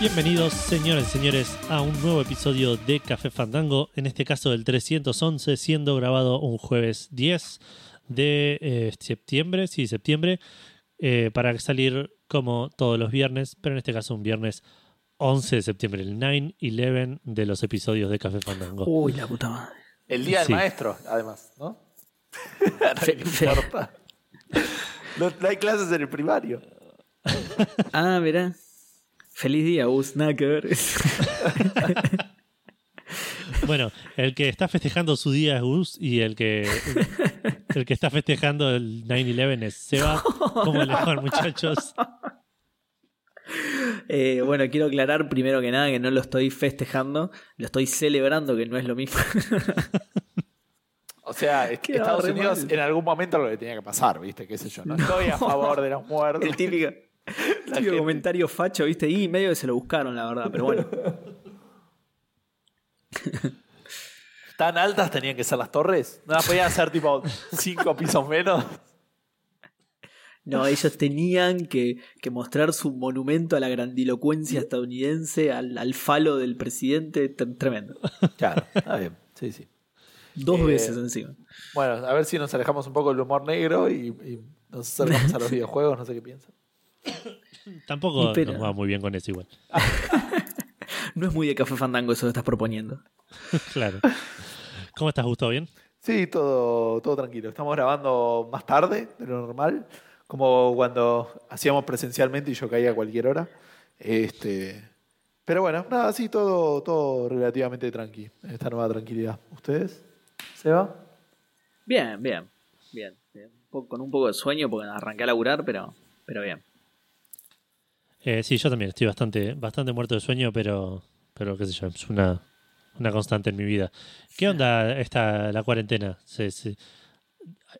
Bienvenidos, señores y señores, a un nuevo episodio de Café Fandango, en este caso del 311, siendo grabado un jueves 10 de eh, septiembre, sí, septiembre, eh, para salir como todos los viernes, pero en este caso un viernes 11 de septiembre, el 9-11 de los episodios de Café Fandango. Uy, la puta madre. El día Sí. del maestro, además, ¿no? Fe- no. No, no hay clases en el primario. Ah, mirá. Feliz día, Gus. Nada que ver. Bueno, el que está festejando su día es Gus y el que, el que está festejando el 9-11 es Seba. ¿Cómo le van, muchachos? Eh, bueno, quiero aclarar primero que nada que no lo estoy festejando, lo estoy celebrando, que no es lo mismo. O sea, Estados Unidos mal. en algún momento lo que tenía que pasar, ¿viste? ¿Qué sé yo? No, estoy a favor de los muertos. El típico, típico comentario facho, ¿viste? Y medio que se lo buscaron, la verdad, pero bueno. ¿Tan altas tenían que ser las torres? ¿No las podían hacer tipo cinco pisos menos? No, ellos tenían que, que mostrar su monumento a la grandilocuencia estadounidense, al, al falo del presidente, tremendo. Claro, está bien. Sí, sí. Dos Eh, veces encima. Bueno, a ver si nos alejamos un poco del humor negro y, y nos acercamos a los videojuegos, no sé qué piensan. Tampoco Y pero- nos va muy bien con eso igual. No es muy de café fandango eso que estás proponiendo. Claro. ¿Cómo estás, Gusto? ¿Bien? Sí, todo, todo tranquilo. Estamos grabando más tarde de lo normal, como cuando hacíamos presencialmente y yo caía a cualquier hora. Este, pero bueno, nada, sí, todo, todo relativamente tranqui, en esta nueva tranquilidad. ¿Ustedes? ¿Seba? Bien, bien, bien. bien. Con un poco de sueño porque arranqué a laburar, pero, pero bien. Eh, sí, yo también estoy bastante, bastante muerto de sueño, pero, pero qué sé yo, es una, una constante en mi vida. ¿Qué onda esta la cuarentena? ¿Se, se,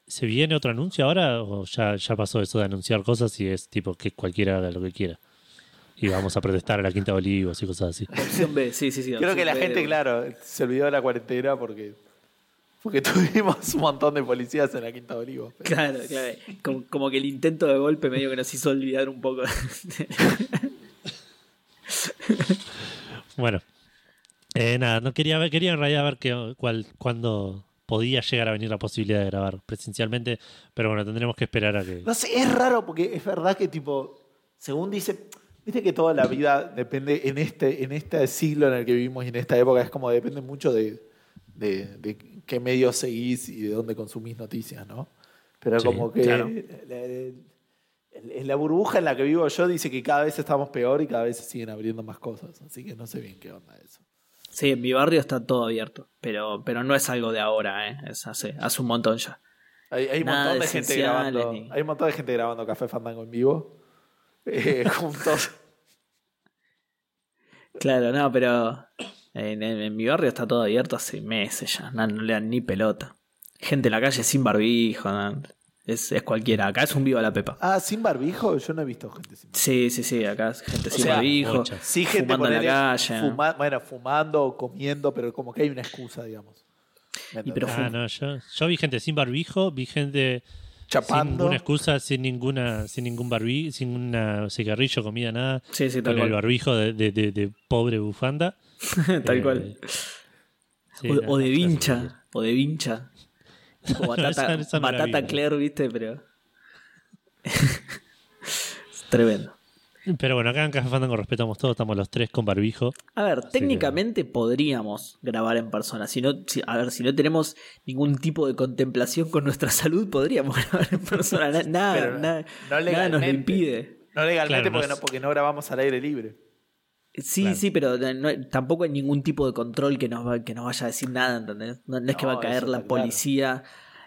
se viene otro anuncio ahora o ya, ya pasó eso de anunciar cosas y es tipo que cualquiera haga lo que quiera? Y vamos a protestar a la Quinta de Olivos y cosas así. Opción B, sí, sí, sí. Creo que la B gente, de- claro, se olvidó de la cuarentena porque, porque tuvimos un montón de policías en la Quinta de Olivos. pero- Claro, claro. Como, como que el intento de golpe medio que nos hizo olvidar un poco. Bueno, eh, nada, no quería ver, quería en realidad ver qué, cuál, cuándo podía llegar a venir la posibilidad de grabar presencialmente, pero bueno, tendremos que esperar a que... No sé, es raro porque es verdad que tipo, según dice, viste que toda la vida depende en este, en este siglo en el que vivimos y en esta época es como depende mucho de, de, de qué medios seguís y de dónde consumís noticias, ¿no? Pero Sí, como que claro. la, la- en la burbuja en la que vivo yo dice que cada vez estamos peor y cada vez se siguen abriendo más cosas, así que no sé bien qué onda eso. Sí, en mi barrio está todo abierto. Pero, pero no es algo de ahora, ¿eh? Es hace, hace un montón ya. Hay, hay un montón de de gente grabando, ni- hay un montón de gente grabando Café Fandango en vivo. eh, juntos. Claro, no, pero en, en- en mi barrio está todo abierto hace meses ya. No, no le dan ni pelota. Gente en la calle sin barbijo. no. Es, es cualquiera. Acá es un vivo a la pepa. Ah, sin barbijo, yo no he visto gente sin barbijo. Sí, sí, sí. Acá es gente O sin sea, barbijo. mucha. Sí, gente fumando en la calle. fuma- bueno, fumando o comiendo, pero como que hay una excusa, digamos. ¿Me Y pero? Ah, no, yo, yo vi gente sin barbijo, vi gente sin chapando. ninguna excusa, sin ninguna, sin ningún barbijo, sin un cigarrillo, comida, nada, Sí, sí, con el cual. barbijo de, de- de- de pobre bufanda. tal Eh, cual. sí, o, no, o de vincha. O de vincha. Tipo batata, no Claire, ¿viste? Pero. es tremendo. Pero bueno, acá en Café Fandango respetamos todo, estamos los tres con barbijo. A ver, que- técnicamente podríamos grabar en persona. Si no, si- a ver, si no tenemos ningún tipo de contemplación con nuestra salud, podríamos grabar en persona. Na- nada, no- nada, no nada nos lo impide. No legalmente Claro, porque, no porque no grabamos al aire libre. Sí, Claro. sí, pero no- tampoco hay ningún tipo de control que nos, va- que nos vaya a decir nada, ¿entendés? No, no es que va a caer la claro. policía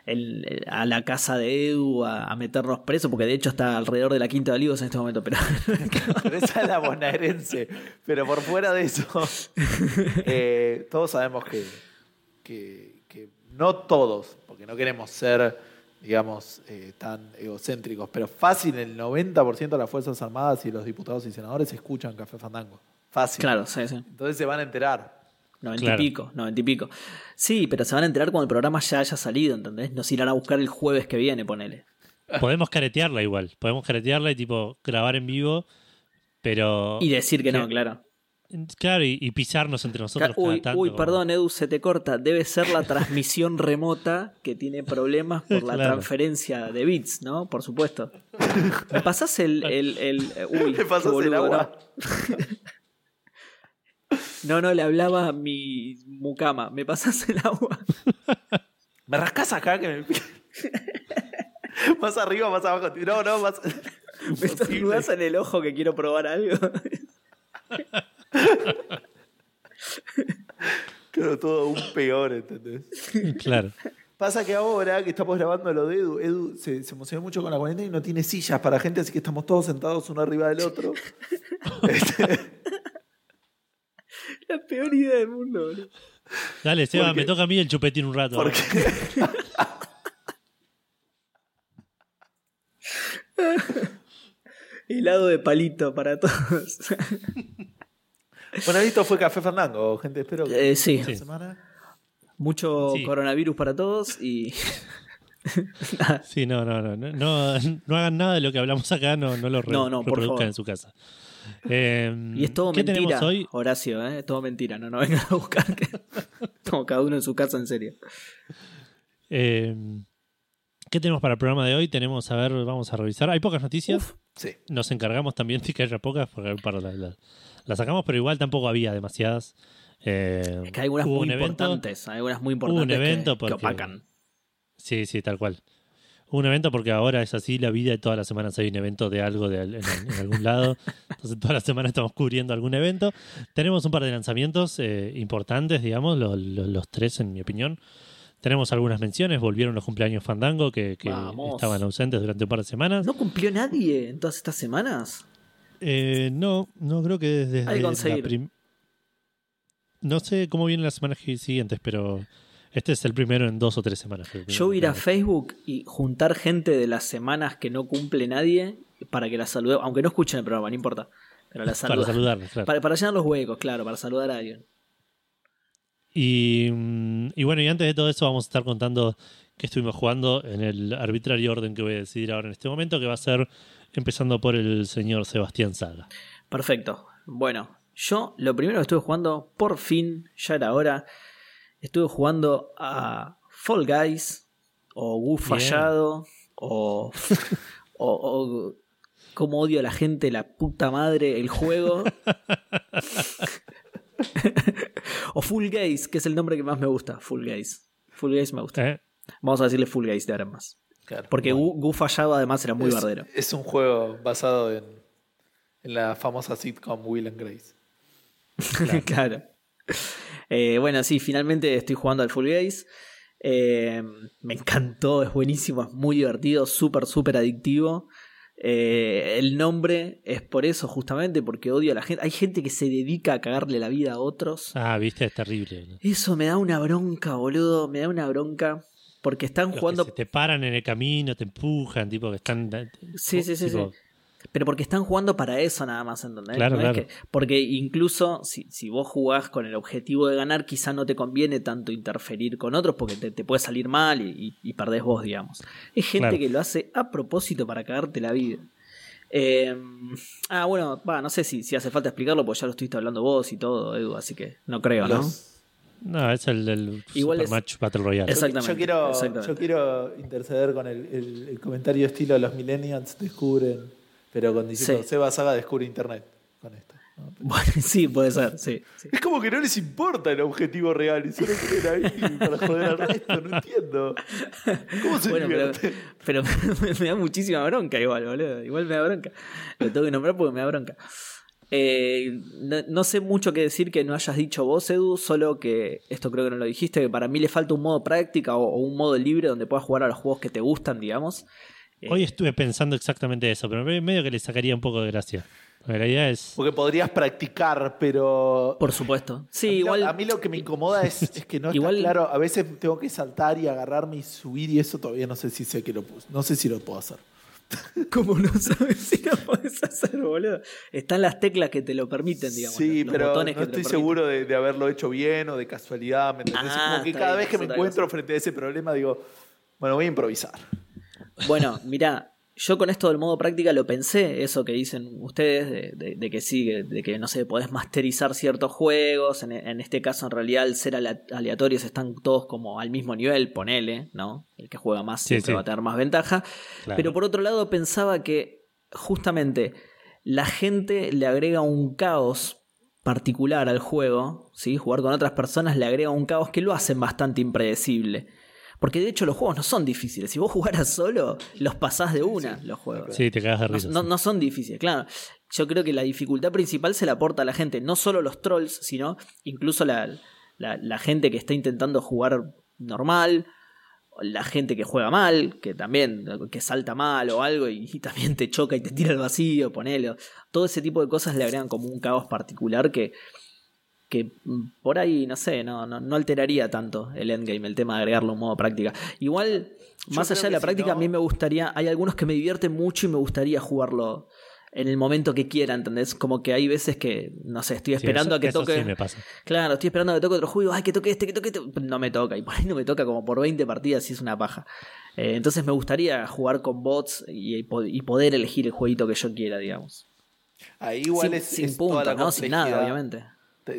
el- el- a la casa de Edu a, a meternos presos, porque de hecho está alrededor de la Quinta de Olivos en este momento, pero Pero esa es la bonaerense. Pero por fuera de eso, eh, todos sabemos que, que, que no todos, porque no queremos ser, digamos, eh, tan egocéntricos, pero fácil el 90% de las Fuerzas Armadas y los diputados y senadores escuchan Café Fandango. Fácil. claro, sí, sí. Entonces se van a enterar. Noventa Claro. y pico, noventa y pico. Sí, pero se van a enterar cuando el programa ya haya salido, ¿entendés? Nos irán a buscar el jueves que viene, ponele. Podemos caretearla igual, podemos caretearla y tipo grabar en vivo Pero. Y decir que no, claro. Claro, y, y pisarnos entre nosotros. Uy, cada tanto, uy, perdón, Edu, se te corta. Debe ser la transmisión remota que tiene problemas por la Claro. transferencia de bits, ¿no? Por supuesto. ¿Me pasás el. el, el- uy, ¿Le pasas qué boludo, el agua? No, no, le hablaba a mi mucama. ¿Me pasás el agua? ¿Me rascas acá que me... más arriba, más abajo. No, no, más... ¿Me estornudas en el ojo que quiero probar algo? Claro, todo aún peor, ¿entendés? Claro. Pasa que ahora que estamos grabando lo de Edu, Edu se, se emocionó mucho con la cuarentena y no tiene sillas para gente, así que estamos todos sentados uno arriba del otro. Este, La peor idea del mundo, boludo. Dale, Seba, Porque- me toca a mí el chupetín un rato. porque Helado de palito para todos. Bueno, esto fue Café Fandango, gente. Espero que Eh, sí. esta semana. Mucho Sí. coronavirus para todos y. Sí, no, no, no, no, no, no hagan nada de lo que hablamos acá, no, no lo re- No, no, por reproduzcan favor. en su casa. Eh, Y es todo ¿Qué mentira, tenemos hoy? Horacio, ¿eh? Es todo mentira. No, no vengan a buscar. Que... Estamos cada uno en su casa, en serio. Eh, ¿Qué tenemos para el programa de hoy? Tenemos, a ver, vamos a revisar. Hay pocas noticias. Uf. Sí. Nos encargamos también de que haya pocas, porque hay un par las la, las sacamos, pero igual tampoco había demasiadas. Es que hay algunas muy un evento- importantes. Hay algunas muy importantes que- evento que, porque- opacan. Sí, sí, tal cual. Un evento porque ahora es así la vida y todas las semanas hay un evento de algo de, en, en algún lado. Entonces todas las semanas estamos cubriendo algún evento. Tenemos un par de lanzamientos eh, importantes, digamos, los, los- los tres en mi opinión. Tenemos algunas menciones, volvieron los cumpleaños Fandango que, estaban ausentes durante un par de semanas. ¿No cumplió nadie en todas estas semanas? Eh, no, no creo que desde que la No sé cómo vienen las semanas siguientes, pero este es el primero en dos o tres semanas. Yo ir a Facebook y juntar gente de las semanas que no cumple nadie para que la salude, aunque no escuchen el programa, no importa. Pero la Para saluda. saludarlos, claro. Para, para llenar los huecos, claro, para saludar a alguien. Y, mm, y bueno, y antes de todo eso vamos a estar contando que estuvimos jugando en el arbitrario orden que voy a decidir ahora en este momento, que va a ser empezando por el señor Sebastián Saga. Perfecto. Bueno, yo lo primero que estuve jugando, por fin, ya era hora, estuve jugando a Fall Guys, o Wu. Fallado, o, o, o Cómo odio a la gente, la puta madre, el juego. o Full Gaze, que es el nombre que más me gusta. Full Gaze. Full Gaze me gusta. ¿Eh? Vamos a decirle Full Gaze de ahora en más. Claro. Porque Gu, Gu Fallado además era muy es, bardero. es un juego basado en, en la famosa sitcom Will and Grace. claro. Eh, bueno, sí, finalmente estoy jugando al Full Gaze. Eh, me encantó, es buenísimo, es muy divertido, súper, súper adictivo. Eh, el nombre es por eso, justamente, porque odio a la gente. Hay gente que se dedica a cagarle la vida a otros. Ah, viste, es terrible. ¿no? Eso me da una bronca, boludo. Me da una bronca. Porque están Los jugando. que se te paran en el camino, te empujan, tipo que están. Sí, sí, sí, tipo, sí. Pero porque están jugando para eso nada más, ¿entendés? Claro, No es claro. que- porque incluso si, si vos jugás con el objetivo de ganar, quizá no te conviene tanto interferir con otros porque te, te puede salir mal y, y- y perdés vos, digamos. Es gente Claro. que lo hace a propósito para cagarte la vida. Eh, ah, bueno, va, no sé si, si hace falta explicarlo, porque ya lo estuviste hablando vos y todo, Edu, así que no creo, ¿no? Los- No, es el del Igual es- Supermatch Battle Royale. Exactamente, Yo quiero, exactamente. yo quiero interceder con el, el- el comentario estilo los millennials descubren, pero con diciendo Sí. Seba Saga descubre internet con esto. ¿no? Bueno, sí, puede ser, sí. sí. Es como que no les importa el objetivo real y solo quieren ahí para joder al resto, no entiendo. ¿Cómo se Bueno, pero, pero me da muchísima bronca igual, boludo. Igual me da bronca. Lo tengo que nombrar porque me da bronca. Eh, no, no sé mucho que decir que no hayas dicho vos, Edu, solo que esto creo que no lo dijiste, que para mí le falta un modo práctica o, o un modo libre donde puedas jugar a los juegos que te gustan, digamos. Hoy estuve pensando exactamente eso, pero me- medio que le sacaría un poco de gracia. Porque La idea es. Porque podrías practicar, pero. Por supuesto. Sí, a mí, igual. Lo, a mí lo que me incomoda es, es que no está Igual- claro. A veces tengo que saltar y agarrarme y subir, y eso todavía no sé si sé que lo puse. No sé si lo puedo hacer. ¿Cómo no sabes si lo podés hacer, boludo? Están las teclas que te lo permiten, digamos. sí, los pero botones no que estoy seguro de, de haberlo hecho bien o de casualidad. ¿me? Es Ah, como que cada bien, vez que me encuentro frente a ese problema digo, bueno, voy a improvisar. Bueno, mirá, yo con esto del modo práctica lo pensé, eso que dicen ustedes, de, que sí, de que no sé, podés masterizar ciertos juegos, en, este caso en realidad al ser aleatorios están todos como al mismo nivel, ponele, ¿no? El que juega más siempre va a tener más ventaja. Pero por otro lado pensaba que justamente la gente le agrega un caos particular al juego, ¿sí? Jugar con otras personas le agrega un caos que lo hacen bastante impredecible. Porque de hecho los juegos no son difíciles. Si vos jugaras solo, los pasás de una los juegos. Sí, te cagas de risa. No, son difíciles, claro. Yo creo que la dificultad principal se la aporta a la gente. No solo los trolls, sino incluso la, gente que está intentando jugar normal. La gente que juega mal, que también, que salta mal o algo y, y también te choca y te tira al vacío, ponelo. Todo ese tipo de cosas le agregan como un caos particular que, que mm, por ahí, no sé, no, no, alteraría tanto el endgame, el tema de agregarlo en modo práctica. Igual, más allá de la práctica, a mí me gustaría, hay algunos que me divierten mucho y me gustaría jugarlo en el momento que quiera, ¿entendés? Como que hay veces que, no sé, estoy esperando a que toque. me pasa. Claro, estoy esperando a que toque otro juego, ay, que toque este, que toque este. No me toca, y por ahí no me toca como por 20 partidas y es una paja. Eh, entonces me gustaría jugar con bots y, poder elegir el jueguito que yo quiera, digamos. Ahí igual sin, es, sin punto, ¿no? Sin nada, obviamente.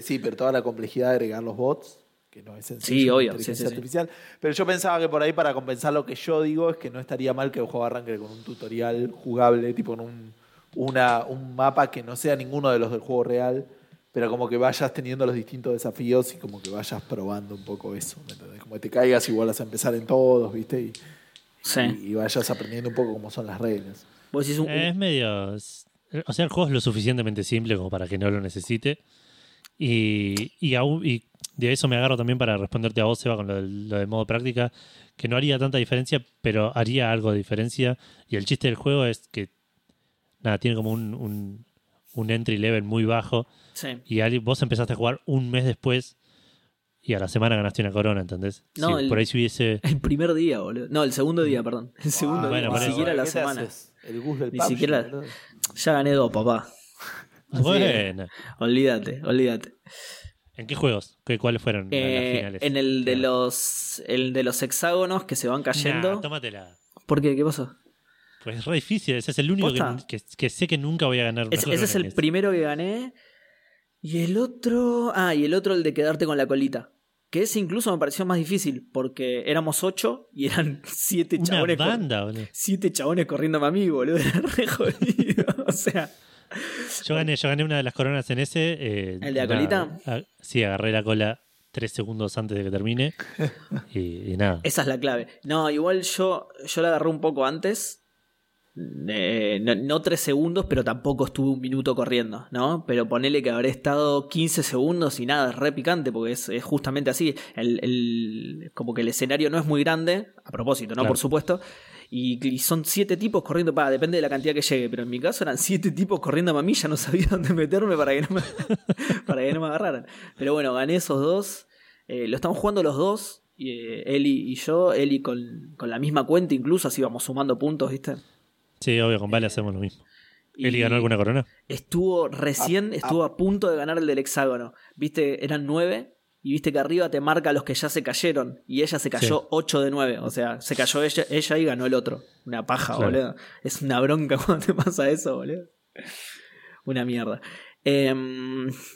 Sí, pero toda la complejidad de agregar los bots, que no es sencillo. Sí, obvio, inteligencia artificial. Pero yo pensaba que por ahí, para compensar lo que yo digo, es que no estaría mal que el juego arranque con un tutorial jugable, tipo en un, una, un mapa que no sea ninguno de los del juego real, pero como que vayas teniendo los distintos desafíos y como que vayas probando un poco eso. Como que te caigas y vuelvas a empezar en todos, ¿viste? Y, y, vayas aprendiendo un poco cómo son las reglas. Es medio. O sea, el juego es lo suficientemente simple como para que no lo necesite. Y, y, y, de eso me agarro también para responderte a vos, Seba, con lo, de modo práctica, que no haría tanta diferencia, pero haría algo de diferencia. Y el chiste del juego es que, nada, tiene como un, un, entry level muy bajo. Y vos empezaste a jugar un mes después y a la semana ganaste una corona, ¿entendés? No, por ahí si hubiese... El primer día, boludo. No, el segundo día, perdón. El segundo día, ni siquiera la semana. El bus del Ni siquiera... Ya gané dos, papá. Bueno. olvídate, olvídate. ¿En qué juegos? ¿Qué, ¿Cuáles fueron las eh, finales? En el de los el de los hexágonos que se van cayendo. tómatela. ¿Por qué? ¿Qué pasó? Pues es re difícil. Ese es el único que, sé que nunca voy a ganar. ese es el primero que gané. Y el otro. Ah, y el otro, el de quedarte con la colita. Que ese incluso me pareció más difícil. Porque éramos ocho y eran siete chabones. Una banda, boludo. Siete chabones corriendo a mí, boludo. Era re jodido. o sea. Yo gané, yo gané una de las coronas en ese. Eh, ¿El de la colita? sí, agarré la cola tres segundos antes de que termine. Y, nada. Esa es la clave. No, igual yo, yo la agarré un poco antes. Eh, no, tres segundos, pero tampoco estuve un minuto corriendo, ¿no? Pero ponele que habré estado 15 segundos y nada, es re picante, porque es, justamente así. El, como que el escenario no es muy grande, a propósito, ¿no? Por supuesto. Y, son siete tipos corriendo, para depende de la cantidad que llegue, pero en mi caso eran siete tipos corriendo a ya no sabía dónde meterme para que no me, para que no me agarraran. Pero bueno, gané esos dos. Eh, lo estamos jugando los dos, eh, Eli y yo, Eli con, con, la misma cuenta incluso, así vamos sumando puntos, ¿viste? Sí, obvio, con Vale hacemos lo mismo. ¿Eli ganó alguna corona? Estuvo recién, ah, ah. estuvo a punto de ganar el del hexágono. ¿Viste? Eran nueve y viste que arriba te marca los que ya se cayeron. Y ella se cayó 8 de 9. O sea, se cayó ella, ella y ganó el otro. Una paja, boludo. Es una bronca cuando te pasa eso, boludo. Una mierda. Eh,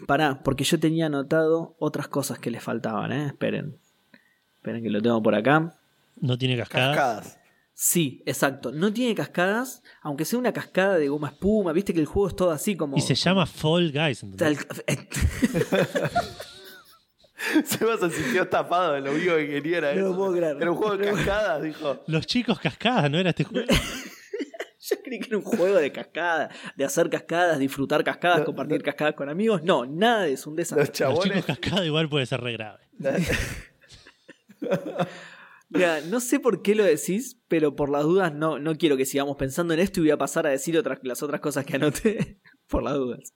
pará, porque yo tenía anotado otras cosas que le faltaban, ¿eh? Esperen. Esperen que lo tengo por acá. ¿No tiene cascadas? Cascadas. Sí, exacto. No tiene cascadas, aunque sea una cascada de goma espuma. Viste que el juego es todo así como. Y se llama Fall Guys. Sebas se sintió tapado de lo único que quería era no Puedo creer. Era un juego de cascadas, dijo. Los chicos cascadas, ¿no era este juego? Yo creí que era un juego de cascadas, de hacer cascadas, disfrutar cascadas, compartir cascadas con amigos. No, nada de eso, un desastre. Los, chabones... Los chicos cascadas igual puede ser re grave. Mira, no sé por qué lo decís, pero por las dudas no, no quiero que sigamos pensando en esto y voy a pasar a decir otras, las otras cosas que anoté. por las dudas.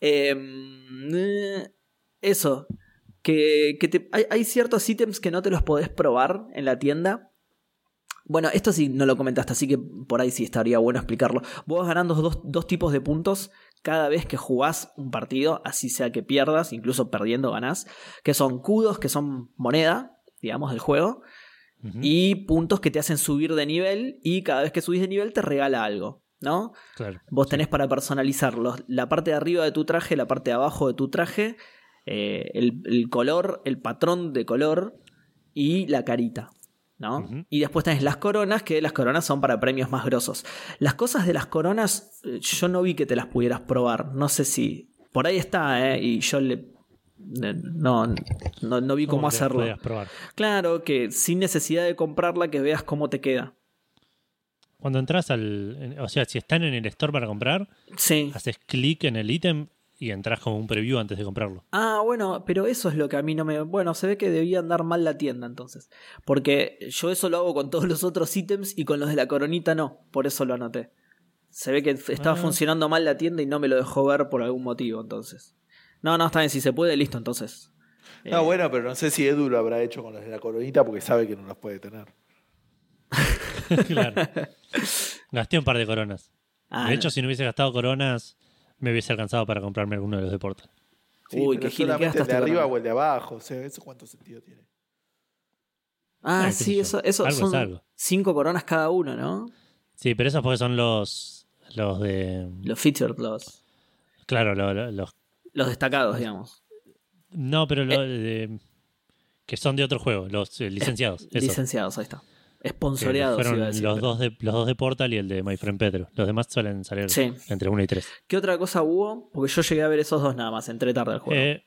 Em, eh, eso, que, hay, ciertos ítems que no te los podés probar en la tienda. Bueno, esto sí no lo comentaste, así que por ahí sí estaría bueno explicarlo. Vos ganando dos, tipos de puntos cada vez que jugás un partido, así sea que pierdas, incluso perdiendo ganás, que son cudos, que son moneda, digamos, del juego, y puntos que te hacen subir de nivel y cada vez que subís de nivel te regala algo, ¿no? Claro. Vos tenés para personalizar los- la parte de arriba de tu traje, la parte de abajo de tu traje, eh, el, el color, el patrón de color y la carita. ¿no? Y después tenés las coronas, que las coronas son para premios más grosos. Las cosas de las coronas, eh, yo no vi que te las pudieras probar. No sé si. Por ahí está, ¿eh? Y yo le. eh, No, no, no vi cómo hacerlo. probar? Claro, que sin necesidad de comprarla, que veas cómo te queda. Cuando entras al. O sea, si están en el store para comprar, Sí. haces clic en el ítem y entras como un preview antes de comprarlo. Ah, bueno, pero eso es lo que a mí no me... Bueno, se ve que debía andar mal la tienda entonces. Porque yo eso lo hago con todos los otros ítems y con los de la coronita no. Por eso lo anoté. Se ve que estaba Ah. funcionando mal la tienda y no me lo dejó ver por algún motivo entonces. No, no, está bien, si se puede, listo entonces. No, Eh, bueno, pero no sé si Edu lo habrá hecho con los de la coronita porque sabe que no los puede tener. claro. Gasté un par de coronas. ah, de hecho, si no hubiese gastado coronas, me hubiese alcanzado para comprarme alguno de los de Portal. Sí, Uy, pero qué gil, ¿qué solamente el de arriba o el de abajo. O sea, ¿eso cuánto sentido tiene? Ah, Ah, sí, eso, eso Algo es son algo. cinco coronas cada uno, ¿no? Sí, pero esos porque son los. Los de. Los featured, los, Claro, lo- lo- los. los destacados, digamos. No, pero los de. Que son de otro juego, los eh, licenciados. Licenciados, ahí está. Esponsoreados, Fueron iba a decir, los, pero- dos de, los dos de Portal y el de My Friend Pedro. Los demás suelen salir Sí. entre 1 y 3. ¿Qué otra cosa hubo? Porque yo llegué a ver esos dos nada más, entré tarde al juego. Eh,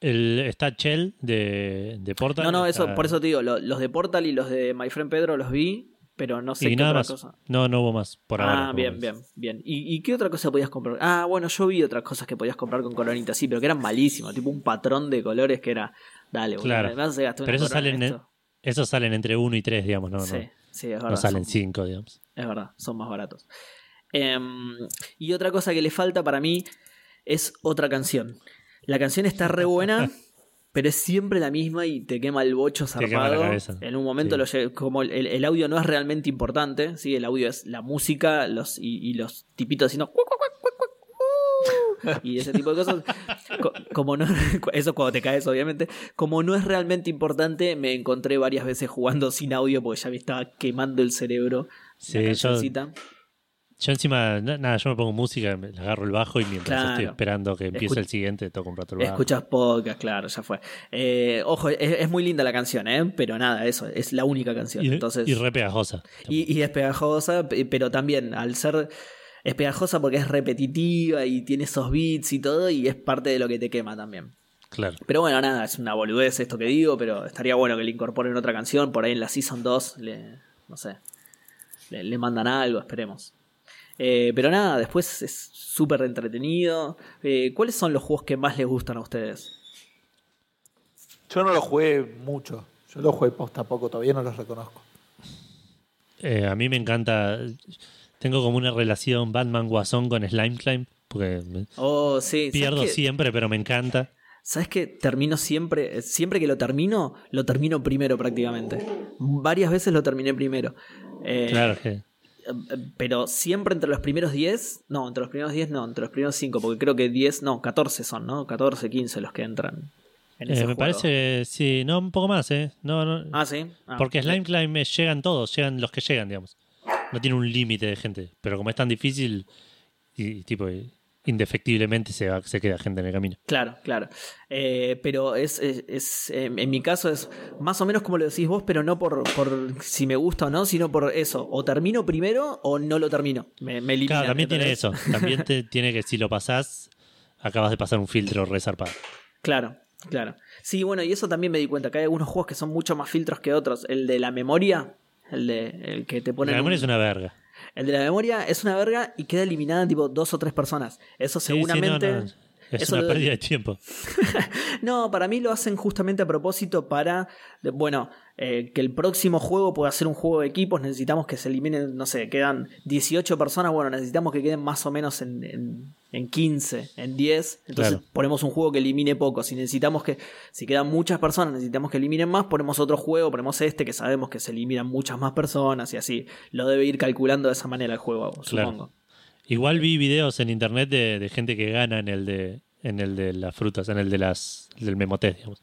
el, está Shell de, de Portal. no, no, eso, está- por eso te digo, lo- los de Portal y los de My Friend Pedro los vi, pero no sé Y qué nada otra más. cosa. No, no hubo más por ahora. ah, bien, bien, bien. ¿Y, y qué otra cosa podías comprar? Ah, bueno, yo vi otras cosas que podías comprar con coronita, sí, pero que eran malísimos, tipo un patrón de colores que era, dale, Claro. una Pero esos corona en. Esos salen entre 1 y 3, digamos. No, sí, no, sí, es no verdad. salen son- 5, digamos. Es verdad, son más baratos. Em, y otra cosa que le falta para mí es otra canción. La canción está re buena, pero es siempre la misma y te quema el bocho zarpado. En un momento, Sí. lo como el, el audio no es realmente importante, ¿sí? el audio es la música los, y, y los tipitos haciendo. "Cuac, cuac, cuac, cuac, cuac, uh", Y ese tipo de cosas. Co- Como no, eso cuando te caes, obviamente. Como no es realmente importante, me encontré varias veces jugando sin audio porque ya me estaba quemando el cerebro. Sí, yo, yo encima, na- nada, yo me pongo música, me agarro el bajo y mientras Claro. estoy esperando que empiece el siguiente, toco un rato el bajo. Escuchas podcast, claro, ya fue. Eh, ojo, es, es muy linda la canción, ¿eh? pero nada, eso, es la única canción. Y, entonces, y re pegajosa. y, y es pegajosa, pe- pero también al ser. Es pegajosa porque es repetitiva y tiene esos beats y todo, y es parte de lo que te quema también. Claro. Pero bueno, nada, es una boludez esto que digo, pero estaría bueno que le incorporen otra canción. Por ahí en la Season 2, le, no sé, le, le mandan algo, esperemos. Eh, pero nada, después es súper entretenido. Eh, ¿Cuáles son los juegos que más les gustan a ustedes? Yo no lo jugué mucho. Yo lo jugué posta poco, todavía no los reconozco. Eh, a mí me encanta. Tengo como una relación Batman Guasón con Slime Climb, porque Oh, sí. ¿sabes pierdo qué? siempre, pero me encanta. ¿Sabes que termino siempre? eh, Siempre que lo termino, lo termino primero prácticamente. Varias veces lo terminé primero. Eh, Claro que. eh, Pero siempre entre los primeros 10, no, entre los primeros 10 no, entre los primeros 5, porque creo que 10, no, 14 son, ¿no? 14, 15 los que entran en eh, me juego. parece, sí, no, un poco más, ¿eh? No, no. Ah, sí. Ah. porque Slime Climb llegan todos, llegan los que llegan, digamos. No tiene un límite de gente, pero como es tan difícil, y, tipo, eh, indefectiblemente se, va, se queda gente en el camino. Claro, claro. Eh, pero es, es- es, eh, en mi caso es más o menos como lo decís vos, pero no por, por si me gusta o no, sino por eso. O termino primero o no lo termino. Me, me Claro, también tiene eso. También te, tiene que si lo pasás, acabas de pasar un filtro resarpado. Claro, claro. Sí, bueno, y eso también me di cuenta, que hay algunos juegos que son mucho más filtros que otros. El de la memoria, el de el que te pone La memoria es una verga. El de la memoria es una verga y queda eliminada en tipo dos o tres personas. Eso Sí, sí, no, seguramente. no, Es eso una pérdida de tiempo. No, para mí lo hacen justamente a propósito para, bueno, eh, que el próximo juego pueda ser un juego de equipos, necesitamos que se eliminen, no sé, quedan 18 personas, bueno, necesitamos que queden más o menos en, en, en 15, en 10, entonces Claro. ponemos un juego que elimine poco, si necesitamos que, si quedan muchas personas, necesitamos que eliminen más, ponemos otro juego, ponemos este que sabemos que se eliminan muchas más personas y así, lo debe ir calculando de esa manera el juego, supongo. Igual vi videos en internet de, de gente que gana en el de en el de las frutas, en el de las del memotest, digamos.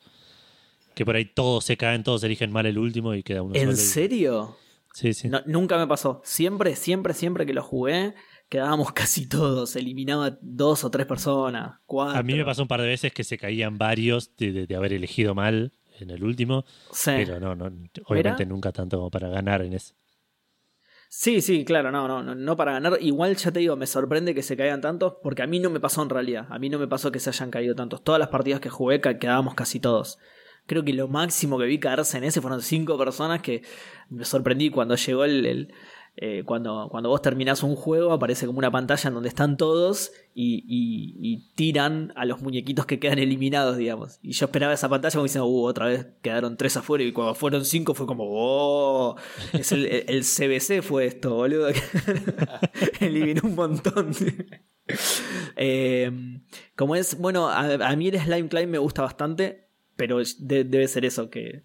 Que por ahí todos se caen, todos eligen mal el último y queda uno. ¿En serio? Sí, sí. No, nunca me pasó. Siempre, siempre, siempre que lo jugué, quedábamos casi todos. Eliminaba dos o tres personas, cuatro. A mí me pasó un par de veces que se caían varios de, de- de haber elegido mal en el último, Sí. pero no, no, obviamente nunca tanto como para ganar en eso. Sí, sí, claro, no, no, no, no para ganar. Igual ya te digo, me sorprende que se caigan tantos, porque a mí no me pasó en realidad. A mí no me pasó que se hayan caído tantos. Todas las partidas que jugué quedábamos casi todos. Creo que lo máximo que vi caerse en ese fueron cinco personas que me sorprendí cuando llegó el. eh, cuando, cuando vos terminás un juego, aparece como una pantalla en donde están todos y, tiran a los muñequitos que quedan eliminados, digamos. Y yo esperaba esa pantalla como diciendo, uh, otra vez quedaron tres afuera. Y cuando fueron cinco fue como, oh, es el, CBC fue esto, boludo. Eliminó un montón. Eh, como es, bueno, a mí el Slime Climb me gusta bastante, pero de- debe ser eso, que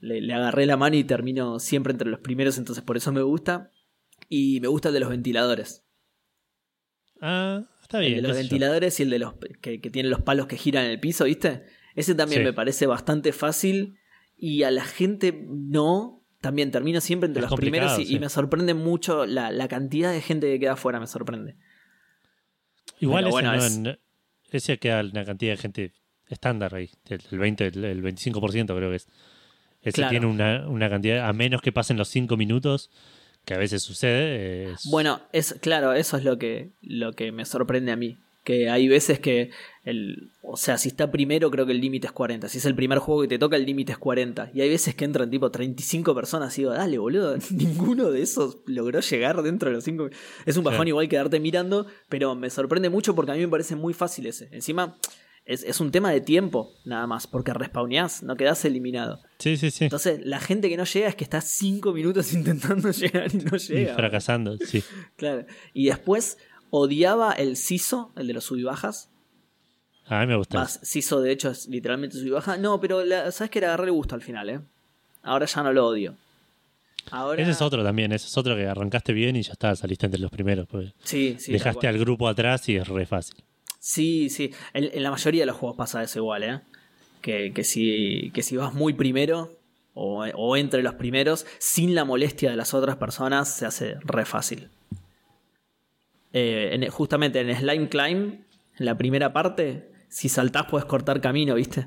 le, le agarré la mano y termino siempre entre los primeros, entonces por eso me gusta. Y me gusta el de los ventiladores. Ah, está el bien. de los yo. ventiladores y el de los que, que tiene los palos que giran en el piso, ¿viste? Ese también Sí. me parece bastante fácil. Y a la gente no. También termino siempre entre Es los primeros y, me sorprende mucho la, la cantidad de gente que queda afuera, me sorprende. Igual ese, bueno, no- es- ese queda una cantidad de gente estándar ahí. El el 20, el el 25% creo que es. Ese Claro. tiene una, una cantidad, a menos que pasen los 5 minutos, que a veces sucede. es- Bueno, es claro, eso es lo que, lo que me sorprende a mí. Que hay veces que el. O sea, si está primero, creo que el límite es 40. Si es el primer juego que te toca, el límite es 40. Y hay veces que entran tipo 35 personas y digo, dale, boludo, ninguno de esos logró llegar dentro de los 5. Es un bajón igual quedarte mirando, pero me sorprende mucho porque a mí me parece muy fácil ese. Encima, es, es un tema de tiempo, nada más, porque respawneás, no quedás eliminado. Sí, sí, sí. Entonces, la gente que no llega es que está 5 minutos intentando llegar y no Y llega. fracasando, sí. Claro. Y después odiaba el CISO, el de los sub y bajas. A mí me gusta. Más, CISO de hecho es literalmente sub y baja. No, pero la- sabes que le agarré el gusto al final, ¿eh? Ahora ya no lo odio. Ahora... Ese es otro también, ese es otro que arrancaste bien y ya está, saliste entre los primeros. pues. Sí, sí. Dejaste al grupo atrás y es re fácil. Sí, sí. En, en la mayoría de los juegos pasa eso igual, ¿eh? Que, que, si, que si vas muy primero o, o entre los primeros, sin la molestia de las otras personas, se hace re fácil. Eh, en- justamente en Slime Climb, en la primera parte, si saltás puedes cortar camino, ¿viste?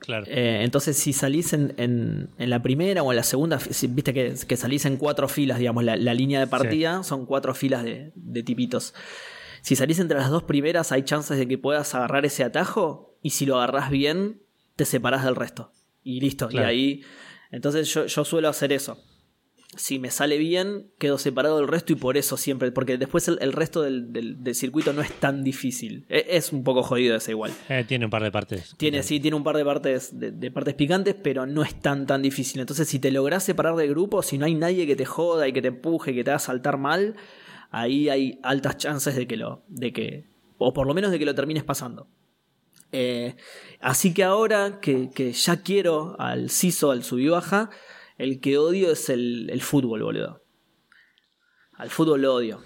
Claro. Eh, entonces, si salís en, en- en la primera o en la segunda, si- viste que, que salís en cuatro filas, digamos, la, la línea de partida son cuatro filas de, de tipitos. Si salís entre las dos primeras, hay chances de que puedas agarrar ese atajo y si lo agarrás bien, te separás del resto. Y listo. Claro. Y ahí. Entonces, yo, yo suelo hacer eso. Si me sale bien, quedo separado del resto y por eso siempre. Porque después el, el resto del, del- del circuito no es tan difícil. E- Es un poco jodido ese igual. Eh, tiene un par de partes. Tiene, sí, tiene un par de partes, de, de partes picantes, pero no es tan tan difícil. Entonces, si te lográs separar del grupo, si no hay nadie que te joda y que te empuje, que te haga saltar mal, ahí hay altas chances de que lo. de que. O por lo menos de que lo termines pasando. Eh, así que ahora que, que ya quiero al CISO, al sub y baja, el que odio es el, el fútbol, boludo. Al fútbol lo odio.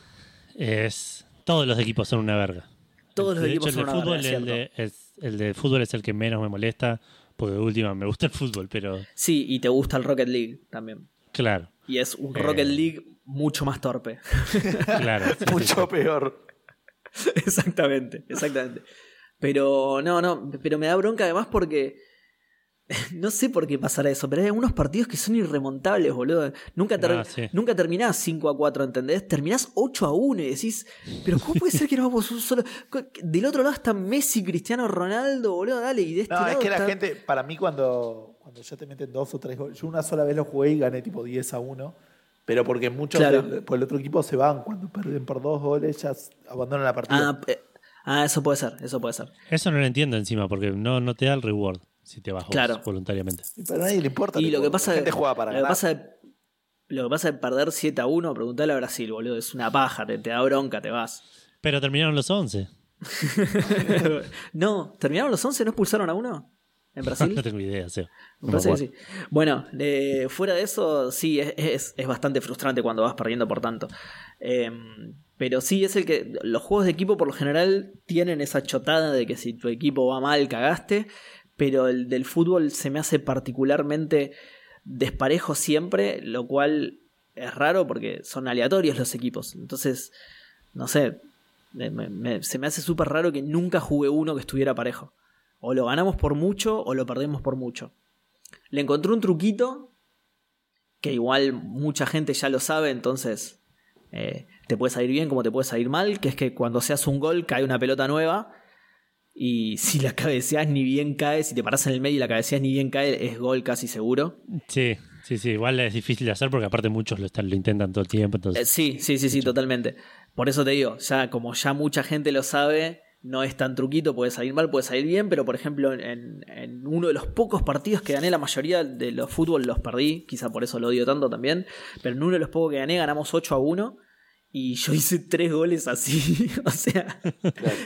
Es. Todos los equipos son una verga. Todos los de equipos hecho, son una fútbol, verga, el, de, es- el de fútbol es el que menos me molesta. Porque de última me gusta el fútbol, pero Sí, y te gusta el Rocket League también. claro, Y es un Eh. Rocket League mucho más torpe. claro. sí, Mucho sí. peor. exactamente, exactamente. Pero no, no, pero me da bronca además porque no sé por qué pasará eso, pero hay algunos partidos que son irremontables, boludo. Nunca, ter- Ah, sí. nunca terminás 5 a 4, ¿entendés? Terminás 8 a 1 y decís, pero ¿cómo puede ser que no vamos un solo? Del otro lado está Messi, Cristiano Ronaldo, boludo, dale, y de este No, es lado que la está- gente, para mí, cuando, cuando ya te meten dos o tres goles, yo una sola vez lo jugué y gané tipo 10 a 1, pero porque muchos Claro. del- por el otro equipo se van cuando pierden por dos goles, ya abandonan la partida. Ah, eh, ah, eso puede ser, eso puede ser. Eso no lo entiendo encima, porque no, no te da el reward si te vas vos Claro. voluntariamente. Y Pero a nadie le importa. Y lo que pasa la gente de- juega para lo que pasa de, lo que pasa de perder 7 a 1, preguntale a Brasil, boludo, es una paja, te, te da bronca, te vas. Pero terminaron los 11. no, ¿terminaron los 11? ¿No expulsaron a uno? ¿En Brasil? no tengo idea. Me parece que acuerdo. sí. Bueno, eh, fuera de eso, sí, es, es- es bastante frustrante cuando vas perdiendo por tanto. Eh, pero sí, es el que. Los juegos de equipo por lo general tienen esa chotada de que si tu equipo va mal, cagaste. pero el del fútbol se me hace particularmente desparejo siempre, lo cual es raro porque son aleatorios los equipos. Entonces, no sé, se me hace súper raro que nunca jugué uno que estuviera parejo. O lo ganamos por mucho o lo perdemos por mucho. Le encontré un truquito que igual mucha gente ya lo sabe, entonces eh, te puede salir bien como te puede salir mal, que es que cuando se hace un gol cae una pelota nueva y si la cabeceas ni bien cae, si te paras en el medio y la cabeceas ni bien cae, es gol casi seguro. Sí, sí, sí, igual es difícil de hacer porque aparte muchos lo, están, lo intentan todo el tiempo. Entonces... Eh, sí, sí, sí, sí, totalmente. Por eso te digo, ya como ya mucha gente lo sabe, no es tan truquito, puede salir mal, puede salir bien, pero por ejemplo en, en, uno de los pocos partidos que gané, la mayoría de los fútbol los perdí, quizá por eso lo odio tanto también, pero en uno de los pocos que gané ganamos 8 a 1 y yo hice tres goles así. o sea,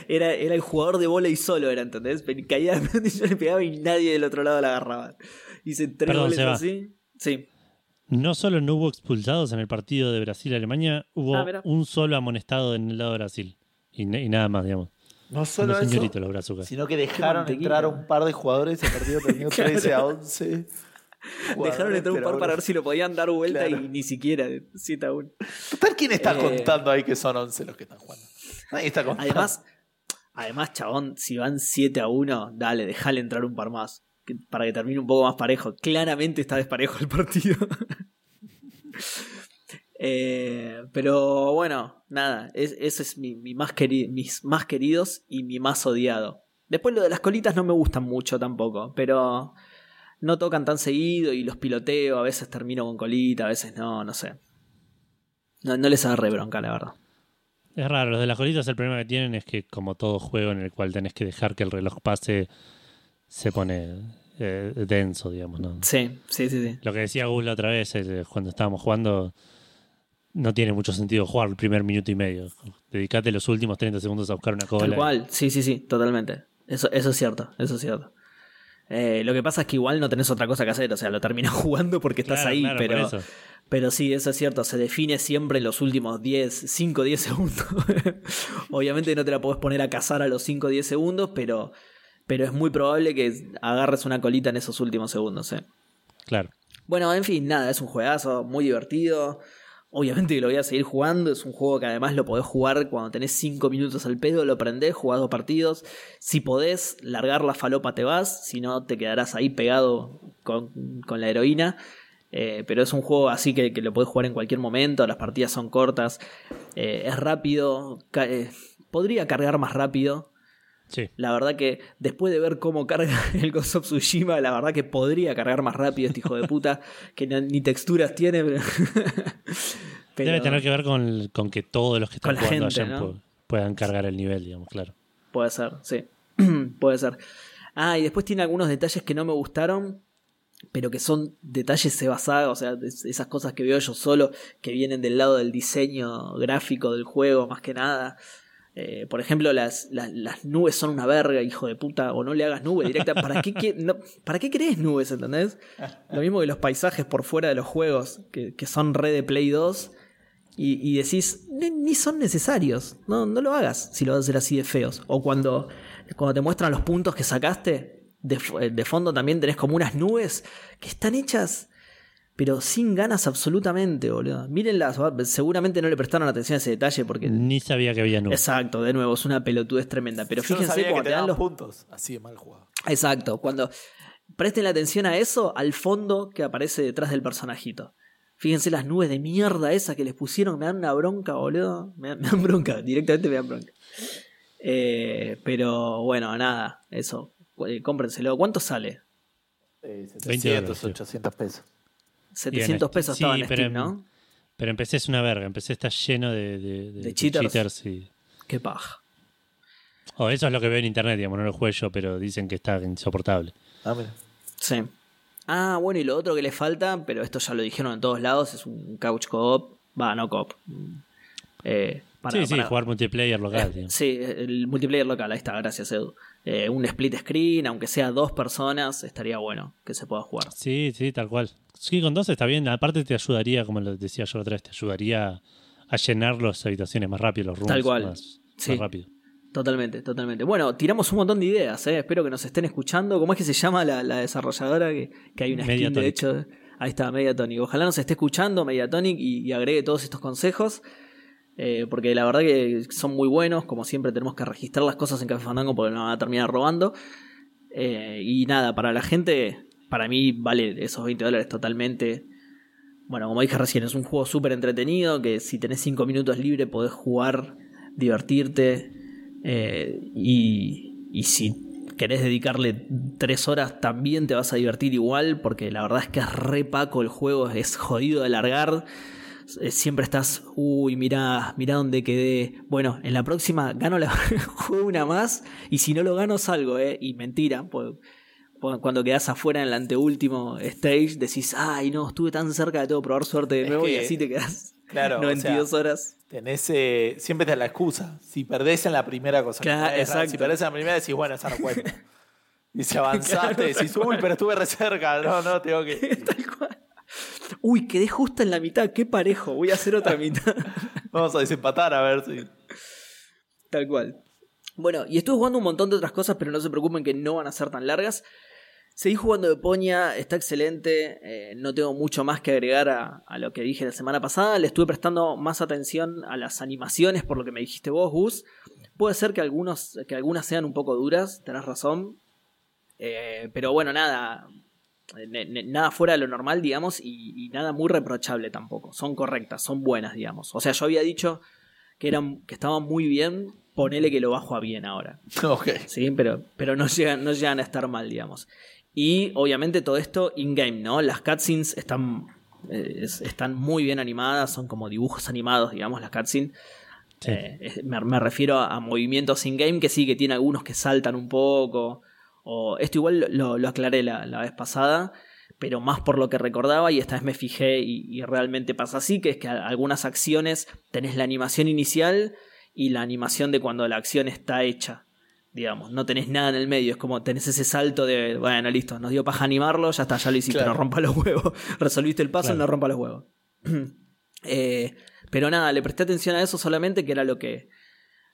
era, era el jugador de volei solo, era, ¿entendés? Caía, yo le pegaba y nadie del otro lado la agarraba. Hice tres goles así. Sí. No solo no hubo expulsados en el partido de Brasil-Alemania, hubo ah, un solo amonestado en el lado de Brasil. Y, nada más, digamos. No solo eso, los sino que dejaron entrar a un par de jugadores. El partido terminó 13 a 11. Dejaron entrar un par para ver si lo podían dar vuelta y ni siquiera 7 a 1. ¿quién está eh, contando ahí que son 11 los que están jugando? Nadie está contando. Además, además, chabón, si van 7 a 1, dale, dejale entrar un par más. para que termine un poco más parejo. Claramente está desparejo el partido. Eh, pero bueno, nada, ese es mi, más mis más queridos y mi más odiado. Después lo de las colitas no me gustan mucho tampoco, pero no tocan tan seguido y los piloteo, a veces termino con colita, a veces no, no sé. No, no les agarré bronca, la verdad. Es raro, los de las colitas el problema que tienen es que como todo juego en el cual tenés que dejar que el reloj pase, se pone eh, denso, digamos, ¿no? Sí, sí, sí, sí. Lo que decía Gus la otra vez, eh, cuando estábamos jugando, no tiene mucho sentido jugar el primer minuto y medio. Dedicate los últimos 30 segundos a buscar una cola. Tal cual, sí, sí, sí, totalmente. Eso, eso es cierto, eso es cierto. Eh, lo que pasa es que igual no tenés otra cosa que hacer, o sea, lo terminas jugando porque estás ahí, pero, pero sí, eso es cierto, se define siempre en los últimos 10, 5, 10 segundos. Obviamente no te la podés poner a cazar a los 5, 10 segundos, pero, pero es muy probable que agarres una colita en esos últimos segundos. ¿eh? Claro. Bueno, en fin, nada, es un juegazo muy divertido. Obviamente que lo voy a seguir jugando, es un juego que además lo podés jugar cuando tenés 5 minutos al pedo, lo prendés, jugás dos partidos. Si podés largar la falopa te vas, si no te quedarás ahí pegado con, la heroína. Eh, pero es un juego así que, lo podés jugar en cualquier momento, las partidas son cortas, eh, es rápido, eh, podría cargar más rápido, la verdad que después de ver cómo carga el Ghost of Tsushima, la verdad que podría cargar más rápido este hijo de puta, que ni texturas tiene. Debe tener que ver con, que todos los que están jugando allá puedan cargar el nivel, digamos, claro. Puede ser, sí. Puede ser. Ah, y después tiene algunos detalles que no me gustaron, pero que son detalles basados, o sea, esas cosas que veo yo solo, que vienen del lado del diseño gráfico del juego, más que nada. Eh, por ejemplo, las, las, nubes son una verga, hijo de puta, o no le hagas nube directa. ¿Para qué, ¿para qué crees nubes, entendés? Lo mismo que los paisajes por fuera de los juegos, que, son red de Play 2, y, decís, ni, son necesarios, no, no lo hagas si lo vas a hacer así de feos. O cuando, cuando te muestran los puntos que sacaste, de, de fondo también tenés como unas nubes que están hechas pero sin ganas absolutamente, boludo. Mírenlas, seguramente no le prestaron atención a ese detalle porque. Ni sabía que había nubes. Exacto, de nuevo, es una pelotudez tremenda. Pero fíjense cuando te dan los puntos. Así de mal jugado. Exacto, cuando presten la atención a eso, al fondo que aparece detrás del personajito. Fíjense las nubes de mierda esas que les pusieron, me dan una bronca, boludo. Me, dan bronca, directamente me dan bronca. Eh, pero bueno, nada, eso. Eh, cómprenselo. ¿Cuánto sale? Eh, 700, 800 pesos. 700 pesos estaba en Steam, ¿no? Pero empecé es una verga, empecé está lleno de, de, cheaters. y... Qué paja. Oh, eso es lo que veo en internet, digamos, no lo juego yo, pero dicen que está insoportable. Ah, mira. Sí. Ah, bueno, y lo otro que le falta, pero esto ya lo dijeron en todos lados, es un couch co-op. Va, no co-op. Eh, sí, sí, jugar multiplayer local. Eh, sí, el multiplayer local, ahí está, gracias Edu. Eh, un split screen, aunque sea dos personas, estaría bueno que se pueda jugar. Sí, sí, tal cual. Sí, con dos está bien. Aparte te ayudaría, como lo decía yo otra vez, te ayudaría a llenar las habitaciones más rápido, los rooms Tal cual. Más, sí. rápido. Totalmente, totalmente. Bueno, tiramos un montón de ideas, ¿eh? espero que nos estén escuchando. ¿Cómo es que se llama la, desarrolladora? Que, hay una skin, de hecho. Ahí está, Mediatonic. Ojalá nos esté escuchando Mediatonic y, y agregue todos estos consejos. Eh, porque la verdad que son muy buenos. Como siempre, tenemos que registrar las cosas en Café Fandango porque nos van a terminar robando. Eh, y nada, para la gente, para mí vale esos 20 dólares totalmente. Bueno, como dije recién, es un juego súper entretenido que si tenés 5 minutos libre podés jugar, divertirte. Eh, y, si querés dedicarle 3 horas también te vas a divertir igual porque la verdad es que es re paco el juego, es jodido de largar. Eh, siempre estás, uy, mira, mira dónde quedé. Bueno, en la próxima gano la juego una más y si no lo gano salgo, ¿eh? Y mentira, pues, cuando quedas afuera en el anteúltimo stage decís, ay, no, estuve tan cerca de todo probar suerte de nuevo y así te quedas claro, 92 horas. Tenés, eh, siempre te da la excusa. Si perdés en la primera cosa, exacto. si perdés en la primera decís, bueno, esa no cuenta. Y si avanzaste, decís, uy, pero estuve re cerca, no, no, tengo que... Tal cual. Uy, quedé justo en la mitad, qué parejo, voy a hacer otra mitad. Vamos a desempatar a ver si. Tal cual. Bueno, y estuve jugando un montón de otras cosas, pero no se preocupen que no van a ser tan largas. Seguí jugando de Poña, está excelente. Eh, no tengo mucho más que agregar a, lo que dije la semana pasada. Le estuve prestando más atención a las animaciones, por lo que me dijiste vos, Gus. Puede ser que, algunos, que algunas sean un poco duras, tenés razón. Eh, pero bueno, nada nada fuera de lo normal, digamos, y, nada muy reprochable tampoco. Son correctas, son buenas, digamos. O sea, yo había dicho que, eran, que estaban muy bien, ponele que lo bajo a bien ahora. Ok. Sí, pero, pero no, llegan, no llegan a estar mal, digamos. Y obviamente todo esto in-game, ¿no? Las cutscenes están, eh, están muy bien animadas, son como dibujos animados, digamos, las cutscenes. Eh, me, refiero a, a movimientos in-game que sí, que tiene algunos que saltan un poco esto igual lo, aclaré la, vez pasada, pero más por lo que recordaba y esta vez me fijé y, realmente pasa así, que es que algunas acciones tenés la animación inicial y la animación de cuando la acción está hecha. Digamos, no tenés nada en el medio, es como tenés ese salto de, bueno, listo, nos dio paja animarlo, ya está, ya lo hiciste, no rompa los huevos. Resolviste el paso, no rompa los huevos. Eh, pero nada, le presté atención a eso solamente, que era lo que,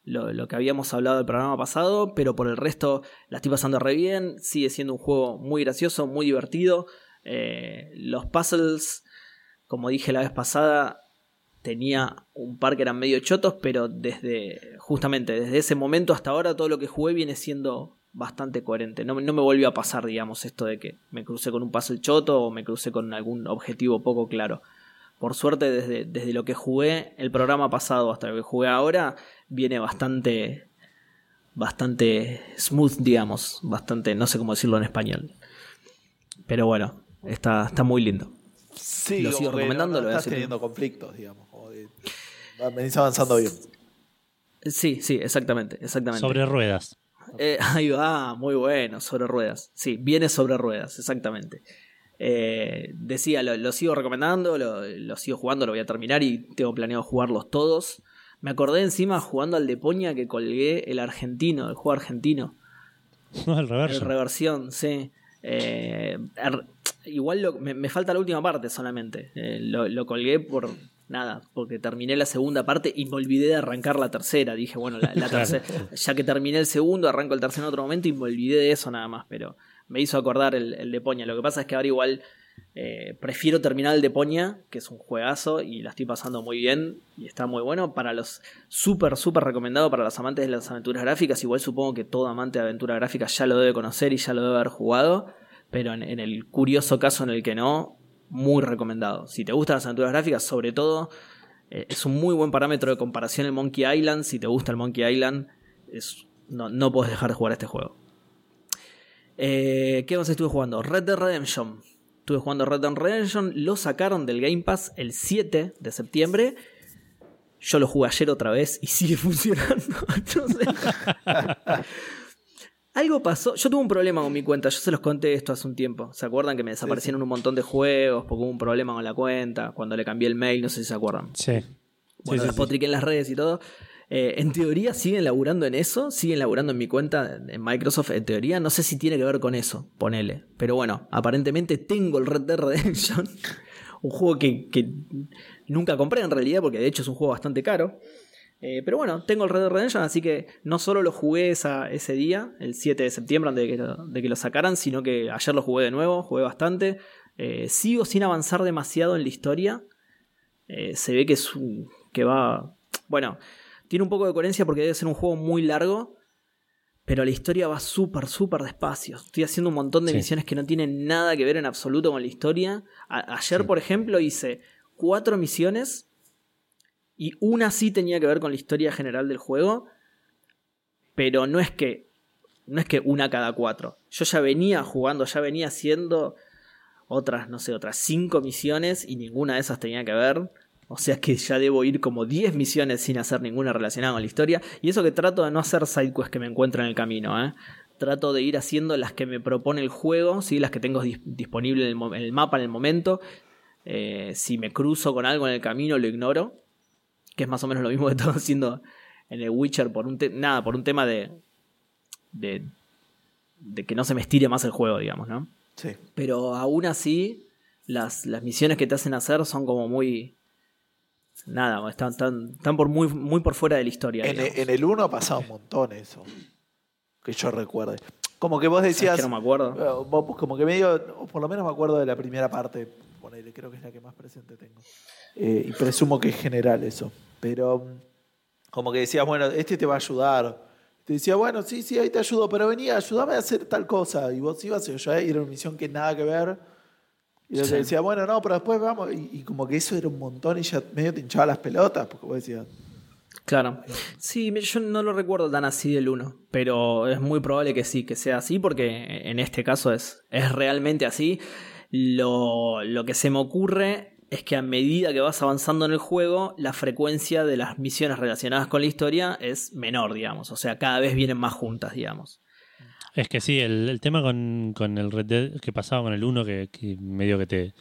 lo, que habíamos hablado del programa pasado, pero por el resto la estoy pasando re bien, sigue siendo un juego muy gracioso, muy divertido. Eh, los puzzles, como dije la vez pasada, tenía un par que eran medio chotos, pero desde justamente desde ese momento hasta ahora todo lo que jugué viene siendo bastante coherente. No, no me volvió a pasar, digamos, esto de que me crucé con un puzzle choto o me crucé con algún objetivo poco claro. Por suerte, desde, desde lo que jugué el programa pasado hasta lo que jugué ahora, viene bastante bastante smooth, digamos, bastante, no sé cómo decirlo en español. Pero bueno, está, está muy lindo. Sí, lo sigo recomendando. lo estás teniendo conflictos, digamos. venís avanzando bien. Sí, sí, exactamente, exactamente. Sobre ruedas. Eh, ahí va, muy bueno, sobre ruedas. Sí, viene sobre ruedas, exactamente. Eh, decía, lo, sigo recomendando, lo, lo, sigo jugando, lo voy a terminar y tengo planeado jugarlos todos. Me acordé encima jugando al de Poña que colgué el argentino, el juego argentino. el reversión. El reversión, sí. Eh, er, igual me, falta la última parte solamente. Eh, lo, colgué por nada, porque terminé la segunda parte y me olvidé de arrancar la tercera. Dije, bueno, la, tercera, ya que terminé el segundo, arranco el tercero en otro momento y me olvidé de eso nada más. Pero me hizo acordar el, el de Poña. Lo que pasa es que ahora igual eh, prefiero terminar el de Poña, que es un juegazo y la estoy pasando muy bien y está muy bueno. Para los súper, recomendado para los amantes de las aventuras gráficas. Igual supongo que todo amante de aventuras gráficas ya lo debe conocer y ya lo debe haber jugado. Pero en, el curioso caso en el que no, muy recomendado. Si te gustan las aventuras gráficas, sobre todo, eh, es un muy buen parámetro de comparación el Monkey Island. Si te gusta el Monkey Island, es, no, no puedes dejar de jugar este juego. Eh, ¿Qué más estuve jugando? Red Dead Redemption. Estuve jugando Red Dead Redemption, lo sacaron del Game Pass el 7 de septiembre. Yo lo jugué ayer otra vez y sigue funcionando. Algo pasó. Yo tuve un problema con mi cuenta. Yo se los conté esto hace un tiempo. ¿Se acuerdan que me desaparecieron un montón de juegos porque hubo un problema con la cuenta? Cuando le cambié el mail, no sé si se acuerdan. Sí. Bueno, sí, en las redes y todo. Eh, en teoría siguen laburando en eso, siguen laburando en mi cuenta en Microsoft, en teoría. No sé si tiene que ver con eso, ponele. Pero bueno, aparentemente tengo el Red Dead Redemption, un juego que, nunca compré en realidad, porque de hecho es un juego bastante caro. Eh, pero bueno, tengo el Red Dead Redemption, así que no solo lo jugué ese día, el 7 de septiembre, antes de que, lo, de que lo sacaran, sino que ayer lo jugué de nuevo, jugué bastante. Eh, sigo sin avanzar demasiado en la historia. Eh, se ve que, es que va... Bueno, tiene un poco de coherencia porque debe ser un juego muy largo, pero la historia va súper, súper despacio. Estoy haciendo un montón de Sí. misiones que no tienen nada que ver en absoluto con la historia. A- ayer, Sí. por ejemplo, hice cuatro misiones y una sí tenía que ver con la historia general del juego, pero no es que no es que una cada cuatro. Yo ya venía jugando, ya venía haciendo otras, no sé, otras cinco misiones y ninguna de esas tenía que ver. O sea que ya debo ir como 10 misiones sin hacer ninguna relacionada con la historia. Y eso que trato de no hacer sidequests que me encuentro en el camino, ¿eh? Trato de ir haciendo las que me propone el juego, ¿sí? las que tengo dis- disponible en el, mo- en el mapa en el momento. Eh, si me cruzo con algo en el camino, lo ignoro. Que es más o menos lo mismo que estaba haciendo en el Witcher por un, nada, por un tema de, de, de que no se me estire más el juego, digamos, ¿no? Sí. Pero aún así, las, las misiones que te hacen hacer son como muy. Nada, están, están, están por muy, muy por fuera de la historia. En, el 1 ha pasado un montón eso. Que yo recuerde. Como que vos ¿Sabes decías. que no me acuerdo. eh, vos- como que medio. O por lo menos me acuerdo de la primera parte. Ponele, creo que es la que más presente tengo. Eh, y presumo que es general eso. Pero. mm, Como que decías, bueno, este te va a ayudar. Te decía, bueno, sí, sí, ahí te ayudo, pero venía, ayúdame a hacer tal cosa. Y vos ibas y yo y era una misión que nada que ver. Y yo Sí. te decía, bueno, no, pero después vamos. Y, y como que eso era un montón y ya medio te hinchaba las pelotas, porque vos decías, Claro. Sí, yo no lo recuerdo tan así del 1, pero es muy probable que sí, que sea así, porque en este caso es, es realmente así. Lo, lo que se me ocurre es que a medida que vas avanzando en el juego, la frecuencia de las misiones relacionadas con la historia es menor, digamos. O sea, cada vez vienen más juntas, digamos. Es que sí, el, el tema con, con el Red Dead que pasaba con el 1, que, que medio que te,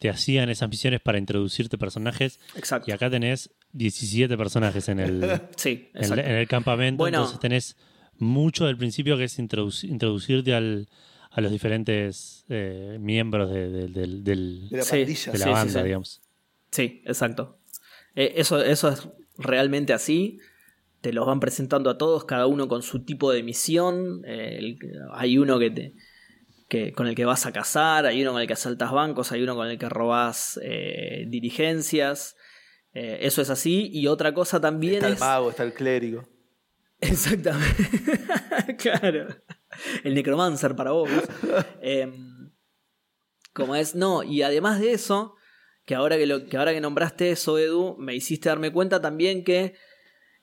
te hacían esas misiones para introducirte personajes, Exacto. y acá tenés 17 personajes en el, Sí, en, el campamento, Bueno. entonces tenés mucho del principio que es introduci- introducirte al, a los diferentes eh, miembros de, de- del- del- de la Sí, pandilla. de la sí, sí, banda, digamos. Sí, exacto. Eh, eso, eso es realmente así. Te los van presentando a todos, cada uno con su tipo de misión. Eh, el- hay uno que te, que, con el que vas a cazar, hay uno con el que asaltas bancos, hay uno con el que robás eh, diligencias. Eh, eso es así. Y otra cosa también Está el es. mago, está el clérigo. Exactamente. claro. El necromancer para vos. Em, como es, no, y además de eso, que ahora que, lo, que ahora que nombraste eso, Edu, me hiciste darme cuenta también que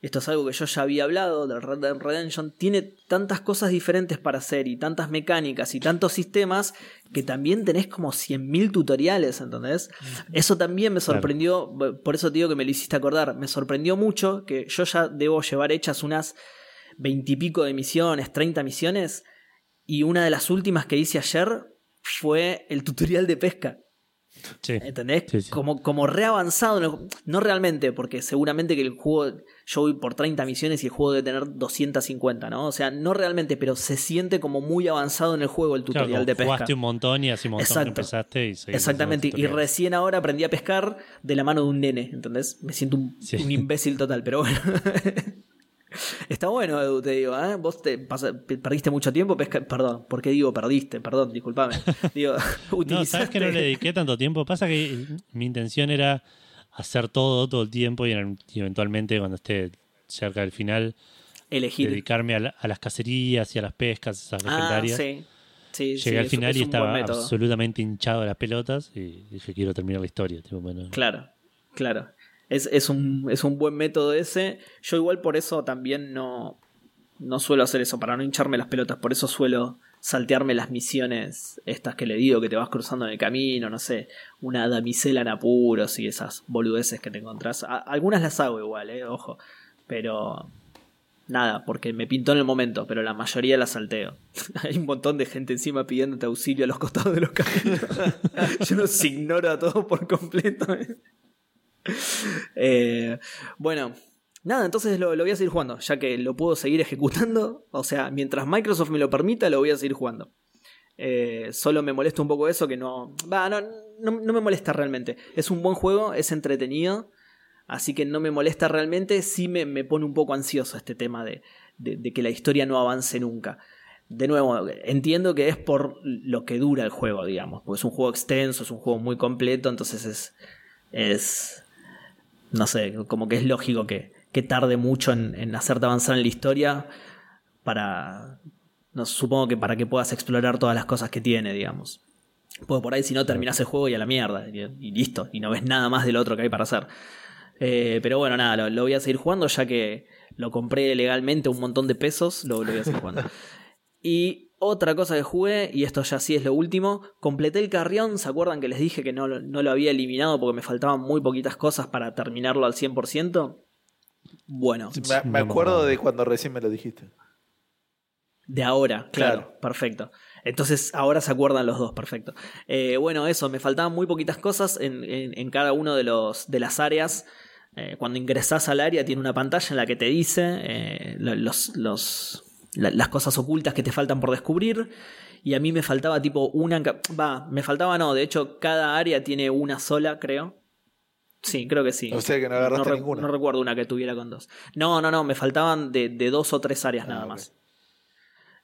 esto es algo que yo ya había hablado del Red Dead Redemption, tiene tantas cosas diferentes para hacer y tantas mecánicas y tantos sistemas que también tenés como 100.000 tutoriales, ¿entendés? Eso también me Claro. sorprendió, por eso te digo que me lo hiciste acordar, me sorprendió mucho que yo ya debo llevar hechas unas veintipico de misiones, 30 misiones, y una de las últimas que hice ayer fue el tutorial de pesca. Sí. ¿Entendés? Sí, sí. Como, como reavanzado. No realmente, porque seguramente que el juego. Yo voy por 30 misiones y el juego debe tener 250, ¿no? O sea, no realmente, pero se siente como muy avanzado en el juego el Claro, tutorial de pesca. jugaste un montón y hace un montón que Exacto. empezaste y Exactamente, y recién ahora aprendí a pescar de la mano de un nene, ¿entendés? Me siento un, Sí. un imbécil total, pero bueno. Está bueno, Edu, te digo, ¿eh? Vos te perdiste mucho tiempo pesca... Perdón, ¿por qué digo perdiste? Perdón, disculpame. Digo, No, sabes que no le utilizaste- dediqué tanto tiempo. Pasa que mi intención era hacer todo todo el tiempo y, en- y eventualmente cuando esté cerca del final Elegir. dedicarme a, la- a las cacerías y a las pescas, esas Ah, legendarias. sí. Sí, sí, Llegué al final y estaba absolutamente hinchado de las pelotas y dije quiero terminar la historia. Tipo, bueno, Claro, claro. Es, es, un, es un buen método ese. Yo igual por eso también no, no suelo hacer eso, para no hincharme las pelotas. Por eso suelo saltearme las misiones estas que le digo, que te vas cruzando en el camino, no sé, una damisela en apuros y esas boludeces que te encontrás. A- algunas las hago igual, eh, ojo. Pero nada, porque me pintó en el momento, pero la mayoría las salteo. Hay un montón de gente encima pidiéndote auxilio a los costados de los caminos. Yo los ignoro a todos por completo. eh. Eh, bueno, nada, entonces lo, voy a seguir jugando, ya que lo puedo seguir ejecutando. O sea, mientras Microsoft me lo permita, lo voy a seguir jugando. Eh, solo me molesta un poco eso, que no, va, no, no, me molesta realmente. Es un buen juego, es entretenido, Así que no me molesta realmente, sí me, me pone un poco ansioso este tema de, de, que la historia no avance nunca. De nuevo, entiendo que es por lo que dura el juego, digamos, porque es un juego extenso, es un juego muy completo, entonces es, es no sé, como que es lógico que, que tarde mucho en, en, hacerte avanzar en la historia para, no, supongo que para que puedas explorar todas las cosas que tiene, digamos. Porque por ahí si no terminas el juego y a la mierda, y, listo, y no ves nada más del otro que hay para hacer. Eh, pero bueno, nada, lo, voy a seguir jugando ya que lo compré legalmente un montón de pesos, lo, voy a seguir jugando. y otra cosa que jugué, y esto ya sí es lo último, completé el carrión, ¿se acuerdan que les dije que no, no lo había eliminado porque me faltaban muy poquitas cosas para terminarlo al 100%? Bueno. Me, me acuerdo de cuando recién me lo dijiste. De ahora, claro, perfecto. Entonces ahora se acuerdan los dos, perfecto. Eh, bueno, eso, me faltaban muy poquitas cosas en, en, cada uno de, los, de las áreas. Eh, cuando ingresas al área tiene una pantalla en la que te dice eh, los, los, las cosas ocultas que te faltan por descubrir. Y a mí me faltaba tipo una... Va, me faltaba no, de hecho cada área tiene una sola, creo. Sí, creo que sí. O sea que no agarraste ninguna. No recuerdo una que tuviera con dos. No, no, no, me faltaban de, de dos o tres áreas ah, nada más.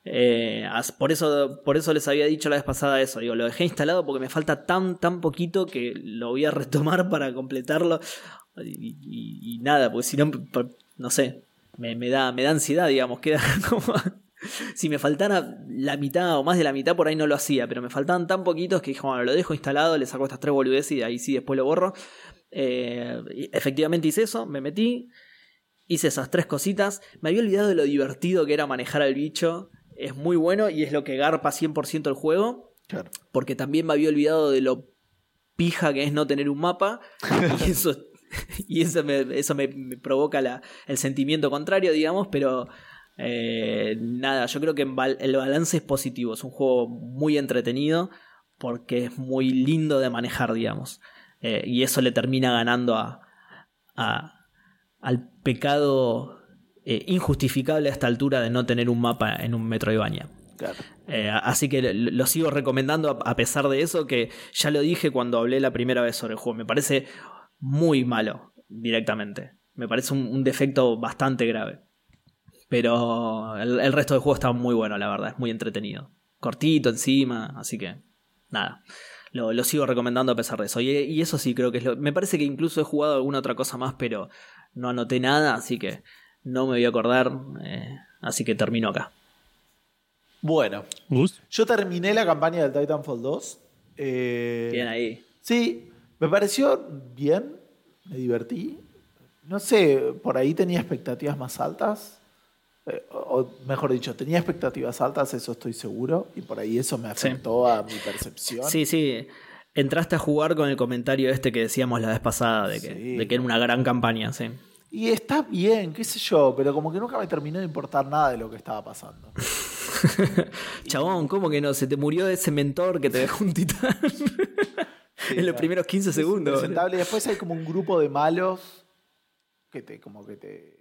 Eh, por, eso, por eso les había dicho la vez pasada eso. Digo, lo dejé instalado porque me falta tan, tan poquito que lo voy a retomar para completarlo. Y, nada, porque si no, no sé, me, da, me da ansiedad, digamos. Queda como. si me faltara la mitad o más de la mitad, por ahí no lo hacía. Pero me faltaban tan poquitos que dije, bueno, lo dejo instalado, le saco estas tres boludeces y ahí sí después lo borro. Eh, efectivamente hice eso, me metí. Hice esas tres cositas. Me había olvidado de lo divertido que era manejar al bicho es muy bueno y es lo que garpa 100% el juego. Porque también me había olvidado de lo pija que es no tener un mapa. y eso, y eso, me, eso me, provoca la, el sentimiento contrario, digamos, pero eh, nada, yo creo que el balance es positivo. Es un juego muy entretenido porque es muy lindo de manejar, digamos. Eh, y eso le termina ganando a, a, al pecado eh, injustificable a esta altura de no tener un mapa en un Metroidvania. Claro. Eh, así que lo sigo recomendando a pesar de eso, que ya lo dije cuando hablé la primera vez sobre el juego. Me parece muy malo directamente. Me parece un, defecto bastante grave. Pero el, resto del juego está muy bueno, la verdad. Es muy entretenido. Cortito encima, así que nada. Lo, sigo recomendando a pesar de eso. Y, eso sí, creo que es lo. Me parece que incluso he jugado alguna otra cosa más, pero no anoté nada, así que no me voy a acordar, eh, así que termino acá. Bueno, yo terminé la campaña del Titanfall 2. Eh, bien ahí. Sí, me pareció bien, me divertí. No sé, por ahí tenía expectativas más altas. Eh, o mejor dicho, tenía expectativas altas, eso estoy seguro. Y por ahí eso me afectó a mi percepción. Sí, sí. Entraste a jugar con el comentario este que decíamos la vez pasada, de que, de que era una gran campaña, sí. Y está bien, qué sé yo, pero como que nunca me terminó de importar nada de lo que estaba pasando. Chabón, ¿cómo que no? Se te murió ese mentor que te dejó un titán en los primeros 15 segundos. Y después hay como un grupo de malos que te, como que te.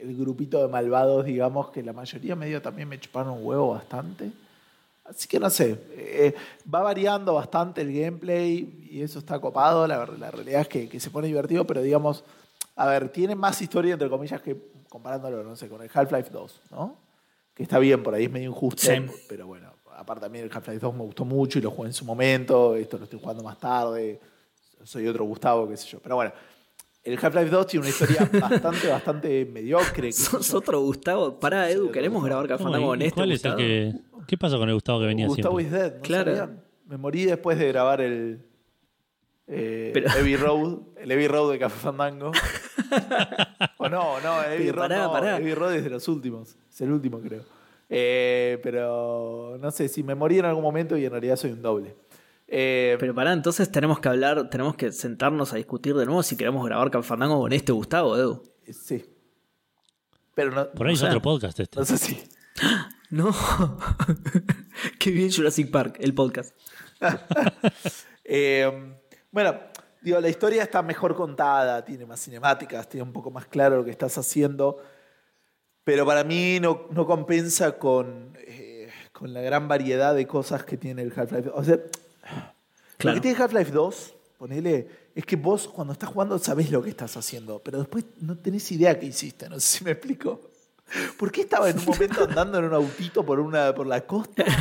El grupito de malvados, digamos, que la mayoría medio también me chuparon un huevo bastante. Así que no sé, eh, va variando bastante el gameplay y eso está copado. La, la realidad es que, que se pone divertido, pero digamos a ver, tiene más historia, entre comillas, que comparándolo, no sé, con el Half-Life 2, ¿no? Que está bien, por ahí es medio injusto, pero bueno, aparte también el Half-Life 2 me gustó mucho y lo jugué en su momento, esto lo estoy jugando más tarde, soy otro Gustavo, qué sé yo. Pero bueno, el Half-Life 2 tiene una historia bastante, bastante mediocre. Sos otro Gustavo. Pará, Edu, queremos grabar Café con este. ¿Cuál es el que, ¿Qué pasó con el Gustavo que venía Gustavo siempre? is dead, ¿no claro. Me morí después de grabar el, eh, Road, el Heavy Road de Café Fandango. o no, no, el Heavy Road, no, Road es de los últimos. Es el último, creo. Eh, pero no sé, si me morí en algún momento y en realidad soy un doble. Eh, pero pará, entonces tenemos que hablar, tenemos que sentarnos a discutir de nuevo si queremos grabar Café Fandango con este Gustavo, Edu. Eh, sí. Pero no, Por ahí es otro podcast este. No sé si. No. Qué bien Jurassic Park, el podcast. eh, bueno, digo, la historia está mejor contada, tiene más cinemáticas, tiene un poco más claro lo que estás haciendo, pero para mí no, no compensa con, eh, con la gran variedad de cosas que tiene el Half-Life. O sea, lo que tiene Half-Life 2, ponele, es que vos cuando estás jugando sabés lo que estás haciendo, pero después no tenés idea qué hiciste, no sé si me explico. ¿Por qué estaba en un momento andando en un autito por, una, por la costa?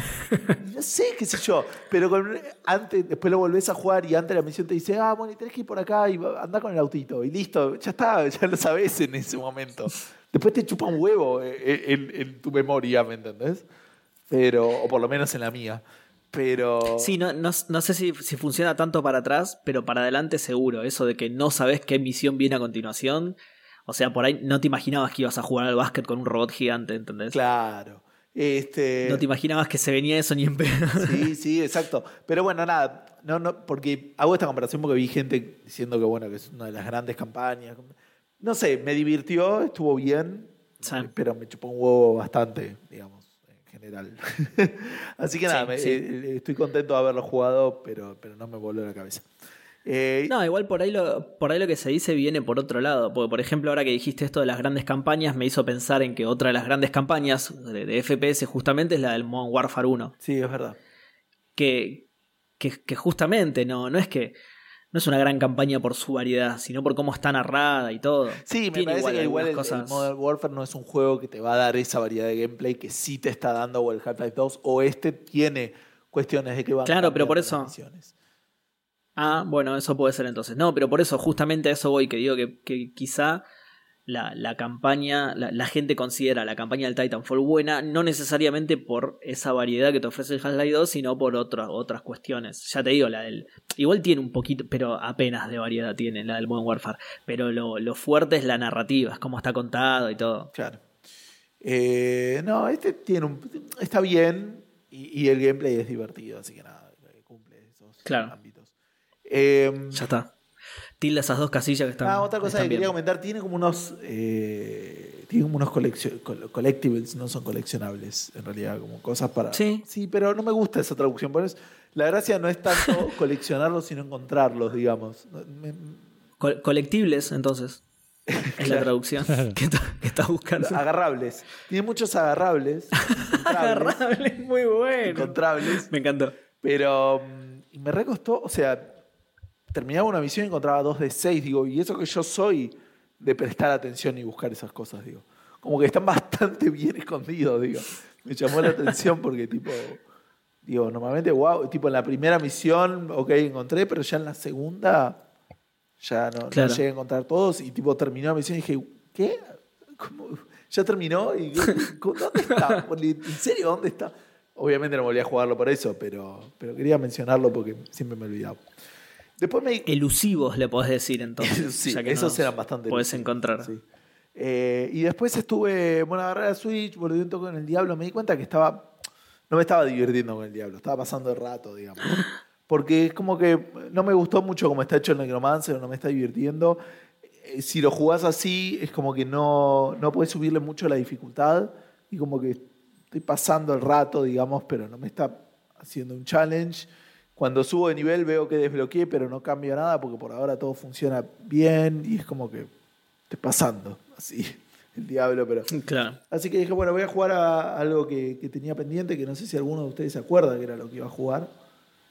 No sé, qué sé yo. Pero con- antes, después lo volvés a jugar y antes la misión te dice, ah, bueno, y tenés que ir por acá y andá con el autito. Y listo, ya está, ya lo sabés en ese momento. Después te chupa un huevo eh, en, en tu memoria, ¿me entendés? Pero, o por lo menos en la mía. Pero. Sí, no, no, no sé si, si funciona tanto para atrás, pero para adelante seguro. Eso de que no sabes qué misión viene a continuación. O sea, por ahí no te imaginabas que ibas a jugar al básquet con un robot gigante, ¿entendés? Claro. Este, No te imaginabas que se venía eso ni en pedo. Sí, sí, exacto. Pero bueno, nada, no, no, porque hago esta comparación porque vi gente diciendo que bueno, que es una de las grandes campañas. No sé, me divirtió, estuvo bien, Sí. pero me chupó un huevo bastante, digamos, general. Así que nada, Sí, me- sí. eh, estoy contento de haberlo jugado, pero, pero no me voló la cabeza. Eh, No, igual por ahí, lo, por ahí lo que se dice viene por otro lado. Porque, por ejemplo, ahora que dijiste esto de las grandes campañas, me hizo pensar en que otra de las grandes campañas de, de FPS justamente es la del Modern Warfare 1. Sí, es verdad. Que, que, que justamente no, no es que. No es una gran campaña por su variedad, sino por cómo está narrada y todo. Sí, me Tiene parece que igual el, algunas el Modern Warfare no es un juego que te va a dar esa variedad de gameplay que sí te está dando o el Half-Life 2 o este tiene cuestiones de que van Claro, pero por eso- misiones. Ah, bueno, eso puede ser entonces. No, pero por eso, justamente a eso voy, que digo que, que quizá la, la campaña, la, la gente considera la campaña del Titanfall buena, no necesariamente por esa variedad que te ofrece el Half-Life 2, sino por otras otras cuestiones. Ya te digo, la del. Igual tiene un poquito, pero apenas de variedad tiene la del Modern Warfare. Pero lo, lo fuerte es la narrativa, es cómo está contado y todo. Claro. Eh, no, este tiene un, está bien y, y el gameplay es divertido, así que nada, cumple esos Claro. ámbitos. Eh, Ya está. Tilda esas dos casillas que están. ah, otra cosa que quería bien. comentar, tiene como unos, eh, tiene como unos collectibles, no son coleccionables, en realidad, como cosas para... Sí. Sí, pero no me gusta esa traducción, por eso la gracia no es tanto coleccionarlos, sino encontrarlos, digamos. No, me- Co- colectibles, entonces. Es la traducción que, está- que estás buscando. agarrables. Tiene muchos agarrables. encontrables, Agarrable, muy bueno. encontrables. Me encantó. Pero mm, me recostó, o sea, terminaba una misión y encontraba dos de seis, digo, y eso que yo soy de prestar atención y buscar esas cosas, digo. Como que están bastante bien escondidos, digo. Me llamó la atención porque, tipo, digo, normalmente, wow, tipo en la primera misión, ok, encontré, pero ya en la segunda ya no, no Claro. llegué a encontrar todos y, tipo, terminó la misión y dije, ¿qué? ¿Cómo? ¿Ya terminó? ¿Y qué- ¿Dónde está? ¿En serio? ¿Dónde está? Obviamente no volví a jugarlo por eso, pero, pero quería mencionarlo porque siempre me olvidaba. Después me... Elusivos le podés decir entonces. sí, ya que esos nos eran bastante... Podés elusivos, encontrar. sí. Eh, y después estuve, bueno, agarré la Switch, volví un toque con el Diablo, me di cuenta que estaba... No me estaba divirtiendo con el Diablo, estaba pasando el rato, digamos. Porque es como que no me gustó mucho como está hecho el Necromancer, no me está divirtiendo. Eh, Si lo jugás así, es como que no, no puedes subirle mucho la dificultad y como que estoy pasando el rato, digamos, pero no me está haciendo un challenge. Cuando subo de nivel veo que desbloqueé, pero no cambia nada porque por ahora todo funciona bien y es como que estoy pasando así el diablo, pero... Claro. Así que dije, bueno, voy a jugar a algo que, que tenía pendiente, que no sé si alguno de ustedes se acuerda que era lo que iba a jugar,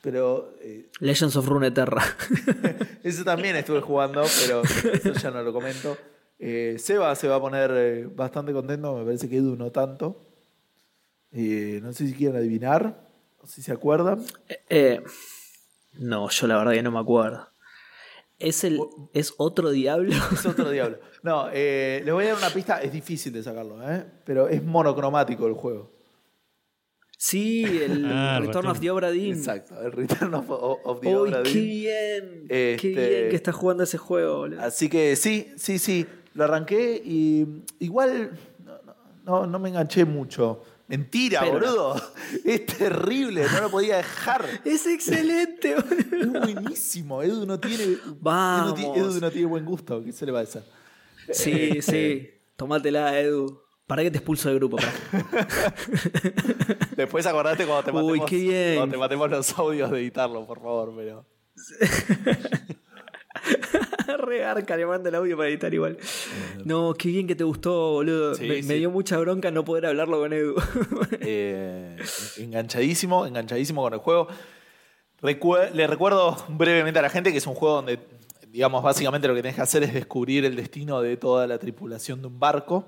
pero eh, Legends of Runeterra. eso también estuve jugando, pero eso ya no lo comento. Eh, Seba se va a poner eh, bastante contento, me parece que Edu no tanto. Eh, no sé si quieren adivinar, si se acuerdan. Eh, no, yo la verdad que no me acuerdo. ¿Es, el, ¿Es otro diablo? Es otro diablo. No, eh, les voy a dar una pista, es difícil de sacarlo, ¿eh? pero es monocromático el juego. Sí, el Ah, Return of the Obra Dinn. Exacto, el Return of, of the Uy, Obra qué Dinn. bien. Este- Qué bien que estás jugando ese juego, boludo. Así que sí, sí, sí, lo arranqué y igual no, no- no, no me enganché mucho. Mentira, Pero- boludo. Es terrible, no lo podía dejar. Es excelente, boludo. Es buenísimo. Edu no tiene, Vamos. Edu no tiene buen gusto. ¿Qué se le va a hacer? Sí, sí. Tómatela, Edu. ¿Para qué te expulso del grupo? Después acordate cuando te Uy, matemos, qué bien. cuando te matemos los audios de editarlo, por favor. Pero... Regarca, le manda el audio para editar igual. No, qué bien que te gustó, boludo. Sí, me, sí. me dio mucha bronca no poder hablarlo con Edu. Eh, enganchadísimo, enganchadísimo con el juego. Le recuerdo brevemente a la gente que es un juego donde digamos, básicamente lo que tenés que hacer es descubrir el destino de toda la tripulación de un barco.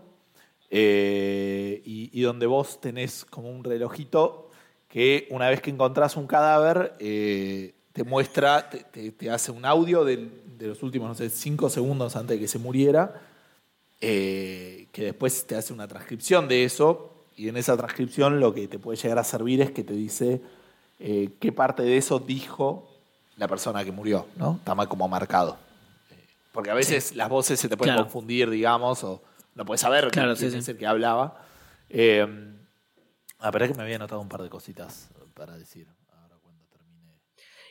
eh, y, y donde vos tenés como un relojito que una vez que encontrás un cadáver, eh, te muestra, te, te- te hace un audio del- de, los últimos, no sé, cinco segundos antes de que se muriera, eh, que después te hace una transcripción de eso, y en esa transcripción lo que te puede llegar a servir es que te dice eh, qué parte de eso dijo la persona que murió, ¿no? Está mal como marcado. Eh, Porque a veces las voces se te pueden Claro. confundir, digamos, o no puedes saber Claro, quién sí, es sí. el que hablaba. Eh, ah, pero es que me había anotado un par de cositas para decir.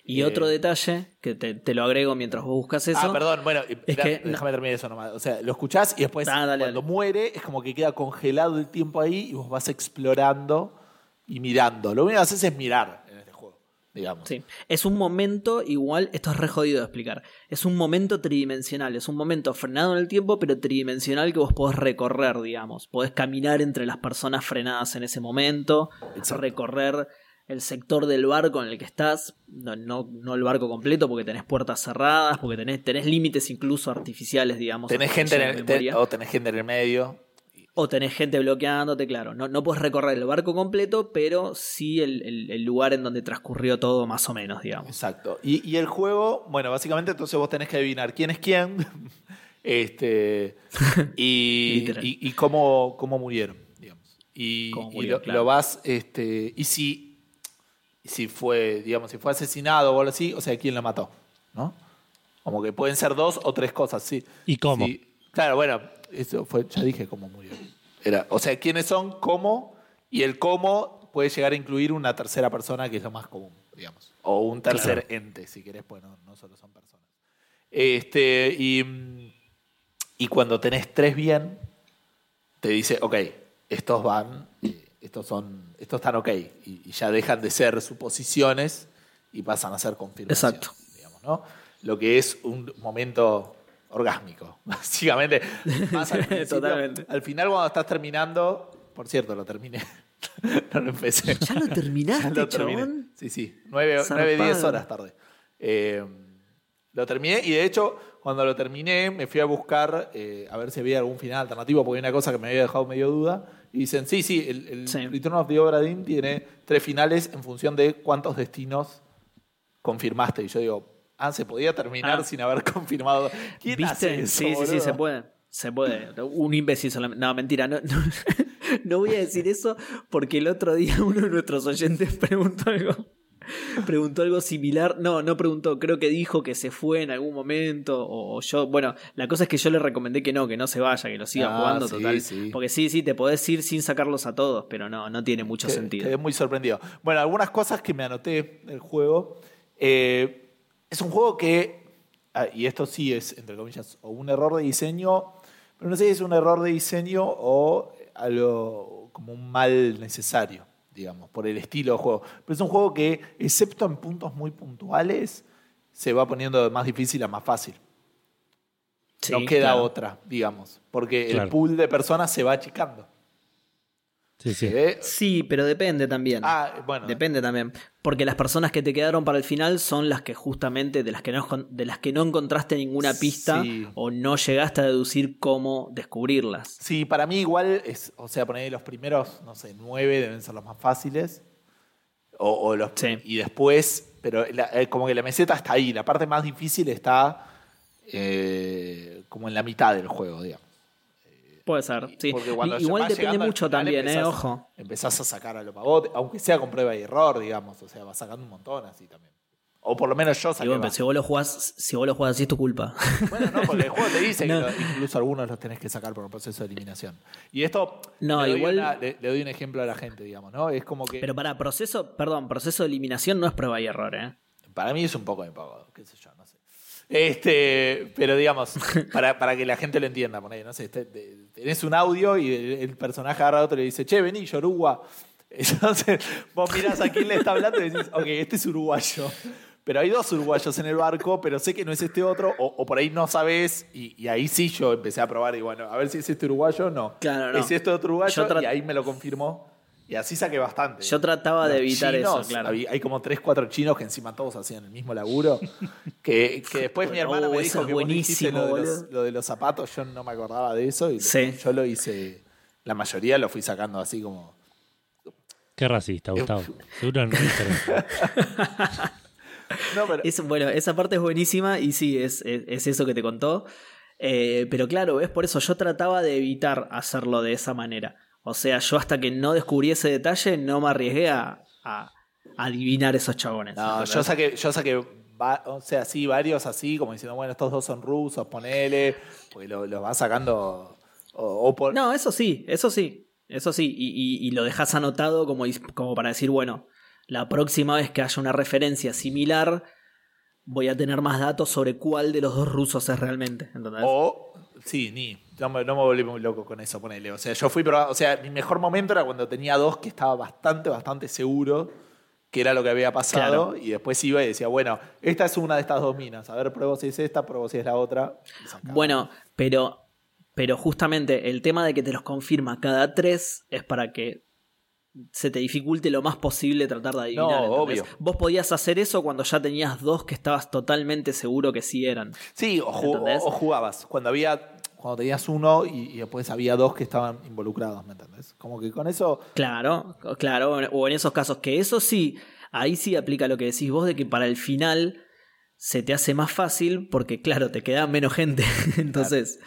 Y Eh, otro detalle, que te, te lo agrego mientras vos buscas eso. Ah, perdón, bueno, es que- déjame terminar eso nomás. O sea, lo escuchás y después Ah, dale, cuando dale. muere es como que queda congelado el tiempo ahí y vos vas explorando y mirando. Lo único que haces es mirar en este juego, digamos. Sí. Es un momento, igual, esto es re jodido de explicar. Es un momento tridimensional, es un momento frenado en el tiempo, pero tridimensional que vos podés recorrer, digamos. Podés caminar entre las personas frenadas en ese momento, Exacto. recorrer el sector del barco en el que estás, no, no, no el barco completo porque tenés puertas cerradas, porque tenés, tenés límites incluso artificiales, digamos. Tenés gente en el, memoria. te- o tenés gente en el medio. O tenés gente bloqueándote, claro. No, no puedes recorrer el barco completo, pero sí el, el- el lugar en donde transcurrió todo, más o menos, digamos. Exacto. Y, y el juego, bueno, básicamente entonces vos tenés que adivinar quién es quién este, y, y- y cómo, cómo murieron, digamos. Y, lo, claro. lo vas, este, y si, si fue, digamos, si fue asesinado o algo así, o sea, quién lo mató, ¿no? Como que pueden ser dos o tres cosas, sí. ¿Y cómo? Sí. Claro, bueno, eso fue, ya dije cómo murió. Era, o sea, quiénes son, cómo, y el cómo puede llegar a incluir una tercera persona, que es lo más común, digamos. O un tercer ente, si querés, pues no, no solo son personas. Este, y, y cuando tenés tres bien, te dice, ok, estos van, eh, estos son, estos están ok, y, y ya dejan de ser suposiciones y pasan a ser confirmaciones. Exacto. Digamos, ¿no? Lo que es un momento orgásmico, básicamente. Al. Totalmente. al final, cuando estás terminando, por cierto, lo terminé. no lo empecé. ¿Ya lo terminaste, Ya lo terminé. chabón? Sí, sí. Nueve, Zarpado. nueve, diez horas tarde. Eh, lo terminé y de hecho, cuando lo terminé, me fui a buscar eh, a ver si había algún final alternativo, porque hay una cosa que me había dejado medio duda. Y dicen, sí, sí, el, el Sí. Return of the Obra Dinn tiene tres finales en función de cuántos destinos confirmaste. Y yo digo, ah, se podía terminar Ah. sin haber confirmado. ¿Quién hace ¿Viste? eso, sí, sí, sí, se puede. Se puede. Un imbécil solamente. No, mentira. No, no, no voy a decir eso porque el otro día uno de nuestros oyentes preguntó algo. Preguntó algo similar. No, no preguntó. Creo que dijo que se fue en algún momento. O yo. Bueno, la cosa es que yo le recomendé que no, que no se vaya, que lo siga Ah, jugando sí, total. sí. Porque sí, sí, te podés ir sin sacarlos a todos, pero no, no tiene mucho Que- sentido. Quedé muy sorprendido. Bueno, algunas cosas que me anoté del juego. Eh, es un juego que, ah, y esto sí es, entre comillas, o un error de diseño, pero no sé si es un error de diseño o algo como un mal necesario, digamos, por el estilo de juego. Pero es un juego que, excepto en puntos muy puntuales, se va poniendo de más difícil a más fácil. Sí, no queda claro. otra, digamos, porque el pool de personas se va achicando. Sí, sí. Pero depende también. Ah, bueno. Depende también. Porque las personas que te quedaron para el final son las que justamente de las que no, de las que no encontraste ninguna pista Sí. o no llegaste a deducir cómo descubrirlas. Sí, para mí igual es, o sea, poner los primeros, no sé, nueve deben ser los más fáciles. O, o los, Sí. Y después, pero la- eh, como que la meseta está ahí. La parte más difícil está eh, como en la mitad del juego, digamos. Puede ser, sí. Porque cuando Igual depende mucho final también, eh, ojo. Empezás a sacar a los pavotes, aunque sea con prueba y error, digamos. O sea, vas sacando un montón así también. O por lo menos yo Y saqué bueno, pero si vos lo jugás, si vos lo jugás así es tu culpa. Bueno, no, porque el juego te dice No. que lo- incluso algunos los tenés que sacar por un proceso de eliminación. Y esto No, le, doy igual- una- le, le doy un ejemplo a la gente, digamos, ¿no? Es como que Pero para proceso, perdón, proceso de eliminación no es prueba y error, ¿eh? para mí es un poco pago, qué sé yo. Este, pero digamos, para, para que la gente lo entienda, poné, no sé, este- te- tenés un audio y el, el personaje agarra a otro y le dice, che, vení, Yoruba. Entonces, vos mirás a quién le está hablando y decís, ok, este es uruguayo. Pero hay dos uruguayos en el barco, pero sé que no es este otro, o, o por ahí no sabes, y, y ahí sí yo empecé a probar, y bueno, a ver si es este uruguayo o no. Claro, no. Es este otro uruguayo, y ahí me lo confirmó. Y así saqué bastante. Yo trataba de evitar chinos, eso, claro. hay como 3, 4 chinos que encima todos hacían el mismo laburo. que, que después mi hermana Oh, me dijo que vos hiciste buenísimo, lo de, los, lo de los zapatos. Yo no me acordaba de eso. Y Sí. yo lo hice. La mayoría lo fui sacando así como. Qué racista, Gustavo. Seguro no. No, pero. Es- bueno, esa parte es buenísima y sí, es, es, es eso que te contó. Eh, pero claro, es por eso yo trataba de evitar hacerlo de esa manera. O sea, yo hasta que no descubrí ese detalle no me arriesgué a, a adivinar esos chabones. No, yo saqué, yo saqué, va- o sea, sí, varios así, como diciendo, bueno, estos dos son rusos, ponele, porque lo- los vas sacando. O, o por, No, eso sí, eso sí, eso sí. Y, y- y lo dejas anotado como, como para decir, bueno, la próxima vez que haya una referencia similar, voy a tener más datos sobre cuál de los dos rusos es realmente. ¿entendés? O, sí, ni. No me, no me volví muy loco con eso, ponele. O sea, yo fui proba- O sea, mi mejor momento era cuando tenía dos que estaba bastante, bastante seguro que era lo que había pasado. Y después iba y decía, bueno, esta es una de estas dos minas. A ver, pruebo si es esta, pruebo si es la otra. Bueno, pero, pero justamente el tema de que te los confirma cada tres es para que se te dificulte lo más posible tratar de adivinar. No, obvio. Vos podías hacer eso cuando ya tenías dos que estabas totalmente seguro que sí eran. Sí, o, ju- o jugabas. Cuando había. Cuando tenías uno y, y después había dos que estaban involucrados, ¿me entendés? Como que con eso. Claro, claro, o en esos casos, que eso sí, ahí sí aplica lo que decís vos de que para el final se te hace más fácil porque, claro, te queda menos gente. Entonces,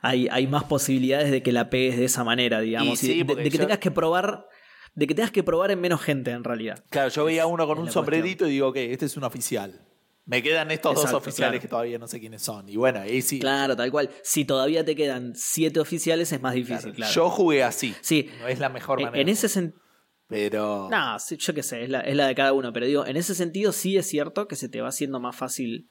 hay, hay más posibilidades de que la pegues de esa manera, digamos. Y y sí, de- porque de, que yo- tengas que probar. De que tengas que probar en menos gente, en realidad. Claro, yo veía uno con es un sombrerito y digo, ok, este es un oficial. Me quedan estos Exacto, dos oficiales claro. que todavía no sé quiénes son. Y bueno, ahí sí. Claro, tal cual. Si todavía te quedan siete oficiales, es más difícil, claro. Yo jugué así. Sí. No es la mejor En- manera. en ese sentido. Pero. No, yo qué sé, es la, es la de cada uno, pero digo, en ese sentido sí es cierto que se te va haciendo más fácil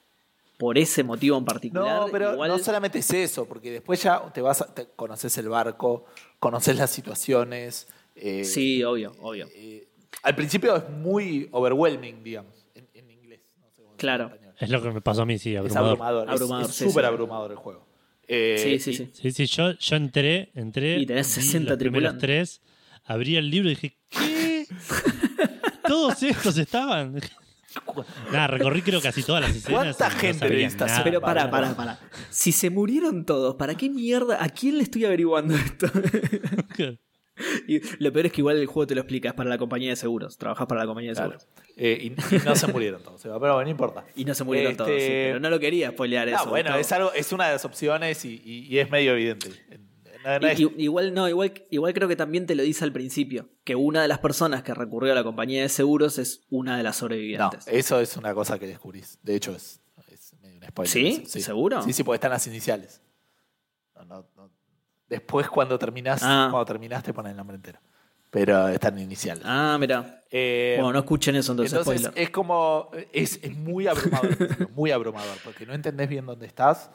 por ese motivo en particular. No, pero Igual- no solamente es eso, porque después ya te vas a, te- conoces el barco, conoces las situaciones. eh, Sí, obvio, obvio. eh, al principio es muy overwhelming, digamos, en, en inglés. No sé cómo Claro. español. Es lo que me pasó a mí, sí, Es abrumador. abrumador. es- Abrumador, es sí, súper sí. abrumador el juego. Eh, Sí, sí, y- sí. Sí, sí, yo, yo entré, entré. Y tenés vi 60 los primeros tripulantes. tres, abrí el libro y dije, ¿qué? Todos estos estaban. Nada, recorrí creo casi todas las escenas. ¿Cuánta no gente necesitas nada. Pero para, para, para. Si se murieron todos, ¿para qué mierda? ¿A quién le estoy averiguando esto? y lo peor es que igual el juego te lo explica, es para la compañía de seguros. Trabajas para la compañía de claro. seguros. Eh, y, y no se murieron todos, Seba, pero bueno, no importa. Y no se murieron Este, todos. sí, pero no lo quería spoilear No, eso. bueno, es, algo, es una de las opciones y, y- y es medio evidente. No- no es- I- i- igual no, igual, igual creo que también te lo dice al principio, que una de las personas que recurrió a la compañía de seguros es una de las no, sobrevivientes. eso es una cosa que descubrís. De hecho, es, es medio un spoiler. ¿Sí? eso, ¿Seguro? Sí, sí, porque están las iniciales. No, no, no. Después, cuando terminás, Ah. cuando terminás, te ponen el nombre entero. Pero están iniciales. Ah, mira. Eh, bueno, no escuchen eso entonces, Entonces spoiler. es como, es, es muy abrumador, al principio, muy abrumador, porque no entendés bien dónde estás,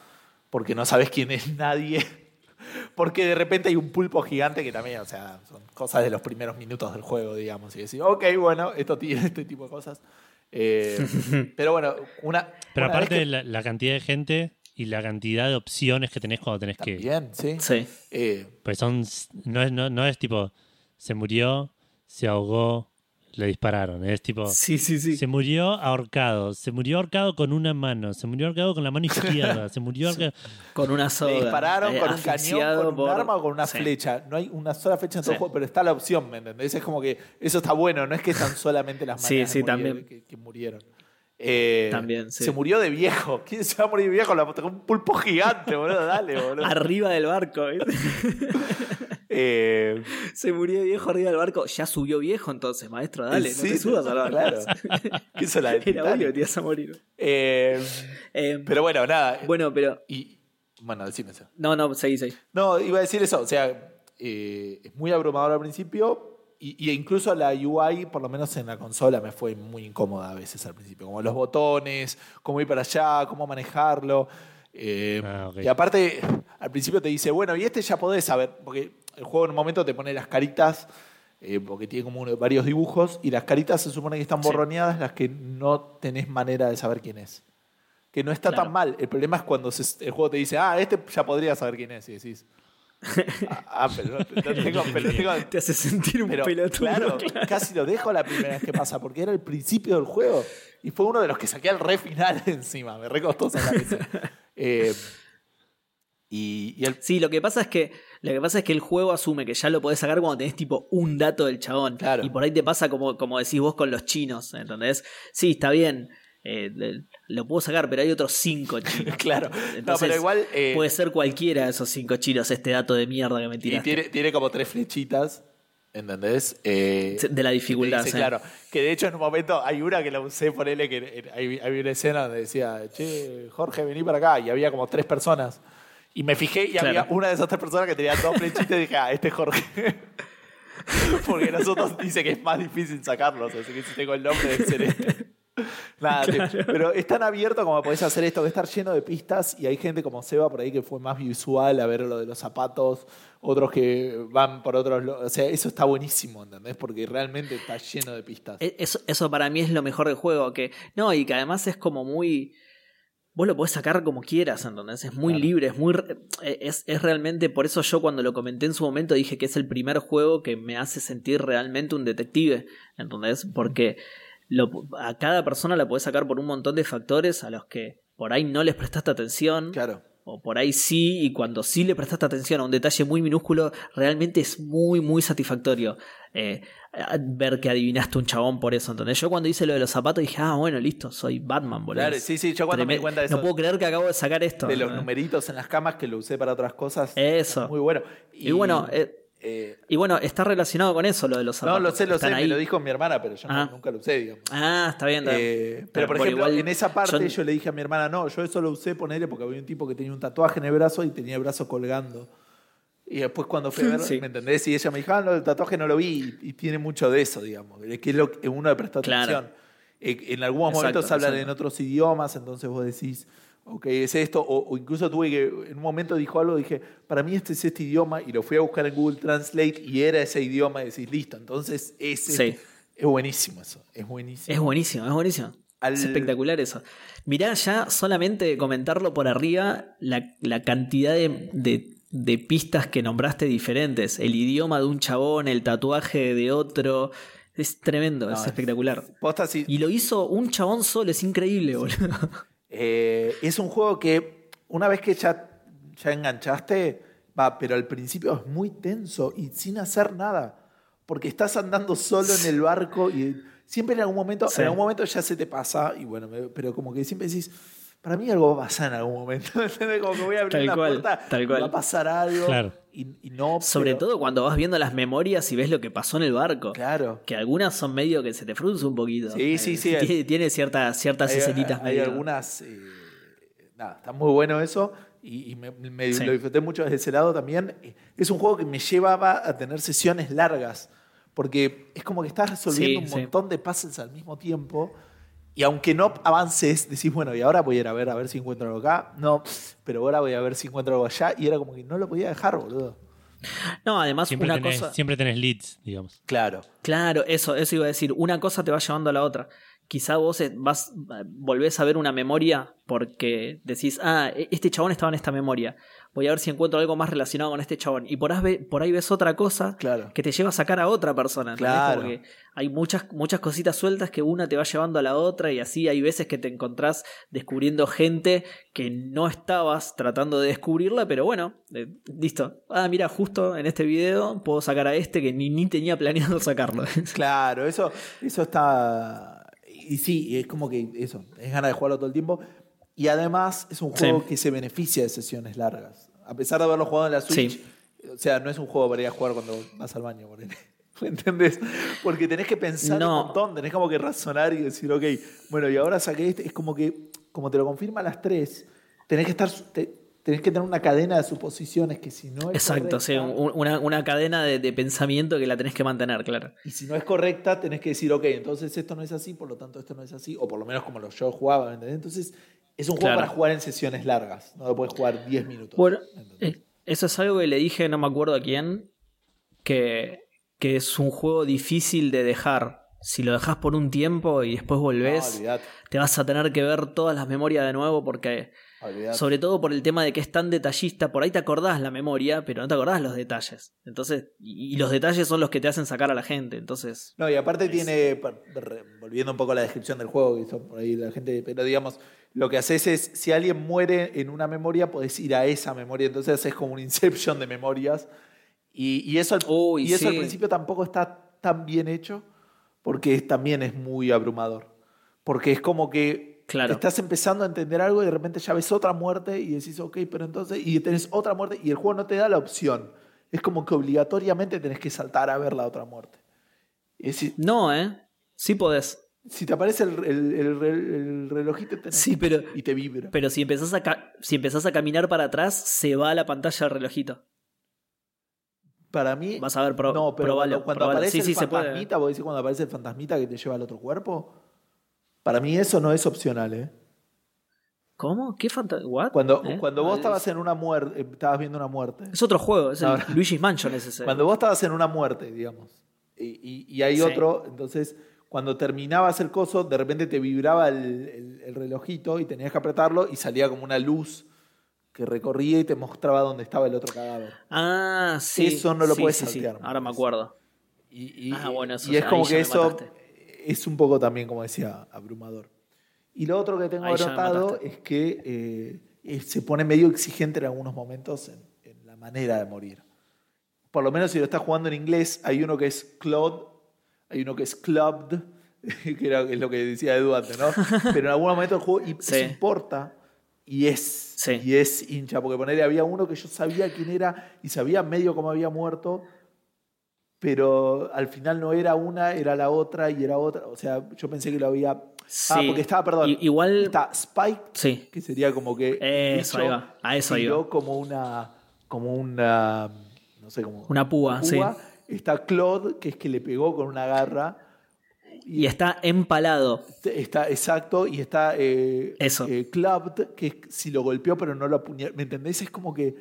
porque no sabes quién es nadie, porque de repente hay un pulpo gigante que también, o sea, son cosas de los primeros minutos del juego, digamos, y decir, ok, bueno, esto tiene este tipo de cosas. Eh, pero bueno, una... Pero una aparte de la, la cantidad de gente y la cantidad de opciones que tenés cuando tenés que- que. También, sí. Sí. Eh, Pues son. No es, no, no es tipo. Se murió, se ahogó, le dispararon. Es tipo. Sí, sí, sí. Se murió ahorcado. Se murió ahorcado con una mano. Se murió ahorcado con la mano izquierda. Se murió ahorcado. Con una soda. le dispararon eh, con un cañón, con un arma o con una Sí. flecha. No hay una sola flecha en todo Sí. el juego, pero está la opción, ¿me entendés? Es como que eso está bueno, no es que están solamente las Sí, maneras sí, también. Que, que murieron. Eh, También, sí. Se murió de viejo. ¿Quién se va a morir de viejo? La- Un pulpo gigante, boludo. Dale, boludo. Arriba del barco. Eh, Se murió de viejo arriba del barco. Ya subió viejo entonces, maestro. Dale, sí, no te subas al barco. Claro. ¿Qué hizo la del Era obvio Titanic? que te ibas a morir. Eh, Eh, pero bueno, nada. bueno, pero. Y, bueno, decime eso. No, no, seguí, seguí. No, iba a decir eso. O sea, eh, es muy abrumador al principio. Y, y incluso la UI, por lo menos en la consola, me fue muy incómoda a veces al principio. Como los botones, cómo ir para allá, cómo manejarlo. Eh, Ah, ok. Y aparte, al principio te dice, bueno, y este ya podés saber. Porque el juego en un momento te pone las caritas, eh, porque tiene como uno- varios dibujos. Y las caritas se supone que están Sí. borroneadas, las que no tenés manera de saber quién es. Que no está Claro. tan mal. El problema es cuando se- el juego te dice, ah, este ya podría saber quién es. Y decís, Ah, pero no, no tengo, pero tengo, Te hace sentir un pero, pelotudo. claro, casi lo dejo la primera vez que pasa, porque era el principio del juego. Y fue uno de los que saqué al re final encima. Me recostó sacar ese. Eh, y, y el, Sí, lo que pasa es que lo que pasa es que el juego asume que ya lo podés sacar cuando tenés tipo un dato del chabón. Claro. Y por ahí te pasa como, como decís vos con los chinos, ¿entendés? Sí, está bien. Eh, lo puedo sacar, pero hay otros cinco chinos. claro. no, Entonces, pero igual. eh, Puede ser cualquiera de esos cinco chinos este dato de mierda que me y tiraste. tiene, tiene como tres flechitas. ¿Entendés? Eh, De la dificultad, dice, sí. Claro. Que de hecho en un momento hay una que la usé, ponele que hay, hay una escena donde decía, che, Jorge, vení para acá. Y había como tres personas. Y me fijé y Claro. había una de esas tres personas que tenía dos flechitas y dije, ah, este es Jorge. Porque nosotros dice que es más difícil sacarlos, así que si tengo el nombre de ser este. Nada, te- pero es tan abierto como podés hacer esto, que estar lleno de pistas y hay gente como Seba por ahí que fue más visual a ver lo de los zapatos, otros que van por otros... O sea, eso está buenísimo, ¿entendés? Porque realmente está lleno de pistas. E- Eso, eso para mí es lo mejor del juego. Que, no, y que además es como muy. Vos lo podés sacar como quieras, ¿entendés? Es muy Claro. libre, es muy. re- Es, es realmente. Por eso yo cuando lo comenté en su momento dije que es el primer juego que me hace sentir realmente un detective. ¿Entendés? Porque lo- a cada persona la podés sacar por un montón de factores a los que por ahí no les prestaste atención. Claro. O por ahí sí, y cuando sí le prestaste atención a un detalle muy minúsculo, realmente es muy, muy satisfactorio eh, ver que adivinaste un chabón por eso. Entonces, yo cuando hice lo de los zapatos dije, ah, bueno, listo, soy Batman, boludo. Claro, sí, sí, yo cuando me di cuenta de eso, No puedo creer que acabo de sacar esto. de los ¿no? numeritos en las camas que lo usé para otras cosas. Eso. Muy bueno. Y, bueno, eh, eh, y bueno, está relacionado con eso lo de los no, zapatos. lo sé, lo sé, Están me ahí. lo dijo mi hermana, pero yo no- Ah. nunca lo usé, digamos. Ah, está bien. está bien. Eh, pero por ejemplo, igual en esa parte yo- yo... le dije a mi hermana, no, yo eso lo usé ponerle porque había un tipo que tenía un tatuaje en el brazo y tenía el brazo colgando. Y después cuando fui a ver, Sí. ¿me entendés? Y ella me dijo, ah, no, el tatuaje no lo vi y, y tiene mucho de eso, digamos, de que es lo que uno le presta Claro. atención. Eh, en algunos Exacto, momentos hablan en otros idiomas, entonces vos decís, ok, es esto, o, o incluso tuve que, en un momento dijo algo, dije, para mí este es este idioma, y lo fui a buscar en Google Translate y era ese idioma, y decís, listo, entonces ese Sí. es buenísimo eso, es buenísimo. Es buenísimo, es buenísimo. Al- Es espectacular eso. Mirá ya solamente comentarlo por arriba la, la cantidad de, de- de pistas que nombraste diferentes. El idioma de un chabón, el tatuaje de otro. Es tremendo, No, es- espectacular. Posta, sí, Y lo hizo un chabón solo, es increíble, boludo. Eh, es un juego que una vez que ya, ya enganchaste, va, pero al principio es muy tenso y sin hacer nada. Porque estás andando solo en el barco y siempre en algún momento, Sí. en algún momento ya se te pasa, y bueno, me- pero como que siempre decís, para mí algo va a pasar en algún momento. como que voy a abrir Tal una cual, puerta tal y cual. va a pasar algo. Claro. Y, y no. Sobre pero- todo cuando vas viendo las memorias y ves lo que pasó en el barco. Claro. Que algunas son medio que se te frunce un poquito. Sí, sí, Eh, sí. Tiene, tiene ciertas, ciertas hay, escenitas hay medio- algunas. eh, nada, está muy bueno eso. Y, y me, me- Sí. lo disfruté mucho desde ese lado también. Eh, Es un juego que me llevaba a tener sesiones largas. Porque es como que estás resolviendo Sí, un sí. montón de puzzles al mismo tiempo. Y aunque no avances, decís, bueno, y ahora voy a ir a ver a ver si encuentro algo acá. No, pero ahora voy a ver si encuentro algo allá. Y era como que no lo podía dejar, boludo. No, además Siempre una tenés, cosa... siempre tenés leads, digamos. Claro. Claro, eso, eso iba a decir. Una cosa te va llevando a la otra. Quizá vos eh, vas, eh, volvés a ver una memoria porque decís, ah, e- este chabón estaba en esta memoria. Voy a ver si encuentro algo más relacionado con este chabón. Y por por ahí ves otra cosa Claro. que te lleva a sacar a otra persona. Claro. Como que hay muchas, muchas cositas sueltas que una te va llevando a la otra y así hay veces que te encontrás descubriendo gente que no estabas tratando de descubrirla, pero bueno, eh, listo. Ah, mira, justo en este video puedo sacar a este que ni, ni tenía planeado sacarlo. Claro, eso, eso está. Y sí, es como que eso, es ganas de jugarlo todo el tiempo. Y además es un juego Sí. que se beneficia de sesiones largas. A pesar de haberlo jugado en la Switch, Sí. o sea, no es un juego para ir a jugar cuando vas al baño. ¿Me entendés? Porque tenés que pensar No. un montón, tenés como que razonar y decir, ok, bueno, y ahora saqué este. Es como que, como te lo confirma a las tres, tenés que estar. te- tenés que tener una cadena de suposiciones que si no es Exacto, sí, correcta- una, una cadena de, de pensamiento que la tenés que mantener, claro. Y si no es correcta, tenés que decir, ok, entonces esto no es así, por lo tanto esto no es así, o por lo menos como lo yo jugaba, ¿me ¿entendés? Entonces es un juego Claro. para jugar en sesiones largas, no lo puedes jugar 10 minutos. Bueno, eh, eso es algo que le dije, no me acuerdo a quién, que, que es un juego difícil de dejar. Si lo dejas por un tiempo y después volvés, te vas a tener que ver todas las memorias de nuevo porque Olvidate. Sobre todo por el tema de que es tan detallista, por ahí te acordás la memoria, pero no te acordás los detalles. Entonces, y, y los detalles son los que te hacen sacar a la gente. Entonces, No, y aparte tiene, volviendo un poco a la descripción del juego, que hizo por ahí la gente, pero digamos, lo que haces es, si alguien muere en una memoria, podés ir a esa memoria, entonces haces como un inception de memorias. Y, y eso, y eso al principio tampoco está tan bien hecho, porque es- también es muy abrumador. Porque es como que Claro. estás empezando a entender algo y de repente ya ves otra muerte y decís, ok, pero entonces, y tenés otra muerte y el juego no te da la opción. Es como que obligatoriamente tenés que saltar a ver la otra muerte. Es no, ¿eh? Sí podés. Si te aparece el, el- el re- el relojito tenés- Sí, pero, y te vibra. pero si, empezás a si empezás a caminar para atrás, se va a la pantalla del relojito. Para mí, Vas a ver, pro, no, pero probalo, cuando, probalo. aparece Sí, el fantasmita, vos decís cuando aparece el fantasmita que te lleva al otro cuerpo, para mí eso no es opcional, ¿eh? ¿Cómo? ¿Qué fantasma? Cuando, ¿Eh? cuando vos estabas en una muerte, estabas viendo una muerte. Es otro juego, es el Luigi's Mansion es ese. Cuando vos estabas en una muerte, digamos, y, y- y hay Sí. otro, entonces cuando terminabas el coso, de repente te vibraba el, el- el relojito y tenías que apretarlo y salía como una luz que recorría y te mostraba dónde estaba el otro cadáver. Ah, sí. Eso no lo sí, puedes sí, saltear, Ahora me acuerdo. Y, y- Ah, bueno, eso y es como que eso mataste. es un poco también, como decía, abrumador. Y lo otro que tengo Ahí anotado es que eh, se pone medio exigente en algunos momentos en, en la manera de morir. Por lo menos si lo estás jugando en inglés, hay uno que es Claude, hay uno que es Clubbed, que era es lo que decía Edu antes, ¿no? Pero en algún momento el juego Sí. se importa y es, Sí. y es hincha, porque ponerle había uno que yo sabía quién era y sabía medio cómo había muerto, pero al final no era una, era la otra y era otra. O sea, yo pensé que lo había. Ah, Sí. porque estaba, perdón. I- igual- Está Spike, Sí. que sería como que. Eso, va. A eso iba. como una. Como una. No sé cómo. Una púa, sí. Está Claude, que es que le pegó con una garra. Y está empalado. Está exacto, y está eh, Eso. eh, Clubbed, que es si lo golpeó pero no lo apuñaló. ¿Me entendés? Es como que.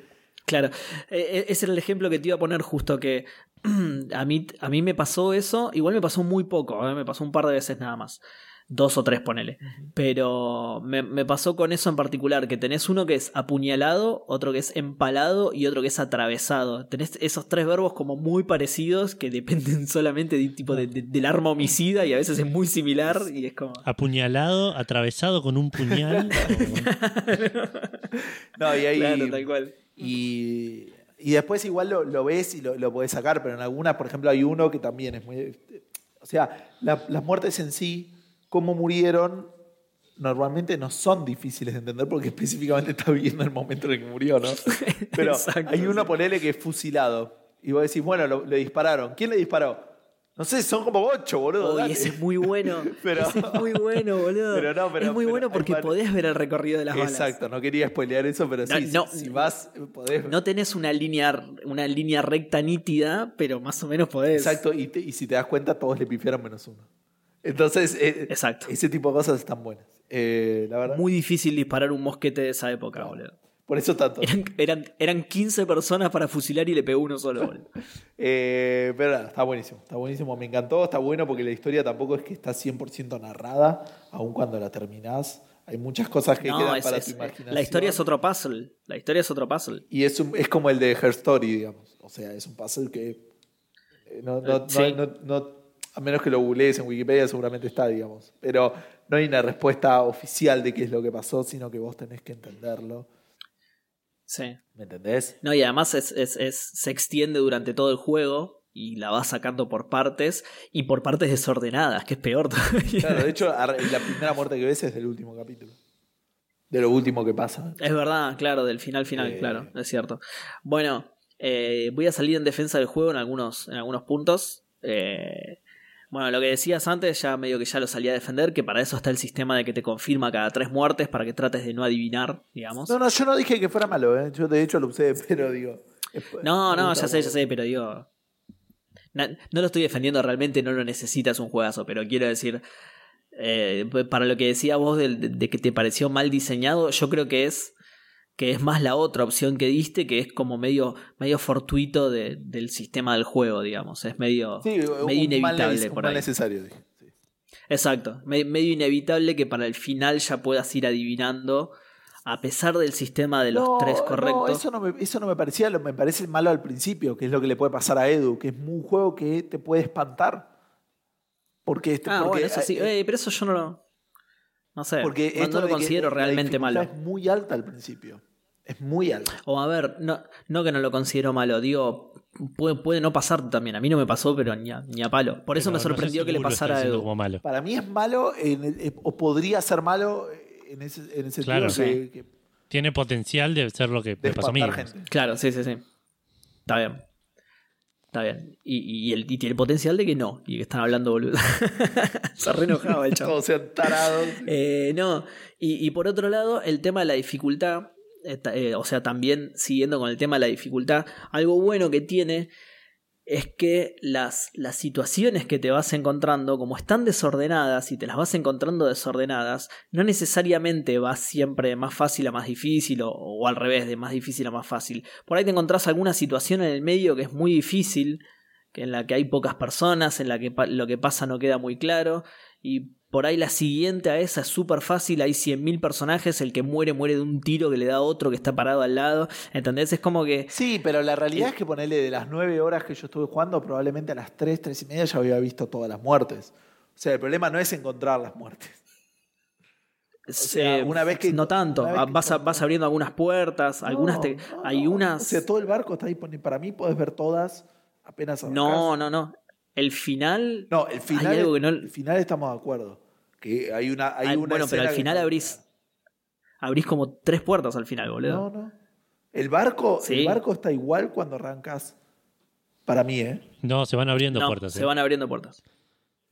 Claro, Eh, eh, ese era el ejemplo que te iba a poner justo que a mí, a mí me pasó eso, igual me pasó muy poco, ¿eh? me pasó un par de veces nada más, dos o tres ponele, pero me, me pasó con eso en particular, que tenés uno que es apuñalado, otro que es empalado y otro que es atravesado, tenés esos tres verbos como muy parecidos que dependen solamente de, tipo de- de- del arma homicida y a veces es muy similar y es como... Apuñalado, atravesado con un puñal. o- No, y ahí. Claro, tal cual. Y, y después igual lo, lo ves y lo, lo podés sacar, pero en algunas, por ejemplo, hay uno que también es muy... O sea, la- las muertes en sí, cómo murieron, normalmente no son difíciles de entender porque específicamente está viviendo el momento en el que murió, ¿no? Pero Exacto, hay uno, sí. ponele, que es fusilado. Y vos decís, bueno, lo- le dispararon. ¿Quién le disparó? No sé, son como ocho, boludo. Uy, dale. ese es muy bueno. Pero- ese es muy bueno, boludo. Pero no, pero- es muy pero bueno porque man- podés ver el recorrido de las balas. Exacto, no quería spoilear eso, pero sí, No, si, vas, podés... No tenés una línea, una línea recta nítida, pero más o menos podés. Exacto, y, te- y si te das cuenta, todos le pifiaron menos uno. Entonces, eh, Exacto. ese tipo de cosas están buenas. Eh, la verdad. Muy difícil disparar un mosquete de esa época, boludo. Por eso tanto. Eran, eran, eran 15 personas para fusilar y le pegó uno solo, boludo. Eh, pero nada, está buenísimo. Está buenísimo, me encantó. Está bueno porque la historia tampoco es que está 100% narrada, aun cuando la terminás. Hay muchas cosas que No, quedan es- para es- tu imaginación. la historia es otro puzzle. La historia es otro puzzle. Y es, un- es como el de Her Story, digamos. O sea, es un puzzle que eh, no, no- no- Sí. no- no- a menos que lo googlees en Wikipedia seguramente está, digamos. Pero no hay una respuesta oficial de qué es lo que pasó, sino que vos tenés que entenderlo. Sí. ¿Me entendés? No, y además es, es- es- se extiende durante todo el juego y la vas sacando por partes y por partes desordenadas, que es peor todavía. Claro, de hecho, la primera muerte que ves es del último capítulo. De lo último que pasa. Es verdad, claro, del final final, Eh. claro, es cierto. Bueno, eh, voy a salir en defensa del juego en algunos, en algunos puntos. Eh, bueno, lo que decías antes, ya medio que ya lo salí a defender, que para eso está el sistema de que te confirma cada tres muertes para que trates de no adivinar, digamos. No, no, yo no dije que fuera malo, ¿eh? Yo de hecho lo usé, pero digo. No, no, ya sé, ya sé, pero digo. no lo estoy defendiendo realmente, no lo necesitas un juegazo, pero quiero decir. eh, para lo que decía vos de que te pareció mal diseñado, yo creo que es. Que es más la otra opción que diste, que es como medio, medio fortuito de- del sistema del juego, digamos. Es medio, Sí, medio mal, inevitable un por mal ahí. necesario, sí. Exacto, me- medio inevitable que para el final ya puedas ir adivinando a pesar del sistema de los No, tres no, correctos. eso, no me, eso no me parecía, lo- me parece malo al principio, que es lo que le puede pasar a Edu, que es un juego que te puede espantar. Porque, este, ah, porque, bueno, eso sí. eh, Eh, pero eso yo no lo. No sé. porque no- no, esto lo que considero la realmente malo. Es muy alta al principio. Es muy alta. O a ver, no, no que no lo considero malo, digo, puede, puede no pasar también. A mí no me pasó, pero ni a, ni a palo. Por eso Pero me no sé sorprendió si que le pasara a diciendo Edu. como malo. Para mí es malo, en el- eh, o podría ser malo en ese, en ese Claro. sentido que, que- Tiene potencial de ser lo que me pasó a mí. gente. Claro, sí, sí, sí. Está bien. Está bien. Y, y, el- y tiene potencial de que no. Y que están hablando boludo. Se re enojaba el chavo. Todos sean tarados. Eh, no, y, y por otro lado, el tema de la dificultad, eh, eh, o sea, también siguiendo con el tema de la dificultad, algo bueno que tiene es que las, las situaciones que te vas encontrando, como están desordenadas y te las vas encontrando desordenadas, no necesariamente va siempre de más fácil a más difícil o, o al revés, de más difícil a más fácil. Por ahí te encontrás alguna situación en el medio que es muy difícil, en la que hay pocas personas, en la que lo que pasa no queda muy claro, y por ahí la siguiente a esa es súper fácil, hay 100.000 personajes, el que muere muere de un tiro que le da a otro que está parado al lado, ¿entendés? Es como que... Sí, pero la realidad es que ponerle de las nueve horas que yo estuve jugando, probablemente a las tres, tres y media ya había visto todas las muertes. O sea, el problema no es encontrar las muertes. sea, eh, una vez que- no tanto, vas, a- vas abriendo algunas puertas, algunas te- No, hay unas... O sea, todo el barco está disponible. Para mí puedes ver todas apenas arrancás. no, no, no. El final... No, el final, Hay algo que no- el final estamos de acuerdo. Que hay una, hay Ah, una bueno, pero al final abrís... Abrís como tres puertas al final, boludo. No, no. El barco, Sí. el barco está igual cuando arrancas. Para mí, ¿eh? No, se van abriendo No, puertas. se eh. van abriendo puertas.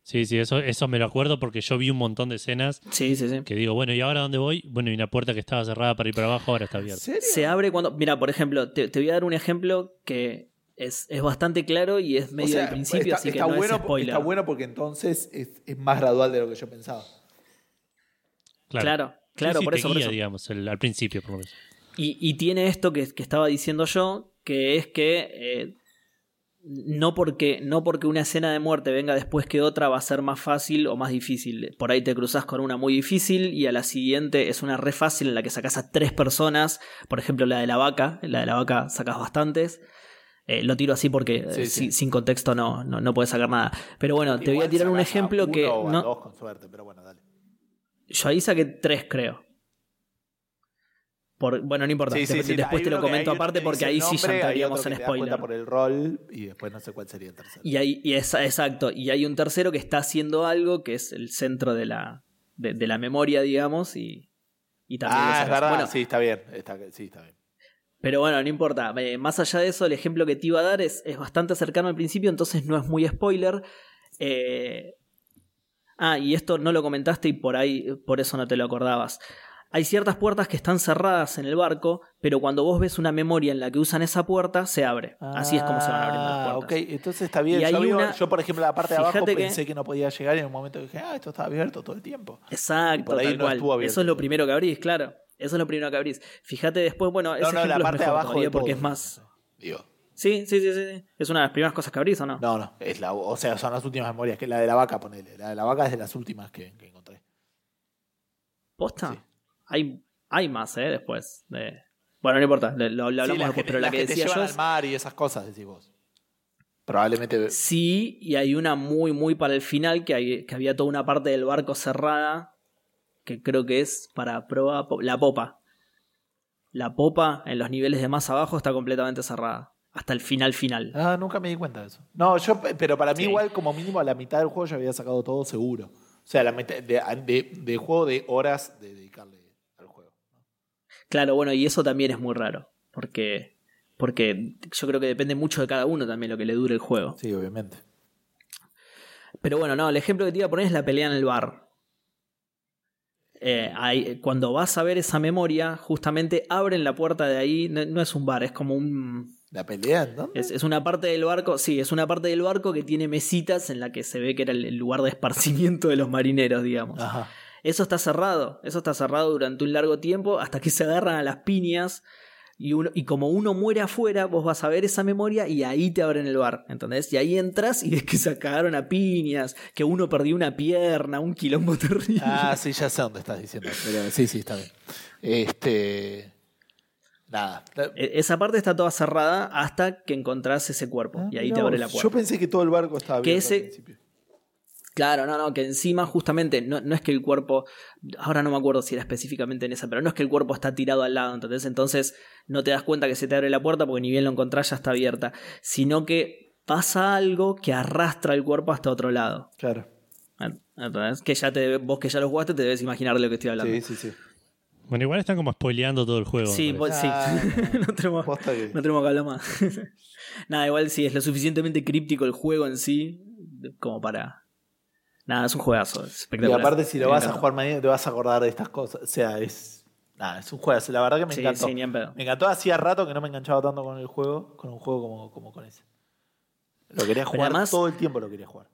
Sí, sí, eso, eso me lo acuerdo porque yo vi un montón de escenas Sí, sí, sí. que digo, bueno, ¿y ahora dónde voy? Bueno, y una puerta que estaba cerrada para ir para abajo ahora está ¿En abierta. serio? Se abre cuando... Mira, por ejemplo, te, te voy a dar un ejemplo que es, es bastante claro y es medio O sea, del principio, está, así que está no bueno, es spoiler. está bueno porque entonces es, es más gradual de lo que yo pensaba. Claro, claro, sí, por eso, por guía, eso. digamos, el- al principio, por lo menos. Y, y tiene esto que, que estaba diciendo yo, que es que eh, no, porque, no porque una escena de muerte venga después que otra va a ser más fácil o más difícil. Por ahí te cruzas con una muy difícil y a la siguiente es una re fácil en la que sacas a tres personas. Por ejemplo, la de la vaca. En la de la vaca sacas bastantes. Eh, lo tiro así porque eh, sí. sin, contexto no, no, no puedes sacar nada. Pero bueno, te voy a tirar un ejemplo que... o No, dos con suerte, pero bueno, dale. yo ahí saqué tres, creo. Por, bueno, no importa. Sí, después te lo comento aparte que porque ahí sí ya entraríamos en spoiler. por el rol y después no sé cuál sería el tercero. Y hay, y es, exacto, y hay un tercero que está haciendo algo que es el centro de la, de, de la memoria, digamos, y, y también ah, es verdad, Bueno, sí, está bien. Está, sí, está bien. Pero bueno, no importa. Eh, más allá de eso, el ejemplo que te iba a dar es, es bastante cercano al principio, entonces no es muy spoiler. Eh, Ah, y esto no lo comentaste y por ahí, por eso no te lo acordabas. Hay ciertas puertas que están cerradas en el barco, pero cuando vos ves una memoria en la que usan esa puerta, se abre. Así es como se van abriendo las Ah, puertas. ok, entonces está bien. Y Yo, había- una- yo, por ejemplo, la parte de abajo que- pensé que... no podía llegar y en un momento dije, ah, esto está abierto todo el tiempo. Exacto, por ahí tal no cual. estuvo abierto. Eso es lo primero que abrís, claro. Eso es lo primero que abrís. Fíjate después, bueno, ese No, no, la es parte de abajo de porque todo, es más. Digo, Sí, sí, sí, sí. Es una de las primeras cosas que abrís, ¿o no? no, no, es la, o sea, son las últimas memorias, que la de la vaca, ponele. La de la vaca es de las últimas que, que encontré. ¿Posta? Sí. Hay, hay más, ¿eh? Después. De... Bueno, no importa, lo, lo hablamos Sí, después, pero la que, te decía llevan yo al mar y esas cosas, decís vos. Probablemente. Sí, y hay una muy, muy para el final, que, hay, que había toda una parte del barco cerrada, que creo que es para prueba. po- La popa. La popa en los niveles de más abajo está completamente cerrada. Hasta el final final. Ah, nunca me di cuenta de eso. No, yo, pero para mí, Sí. igual, como mínimo, a la mitad del juego ya había sacado todo seguro. O sea, la mitad de, de- de juego de horas de dedicarle al juego. Claro, bueno, y eso también es muy raro. Porque, porque yo creo que depende mucho de cada uno también lo que le dure el juego. Sí, obviamente. Pero bueno, no, el ejemplo que te iba a poner es la pelea en el bar. Eh, ahí- cuando vas a ver esa memoria, justamente abren la puerta de ahí. No, no es un bar, es como un. ¿La pelea dónde? Es, es una parte del barco. Sí, es una parte del barco que tiene mesitas en la que se ve que era el, el lugar de esparcimiento de los marineros, digamos. Ajá. Eso está cerrado. Eso está cerrado durante un largo tiempo hasta que se agarran a las piñas. Y, uno, y como uno muere afuera, vos vas a ver esa memoria y ahí te abren el bar, ¿entendés? Y ahí entras y ves que se cagaron a piñas, que uno perdió una pierna, un quilombo terrible. Ah, sí, ya sé dónde estás diciendo. Pero sí, sí, está bien. Este. Nada. E- Esa parte está toda cerrada hasta que encontrás ese cuerpo Ah, y ahí te abre la puerta. Yo pensé que todo el barco estaba Que abierto ese- al principio. Claro, no, no, que encima justamente no, no es que el cuerpo, ahora no me acuerdo si era específicamente en esa, pero no es que el cuerpo está tirado al lado, ¿entendés? Entonces no te das cuenta que se te abre la puerta porque ni bien lo encontrás ya está abierta, sino que pasa algo que arrastra el cuerpo hasta otro lado. Claro. ¿Entendés? Que ya te, vos que ya lo jugaste te debes imaginar de lo que estoy hablando. Sí, sí, sí. Bueno, igual están como spoileando todo el juego. Sí, parece. sí. Ah, no, tenemos, no tenemos que hablar más. Nada, igual sí, es lo suficientemente críptico el juego en sí como para... Nada, es un juegazo, es Y espectacular. aparte, si lo Me vas a jugar mañana, te vas a acordar de estas cosas. O sea, es. Nada, es un juego. La verdad que me Sí, encantó. sí, ni en pedo. Me encantó. Hacía rato que no me enganchaba tanto con el juego, con un juego como, como con ese. Lo quería jugar además- todo el tiempo, lo quería jugar.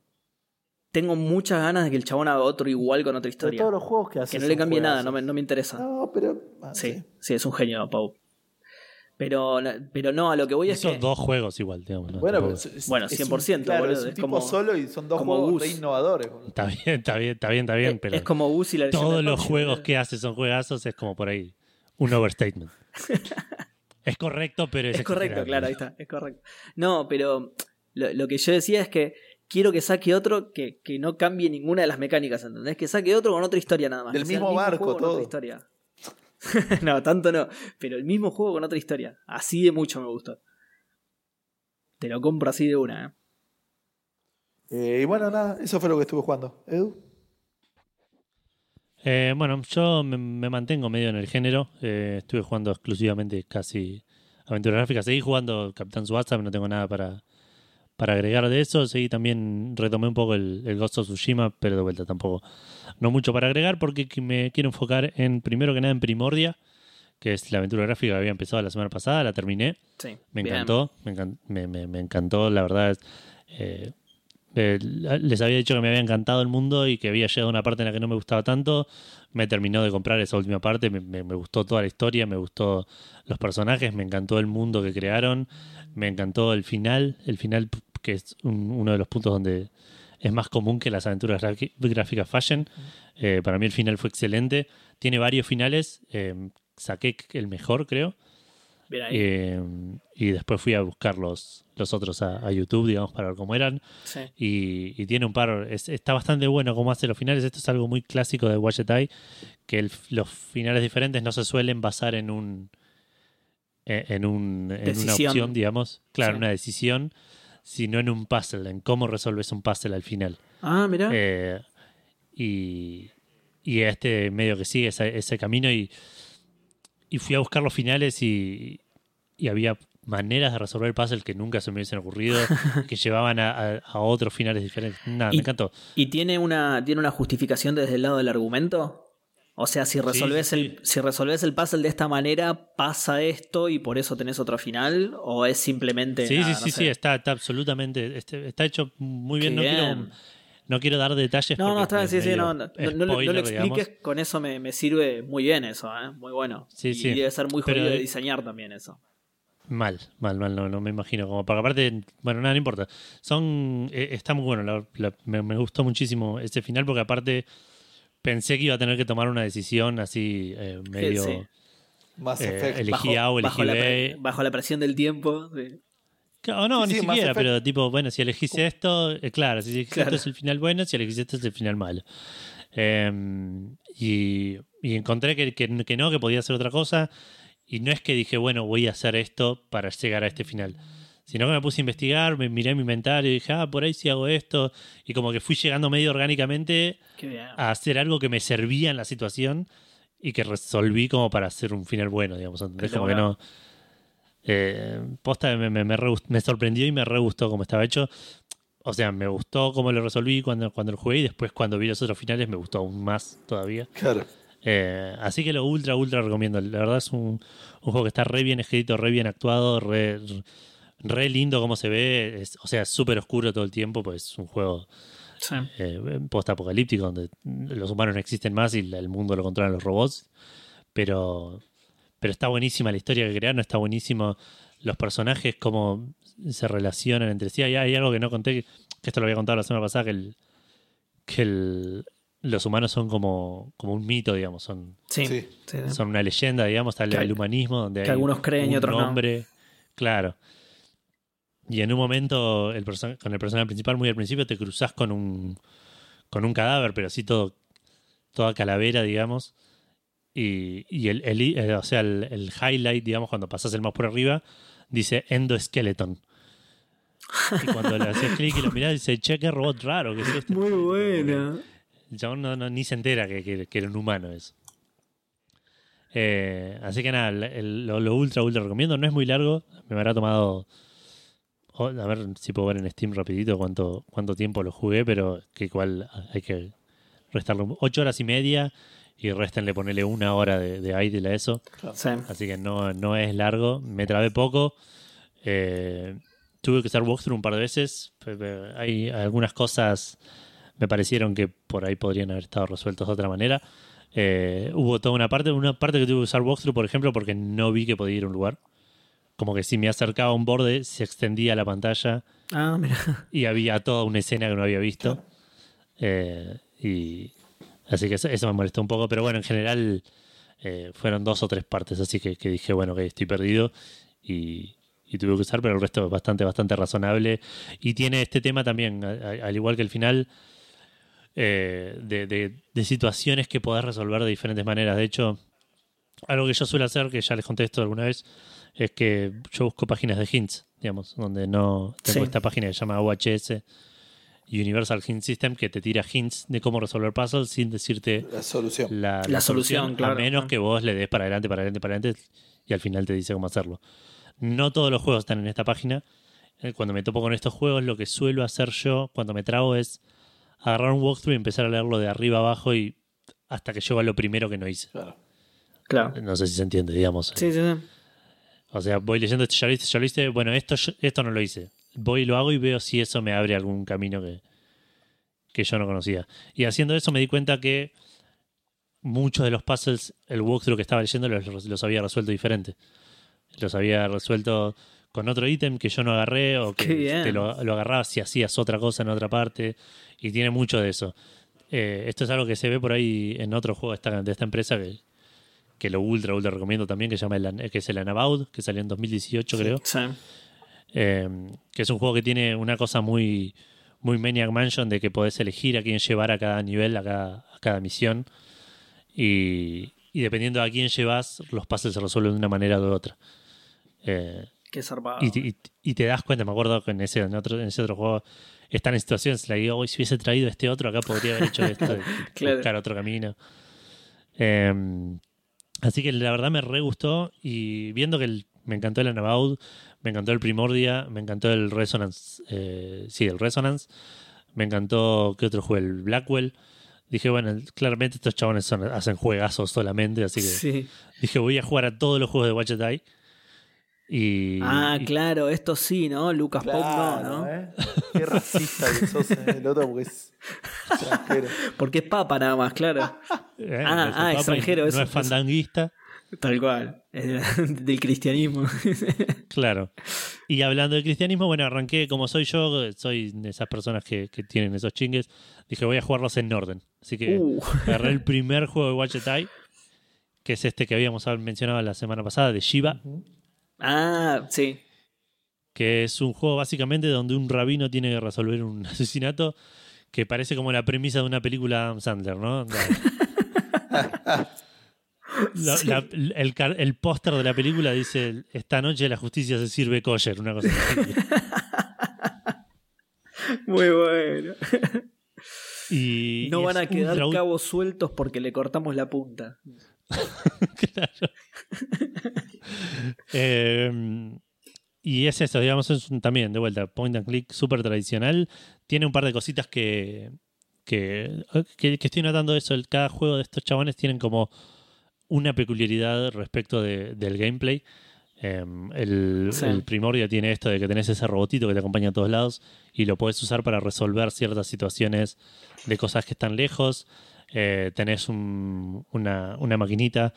Tengo muchas ganas de que el chabón haga otro igual con otra De historia. todos los juegos que hace. Que no le cambie nada, no me, no me interesa. No, pero. ah, sí, sí, es un genio, Pau. Pero, pero no, a lo que voy es Hizo que. dos juegos igual, digamos. ¿no? Bueno, es- Bueno, es 100%, un, claro, boludo, es un es tipo como- solo y son dos como juegos Gus. re innovadores. boludo. Está bien, está bien, está bien, está bien, pero es como Gus y la todos los juegos que hace son juegazos, es como por ahí un overstatement. es correcto, pero es, Es correcto, claro, ahí está, es correcto. No, pero lo, lo que yo decía es que quiero que saque otro que, que no cambie ninguna de las mecánicas, ¿entendés? Que saque otro con otra historia nada más. Del sea mismo barco, con todo. otra historia. no, tanto no, pero el mismo juego con otra historia. Así de mucho me gustó. Te lo compro así de una, ¿eh? Eh, y bueno, nada, eso fue lo que estuve jugando. Edu. Eh, bueno, yo me, me mantengo medio en el género. Eh, estuve jugando exclusivamente casi aventuras gráficas. Seguí jugando Capitán Subasa, no tengo nada para, para agregar de eso. Seguí también, retomé un poco el, el Ghost of Tsushima, pero de vuelta tampoco. No mucho para agregar porque que me quiero enfocar en, primero que nada, en Primordia, que es la aventura gráfica que había empezado la semana pasada, la terminé. Sí. Me encantó, me, encan- me- me- me encantó, la verdad. eh, eh, les había dicho que me había encantado el mundo y que había llegado a una parte en la que no me gustaba tanto. Me terminó de comprar esa última parte, me, me- me gustó toda la historia, me gustó los personajes, me encantó el mundo que crearon, me encantó el final, el final que es un- uno de los puntos donde es más común que las aventuras gráficas fallen. Eh, para mí el final fue excelente. Tiene varios finales, eh, saqué el mejor creo. Eh, y después fui a buscar los, los otros a, a YouTube, digamos, para ver cómo eran. Sí. Y, y tiene un par, es- está bastante bueno cómo hace los finales. Esto es algo muy clásico de Watch It Eye, que el- los finales diferentes no se suelen basar en un eh, en, un, en una opción, digamos, claro, Sí. una decisión, sino en un puzzle, en cómo resolves un puzzle al final. Ah, mirá. Eh, y, y este medio que sigue ese, ese camino y, y fui a buscar los finales y, y había maneras de resolver el puzzle que nunca se me hubiesen ocurrido, que llevaban a, a- a otros finales diferentes. Nada, me encantó. ¿Y tiene una, tiene una justificación desde el lado del argumento? O sea, si resolves, sí, el, si resolves el puzzle de esta manera, pasa esto y por eso tenés otro final, o es simplemente. Sí, nada, sí, no sí, sé? sí, está, está absolutamente, este- está hecho muy bien. No quiero, bien. no quiero dar detalles. No, no, está sí, sí, no, no, no, no lo- spoiler, expliques, digamos. con eso me, me sirve muy bien eso, ¿eh? muy bueno. Sí, y sí. debe ser muy jodido de diseñar también eso. Mal, mal, mal, no, no me imagino. Como, porque aparte, bueno, nada, no importa. Son, eh, está muy bueno, la- la- me, me gustó muchísimo ese final porque aparte pensé que iba a tener que tomar una decisión así eh, medio... sí. Más eh, elegí A o elegí bajo, la pre- B. bajo la presión del tiempo. sí. O no, Sí, ni siquiera, pero tipo, bueno, si elegís esto, eh, claro, si elegís Claro. esto es el final bueno, si elegís esto es el final malo. Eh, y, y encontré que, que- que no, que podía hacer otra cosa. Y no es que dije, bueno, voy a hacer esto para llegar a este final. Sino que me puse a investigar, me miré mi inventario y dije, ah, por ahí sí hago esto. Y como que fui llegando medio orgánicamente a hacer algo que me servía en la situación y que resolví como para hacer un final bueno, digamos. ¿entendés? Como que no. Eh, posta me, me, me re gust- me sorprendió y me re gustó como estaba hecho. O sea, me gustó cómo lo resolví cuando, cuando lo jugué y después cuando vi los otros finales me gustó aún más todavía. Claro. Eh, así que lo ultra, ultra recomiendo. La verdad es un, un juego que está re bien escrito, re bien actuado, re, re lindo como se ve. Es- o sea, es súper oscuro todo el tiempo, pues es un juego Sí. eh, post-apocalíptico donde los humanos no existen más y el mundo lo controlan los robots. Pero, pero está buenísima la historia que crearon, está buenísimo los personajes, cómo se relacionan entre sí. Hay, hay algo que no conté, que, esto lo había contado la semana pasada, que el, que el, los humanos son como, como un mito, digamos, son, Sí, son una leyenda, digamos, está el, Que hay- el humanismo, donde que hay algunos creen y otros no. claro. Y en un momento, el con el personaje principal, muy al principio, te cruzas con un, con un cadáver, pero así todo, toda calavera, digamos. Y, y el, el eh, o sea, el, el highlight, digamos, cuando pasas el mouse por arriba, dice endoskeleton. Y cuando le haces clic y lo mirás, dice, che, qué robot raro que es este. Muy buena. Chabón no, no- ni se entera que, que- que era un humano eso. Eh, así que nada, lo ultra, ultra recomiendo. No es muy largo. Me habrá tomado. A ver si puedo ver en Steam rapidito cuánto, cuánto tiempo lo jugué, pero que igual hay que restarle ocho horas y media y restenle ponerle una hora de, de idle a eso. Sí. Así que no, no es largo. Me trabé poco. Eh, tuve que hacer walkthrough un par de veces. Hay algunas cosas me parecieron que por ahí podrían haber estado resueltas de otra manera. Eh, hubo toda una parte, una parte que tuve que usar walkthrough, por ejemplo, porque no vi que podía ir a un lugar. Como que si me acercaba a un borde, se extendía la pantalla Ah, mira. y había toda una escena que no había visto. Eh, y así que eso, eso me molestó un poco, pero bueno, en general eh, fueron dos o tres partes, así que, que dije, bueno, que estoy perdido y, y tuve que usar, pero el resto es bastante, bastante razonable. Y tiene este tema también, a- a- al igual que el final, eh, de, de- de situaciones que podés resolver de diferentes maneras. De hecho, algo que yo suelo hacer, que ya les conté esto alguna vez, es que yo busco páginas de hints, digamos, donde no tengo Sí. esta página que se llama UHS, Universal Hint System, que te tira hints de cómo resolver puzzles sin decirte La solución. la, La solución, claro. a menos Ah. que vos le des para adelante, para adelante, para adelante y al final te dice cómo hacerlo. No todos los juegos están en esta página. Eh, Cuando me topo con estos juegos, lo que suelo hacer yo cuando me trago es agarrar un walkthrough y empezar a leerlo de arriba abajo y hasta que llego a lo primero que no hice. Claro. Claro. No sé si se entiende, digamos. Sí, sí, sí. O sea, voy leyendo ya lo hice, ya lo hice. Bueno, esto, esto no lo hice. Voy y lo hago y veo si eso me abre algún camino que, que yo no conocía. Y haciendo eso me di cuenta que muchos de los puzzles, el walkthrough que estaba leyendo los, los había resuelto diferente. Los había resuelto con otro ítem que yo no agarré o que te lo, lo agarrabas si hacías otra cosa en otra parte. Y tiene mucho de eso. Eh, esto es algo que se ve por ahí en otro juego de esta, de esta empresa que, que lo ultra, ultra recomiendo también, que se llama el, que es el Anabaud, que salió en 2018 creo. Sí. Eh, que es un juego que tiene una cosa muy, muy Maniac Mansion de que podés elegir a quién llevar a cada nivel, a cada, a cada misión. Y, y dependiendo a quién llevas, los puzzles se resuelven de una manera u otra. Eh, Qué zarpado. y, te- y- y te das cuenta, me acuerdo que en ese, en otro, en ese otro juego están en situaciones que digo, "Uy, si hubiese traído este otro, acá podría haber hecho esto, y Claro. buscar otro camino. Eh, así que la verdad me re gustó y viendo que el- me encantó el Anabaud, me encantó el Primordia, me encantó el Resonance, eh, sí, el Resonance, me encantó, ¿qué otro juego? El Blackwell. Dije, bueno, claramente estos chabones son- hacen juegazos solamente, así que Sí. dije, voy a jugar a todos los juegos de Watch Eye. Y, Ah, y- claro, esto sí, ¿no? Lucas Pop no, Claro, ¿no? ¿eh? Qué racista que sos en el otro porque es extranjero. Porque es papa nada más, claro. eh, ah, no es ah, extranjero, No eso, es fandanguista, Tal cual. Es de- del cristianismo. claro. Y hablando de cristianismo, bueno, arranqué como soy yo, soy de esas personas que, que tienen esos chingues. Dije, voy a jugarlos en orden. Así que Uh, agarré el primer juego de Watch Eye, que es este que habíamos mencionado la semana pasada, de Shiva. Ah, sí. que es un juego básicamente donde un rabino tiene que resolver un asesinato que parece como la premisa de una película de Adam Sandler, ¿no? La- la- Sí. la- el póster de la película dice esta noche la justicia se sirve kosher, una cosa así. Muy bueno. Y, No y van a quedar ultra- cabos sueltos porque le cortamos la punta. Claro. Eh, y es eso, digamos, es un- también, de vuelta, point and click súper tradicional. Tiene un par de cositas que, que, que, que estoy notando eso. El- cada juego de estos chabones tienen como una peculiaridad respecto de- del gameplay. Eh, el, Sí. el Primordia tiene esto de que tenés ese robotito que te acompaña a todos lados y lo puedes usar para resolver ciertas situaciones de cosas que están lejos. Eh, tenés un- una, una maquinita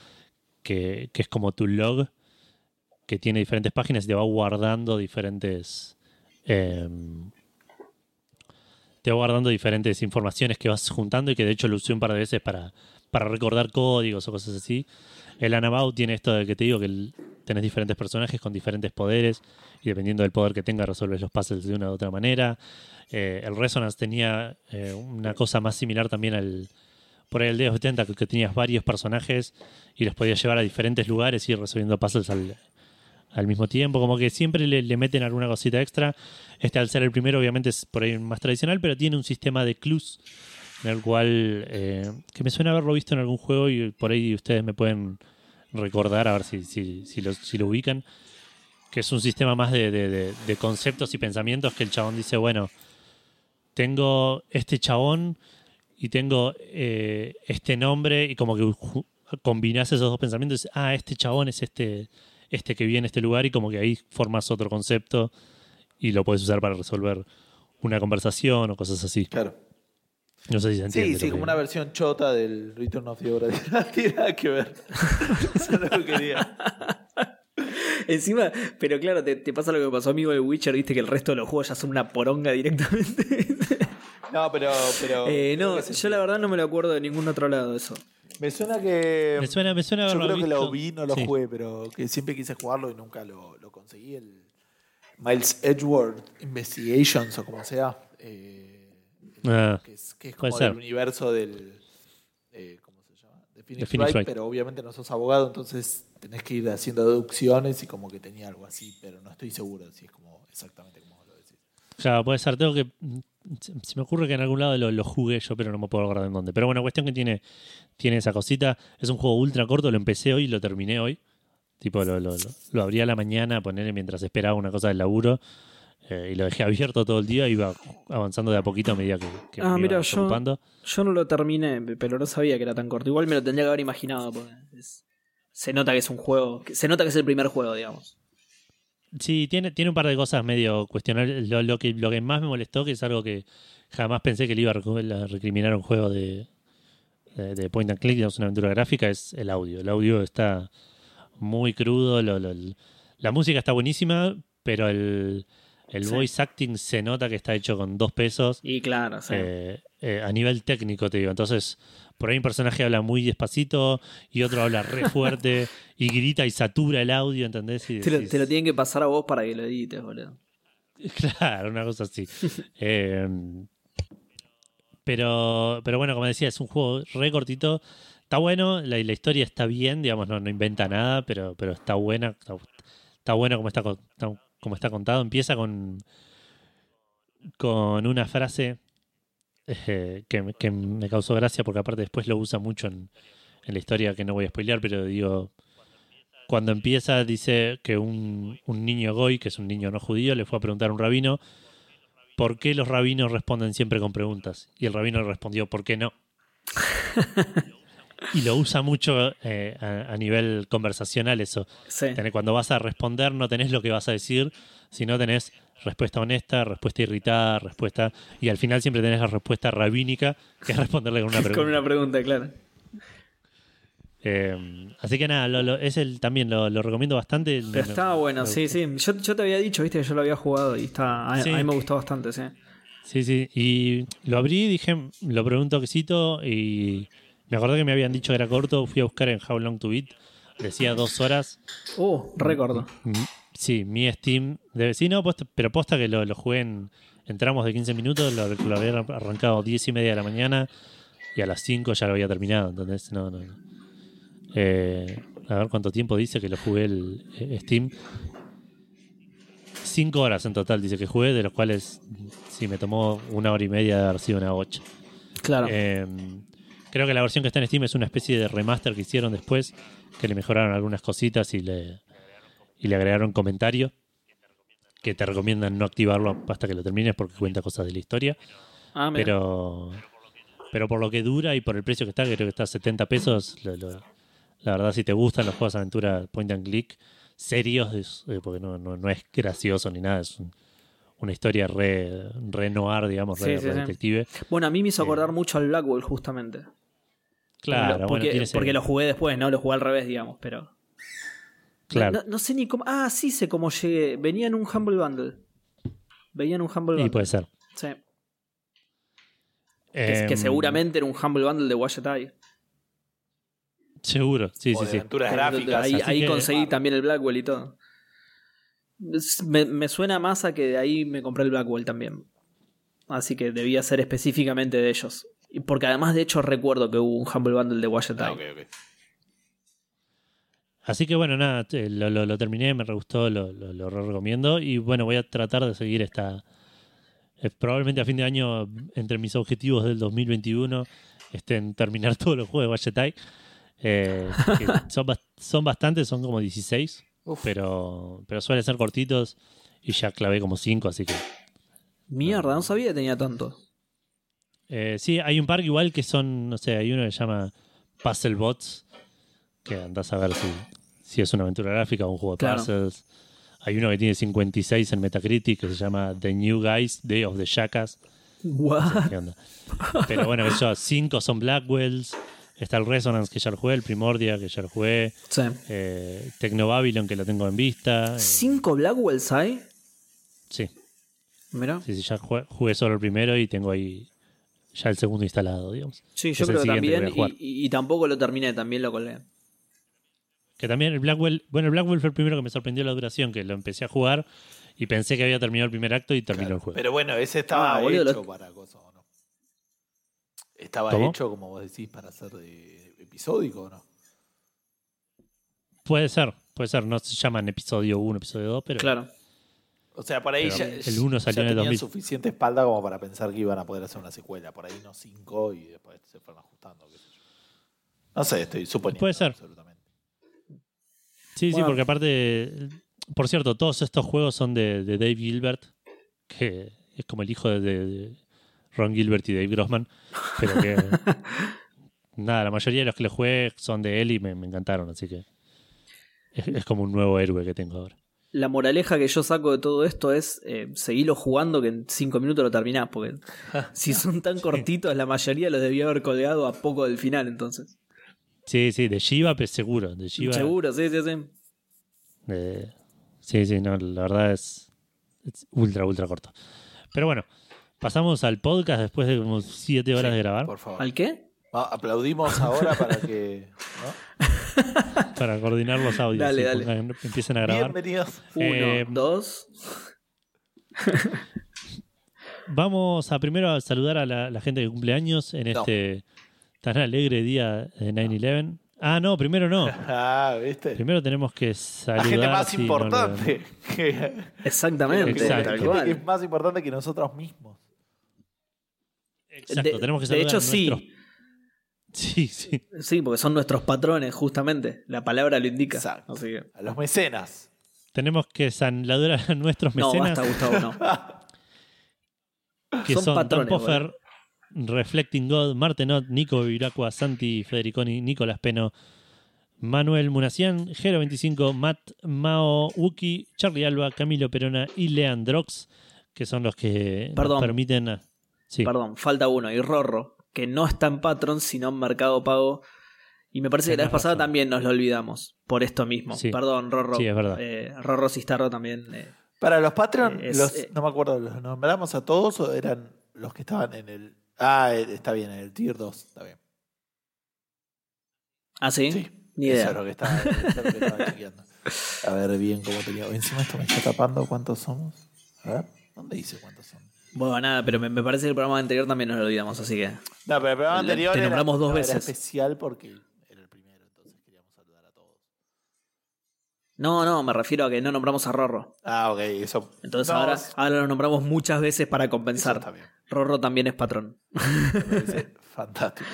que, que es como tu log, que tiene diferentes páginas y te va guardando diferentes. em, te va guardando diferentes informaciones que vas juntando y que de hecho lo usé un par de veces para, para recordar códigos o cosas así. El Anabout tiene esto de que te digo que el- tenés diferentes personajes con diferentes poderes y dependiendo del poder que tenga resuelves los puzzles de una u otra manera. Eh, el Resonance tenía eh, una cosa más similar también al por ahí el Deus Tentacle que tenías varios personajes y los podías llevar a diferentes lugares y ir resolviendo puzzles al, al mismo tiempo. Como que siempre le, meten alguna cosita extra. Este al ser el primero obviamente es por ahí más tradicional, pero tiene un sistema de clues en el cual eh, que me suena haberlo visto en algún juego y por ahí ustedes me pueden recordar a ver si, si, lo, si lo ubican que es un sistema más de, de- de- de conceptos y pensamientos que el chabón dice, bueno, tengo este chabón y tengo eh, este nombre y como que combinás esos dos pensamientos, ah, este chabón es este, este que viene a este lugar y como que ahí formas otro concepto y lo puedes usar para resolver una conversación o cosas así. Claro. No sé si se entiende. Sí, sí, como una versión chota del Return of the Obra de no tiene nada que ver. Eso no lo quería. Encima, pero claro, te, te pasa lo que me pasó a mí con el Witcher, viste que el resto de los juegos ya son una poronga directamente. No, pero. pero Eh, no, yo la verdad no me lo acuerdo de ningún otro lado eso. Me suena que. Me suena, me suena Yo creo que lo vi, no lo Sí. jugué, pero que siempre quise jugarlo y nunca lo, lo conseguí. El Miles Edgeworth Investigations o como sea. eh, Ah, que es, que es puede como ser. del universo del. eh, ¿Cómo se llama? De Phoenix, Phoenix Wright, Wright. pero obviamente no sos abogado, entonces tenés que ir haciendo deducciones y como que tenía algo así, pero no estoy seguro si es como exactamente como vos lo decís. Claro, puede ser. Tengo que. Se me ocurre que en algún lado lo, lo jugué yo, pero no me puedo acordar en dónde. Pero bueno, cuestión que tiene, tiene esa cosita. Es un juego ultra corto, lo empecé hoy y lo terminé hoy. Tipo, lo, lo, lo, lo abrí a la mañana, ponerle mientras esperaba una cosa del laburo. eh, y lo dejé abierto todo el día. Iba avanzando de a poquito a medida que, que Ah, me mira, iba yo-. Yo no lo terminé, pero no sabía que era tan corto. Igual me lo tendría que haber imaginado, porque es- se nota que es un juego. que- Se nota que es el primer juego, digamos. Sí, tiene, tiene un par de cosas medio cuestionables. Lo, que, lo que más me molestó, que es algo que jamás pensé que le iba a recriminar un juego de, de, de point and click, digamos, una aventura gráfica, es el audio. El audio está muy crudo, lo- lo- la música está buenísima, pero el, el Sí. voice acting se nota que está hecho con dos pesos. Y claro, sí. Eh, eh, a nivel técnico, te digo. Entonces, por ahí un personaje habla muy despacito y otro habla re fuerte y grita y satura el audio, ¿entendés? Y te, lo, decís- te lo tienen que pasar a vos para que lo edites, boludo. Claro, una cosa así. Eh, pero, pero bueno, como decía, es un juego re cortito. Está bueno, la, la historia está bien, digamos, no, no inventa nada, pero, pero está buena. Está, está bueno como está, co- está- como está contado. Empieza con, con una frase eh, que, me- causó gracia, porque aparte después lo usa mucho en, en la historia que no voy a spoilear, pero digo, cuando empieza dice que un, un niño goy, que es un niño no judío, le fue a preguntar a un rabino por qué los rabinos responden siempre con preguntas. Y el rabino le respondió, ¿por qué no? y lo usa mucho eh, a, a nivel conversacional eso. Sí. Cuando vas a responder no tenés lo que vas a decir, sino tenés respuesta honesta, respuesta irritada, respuesta... Y al final siempre tenés la respuesta rabínica, que es responderle con una pregunta. Con una pregunta, claro. Eh, así que nada, lo, lo- es el, también lo, lo recomiendo bastante. Pero Me- estaba bueno, sí, sí. Yo, yo te había dicho, viste, que yo lo había jugado y está, a, Sí. a mí me gustó bastante, sí. Sí, sí. Y lo abrí, dije, lo probé un toquecito y me acordé que me habían dicho que era corto. Fui a buscar en How Long to Beat. Decía dos horas. Uh, recuerdo. Mm, Sí, mi Steam. Debe, sí, no, posta- pero posta que lo, lo jugué en, en tramos de 15 minutos. Lo, lo había arrancado 10 y media de la mañana y a las 5 ya lo había terminado. Entonces, no, no. no. Eh, a ver cuánto tiempo dice que lo jugué el eh, Steam. 5 horas en total dice que jugué, de los cuales sí me tomó una hora y media de haber sido una 8. Claro. Eh, creo que la versión que está en Steam es una especie de remaster que hicieron después, que le mejoraron algunas cositas y le, y le agregaron comentario, que te recomiendan no activarlo hasta que lo termines porque cuenta cosas de la historia. ah. Pero, pero por lo que dura y por el precio que está, que creo que está a 70 pesos, lo- lo- la verdad si te gustan los juegos de aventura point and click serios, eh, porque no, no, no es gracioso ni nada, es un- una historia re, re noir, digamos, re, Sí, sí, re sí. detective. Bueno, a mí me hizo eh, acordar mucho al Blackwell, justamente. Claro, porque, bueno, lo jugué después, ¿no? Lo jugué al revés, digamos, pero. Claro. No, no sé ni cómo. Ah, sí sé cómo llegué. Venía en un Humble Bundle. Venía en un Humble Y Bundle. puede ser. Sí. Que, que seguramente era un Humble Bundle de Eye. Seguro, sí, o sí, de sí. aventuras gráficas. Ahí, ahí que- conseguí también el Blackwell y todo. Me, me suena más a que de ahí me compré el Blackwell también. Así que debía ser específicamente de ellos. Y Porque además, de hecho, recuerdo que hubo un Humble Bundle de Watch Ah. Así que bueno, nada, lo, lo- lo terminé, me re gustó, lo, lo, lo re recomiendo. Y bueno, voy a tratar de seguir esta. eh, probablemente a fin de año, entre mis objetivos del 2021, estén terminar todos los juegos de Wachetai. Eh, que son, son bastantes, son como 16, Uf. pero, pero suelen ser cortitos. Y ya clavé como 5, así que. Mierda, no sabía que tenía tanto. Eh, sí, hay un par igual que son, no sé, hay uno que se llama Puzzle Bots, que andás a ver si, si es una aventura gráfica o un juego de Claro. puzzles. Hay uno que tiene 56 en Metacritic que se llama The New Guys, Day of the Shakas. What? ¿Qué onda? Pero bueno, eso, 5 son Blackwells. Está el Resonance que ya lo jugué, el Primordia que ya lo jugué, Sí. eh, Tecno Babylon que lo tengo en vista. eh, ¿Cinco Blackwells hay? sí, Mira. sí, sí, ya jugué, jugué solo el primero y tengo ahí ya el segundo instalado, digamos. Sí, Es yo el creo que que también. jugar. Y, y- y tampoco lo terminé, también lo colgué. Que también el Blackwell, bueno, el Blackwell fue el primero que me sorprendió la duración, que lo empecé a jugar y pensé que había terminado el primer acto y terminó Claro. el juego. Pero bueno, ese estaba Ah, hecho lo- para cosas, ¿o no? Estaba ¿Cómo? hecho, como vos decís, para ser de episódico, ¿o no? Puede ser, puede ser, no se llaman episodio 1, episodio 2, pero Claro. O sea, por ahí Pero ya, el uno salió ya en el tenían 2000. suficiente espalda como para pensar que iban a poder hacer una secuela. Por ahí no cinco y después se fueron ajustando. qué sé yo. No sé, estoy suponiendo. Puede ser. Absolutamente. sí, sí, porque aparte, por cierto, todos estos juegos son de, de Dave Gilbert, que es como el hijo de, de- de Ron Gilbert y Dave Grossman, pero que nada, la mayoría de los que le jugué son de él y me, me encantaron, así que es, es como un nuevo héroe que tengo ahora. La moraleja que yo saco de todo esto es eh, seguirlo jugando que en cinco minutos lo terminás. Porque si son tan cortitos, la mayoría los debía haber colgado a poco del final, entonces. Sí, sí, de Shiva, pues seguro, de Shiva. Seguro, sí, sí, sí. Eh, sí, sí, no, la verdad es, es ultra, ultra corto. Pero bueno, pasamos al podcast después de como siete horas Sí, de grabar Por favor. ¿Al qué? Va, aplaudimos ahora para que. ¿no? para coordinar los audios. Dale, dale. pongan- empiecen a grabar. Bienvenidos. Uno, Eh, dos. Vamos a primero a saludar a la, la gente que cumple años en No. este tan alegre día de 9-11. Ah, no, primero no. Ah, ¿viste? Primero tenemos que La saludar. gente más no, importante. que- Exactamente, Exacto. tal gente que es más importante que nosotros mismos. Exacto, de, tenemos que de saludar hecho, a nuestros- Sí, sí. Sí, porque son nuestros patrones, justamente. La palabra lo indica. Exacto. Así que- A los mecenas. Tenemos que saludar a nuestros No, mecenas. basta, Gustavo, no. que Son son, patrones, Tom Poffer, Reflecting God, Martenot, Nico Viracua, Santi Federiconi, Nicolás Peno, Manuel Munacián, Gero25, Matt Mao Uki, Charlie Alba, Camilo Perona y Leandrox, que son los que nos Perdón. permiten. a- Sí. Perdón, falta uno. Y Rorro, que no está en Patron, sino en Mercado Pago. Y me parece que la vez pasada razón. también nos lo olvidamos. Por esto mismo. Sí. Perdón, Rorro. Sí, es verdad. Eh, Rorro Cistarro también. eh, Para los Patreon, Eh, es- los, eh. no me acuerdo, ¿los nombramos a todos o eran los que estaban en el. Ah, eh, está bien, en el Tier 2, está bien. ¿Ah, sí? Sí, Ni Eso idea. es lo que estaba, eso es lo que estaba chequeando. A ver bien cómo tenía. Encima esto me está tapando cuántos somos. A ver, ¿dónde dice cuántos son? Bueno, nada, pero me, me parece que el programa anterior también nos lo olvidamos, así que. No, pero el programa Te anterior era- nombramos dos no, era veces. especial porque era el primero, entonces queríamos saludar a todos. No, no, me refiero a que no nombramos a Rorro. Ah, ok, eso. Entonces no, ahora, ahora lo nombramos muchas veces para compensar. Rorro también es patrón. Fantástico.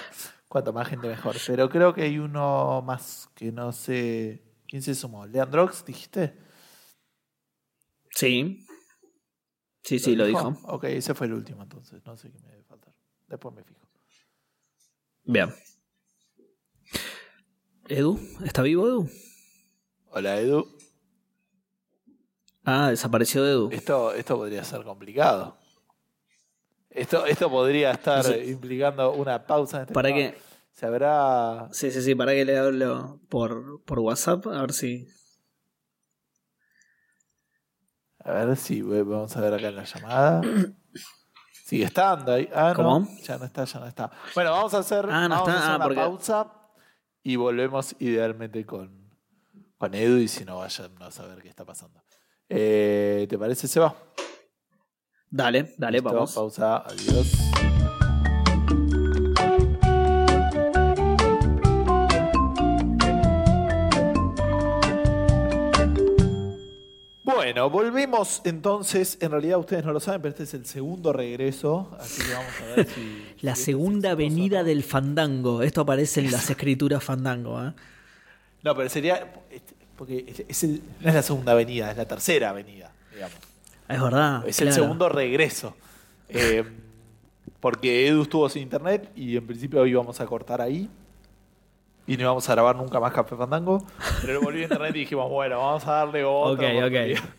Cuanto más gente mejor. Pero creo que hay uno más que no sé. ¿Quién se sumó? ¿Leandrox, dijiste? Sí. Sí, sí, lo dijo. Ok, ese fue el último entonces. No sé qué me debe faltar. Después me fijo. Bien. Edu, ¿está vivo Edu? Hola, Edu. Ah, desapareció Edu. Esto, esto podría ser complicado. Esto, esto podría estar Sí. implicando una pausa en este ¿Para programa. qué? Se habrá. Sí, sí, sí, para que le hablo por, por WhatsApp, a ver si. A ver si vamos a ver acá en la llamada. Sigue estando ahí. Ah, ¿Cómo? no. Ya no está, ya no está. Bueno, vamos a hacer, Ah, no vamos a hacer Ah, una porque- pausa y volvemos idealmente con, con Edu y si no, váyanos a ver qué está pasando. Eh, ¿Te parece, Seba? Dale, dale, Listo, vamos. Pausa, adiós. Bueno, volvemos entonces. En realidad ustedes no lo saben, pero este es el segundo regreso. Así que vamos a ver si. La este segunda venida del fandango. Esto aparece en las escrituras fandango, ¿eh? No, pero sería. Porque es- es el- no es la segunda avenida, es la tercera avenida, digamos. Es verdad. Es el segundo regreso. Eh, porque Edu estuvo sin internet y en principio hoy íbamos a cortar ahí. Y no íbamos a grabar nunca más Café Fandango. Pero volvió a internet y dijimos, bueno, vamos a darle otra Ok, ok.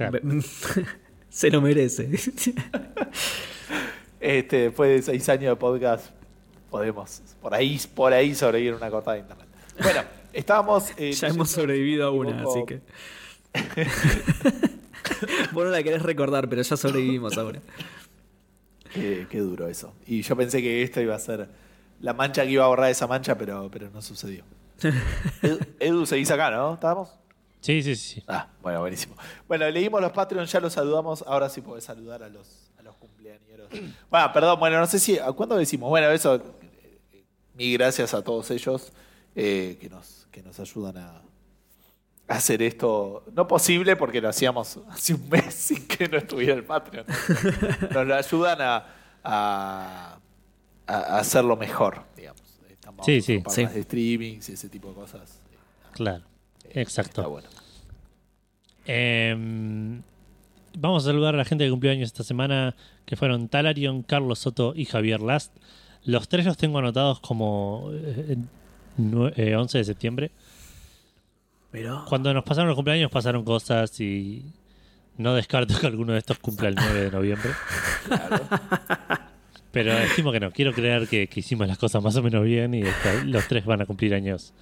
Claro. Se lo merece. Este, después de seis años de podcast, podemos por ahí, por ahí sobrevivir una cortada de internet. Bueno, estábamos. eh, ya hemos sobrevivido a una, así que. Vos no la querés recordar, pero ya sobrevivimos ahora. Qué, qué duro eso. Y yo pensé que esto iba a ser la mancha que iba a borrar esa mancha, pero, pero no sucedió. Edu, Edu, seguís acá, ¿no? ¿Estábamos? Sí, sí, sí. Ah, bueno, buenísimo. Bueno, leímos los Patreons, ya los saludamos. Ahora sí podés saludar a los, a los cumpleañeros. Bueno, perdón, bueno, no sé si. ¿a ¿Cuándo decimos? Bueno, eso. eh, Mil gracias a todos ellos eh, que, nos, que nos ayudan a, hacer esto. No posible porque lo hacíamos hace un mes sin que no estuviera el Patreon. Nos lo ayudan a, a, a hacerlo mejor, digamos. Estamos Sí, sí, sí. streamings y ese tipo de cosas. Claro. Eh, Exacto. Está bueno. Em, vamos a saludar a la gente que cumplió años esta semana, que fueron Talarion, Carlos Soto y Javier Last. Los tres los tengo anotados como eh, nue- eh, 11 de septiembre. Pero. Cuando nos pasaron los cumpleaños pasaron cosas y no descarto que alguno de estos cumpla el 9 de noviembre. Pero estimo que no. Quiero creer que, que hicimos las cosas más o menos bien y los tres van a cumplir años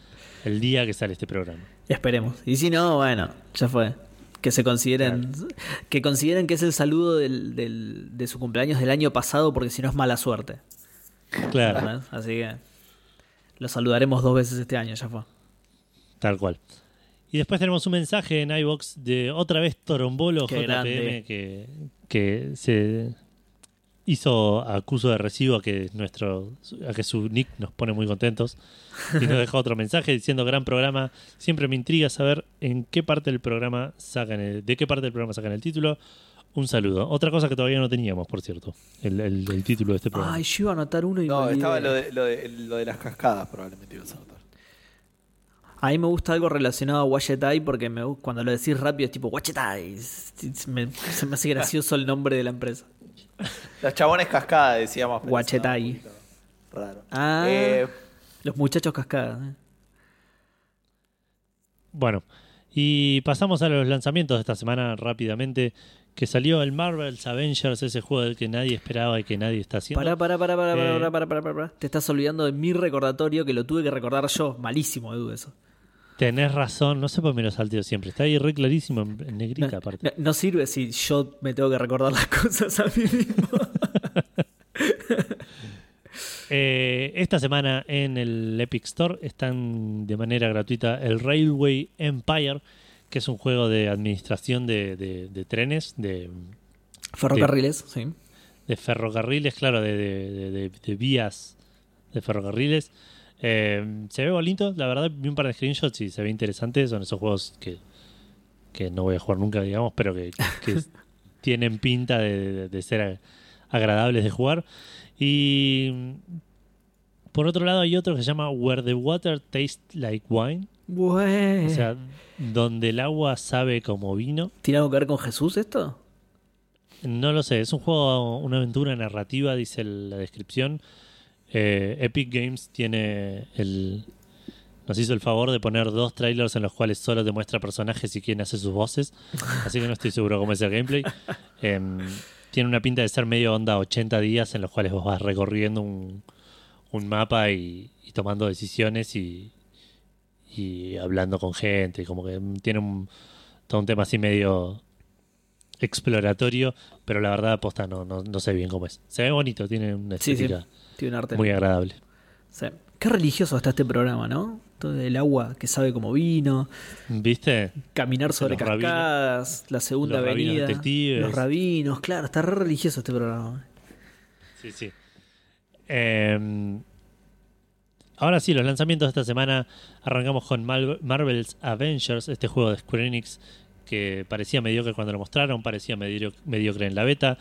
el día que sale este programa. Esperemos. Y si no, bueno, ya fue. Que se consideren. Que consideren que es el saludo del, del- de su cumpleaños del año pasado, porque si no es mala suerte. Claro, ¿verdad? Así que. Lo saludaremos dos veces este año, ya fue. tal cual. Y después tenemos un mensaje en iBox de otra vez Torombolo Qué JPM grande. que, que se hizo acuso de recibo a que nuestro a que su nick nos pone muy contentos y nos dejó otro mensaje diciendo gran programa siempre me intriga saber en qué parte del programa sacan el- de qué parte del programa sacan el título un saludo otra cosa que todavía no teníamos por cierto el, el- el título de este programa Ay, yo iba a anotar uno y No, estaba lo de, lo, de, lo de las cascadas, probablemente ibas a notar. A mí me gusta algo relacionado a Wachetai porque me, cuando lo decís rápido es tipo Wachetai. Se me hace gracioso el nombre de la empresa. Los chabones cascadas, decíamos. poquito Raro. Ah. Eh, Los muchachos cascadas. ¿eh? Bueno, y pasamos a los lanzamientos de esta semana rápidamente. Que salió el Marvel's Avengers, ese juego del que nadie esperaba y que nadie está haciendo. Pará, pará, pará, pará, Eh, pará, pará, pará, pará, pará. Te estás olvidando de mi recordatorio que lo tuve que recordar yo. Malísimo, Edu, eso. Tenés razón, no sé por qué me lo salteo siempre. Está ahí re clarísimo en, negrita No, aparte. no- no sirve si yo me tengo que recordar las cosas a mí mismo. Eh, esta semana en el Epic Store están de manera gratuita el Railway Empire, que es un juego de administración de, de- de trenes, de, Ferrocarriles, sí. de ferrocarriles, claro, de vías de ferrocarriles. Eh, se ve bonito, la verdad, vi un par de screenshots y se ve interesante. Son esos juegos que, que no voy a jugar nunca, digamos, pero que, que tienen pinta de, de- de ser agradables de jugar. Y por otro lado hay otro que se llama Where the Water Tastes Like Wine. O sea, donde el agua sabe como vino. ¿Tiene algo que ver con Jesús esto? No lo sé, es un juego, una aventura narrativa, dice la descripción. Eh, Epic Games tiene el. Nos hizo el favor de poner dos trailers en los cuales solo te muestra personajes y quién hace sus voces. Así que no estoy seguro cómo es el gameplay. Em, tiene una pinta de ser medio onda 80 días en los cuales vos vas recorriendo un, un mapa y, y tomando decisiones y, y hablando con gente, como que tiene un, todo un tema así medio exploratorio, pero la verdad posta no, no, no sé bien cómo es. Se ve bonito, tiene una Sí, sí. Muy agradable. Sí. Qué religioso está este programa, ¿no? Todo el agua que sabe como vino, ¿Viste? caminar sobre Los rabinos. cascadas, la segunda Los avenida, los rabinos, claro, está re religioso este programa. Sí, sí. Eh, ahora sí, los lanzamientos de esta semana. Arrancamos con Mal- Marvel's Avengers, este juego de Square Enix que parecía mediocre cuando lo mostraron, parecía medio- mediocre en la beta.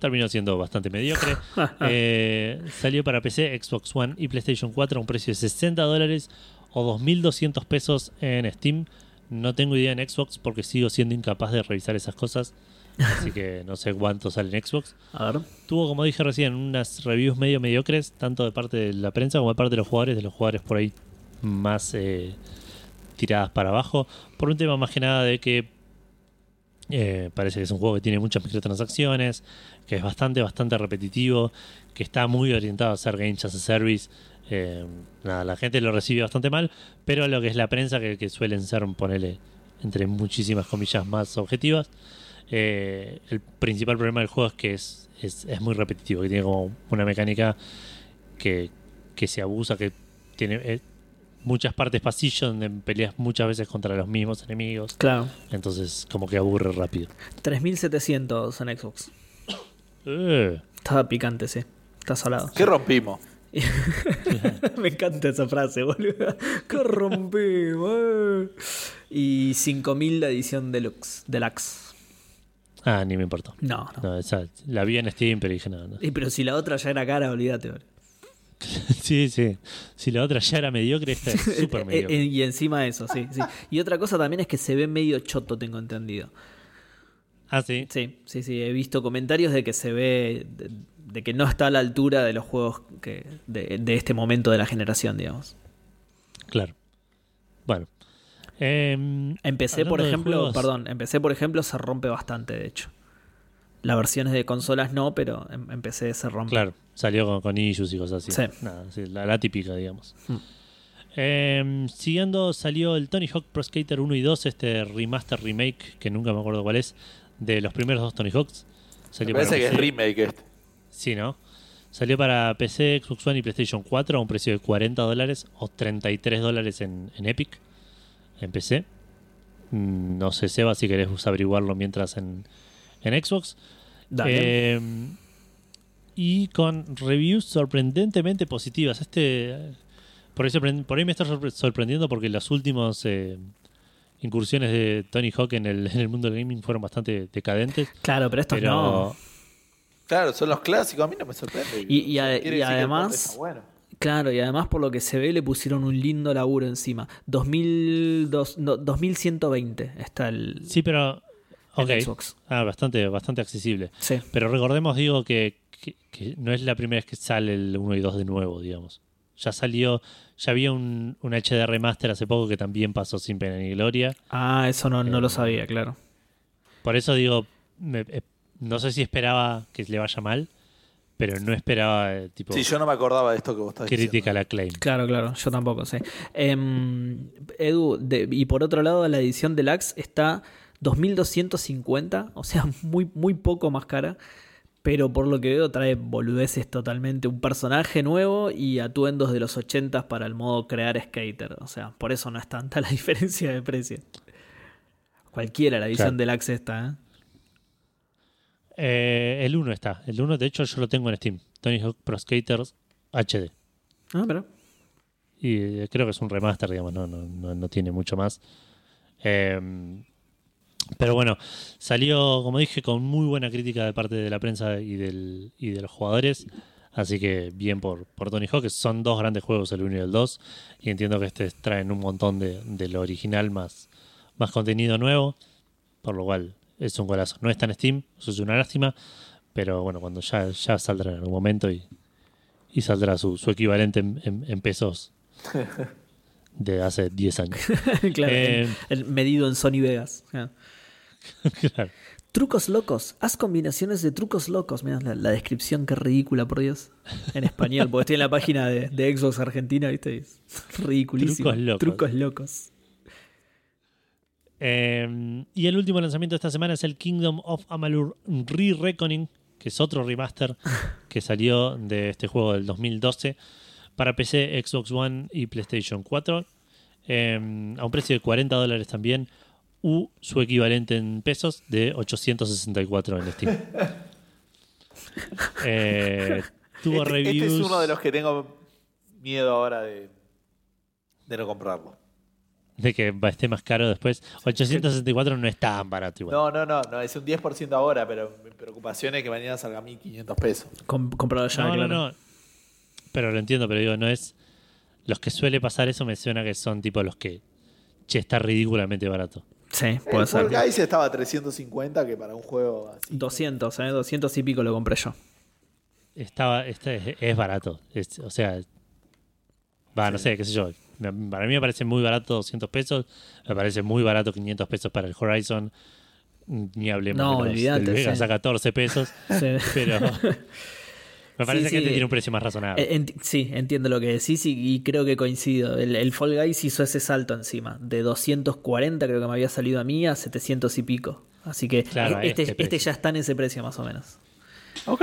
Terminó siendo bastante mediocre. Eh, salió para PC, Xbox One y PlayStation 4 a un precio de 60 dólares o 2.200 pesos en Steam. No tengo idea en Xbox porque sigo siendo incapaz de revisar esas cosas. Así que no sé cuánto sale en Xbox. A ver. Tuvo, como dije recién, unas reviews medio mediocres, tanto de parte de la prensa como de parte de los jugadores, de los jugadores por ahí más eh, tiradas para abajo, por un tema más que nada de que eh, parece que es un juego que tiene muchas microtransacciones, que es bastante, bastante repetitivo, que está muy orientado a hacer games as a service. Eh, nada, la gente lo recibe bastante mal, pero lo que es la prensa, que, que suelen ser, ponele, entre muchísimas comillas más objetivas, eh, el principal problema del juego es que es, es, es muy repetitivo, que tiene como una mecánica que, que se abusa, que tiene eh, muchas partes pasillo donde peleas muchas veces contra los mismos enemigos, Claro. entonces como que aburre rápido. 3700 en Xbox. Eh, Estaba picante, sí. Está salado. ¿Qué rompimos? Me encanta esa frase, boludo. Que rompimos. eh. Y 5000 la edición deluxe. Deluxe. ah, ni me importó. No, no. No, esa, la vi en Steam, pero dije no, no. Y pero si la otra ya era cara, olvídate, boludo. Sí, sí. Si la otra ya era mediocre, esta es súper mediocre. eh, y encima eso, sí, sí. Y otra cosa también es que se ve medio choto, tengo entendido. Ah, sí. Sí, sí, sí. He visto comentarios de que se ve. de, de que no está a la altura de los juegos que de, de este momento de la generación, digamos. Claro. Bueno. Em, Empecé, por ejemplo, juegos- perdón, empecé, por ejemplo, se rompe bastante, de hecho. Las versiones de consolas no, pero em- empecé se rompe. Claro, salió con, con issues y cosas así. Sí. Nada, sí, la, la típica, digamos. Mm. Em, siguiendo, salió el Tony Hawk Pro Skater 1 y 2, este remaster remake, que nunca me acuerdo cuál es, de los primeros dos Tony Hawks. Me parece para que es remake este. Sí, ¿no? Salió para PC, Xbox One y PlayStation 4 a un precio de 40 dólares o 33 dólares en, en Epic, en PC. Mm, No sé, Seba, si querés averiguarlo mientras en, en Xbox. Dale. Eh, y con reviews sorprendentemente positivas. Este por ahí, por ahí me está sorpre- sorprendiendo porque las últimas eh, incursiones de Tony Hawk en el, en el mundo del gaming fueron bastante decadentes. claro, pero estos Pero no. Claro, son los clásicos. A mí no me sorprende. Y- a- además- bueno. Claro, y además por lo que se ve le pusieron un lindo laburo encima. 2000, dos- no, 2120 está el, Sí, pero. el Ok. Xbox. Ah, bastante, bastante accesible. Sí. Pero recordemos, digo, que, que- que no es la primera vez que sale el 1 y 2 de nuevo, digamos. Ya salió, ya había un, un HD remaster hace poco que también pasó sin pena ni gloria. Ah, eso no, no Eh, lo sabía, claro. Por eso digo, me- eh, no sé si esperaba que le vaya mal, pero no esperaba eh, tipo Sí, yo no me acordaba de esto que vos estás diciendo. critical acclaim. Claro, claro, yo tampoco sé. Em, Edu, de- y por otro lado, la edición deluxe está 2250, o sea, muy, muy poco más cara. Pero por lo que veo, trae boludeces totalmente. Un personaje nuevo y atuendos de los 80 para el modo crear skater. O sea, por eso no es tanta la diferencia de precio. Cualquiera, la edición Claro. deluxe está, ¿eh? Eh, el 1 está. El 1, de hecho, yo lo tengo en Steam. Tony Hawk Pro Skaters HD. Ah, pero. Y eh, creo que es un remaster, digamos, no, no, no, no tiene mucho más. Eh, pero bueno, salió, como dije, con muy buena crítica de parte de la prensa y, del, y de los jugadores. Así que bien por, por Tony Hawk, que son dos grandes juegos, el 1 y el 2. Y entiendo que este traen un montón de, de lo original más, más contenido nuevo. Por lo cual es un golazo. No está en Steam, eso es una lástima. Pero bueno, cuando ya, ya saldrá en algún momento y, y saldrá su, su equivalente en, en- en pesos de hace 10 años. claro, Eh, el- el medido en Sony Vegas. claro. Trucos locos. Haz combinaciones de trucos locos. Mira la, la descripción, qué ridícula, por Dios. En español, porque estoy en la página de, de Xbox Argentina, ¿viste? Es ridiculísimo. Trucos locos. Trucos locos. Eh, y el último lanzamiento de esta semana es el Kingdom of Amalur Re-Reckoning, que es otro remaster que salió de este juego del 2012 para PC, Xbox One y PlayStation 4. eh, a un precio de 40 dólares también, u su equivalente en pesos de 864 en Steam. Eh, tuvo Este, reviews. este es uno de los que tengo miedo ahora de, de no comprarlo. de que esté más caro después. 864 no es tan barato igual. No, no, no, no, es un 10% ahora, pero mi preocupación es que mañana salga 1500 pesos. Com- comprado ya, no, claro. no, no. Pero lo entiendo, pero digo, no es. Los que suele pasar eso me suena que son tipo los que. Che, está ridículamente barato. Sí, puede El ser. Fall Guys estaba a 350, que para un juego así. 200, ¿eh? 200 y pico lo compré yo. Estaba, este es, es barato. Es- o sea. Va, no sé, qué sé yo. Me- Para mí me parece muy barato 200 pesos. Me parece muy barato 500 pesos para el Horizon. Ni hablemos No, de los, olvídate, del Vegas sí. a 14 pesos. Sí. Pero. me parece Sí, que este tiene un precio más razonable. Eh, sí, entiendo lo que decís y, y creo que coincido. El, el Fall Guys hizo ese salto encima. De 240 creo que me había salido a mí a 700 y pico. Así que Claro, a este, este este ya está en ese precio más o menos. Ok.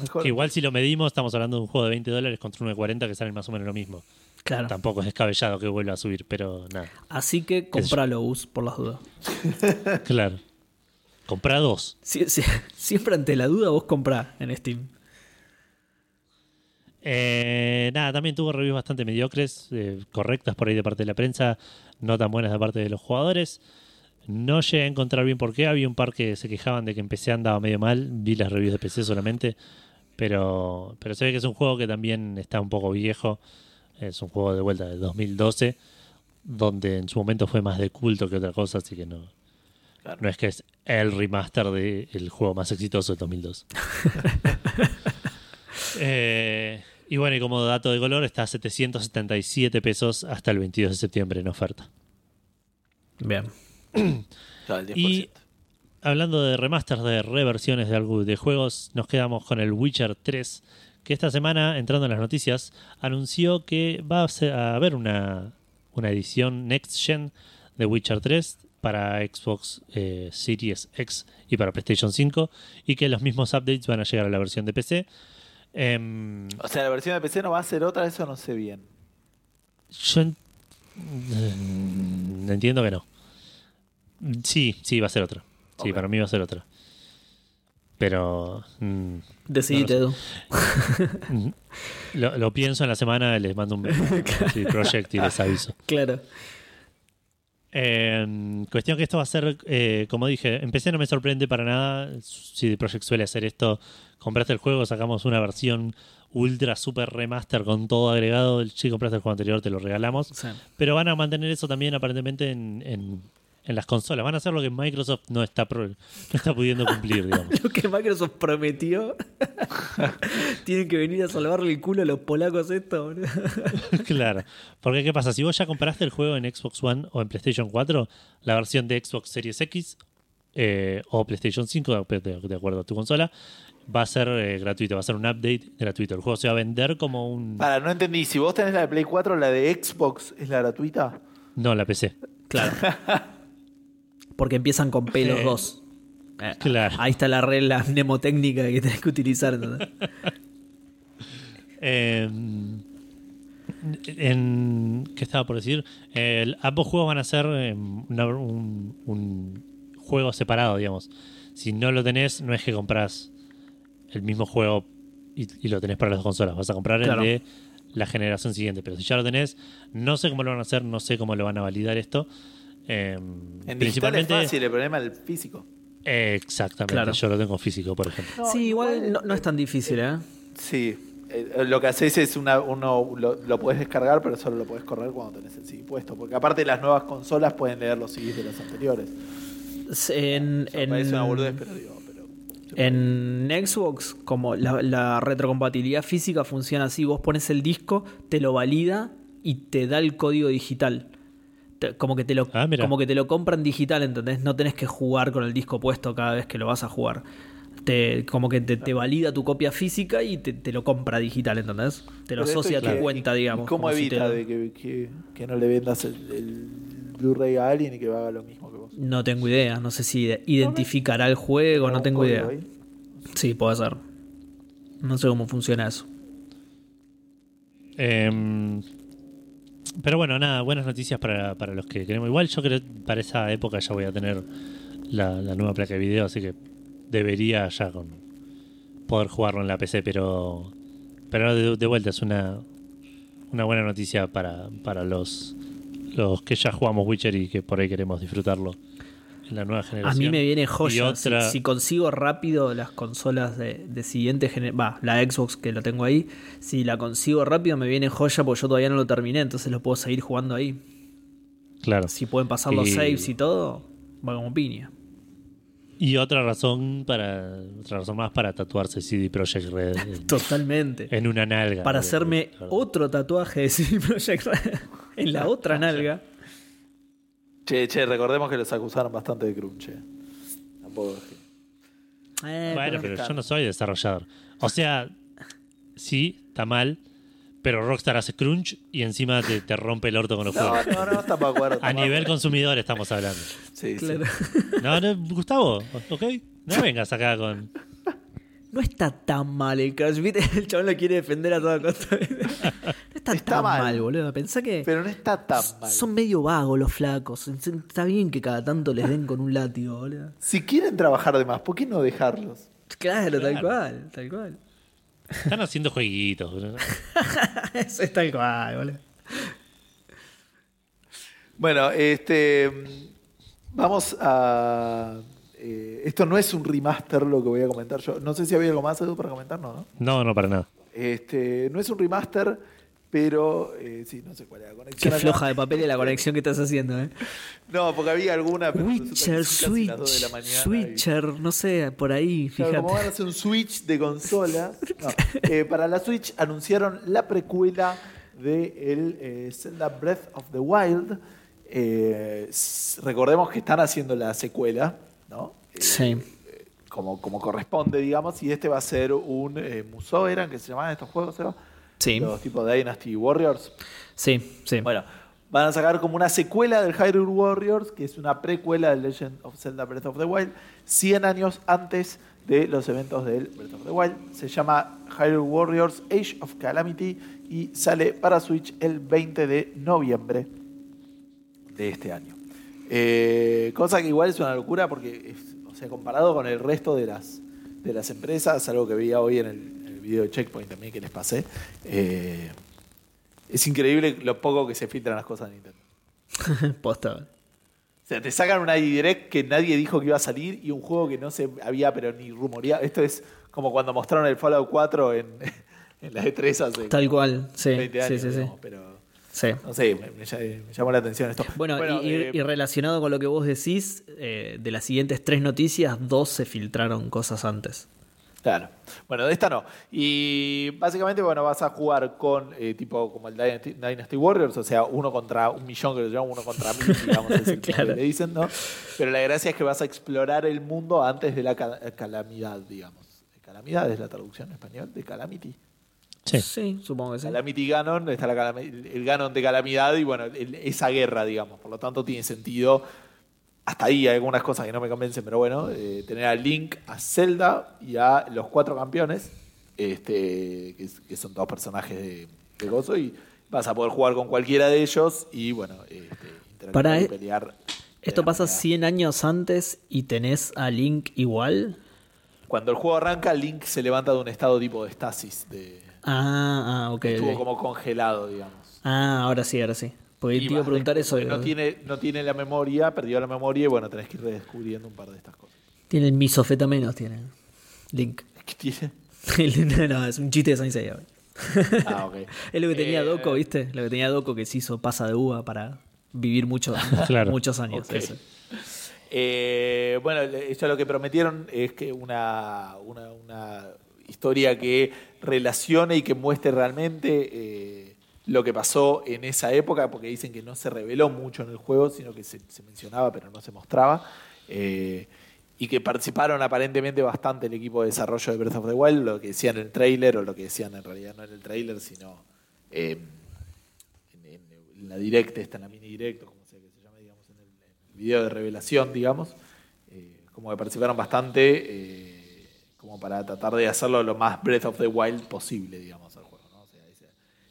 Mejor. Que igual si lo medimos, estamos hablando de un juego de 20 dólares contra uno de 40 que salen más o menos lo mismo. Claro. Tampoco es descabellado que vuelva a subir, pero nada. Así que compralo, Gus, por las dudas. Claro. Comprá dos. Sie- sie- siempre ante la duda vos comprá en Steam. Eh, nada, también tuvo reviews bastante mediocres, eh, correctas por ahí de parte de la prensa, no tan buenas de parte de los jugadores. No llegué a encontrar bien por qué. Había un par que se quejaban de que en PC andaba medio mal. Vi las reviews de PC solamente. Pero, pero se ve que es un juego que también está un poco viejo. Es un juego de vuelta de 2012. Donde en su momento fue más de culto que otra cosa. Así que no, Claro. no es que es el remaster del juego más exitoso de 2002. Eh, y bueno, y como dato de color, está a 777 pesos hasta el 22 de septiembre en oferta. Bien. Claro, el 10%. Y hablando de remasters, de reversiones de, algo, de juegos, nos quedamos con el Witcher 3, que esta semana, entrando en las noticias, anunció que va a, ser- a haber una, una edición Next Gen de Witcher 3 para Xbox eh, Series X y para PlayStation 5, y que los mismos updates van a llegar a la versión de PC. Em, O sea, la versión de PC no va a ser otra, eso no sé bien. Yo en- mm, entiendo que no. Sí, sí, va a ser otra. Sí, para mí va a ser otra. Pero mm, Decidite, Edu. lo, lo pienso en la semana, les mando un sí, project y les aviso. Claro. Eh, cuestión que esto va a ser, eh, como dije, en PC no me sorprende para nada. Si Project suele hacer esto, compraste el juego, sacamos una versión ultra super remaster con todo agregado. Si compraste el juego anterior, te lo regalamos. Sí. Pero van a mantener eso también aparentemente en, en- en las consolas. Van a hacer lo que Microsoft no está, pro- no está pudiendo cumplir, digamos. Lo que Microsoft prometió. Tienen que venir a salvarle el culo a los polacos esto, boludo. claro. Porque ¿qué pasa? Si vos ya compraste el juego en Xbox One o en PlayStation 4, la versión de Xbox Series X eh, o PlayStation 5, de, de acuerdo a tu consola, va a ser eh, gratuito, va a ser un update gratuito. El juego se va a vender como un... Para, no entendí. Si vos tenés la de Play 4, la de Xbox es la gratuita. No, la PC. Claro. Porque empiezan con P los Eh, dos. Eh, claro. Ahí está la regla mnemotécnica que tenés que utilizar. Eh, en, ¿Qué estaba por decir? El- ambos juegos van a ser eh, una- un, un juego separado, digamos. Si no lo tenés, no es que compras el mismo juego y, y lo tenés para las consolas. Vas a comprar Claro. el de la generación siguiente. Pero si ya lo tenés, no sé cómo lo van a hacer, no sé cómo lo van a validar esto. Eh, En digital es principalmente. fácil, el problema es el físico. Eh, exactamente. Claro. Yo lo tengo físico, por ejemplo. sí, igual no, no es tan difícil, ¿eh? Sí. Eh, lo que haces es una, uno lo, lo puedes descargar, pero solo lo puedes correr cuando tenés el CD puesto. Porque aparte las nuevas consolas pueden leer los CDs de las anteriores. En, O sea, en- parece una boludez, pero digo. En Xbox, como la, la retrocompatibilidad física funciona así, vos pones el disco, te lo valida y te da el código digital. Te- como que te lo Ah, como que te lo compran digital, ¿entendés? No tenés que jugar con el disco puesto cada vez que lo vas a jugar. Te, como que te, te valida tu copia física y te, te lo compra digital, ¿entendés? Te lo Pero asocia a tu que- cuenta, y- digamos. ¿Y cómo como si te evita lo- de que, que- que no le vendas el, el Blu-ray a alguien y que haga lo mismo No tengo idea, no sé si identificará el juego, no ¿Un tengo idea. ahí? Sí, puede ser. No sé cómo funciona eso. Em, pero bueno, nada, buenas noticias para, para los que queremos. Igual yo creo que para esa época ya voy a tener la, la nueva placa de video, así que debería ya con poder jugarlo en la PC, pero pero de, de vuelta es una una buena noticia para, para los los que ya jugamos Witcher y que por ahí queremos disfrutarlo en la nueva A generación. mí me viene joya. Si- consigo rápido las consolas de, de siguiente generación, va, la Xbox que lo tengo ahí, si la consigo rápido me viene joya porque yo todavía no lo terminé, entonces lo puedo seguir jugando ahí. Claro. Si pueden pasar los Y- saves y todo, va como piña. Y otra razón para otra razón más para tatuarse CD Projekt Red en, Totalmente. en una nalga. Para hacerme claro. otro tatuaje de CD Projekt Red en la otra nalga. Che, che, recordemos que los acusaron bastante de crunch. eh. Tampoco Eh, Bueno, pero- pero yo no soy desarrollador. O sea, sí, está mal, pero Rockstar hace crunch y encima te, te rompe el orto con los No, juegos. no, no, estamos de acuerdo. A nivel consumidor estamos hablando. Sí, sí. No, no, Gustavo, ¿ok? No vengas acá con... No está tan mal el Crash. ¿Viste? El chabón lo quiere defender a toda costa. No está, Está tan mal. mal. boludo. Pensá que Pero no está tan mal. son medio vagos los flacos. Está bien que cada tanto les den con un látigo, boludo. Si quieren trabajar de más, ¿por qué no dejarlos? Claro, tal Claro. cual, tal cual. Están haciendo jueguitos. boludo. Eso es tal cual, boludo. Bueno, este. Vamos a. eh, esto no es un remaster lo que voy a comentar yo. No sé si había algo más, Edu, para comentar, no, ¿no? No, no, para nada. Este, no es un remaster, pero. eh, sí, no sé cuál era la Qué conexión. acá. floja de papel y la conexión que estás haciendo, eh. No, porque había alguna. pero Witcher, dos de Switch, la mañana y- Switcher, no sé, por ahí, Claro, como van a fíjate. hacer un Switch de consolas. no, eh, para la Switch anunciaron la precuela de el eh, Zelda Breath of the Wild. Eh, recordemos que están haciendo la secuela, ¿no? Eh, Sí. como, como corresponde, digamos, y este va a ser un museo, ¿eran que se llamaban estos juegos, Seba? Sí, Los tipos de Dynasty Warriors. sí, sí. Bueno, van a sacar como una secuela del Hyrule Warriors, que es una precuela del Legend of Zelda Breath of the Wild, 100 años antes de los eventos del Breath of the Wild. Se llama Hyrule Warriors Age of Calamity y sale para Switch el 20 de noviembre de este año. Eh, cosa que igual es una locura porque, es- o sea, comparado con el resto de las, de las empresas, algo que veía hoy en el, el video de Checkpoint también que les pasé, eh, es increíble lo poco que se filtran las cosas de Nintendo. Posta. O sea, te sacan una direct que nadie dijo que iba a salir y un juego que no se había pero ni rumoreado. Esto es como cuando mostraron el Fallout 4 en, en la E3 hace Tal cual, sí, 20 años. sí, sí, sí. Pero Sí. no sé, me, me ll- me llamó la atención esto. Bueno, y- eh, y relacionado con lo que vos decís, eh, de las siguientes tres noticias, dos se filtraron cosas antes. Claro. Bueno, de esta no. Y básicamente, bueno, vas a jugar con eh, tipo como el Dynasty, Dynasty Warriors, o sea, uno contra un millón, que lo llaman uno contra mil, digamos, es el Claro. que le dicen, ¿no? Pero la gracia es que vas a explorar el mundo antes de la ca- calamidad, digamos. Calamidad es la traducción en español de Calamity. Sí. supongo que sí. Calamity Ganon, está la calami- el Ganon de calamidad y bueno, el- esa guerra, digamos. Por lo tanto, tiene sentido. Hasta ahí hay algunas cosas que no me convencen, pero bueno, eh, tener a Link, a Zelda y a los cuatro campeones, este, que, son todos personajes de, de gozo, y vas a poder jugar con cualquiera de ellos y bueno, este, Para y e- pelear. Esto pasa manera- 100 años antes y tenés a Link igual. Cuando el juego arranca, Link se levanta de un estado tipo de estasis, de, Ah, ah, ok. estuvo como congelado, digamos. Ah, ahora sí, ahora sí. Porque Y te iba a preguntar eso. No tiene, no tiene la memoria, perdió la memoria y bueno, tenés que ir redescubriendo un par de estas cosas. Tiene el misofetamenos, tiene. Link. ¿Qué tiene? no, es un chiste de Seiya. Ah, ok. Es lo que tenía Eh, Doco, ¿viste? Lo que tenía Doco que se hizo pasa de uva para vivir mucho, Claro. muchos años. Eso. Eh, bueno, ellos lo que prometieron es que una, una, una historia que relacione y que muestre realmente eh, lo que pasó en esa época, porque dicen que no se reveló mucho en el juego, sino que se, mencionaba pero no se mostraba. Eh, y que participaron aparentemente bastante el equipo de desarrollo de Breath of the Wild, lo que decían en el trailer, o lo que decían en realidad no en el trailer, sino eh, en, la direct, esta en la mini direct, o como sea que se llame, digamos, en el, en el video de revelación, digamos, eh, como que participaron bastante, eh, como para tratar de hacerlo lo más Breath of the Wild posible, digamos, al juego, ¿no? O sea,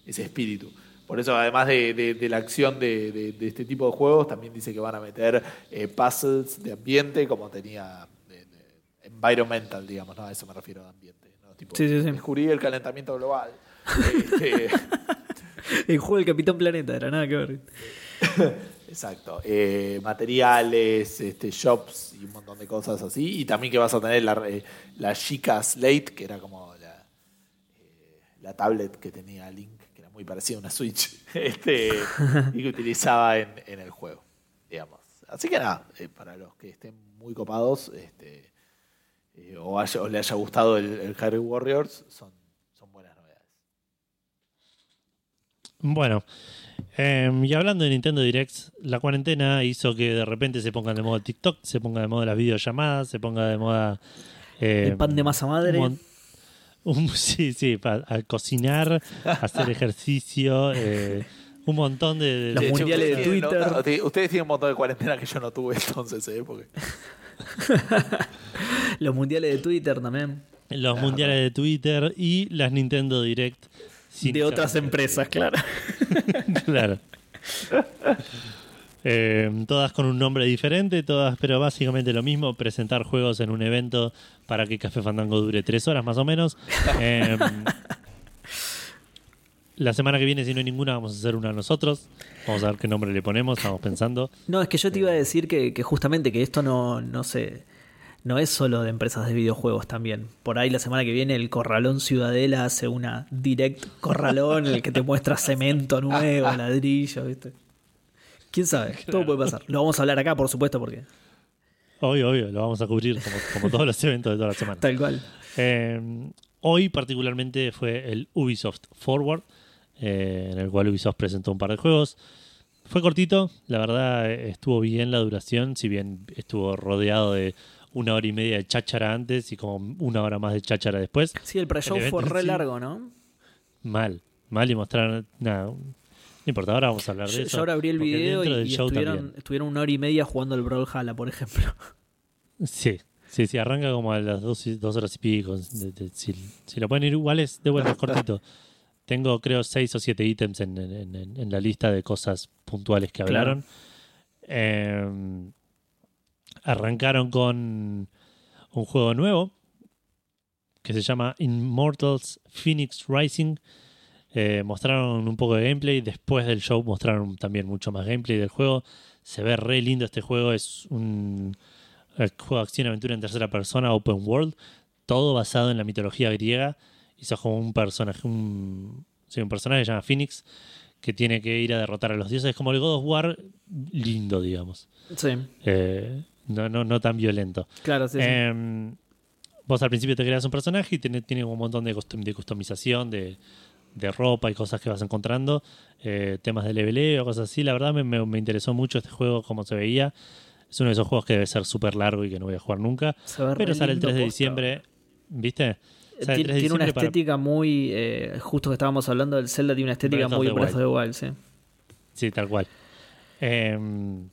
ese, espíritu. Por eso, además de, de- de la acción de, de- este tipo de juegos, también dice que van a meter eh, puzzles de ambiente, como tenía environmental, digamos, ¿no? A eso me refiero de ambiente. ¿no? Tipo, Sí, sí, sí. Descubrí el calentamiento global. Este, El juego del Capitán Planeta era nada que ver. Exacto. Eh, materiales, este, shops y un montón de cosas así. Y también que vas a tener la, eh, la Chica Slate, que era como la, eh, la tablet que tenía Link, muy parecida a una Switch, este, y que utilizaba en, en el juego, digamos. Así que nada, eh, para los que estén muy copados este, eh, o, haya- o le haya gustado el, el Harry Warriors, son, son buenas novedades. Bueno, eh, y hablando de Nintendo Directs, la cuarentena hizo que de repente se pongan de moda TikTok, se ponga de moda las videollamadas, se ponga de moda. eh, El pan de masa madre. mon- un- sí, sí, para a cocinar, hacer ejercicio, eh, un montón de. de- Los de- mundiales de Twitter. nota- ustedes- tienen un montón de cuarentena que yo no tuve entonces, ¿eh? Porque Los mundiales de Twitter también. los mundiales de Twitter y las Nintendo Direct. de otras empresas, claro. claro. Eh, todas con un nombre diferente, todas, pero básicamente lo mismo, presentar juegos en un evento para que Café Fandango dure tres horas más o menos. Eh, la semana que viene, si no hay ninguna, vamos a hacer una nosotros. Vamos a ver qué nombre le ponemos, estamos pensando. No, es que yo te iba a decir que, que justamente que esto no, no se. No es solo de empresas de videojuegos también. Por ahí la semana que viene el Corralón Ciudadela hace una direct Corralón en el que te muestra cemento nuevo, ladrillo, ¿viste? ¿Quién sabe? Todo puede pasar. Lo vamos a hablar acá, por supuesto, porque Obvio, obvio, lo vamos a cubrir como, como todos los eventos de toda la semana. tal cual. Eh, hoy particularmente fue el Ubisoft Forward, eh, en el cual Ubisoft presentó un par de juegos. Fue cortito, la verdad eh, estuvo bien la duración, si bien estuvo rodeado de una hora y media de cháchara antes y como una hora más de cháchara después. Sí, el pre-show fue re sí. largo, ¿no? Mal, mal y mostraron nada. No importa, ahora vamos a hablar de Yo, eso. yo ahora abrí el video y, estuvieron, una hora y media jugando el Brawlhalla, por ejemplo. Sí, sí, sí, arranca como a las dos, horas y pico. De- de- si, si lo pueden ir igual es de vuelta cortito. Tengo creo seis o siete ítems en, en- en- en la lista de cosas puntuales que Claro. hablaron. Eh, arrancaron con un juego nuevo que se llama Immortals Phoenix Rising. Eh, mostraron un poco de gameplay. Después del show mostraron también mucho más gameplay del juego. Se ve re lindo este juego. Es un juego de acción y aventura en tercera persona, open world. Todo basado en la mitología griega. Y sos como un personaje, un, sí, un personaje que se llama Phoenix que tiene que ir a derrotar a los dioses. Como el God of War lindo, digamos. Sí, Eh, no, no, no tan violento. claro, sí. sí. Em, vos al principio te creas un personaje y tiene, tiene un montón de, custom- de customización, de, de ropa y cosas que vas encontrando, eh, temas de leveleo, cosas así. La verdad me, me- me interesó mucho este juego, como se veía. Es uno de esos juegos que debe ser súper largo y que no voy a jugar nunca. Pero sale el lindo 3 de posta. diciembre, ¿viste? Sale Tiene, 3 de tiene una para- estética muy. eh, justo que estábamos hablando del Zelda, tiene una estética Breath muy Breath of the Wild, sí. Sí, tal cual. Em,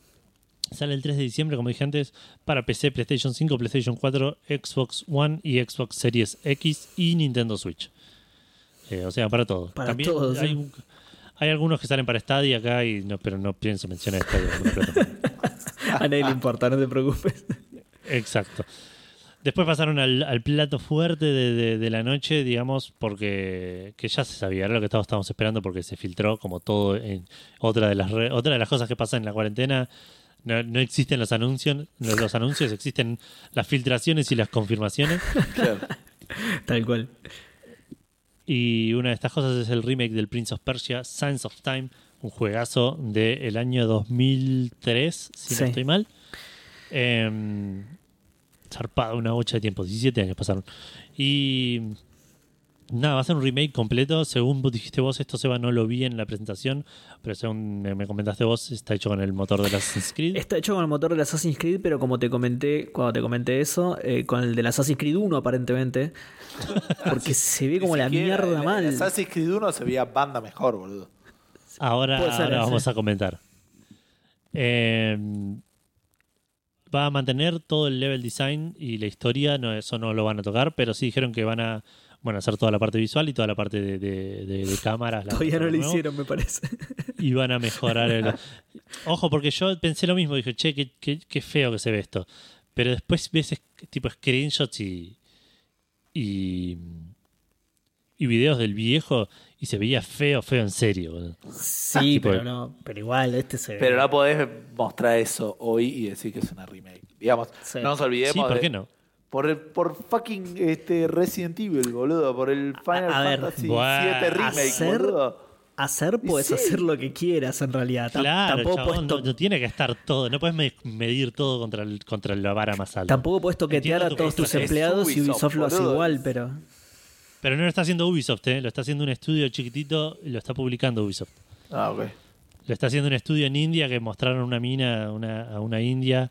sale el 3 de diciembre, como dije antes, para PC, PlayStation 5, PlayStation 4, Xbox One y Xbox Series X y Nintendo Switch. Eh, o sea, para todo. Para También todo, hay, sí. un- hay algunos que salen para Stadia acá, y no, pero no pienso mencionar Stadia. A nadie le importa, no te preocupes. Exacto. Después pasaron al, al plato fuerte de, de- de la noche, digamos, porque que ya se sabía, era lo que todos estábamos esperando porque se filtró como todo en otra de las re- otra de las cosas que pasan en la cuarentena. No, no existen los anuncios, los, los anuncios existen las filtraciones y las confirmaciones. Claro. Tal cual. Y una de estas cosas es el remake del Prince of Persia, Sands of Time, un juegazo del año 2003, si Sí. no estoy mal. Zarpado, una bocha de tiempo, 17 años pasaron. Y Nada, va a ser un remake completo. Según vos dijiste vos, esto Seba no lo vi en la presentación, pero según me me comentaste vos, está hecho con el motor de Assassin's Creed. Está hecho con el motor del Assassin's Creed, pero como te comenté, cuando te comenté eso, eh, con el del Assassin's Creed 1 aparentemente. Porque se ve como la siquiera mierda en- mal. En Assassin's Creed 1 se veía banda mejor, boludo. Ahora, Puede ser ahora ese. vamos a comentar. Eh, va a mantener todo el level design y la historia, no, eso no lo van a tocar, pero sí dijeron que van a bueno, hacer toda la parte visual y toda la parte de, de- de- de cámaras. la Todavía no lo hicieron, me parece. y van a mejorar el... Ojo, porque yo pensé lo mismo, dije, che, qué, qué- qué feo que se ve esto. Pero después ves es- tipo screenshots y, y, y videos del viejo y se veía feo, feo en serio. boludo. Sí, Tipo- pero no. Pero igual, este se ve. Pero no podés mostrar eso hoy y decir que es una remake. Digamos, Sí. no nos olvidemos Sí, ¿por de- qué no? Por, el, por fucking este Resident Evil, boludo. Por el Final a ver, Fantasy bueno, 7 Remake, hacer- boludo. Hacer puedes Sí. hacer lo que quieras en realidad. Claro, tampoco, chabón, puedes to- no, no tiene que estar todo, no puedes me- medir todo contra, el, contra la vara más alta. tampoco puedes toquetear Entiendo a todos tus empleados y Ubisoft, lo hace boludo. igual, pero. Pero no lo está haciendo Ubisoft, ¿eh? lo está haciendo un estudio chiquitito y lo está publicando Ubisoft. Ah, ok. Lo está haciendo un estudio en India que mostraron una mina una, a una india.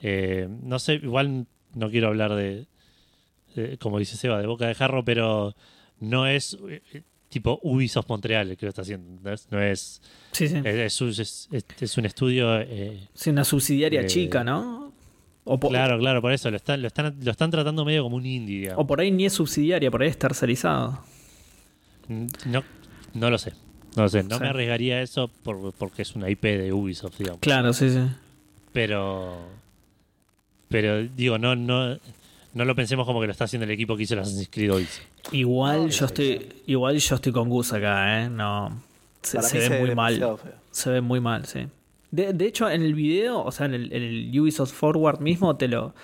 Eh, no sé, igual no quiero hablar de, de, como dice Seba, de boca de jarro, pero no es eh, tipo Ubisoft Montreal el que lo está haciendo. No es, no es, Sí, sí. es, es- es- es- es un estudio. eh, Sí, una subsidiaria Eh, chica, ¿no? O claro, claro, por eso lo están, lo, están, lo están tratando medio como un indie. digamos. o por ahí ni es subsidiaria, por ahí es tercerizado. No, no lo sé. No lo sé. No Sí. me arriesgaría a eso por- porque es una IP de Ubisoft, digamos. Claro, sí, sí. Pero. Pero digo, no, no, no lo pensemos como que lo está haciendo el equipo que hizo el Assassin's Creed Odyssey. Igual No, yo estoy. Igual yo estoy con Gus acá, ¿eh? No. Se, ve muy mal. feo. Se ve muy mal, sí. De, de hecho, en el video, o sea, en el, en el Ubisoft Forward mismo, te lo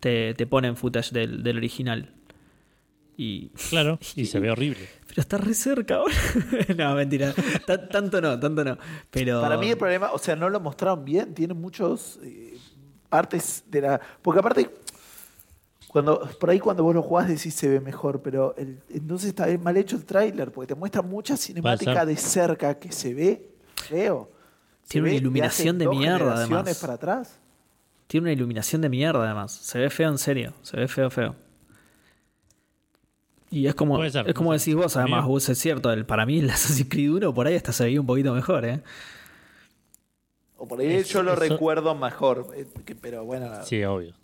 te, te ponen footage del, del original. Y. Claro, y se ve horrible. Pero está re cerca ahora. no, mentira. Ta- tanto no, tanto no. Pero. Para mí el problema, o sea, no lo mostraron bien, tiene muchos eh, partes de la... Porque aparte, cuando por ahí cuando vos lo jugás decís se ve mejor, pero el- entonces está bien mal hecho el tráiler, porque te muestra mucha cinemática de cerca que se ve feo. Se Tiene una ve iluminación de mierda, además. para atrás. Tiene una iluminación de mierda, además. Se ve feo en serio. Se ve feo, feo. Y es como, ser, es como decís vos, además, vos es cierto. El, para mí, el Assassin's Creed 1 por ahí hasta se veía un poquito mejor, ¿eh? O por ahí Es- yo lo eso- recuerdo mejor, eh, que- pero bueno, Sí, obvio.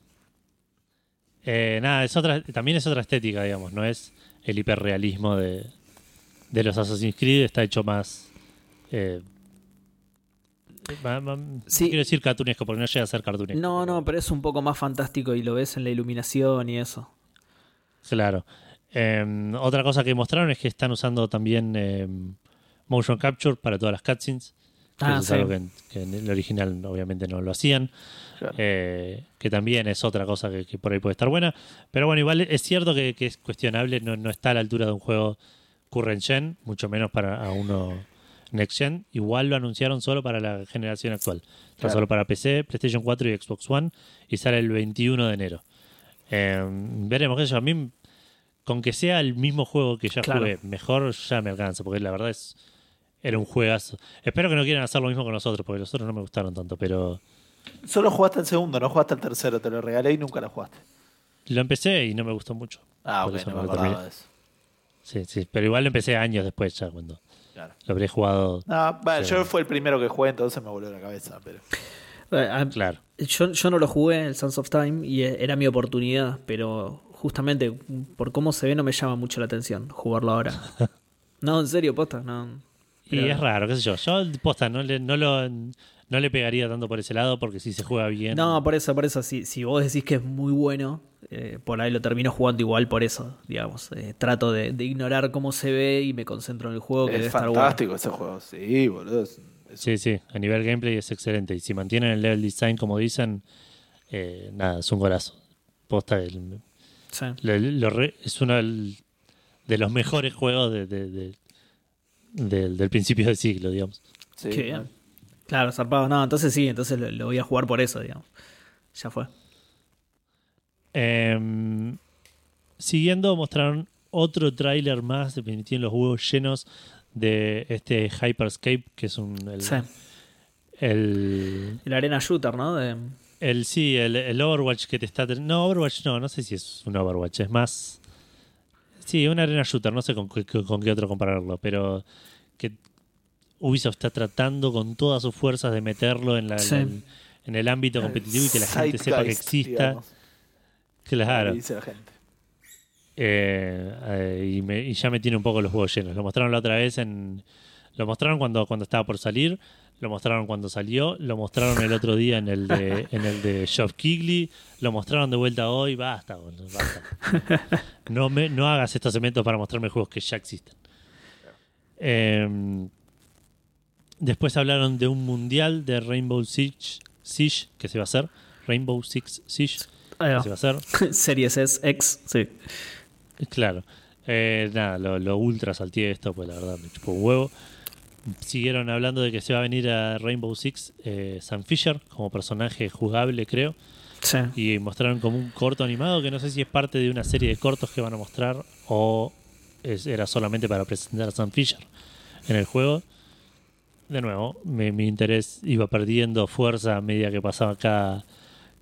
Eh, nada, es otra, también es otra estética, digamos. No es el hiperrealismo de, de los Assassin's Creed. Está hecho más. Eh, Sí. No quiero decir cartunesco porque no llega a ser cartunesco. No, no, pero es un poco más fantástico y lo ves en la iluminación y eso. Claro. Eh, otra cosa que mostraron es que están usando también eh, motion capture para todas las cutscenes. Que Ah, eso es sí. algo que en, que en el original obviamente no lo hacían. Claro. Eh, que también es otra cosa que, que por ahí puede estar buena. Pero bueno, igual es cierto que, que es cuestionable, no, no está a la altura de un juego current gen, mucho menos para a uno next gen. Igual lo anunciaron solo para la generación actual. Está Claro. solo para PC, PlayStation 4 y Xbox One y sale el 21 de enero. Eh, veremos sé yo. A mí, con que sea el mismo juego que ya Claro. jugué, mejor ya me alcanza, porque la verdad es era un juegazo. Espero que no quieran hacer lo mismo con nosotros, porque los otros no me gustaron tanto, pero solo jugaste el segundo, no jugaste el tercero, te lo regalé y nunca lo jugaste. lo empecé y no me gustó mucho. Ah, ok, eso no me lo acordaba de eso. Sí, sí, pero igual lo empecé años después ya, cuando Claro. lo habré jugado. No, bueno, yo fue el primero que jugué, entonces me volvió la cabeza, pero... Eh, Claro. Yo, yo no lo jugué, el Sons of Time, y e- era mi oportunidad, pero justamente por cómo se ve no me llama mucho la atención jugarlo ahora. No, en serio, posta, no. Y es raro, qué sé yo. Yo, posta, no le, no, lo, no le pegaría tanto por ese lado, porque si se juega bien. No, por eso, por eso, si, si vos decís que es muy bueno, eh, por ahí lo termino jugando igual por eso, digamos. Eh, trato de, de ignorar cómo se ve y me concentro en el juego que debe Es estar bueno. fantástico ese juego, sí, boludo. es- es- Sí, sí, a nivel gameplay es excelente. Y si mantienen el level design como dicen, eh, nada, es un golazo. Posta, el- Sí. lo- lo re- es uno del- de los mejores juegos de- de- de- del- del principio del siglo, digamos. sí, Qué bien. Claro, zarpado. No, entonces sí, entonces lo, lo voy a jugar por eso, digamos. Ya fue. Em, siguiendo, mostraron otro tráiler más, me tienen los huevos llenos de este Hyperscape, que es un... El, Sí. el, El Arena Shooter, ¿no? De- el- sí, el, el Overwatch que te está... No, Overwatch no, no sé si es un Overwatch, es más... Sí, un arena shooter, no sé con, qué- con qué otro compararlo, pero que Ubisoft está tratando con todas sus fuerzas de meterlo en, la, Sí. en, el, en el ámbito competitivo y que la gente sepa que exista. digamos, Claro. dice la gente. Eh, eh, y, me- y ya me tiene un poco los huevos llenos. Lo mostraron la otra vez en. Lo mostraron cuando, cuando estaba por salir. Lo mostraron cuando salió. Lo mostraron el otro día en el de, en el de Geoff Keighley. Lo mostraron de vuelta hoy. Basta, basta. No, me, no hagas estos eventos para mostrarme juegos que ya existen. Eh, después hablaron de un mundial de Rainbow Six Siege que se va a hacer. Rainbow Six Siege que se va a hacer. Series S, X, sí. Claro. Eh, nada, lo, lo ultra salteé esto, pues la verdad me chupó un huevo. Siguieron hablando de que se va a venir a Rainbow Six eh, Sam Fisher como personaje jugable, creo. Sí. Y mostraron como un corto animado que no sé si es parte de una serie de cortos que van a mostrar o es- era solamente para presentar a Sam Fisher en el juego. De nuevo, mi, mi interés iba perdiendo fuerza a medida que pasaba cada,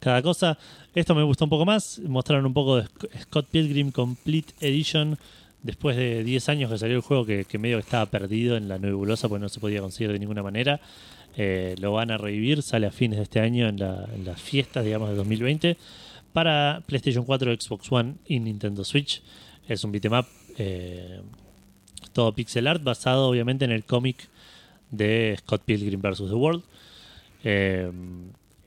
cada cosa. Esto me gustó un poco más. Mostraron un poco de Sc- Scott Pilgrim Complete Edition. Después de 10 años que salió el juego, que, medio que estaba perdido en la nebulosa, pues no se podía conseguir de ninguna manera. Eh, lo van a revivir, sale a fines de este año en, la- las fiestas, digamos, de 2020. Para PlayStation 4, Xbox One y Nintendo Switch. Es un beat'em up, eh, todo pixel art, basado obviamente en el cómic de Scott Pilgrim vs. The World. Eh,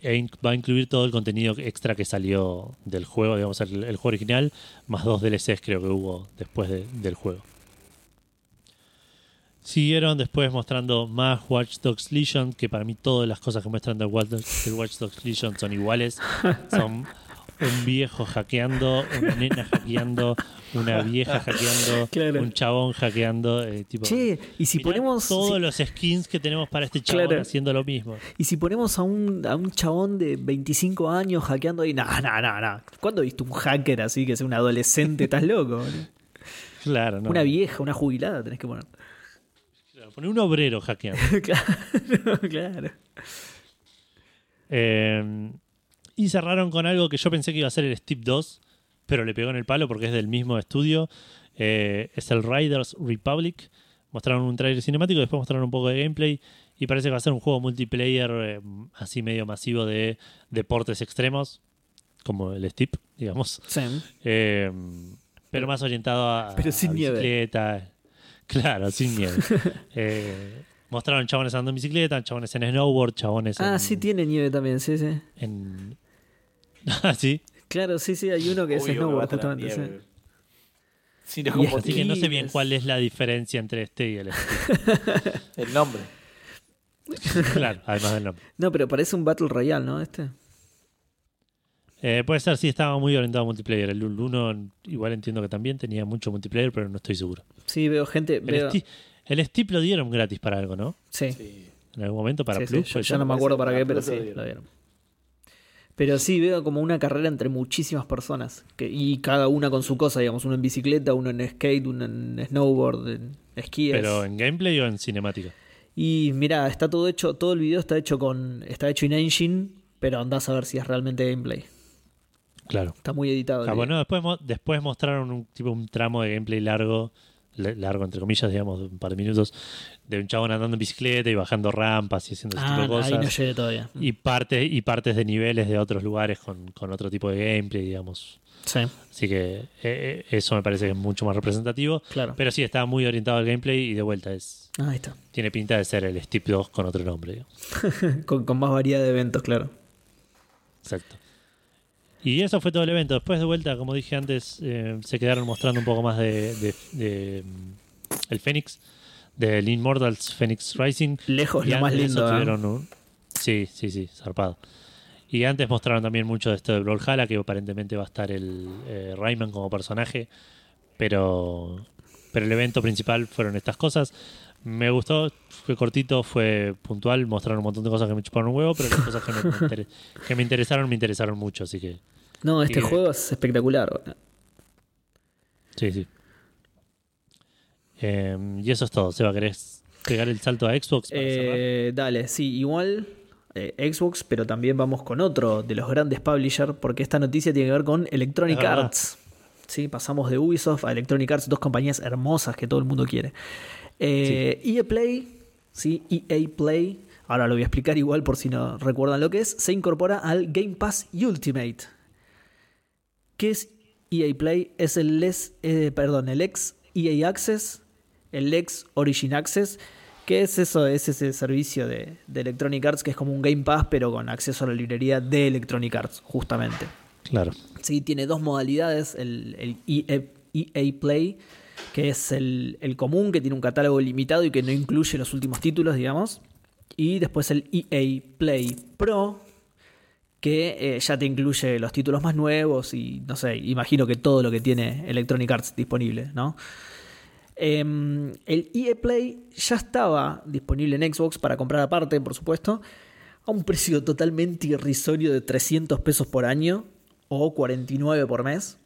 e va a incluir todo el contenido extra que salió del juego, digamos, el, el juego original, más dos DLCs creo que hubo después de- del juego. Siguieron después mostrando más Watch Dogs Legion, que para mí todas las cosas que muestran de Watch Dogs, de Watch Dogs Legion son iguales. Son un viejo hackeando, una nena hackeando, una vieja hackeando, Claro. un chabón hackeando. eh, tipo, Che, y si ponemos. todos si- los skins que tenemos para este chabón Claro. haciendo lo mismo. Y si ponemos a un, a un chabón de 25 años hackeando ahí, no, no, no, no. ¿Cuándo viste un hacker así que sea un adolescente? ¿Estás loco? Claro, no. Una vieja, una jubilada tenés que poner. Claro, Poné un obrero hackeando. claro, claro. Eh, y cerraron con algo que yo pensé que iba a ser el Steve 2, pero le pegó en el palo porque es del mismo estudio. Eh, es el Riders Republic. Mostraron un trailer cinemático, después mostraron un poco de gameplay. Y parece que va a ser un juego multiplayer eh, así medio masivo de deportes extremos, como el Steve, digamos. Sí. Eh, pero más orientado a, Pero sin a nieve. bicicleta. Claro, sin nieve. Eh, mostraron chabones andando en bicicleta, chabones en snowboard, chabones Ah, en, sí, tiene nieve también, sí, sí. en... Ah, sí. Claro, sí, sí, hay uno que es Obvio a snowboard, justamente. sí. Sí, no, como Así que no sé bien cuál es la diferencia entre este y el Steve. el nombre. claro, además del nombre. No, pero parece un Battle Royale, ¿no? Este. Eh, puede ser, sí, estaba muy orientado a multiplayer. El 1 igual entiendo que también tenía mucho multiplayer, pero no estoy seguro. Sí, veo gente. El, Veo... El lo dieron gratis para algo, ¿no? Sí. Sí. En algún momento para Sí, sí, Plus. yo ser. no me acuerdo para qué, pero Plus sí, lo dieron. Pero sí, veo como una carrera entre muchísimas personas. Que, y cada una con su cosa, digamos. Uno en bicicleta, uno en skate, uno en snowboard, en esquíes. Pero en gameplay o en cinemática. Y mira, está todo hecho, todo el video está hecho con. está hecho en engine, pero andás a ver si es realmente gameplay. Claro. Está muy editado. Ah, bueno, después, después mostraron un tipo un tramo de gameplay largo, largo entre comillas, digamos, de un par de minutos, de un chabón andando en bicicleta y bajando rampas y haciendo ese tipo Ah, de cosas. ahí no llegué todavía. y partes y partes de niveles de otros lugares con, con otro tipo de gameplay, digamos. Sí, Así que eh, eh, eso me parece que es mucho más representativo. claro. Pero sí, está muy orientado al gameplay y de vuelta es Ah, ahí está. tiene pinta de ser el Steve 2 con otro nombre. Con, con más variedad de eventos, claro. Exacto. Y eso fue todo el evento. Después de vuelta, como dije antes, eh, se quedaron mostrando un poco más de, de- de, mm, el Phoenix, del Immortals Phoenix Rising. Lejos Y lo más lindo. ¿eh? tuvieron un- Sí, sí, sí, zarpado. Y antes mostraron también mucho de esto de Brawlhalla, que aparentemente va a estar el eh, Rayman como personaje, pero, pero el evento principal fueron estas cosas. Me gustó, fue cortito, fue puntual, mostraron un montón de cosas que me chuparon un huevo, pero las cosas que me, que me interesaron, me interesaron mucho, así que No, este juego es espectacular. sí, sí. Eh, y eso es todo. Seba, ¿querés pegar el salto a Xbox? Para cerrar? Eh, dale, sí, igual eh, Xbox, pero también vamos con otro de los grandes publishers, porque esta noticia tiene que ver con Electronic. Arts. Sí, pasamos de Ubisoft a Electronic Arts, dos compañías hermosas que todo el mundo quiere. Eh, EA Play, sí, EA Play, ahora lo voy a explicar igual por si no recuerdan lo que es, se incorpora al Game Pass Ultimate. ¿Qué es EA Play? Es el, les- eh, perdón, el ex EA Access, el ex Origin Access, que es eso, es ese servicio de, de Electronic Arts que es como un Game Pass, pero con acceso a la librería de Electronic Arts, justamente. Claro. Sí, tiene dos modalidades, el, el EA, EA Play, que es el, el común, que tiene un catálogo limitado y que no incluye los últimos títulos, digamos. Y después el EA Play Pro, que eh, ya te incluye los títulos más nuevos y, no sé, imagino que todo lo que tiene Electronic Arts disponible, ¿no? Em, el EA Play ya estaba disponible en Xbox para comprar aparte, por supuesto, a un precio totalmente irrisorio de 300 pesos por año o 49 por mes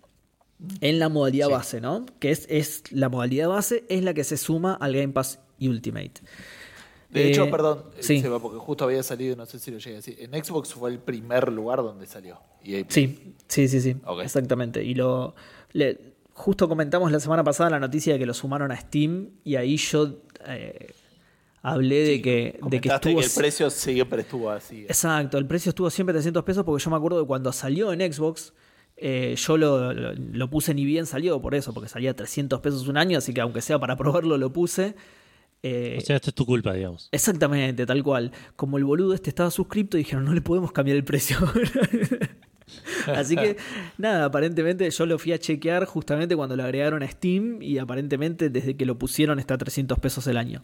en la modalidad Sí. base, ¿no? Que es, es la modalidad base es la que se suma al Game Pass Ultimate. De Eh, hecho, perdón, sí. Seba, porque justo había salido, no sé si lo llegué a decir. En Xbox fue el primer lugar donde salió. EA. Sí, sí, sí, sí, exactamente. Y lo le- justo comentamos la semana pasada la noticia de que lo sumaron a Steam y ahí yo eh, hablé de que, de que estuvo el precio siempre estuvo así. Exacto, el precio estuvo siempre 300 pesos porque yo me acuerdo de cuando salió en Xbox, eh, yo lo, lo- lo puse ni bien salió por eso, porque salía 300 pesos un año, así que aunque sea para probarlo lo puse. Eh, O sea, esto es tu culpa, digamos. Exactamente, tal cual. Como el boludo este estaba suscripto, dijeron, no le podemos cambiar el precio. Así que, nada, aparentemente yo lo fui a chequear justamente cuando lo agregaron a Steam y aparentemente desde que lo pusieron está a 300 pesos el año.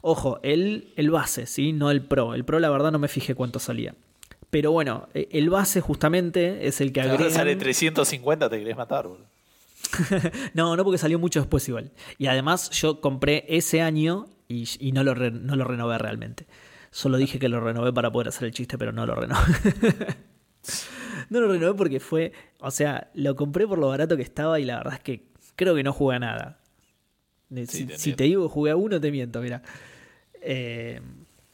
Ojo, el, el base, ¿sí? No el Pro. El Pro la verdad no me fijé cuánto salía. Pero bueno, e- el base justamente es el que Ahora sale agregan... 350, te querés matar, boludo. No, no porque salió mucho después igual. Y además yo compré ese año y, y no, lo re- no lo renové realmente. Solo dije que lo renové para poder hacer el chiste, pero no lo renové. no lo renové porque fue, o sea, lo compré por lo barato que estaba y la verdad es que creo que no jugué a nada. Eh, Sí, si, te si te digo jugué a uno, te miento, mira. Eh,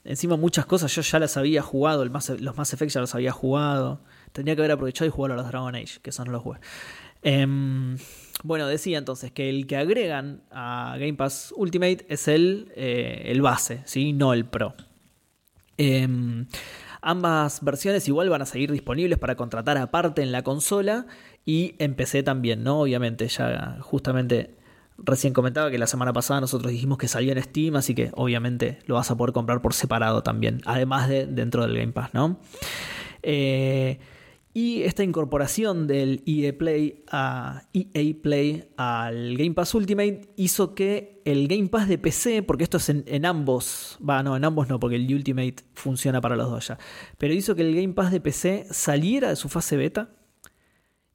encima muchas cosas yo ya las había jugado, el Mass- los Mass Effect ya los había jugado. Tendría que haber aprovechado y jugar a los Dragon Age, que eso no los jugué. Em, bueno, decía entonces que el que agregan a Game Pass Ultimate es el, eh, el base, ¿sí? no el Pro. Em, ambas versiones igual van a seguir disponibles para contratar aparte en la consola y en PC también, ¿no? Obviamente, ya justamente recién comentaba que la semana pasada nosotros dijimos que salía en Steam, así que obviamente lo vas a poder comprar por separado también, además de dentro del Game Pass, ¿no? Eh, y esta incorporación del EA Play a EA Play al Game Pass Ultimate hizo que el Game Pass de PC, porque esto es en, en ambos, va, no, en ambos no, porque el Ultimate funciona para los dos ya, pero hizo que el Game Pass de PC saliera de su fase beta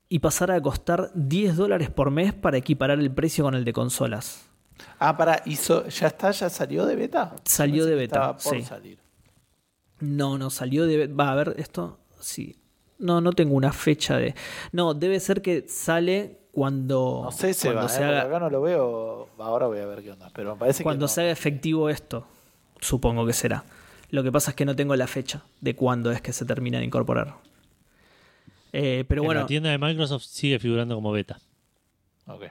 y pasara a costar 10 dólares por mes para equiparar el precio con el de consolas. Ah, para, hizo, ya está, ya salió de beta. Salió de beta, Estaba por sí. salir. No, no salió de. Va a ver, esto. Sí. No, no tengo una fecha de. No, debe ser que sale cuando. No sé, se cuando va. se haga, Acá no lo veo. Ahora voy a ver qué onda. Pero me parece cuando que. no. se haga efectivo esto. Supongo que será. Lo que pasa es que no tengo la fecha de cuándo es que se termina de incorporar. Eh, pero en bueno, la tienda de Microsoft sigue figurando como beta. Ok.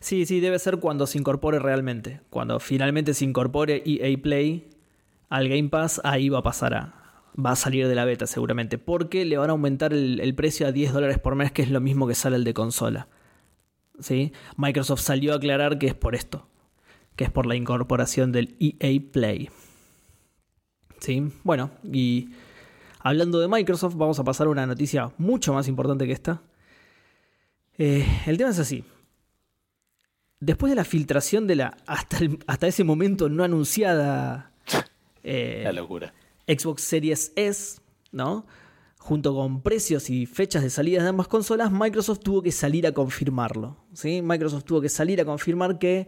sí, sí, debe ser cuando se incorpore realmente. Cuando finalmente se incorpore EA Play al Game Pass, ahí va a pasar a. Va a salir de la beta seguramente. Porque le van a aumentar el, el precio a 10 dólares por mes, que es lo mismo que sale el de consola. ¿Sí? Microsoft salió a aclarar que es por esto. Que es por la incorporación del EA Play. ¿Sí? Bueno, y hablando de Microsoft, vamos a pasar a una noticia mucho más importante que esta. Eh, el tema es así. Después de la filtración de la hasta, el- hasta ese momento no anunciada eh, La locura. Xbox Series S, ¿no? Junto con precios y fechas de salida de ambas consolas, Microsoft tuvo que salir a confirmarlo. ¿sí? Microsoft tuvo que salir a confirmar que,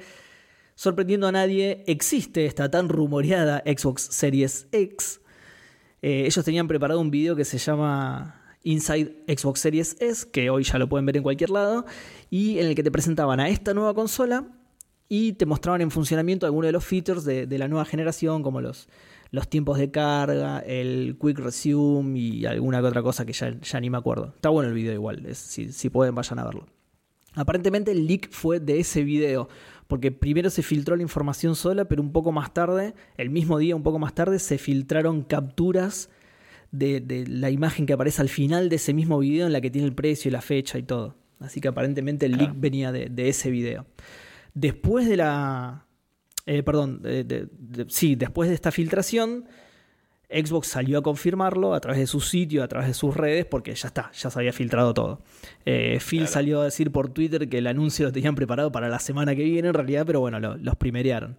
sorprendiendo a nadie, existe esta tan rumoreada Xbox Series X. Eh, ellos tenían preparado un video que se llama Inside Xbox Series S, que hoy ya lo pueden ver en cualquier lado, y en el que te presentaban a esta nueva consola y te mostraban en funcionamiento algunos de los features de, de la nueva generación, como los, los tiempos de carga, el quick resume y alguna que otra cosa que ya, ya ni me acuerdo. Está bueno el video igual, es- si, si pueden vayan a verlo. Aparentemente el leak fue de ese video, porque primero se filtró la información sola, pero un poco más tarde, el mismo día, un poco más tarde, se filtraron capturas de, de la imagen que aparece al final de ese mismo video en la que tiene el precio y la fecha y todo. Así que aparentemente el leak venía de, de ese video. Después de la... eh, perdón, de- de- de- sí, después de esta filtración, Xbox salió a confirmarlo a través de su sitio, a través de sus redes, porque ya está, ya se había filtrado todo. Eh, Phil salió a decir por Twitter que el anuncio lo tenían preparado para la semana que viene, en realidad, pero bueno, lo- los primerearon.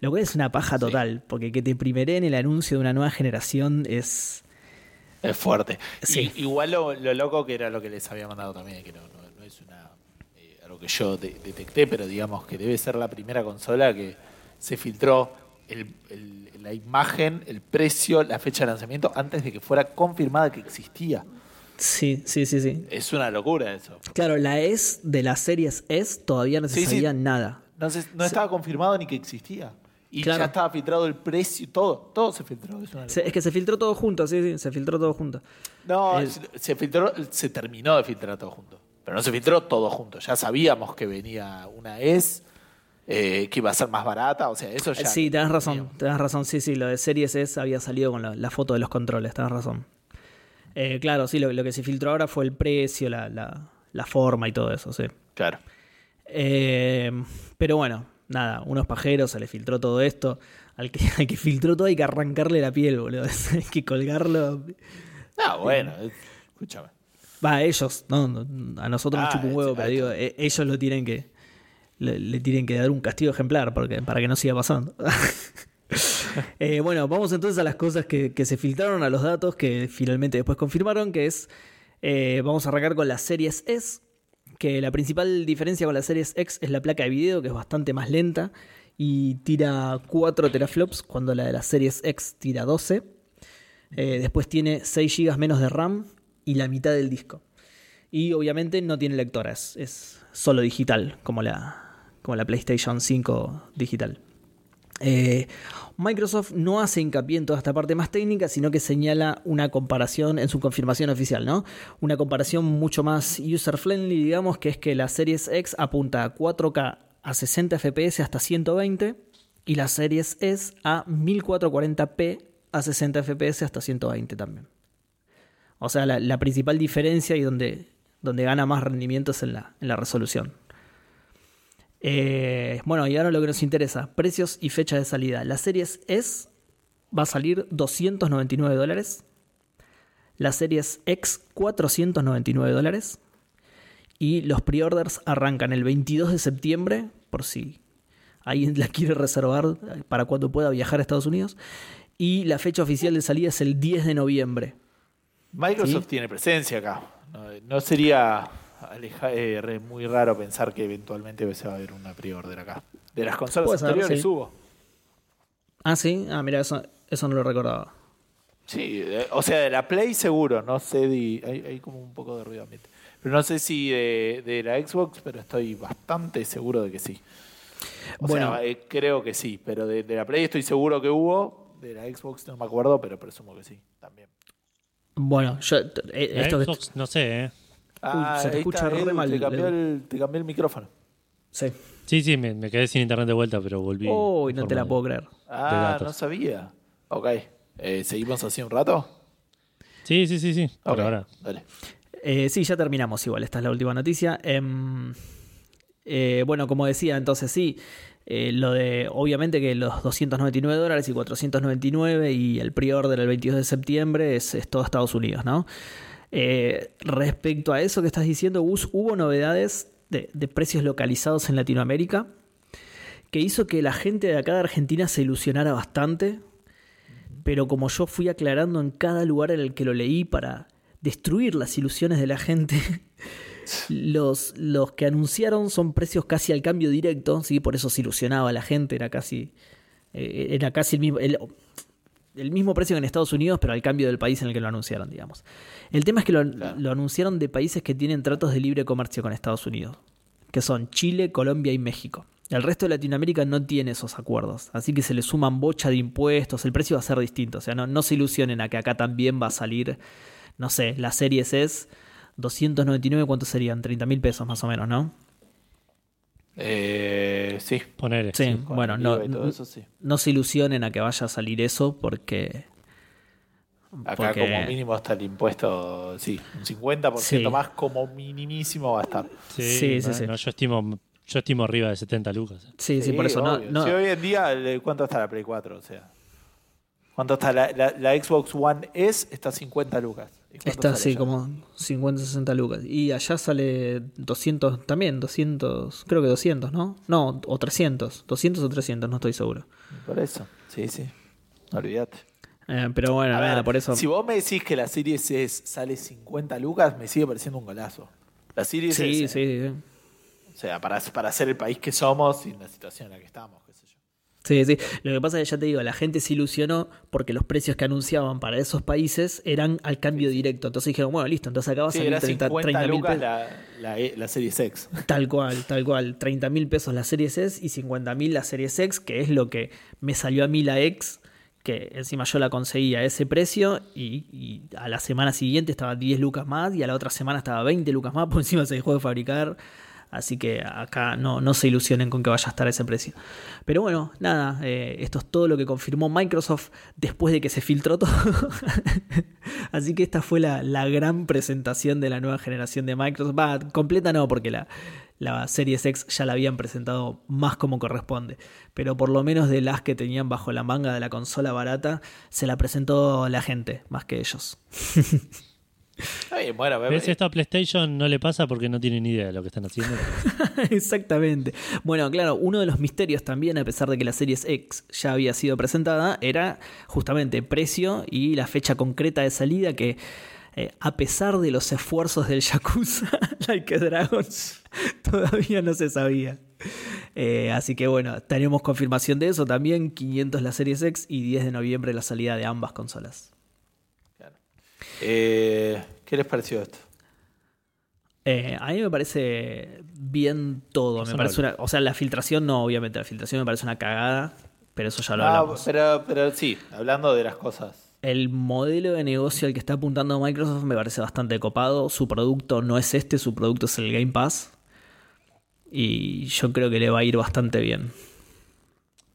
Lo cual es una paja total, porque que te primeren el anuncio de una nueva generación es. Es fuerte. Sí. Y- igual lo, lo loco que era lo que les había mandado también, que no, no- no es una eh, algo que yo de- detecté, pero digamos que debe ser la primera consola que se filtró el- el- la imagen, el precio, la fecha de lanzamiento antes de que fuera confirmada que existía. Sí, sí, sí, sí. Es una locura eso. Claro, la S de las series S todavía no se Sí, sí. sabía nada. No, se- no estaba confirmado ni que existía. Y Claro. ya estaba filtrado el precio, todo, todo se filtró. Es una Se- locura. es que se filtró todo junto, sí, sí, se filtró todo junto. No, El- se- se filtró, se terminó de filtrar todo junto. Pero no se filtró todo junto. Ya sabíamos que venía una S, eh, que iba a ser más barata. O sea, eso ya. sí, tenés razón, teníamos. tenés razón, sí, sí, lo de series S había salido con la, la foto de los controles, tenés razón. Eh, claro, sí, lo, lo que se filtró ahora fue el precio, la, la- la forma y todo eso, sí. Claro. Eh, pero bueno, nada, unos pajeros, se le filtró todo esto. Al que, al que filtró todo hay que arrancarle la piel, boludo. hay que colgarlo. Ah, bueno, escúchame. Va, ellos, no, a nosotros nos Ah, chupa un huevo, pero digo, eh, ellos lo tienen que. Le, tienen que dar un castigo ejemplar porque, para que no siga pasando. Eh, bueno, vamos entonces a las cosas que, se filtraron, a los datos que finalmente después confirmaron, que es. eh, vamos a arrancar con las series S, que la principal diferencia con las series X es la placa de video, que es bastante más lenta y tira 4 teraflops, cuando la de las series X tira 12. Eh, después tiene 6 GB menos de RAM y la mitad del disco. Y obviamente no tiene lectora, es, es solo digital, como la, como la PlayStation 5 digital. Eh, Microsoft no hace hincapié en toda esta parte más técnica, sino que señala una comparación en su confirmación oficial, ¿no? Una comparación mucho más user-friendly, digamos, que es que la Series X apunta a 4K a 60 FPS hasta 120 y la Series S a 1440p a 60 FPS hasta 120 también. O sea, la, principal diferencia y donde, donde gana más rendimiento es en la, en la resolución. Eh, bueno, y ahora lo que nos interesa, precios y fecha de salida. La Series S va a salir 299 dólares. La Series X 499 dólares. Y los preorders arrancan el 22 de septiembre, por si alguien la quiere reservar para cuando pueda viajar a Estados Unidos. Y la fecha oficial de salida es el 10 de noviembre. Microsoft Sí. tiene presencia acá. No, no sería aleja- eh, re- muy raro pensar que eventualmente se va a ver una pre-order acá. De las consolas Puede ser, anteriores sí. hubo. Ah, sí. Ah, mira, eso, eso no lo recordaba. Sí, eh, o sea, de la Play seguro, no sé, de, hay, hay como un poco de ruido ambiente. Pero no sé si de, de la Xbox, pero estoy bastante seguro de que sí. O Bueno. sea, eh, creo que sí, pero de, de la Play estoy seguro que hubo, de la Xbox no me acuerdo, pero presumo que sí, también. Bueno, yo, eh, La esto que- Xbox, no sé, ¿eh? Ah, se te escucha está, re Edu, mal, Te cambió, Edu. el, te cambió el micrófono. Sí. Sí, sí, me, me quedé sin internet de vuelta, pero volví. Uy, no te la puedo creer. Ah, no sabía. Ok. Eh, ¿Seguimos así un rato? Sí, sí, sí, sí. Por Ok, ahora. Dale. Eh, sí, ya terminamos igual, esta es la última noticia. Em, eh, bueno, como decía, entonces sí, eh, lo de, obviamente que los 299 dólares y 499 y el pre-order el 22 de septiembre es, es todo Estados Unidos, ¿no? Eh, respecto a eso que estás diciendo, Gus, hubo novedades de, precios localizados en Latinoamérica que hizo que la gente de acá de Argentina se ilusionara bastante, pero como yo fui aclarando en cada lugar en el que lo leí para destruir las ilusiones de la gente, los, los que anunciaron son precios casi al cambio directo, ¿sí? por eso se ilusionaba la gente, era casi, eh, era casi el mismo, el, el mismo precio que en Estados Unidos, pero al cambio del país en el que lo anunciaron, digamos. El tema es que lo, Claro. lo anunciaron de países que tienen tratos de libre comercio con Estados Unidos, que son Chile, Colombia y México. El resto de Latinoamérica no tiene esos acuerdos, así que se le suman bocha de impuestos, el precio va a ser distinto, o sea, no, no se ilusionen a que acá también va a salir, no sé, la serie es 299, ¿cuántos serían? 30 mil pesos más o menos, ¿no? Eh, sí. Poner. Sí, bueno, no, eso, sí. no se ilusionen a que vaya a salir eso porque... Acá porque- como mínimo está el impuesto, sí, un 50% Sí. más como minimísimo va a estar. Sí, Sí, sí, no, sí. no, yo estimo yo estimo arriba de 70 lucas. Sí, sí, por eso no... obvio. no- Si hoy en día, el- ¿cuánto está la Play 4? O sea, ¿cuánto está la, la- la Xbox One S? Está a 50 lucas. ¿Y cuánto Está así, como 50, 60 lucas. Y allá sale 200 también, 200, creo que 200, ¿no? No, o 300, 200 o 300, no estoy seguro. Por eso, sí, sí. Olvídate. Eh, pero bueno, A nada, ver, por eso... Si vos me decís que la Series S sale 50 lucas, me sigue pareciendo un golazo. La Series Sí, S. sí, sí. O sea, para, para ser el país que somos y la situación en la que estamos. Sí, sí. Lo que pasa es que ya te digo, la gente se ilusionó porque los precios que anunciaban para esos países eran al cambio directo. Entonces dijeron, bueno, listo, entonces acá va a Sí, salir 30 50 mil pesos. la, la, E- la Series X. Tal cual, tal cual. 30 mil pesos la serie S y 50 mil la serie X, que es lo que me salió a mí la X, que encima yo la conseguí a ese precio y, y a la semana siguiente estaba 10 lucas más y a la otra semana estaba 20 lucas más, por encima se dejó de fabricar. Así que acá no, no se ilusionen con que vaya a estar a ese precio. Pero bueno, nada, eh, esto es todo lo que confirmó Microsoft después de que se filtró todo. Así que esta fue la, la gran presentación de la nueva generación de Microsoft. Va, completa no, porque la, la Series X ya la habían presentado más como corresponde. Pero por lo menos de las que tenían bajo la manga de la consola barata, se la presentó la gente, más que ellos. Bien, bueno, bebé. ¿Ves? Esto a PlayStation no le pasa porque no tienen ni idea de lo que están haciendo. Exactamente. Bueno, claro, uno de los misterios también, a pesar de que la Series X ya había sido presentada, era justamente precio y la fecha concreta de salida que, eh, a pesar de los esfuerzos del Yakuza, Like a Dragon, todavía no se sabía. Eh, así que bueno, tenemos confirmación de eso también, 500 la Series X y 10 de noviembre la salida de ambas consolas. Eh, ¿Qué les pareció esto? Eh, a mí me parece bien todo. Me parece una, o sea, la filtración no, obviamente, la filtración me parece una cagada, pero eso ya lo Ah, hablamos. pero, pero sí, hablando de las cosas. El modelo de negocio al que está apuntando Microsoft me parece bastante copado. Su producto no es este, su producto es el Game Pass. Y yo creo que le va a ir bastante bien.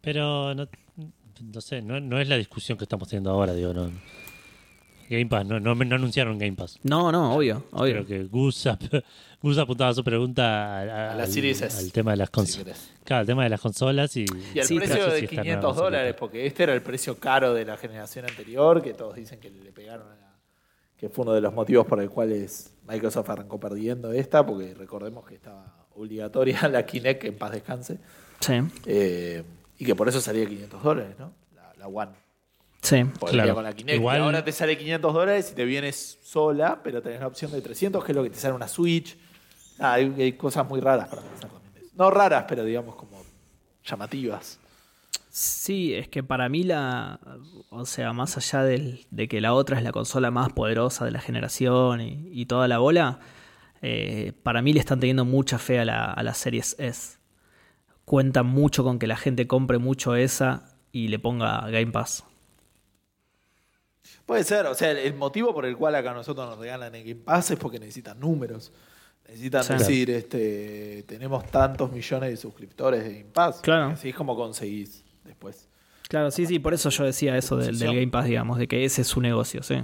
Pero no, no sé, no, no es la discusión que estamos teniendo ahora, digo, no. Game Pass, no, no, no anunciaron Game Pass. No, no, obvio, obvio. Creo que Gus, ap- Gus apuntaba su pregunta a, a- A al, Series S, al tema de las consolas. claro, el tema de las consolas y, Y el Sí, precio de sí, está 500 nada más dólares, porque este era el precio caro de la generación anterior, que todos dicen que le pegaron a la- que fue uno de los motivos por el cuales Microsoft arrancó perdiendo esta, porque recordemos que estaba obligatoria la Kinect en paz descanse, Sí, eh, y que por eso salía 500 dólares, ¿no? La, la One. Sí. Claro. venía con la Kinect. Igual- ahora te sale 500 dólares y te vienes sola, pero tenés la opción de 300, que es lo que te sale una Switch. Ah, hay, hay cosas muy raras para pensar también. de eso. No raras, pero digamos como llamativas. Sí, es que para mí la, o sea, más allá del- de que la otra es la consola más poderosa de la generación y, y toda la bola, eh, para mí le están teniendo mucha fe a la, a la Series S. Cuentan mucho con que la gente compre mucho esa y le ponga Game Pass. Puede ser, o sea, el, motivo por el cual acá nosotros nos regalan el Game Pass es porque necesitan números. Necesitan Sí. decir, este, tenemos tantos millones de suscriptores de Game Pass. Claro. Así es como conseguís después. Claro, sí, sí, por eso yo decía eso del. Game Pass, digamos, de que ese es su negocio, sí.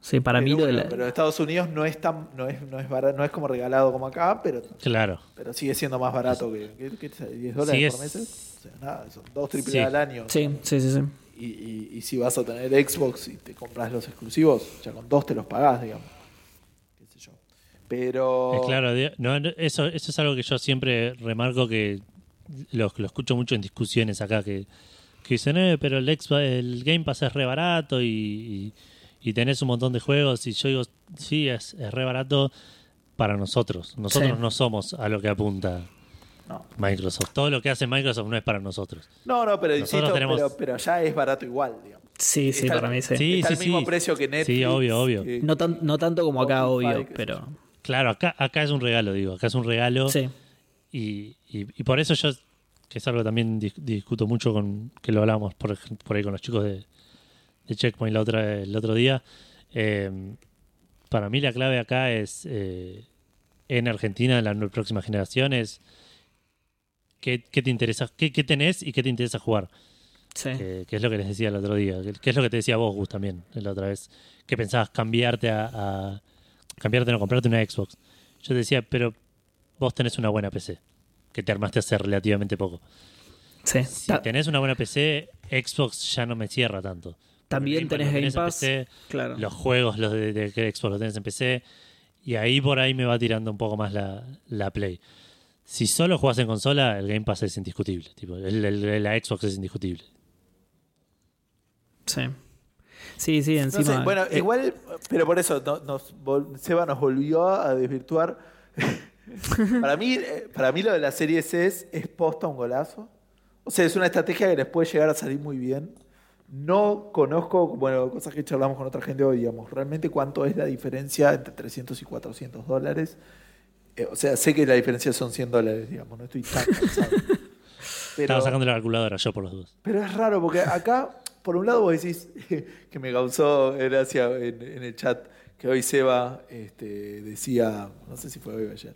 Sí, para mí pero, lo de la- pero Estados Unidos no es tan, no es, no es bara- no es como regalado como acá, pero claro. Pero sigue siendo más barato que, que, que 10 dólares por mes. O sea, nada, son dos triple Sí. A al año. Sí, sí, sí, sí. Y, y, y si vas a tener Xbox y te compras los exclusivos, ya con dos te los pagás, digamos. Qué sé yo. Pero. Claro, no, no, eso, eso es algo que yo siempre remarco que lo, lo escucho mucho en discusiones acá que, que dicen, eh, pero el, Xbox- el Game Pass es re barato y, y, y tenés un montón de juegos y yo digo, sí, es, es re barato para nosotros. Nosotros Sí. no somos a lo que apunta No. Microsoft. Todo lo que hace Microsoft no es para nosotros. No, no, pero Nosotros insisto, tenemos- pero, pero ya es barato igual, digamos. Sí, sí, Está- para mí sí. Sí, Está sí, al mismo sí. precio que Netflix. Sí, obvio, obvio. que- No, tan, no tanto como acá, Spotify, obvio, pero... Claro, acá, acá es un regalo, digo. Acá es un regalo. Sí, Y, y, y por eso yo, que es algo que también dis- discuto mucho con, que lo hablábamos por, por ahí con los chicos de, de Checkpoint la otra, el otro día, eh, para mí la clave acá es, eh, en Argentina, en la nue- próxima generación, es qué, qué te interesa, qué, qué tenés y qué te interesa jugar. Sí. Que, que es lo que les decía el otro día. Que, que es lo que te decía vos, Gus, también, la otra vez. Que pensabas cambiarte a, a- Cambiarte, no, comprarte una Xbox. Yo te decía, pero vos tenés una buena PC. Que te armaste hace relativamente poco. Sí. Si tenés una buena PC, Xbox ya no me cierra tanto. También tenés Game Pass. PC, claro. los juegos los de, de Xbox los tenés en PC. Y ahí por ahí me va tirando un poco más la, la Play. Si solo jugás en consola, el Game Pass es indiscutible. Tipo, el- el- la Xbox es indiscutible. Sí. Sí, sí, No encima. sé, bueno, eh, igual, pero por eso no- nos, Seba nos volvió a desvirtuar. para, mí, eh, para mí lo de la serie C es, es posta un golazo. O sea, es una estrategia que les puede llegar a salir muy bien. No conozco, bueno, cosas que charlamos con otra gente hoy, digamos, realmente cuánto es la diferencia entre 300 y 400 dólares. Eh, o sea, sé que la diferencia son 100 dólares, digamos, no estoy tan cansado. Pero, Estaba sacando la calculadora yo por los dos. pero es raro porque acá, por un lado, vos decís que me causó gracia en, en el chat que hoy Seba este, decía, no sé si fue hoy o ayer.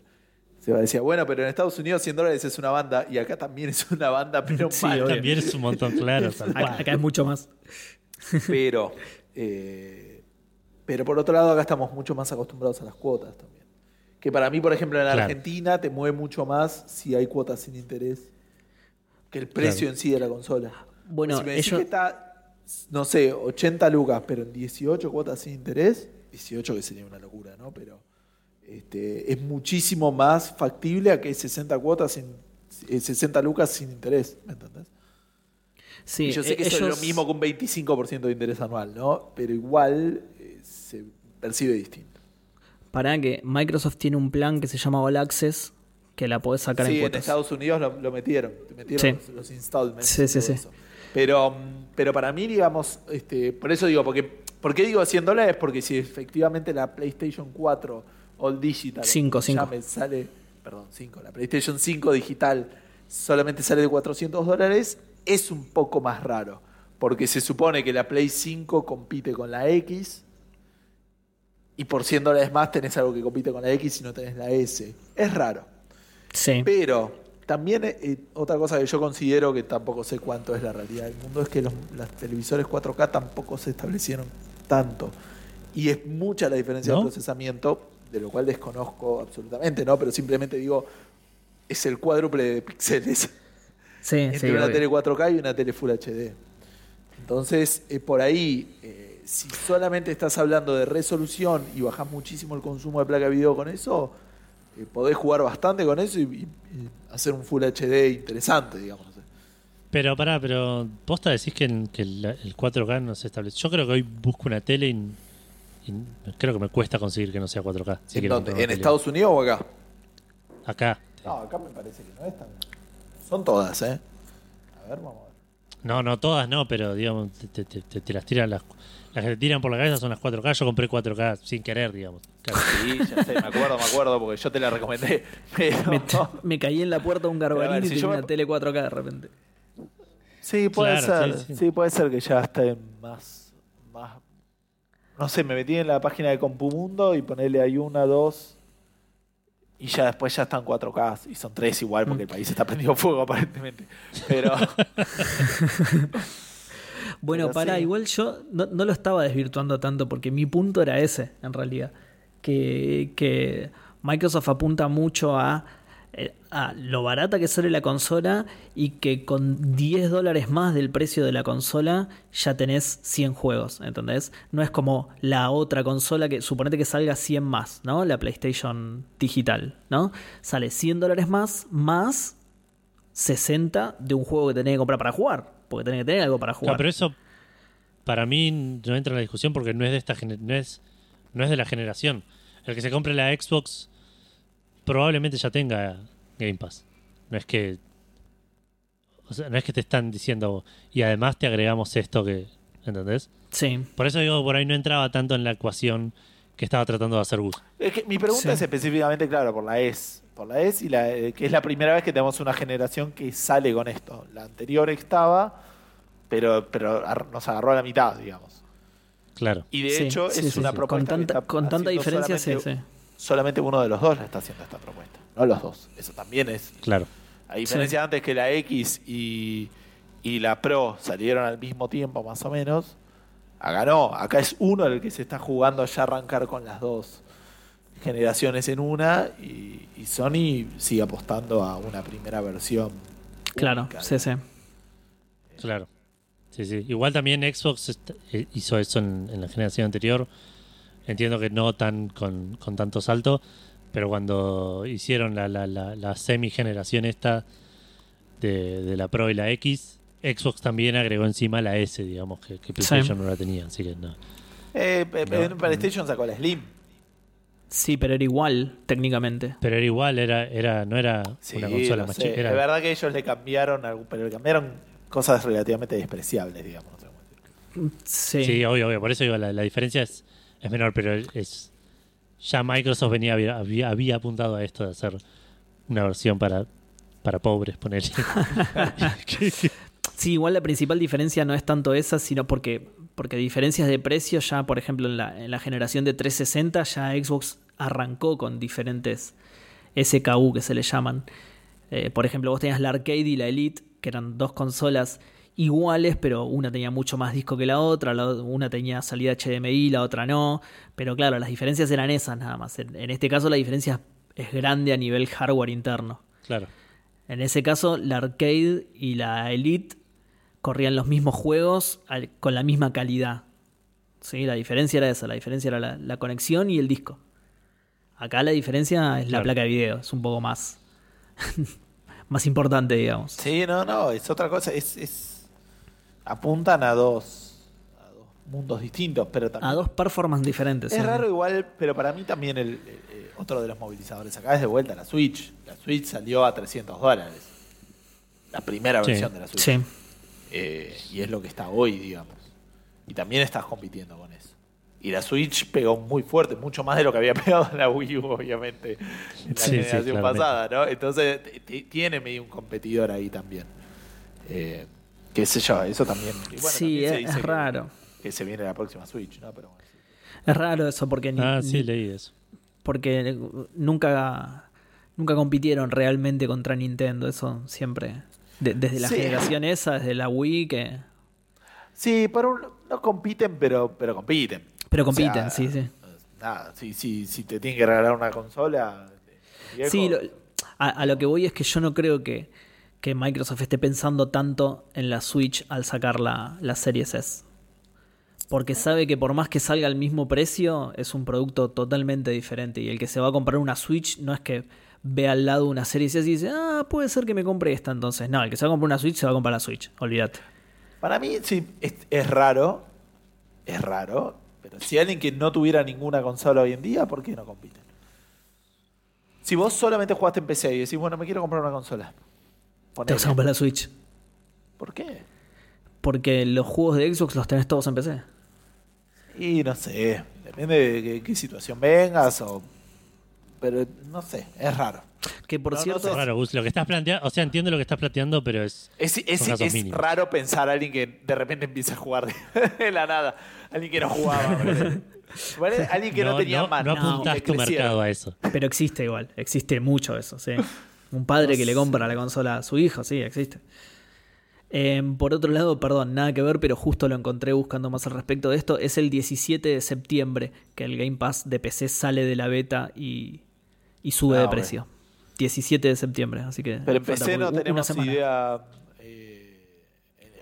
Seba decía, bueno, pero en Estados Unidos 100 dólares es una banda y acá también es una banda, pero Sí, mal. También es un montón, claro. acá, acá es mucho más. Pero, eh, pero por otro lado, acá estamos mucho más acostumbrados a las cuotas también. Que para mí, por ejemplo, en la Claro. Argentina te mueve mucho más si hay cuotas sin interés que el precio Claro. en sí de la consola. Bueno, si me decís ellos- que está, no sé, 80 lucas, pero en 18 cuotas sin interés, 18 que sería una locura, ¿no? Pero este, es muchísimo más factible a que 60 cuotas sin, eh, 60 lucas sin interés, ¿me entendés? Sí, Y yo sé eh, que eso es lo mismo que un 25% de interés anual, ¿no? Pero igual eh, se percibe distinto. Para que Microsoft tiene un plan que se llama All Access, que la podés sacar Sí, en en cuotas. Estados Unidos lo, lo metieron, metieron Sí. los, installments. Sí, sí, sí. Pero, mm, pero para mí, digamos, este, por eso digo, porque, ¿por qué digo 100 dólares? Porque si efectivamente la PlayStation 4 All Digital Cinco, o como se cinco. llame, sale, perdón, 5, la PlayStation 5 digital solamente sale de 400 dólares, es un poco más raro. Porque se supone que la Play 5 compite con la X y por 100 dólares más tenés algo que compite con la X y no tenés la S. Es raro. Sí. Pero también eh, otra cosa que yo considero que tampoco sé cuánto es la realidad del mundo es que los, los televisores 4K tampoco se establecieron tanto. Y es mucha la diferencia ¿No? de procesamiento, de lo cual desconozco absolutamente, ¿no? Pero simplemente digo, es el cuádruple de píxeles Sí, entre sí, una obvio. tele 4K y una tele Full HD. Entonces, eh, por ahí, eh, si solamente estás hablando de resolución y bajás muchísimo el consumo de placa de video con eso, eh, podés jugar bastante con eso y, y- y hacer un Full HD interesante, digamos. no sé. Pero pará, pero posta decís que, en- que el, el 4K no se establece. Yo creo que hoy busco una tele y, y creo que me cuesta conseguir que no sea 4K. si ¿En. Estados Unidos o acá? Acá. No, acá me parece que no es tan. Son todas, ¿eh? A ver, vamos a ver. No, no todas no, pero digamos, te, te- te- te las tiran las, las que te tiran por la cabeza son las 4K. Yo compré 4K sin querer, digamos. Claro. Sí, ya sé, me acuerdo, me acuerdo, porque yo te la recomendé. Pero... Me, me caí en la puerta de un garbarín ver, y si tenía yo me- una tele 4K de repente. Sí, puede Claro, ser. sí, Sí, sí. puede ser que ya esté más, más. No sé, me metí en la página de Compumundo y ponerle ahí una, dos. Y ya después ya están 4K. Y son tres igual porque el país está prendido fuego aparentemente. Pero. Bueno, Pero para, sí. igual yo no, no lo estaba desvirtuando tanto porque mi punto era ese, en realidad. Que, que Microsoft apunta mucho a, eh, a lo barata que sale la consola y que con 10 dólares más del precio de la consola ya tenés 100 juegos, ¿entendés? No es como la otra consola que suponete que salga 100 más, ¿no? La PlayStation digital, ¿no? Sale 100 dólares más, más 60 de un juego que tenés que comprar para jugar. Porque tenés que tener algo para jugar. Claro, pero eso para mí no entra en la discusión porque no es de esta no es no es de la generación. El que se compre la Xbox probablemente ya tenga Game Pass. No es que o sea, no es que te están diciendo y además te agregamos esto que ¿entendés? Sí, Por eso digo por ahí no entraba tanto en la ecuación que estaba tratando de hacer Gus. Es que mi pregunta Sí. es específicamente, claro, por la ES. Por la ES y la, eh, que es la primera vez que tenemos una generación que sale con esto. La anterior estaba, pero, pero nos agarró a la mitad, digamos. Claro. Y de Sí, hecho sí, es sí, una sí. propuesta Con que tanta, está con tanta diferencia, sí, solamente, sí. solamente uno de los dos la está haciendo esta propuesta. No los dos. Eso también es Claro. A diferencia antes que la X y, y la Pro salieron al mismo tiempo, más o menos, acá no. Acá es uno el que se está jugando ya arrancar con las dos generaciones en una y, y Sony sigue apostando a una primera versión. Claro, única, sí, sí. Claro. Sí, sí. Igual también Xbox eh, hizo eso en, en la generación anterior. Entiendo que no tan con, con tanto salto, pero cuando hicieron la, la, la, la semi-generación esta de, de la Pro y la X, Xbox también agregó encima la S, digamos, que, que PlayStation no la tenía. Así que no. Eh, No. PlayStation sacó la Slim. Sí, pero era igual, técnicamente. Pero era igual, era, era, no era Sí, una consola más chica. era- Es verdad que ellos le cambiaron, pero le cambiaron cosas relativamente despreciables, digamos. Sí. Sí, obvio, obvio. Por eso digo, la, la diferencia es, es menor, pero es ya Microsoft venía había, había, había apuntado a esto de hacer una versión para, para pobres, ponerle. Sí, igual la principal diferencia no es tanto esa, sino porque, porque diferencias de precio ya, por ejemplo, en la, en la generación de 360 ya Xbox arrancó con diferentes SKU que se le llaman. Eh, por ejemplo, vos tenías la Arcade y la Elite, que eran dos consolas iguales, pero una tenía mucho más disco que la otra, la- una tenía salida HDMI, la otra no. Pero claro, las diferencias eran esas nada más. En, en este caso la diferencia es grande a nivel hardware interno. claro. En ese caso, la arcade y la Elite corrían los mismos juegos al- con la misma calidad. ¿Sí? La diferencia era esa, la diferencia era la, la conexión y el disco. Acá la diferencia es la Claro. placa de video, es un poco más, más importante, digamos. Sí, no, no, es otra cosa. Es, es apuntan a dos, a dos mundos distintos, pero también A dos performances diferentes. es ¿sí? raro igual, pero para mí también el, el- el- otro de los movilizadores acá es de vuelta la Switch. La Switch salió a 300 dólares. La primera Sí. versión de la Switch. Sí. Eh, y es lo que está hoy, digamos. Y también estás compitiendo con. Y la Switch pegó muy fuerte, mucho más de lo que había pegado en la Wii U, obviamente, en la Sí, generación pasada, ¿no? Entonces tiene medio un competidor ahí también. Eh, qué sé yo, eso también. y bueno, Sí, también se es- dice es que- raro. Que, se viene la próxima Switch, ¿no? Pero bueno, sí. Es raro eso porque, ni- Ah, sí, ni- leí eso. porque nunca, nunca compitieron realmente contra Nintendo. Eso siempre. de- desde la Sí. generación esa, desde la Wii, que. Sí, por un- no compiten, pero, pero compiten. Pero O compiten, sea, sí, sí. Nada, si, si, si te tienen que regalar una consola. viejo, Sí, lo- a, a lo que voy es que yo no creo que, que Microsoft esté pensando tanto en la Switch al sacar la, la Series S. Porque sabe que por más que salga al mismo precio, es un producto totalmente diferente. Y el que se va a comprar una Switch no es que ve al lado una Series S y dice, ah, puede ser que me compre esta entonces. No, el que se va a comprar una Switch se va a comprar la Switch, olvídate. Para mí, sí, es, es raro. Es raro. Si alguien que no tuviera ninguna consola hoy en día, ¿por qué no compiten? Si vos solamente jugaste en PC y decís, bueno, me quiero comprar una consola. Te vas a comprar la Switch. ¿Por qué? Porque los juegos de Xbox los tenés todos en PC. Y no sé. Depende de qué, qué situación vengas o. Pero no sé, es raro. Que por No, no cierto, sé. Raro, Gus. Lo que estás planteando, o sea, entiendo lo que estás planteando, pero es. Es, es- es raro pensar a alguien que de repente empieza a jugar de, de la nada. Alguien que no jugaba. alguien que no, tenía mano. no apuntás tu mercado a eso. Pero existe igual, existe mucho eso, sí. Un padre que le compra la consola a su hijo, sí, existe. Eh, por otro lado, perdón, nada que ver, pero justo lo encontré buscando más al respecto de esto. Es el 17 de septiembre que el Game Pass de PC sale de la beta y, y sube Ah, de precio. 17 de septiembre, así que. Pero en PC muy- no tenemos idea. eh,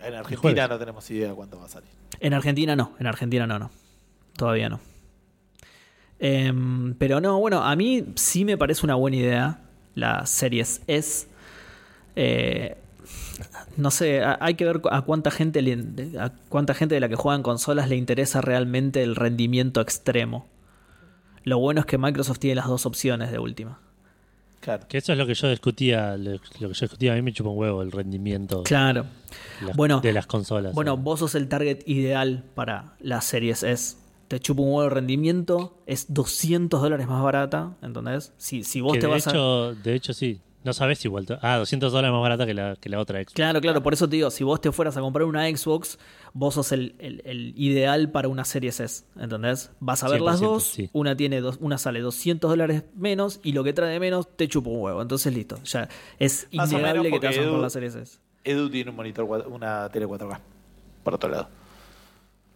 en Argentina no tenemos idea cuánto va a salir. En Argentina no, en Argentina no, no. Todavía no. Em, pero no, bueno, a mí sí me parece una buena idea la Series S. Eh, no sé, hay que ver a cuánta gente le- a cuánta gente de la que juega en consolas le interesa realmente el rendimiento extremo. Lo bueno es que Microsoft tiene las dos opciones de última. Claro. Que eso es lo que yo discutía. Lo, que yo discutía, a mí me chupa un huevo el rendimiento Claro. de las- Bueno, de las consolas. Bueno, ¿no? vos sos el target ideal para las series S. te chupa un huevo de rendimiento, es 200 dólares más barata, ¿entendés? Si, si vos Que te de, vas a... hecho, de hecho, sí. No sabes si vuelto. Ah, 200 dólares más barata que la, que la otra Xbox. Claro, claro, por eso te digo, si vos te fueras a comprar una Xbox, vos sos el, el- el ideal para una Series S, ¿entendés? Vas a ver las 100%, dos, sí. una tiene dos, una sale 200 dólares menos y lo que trae de menos te chupa un huevo. Entonces listo, ya es Más o innegable menos que te vas a porque comprar Edu- la Series S. Edu tiene un monitor, una tele 4K. Por otro lado.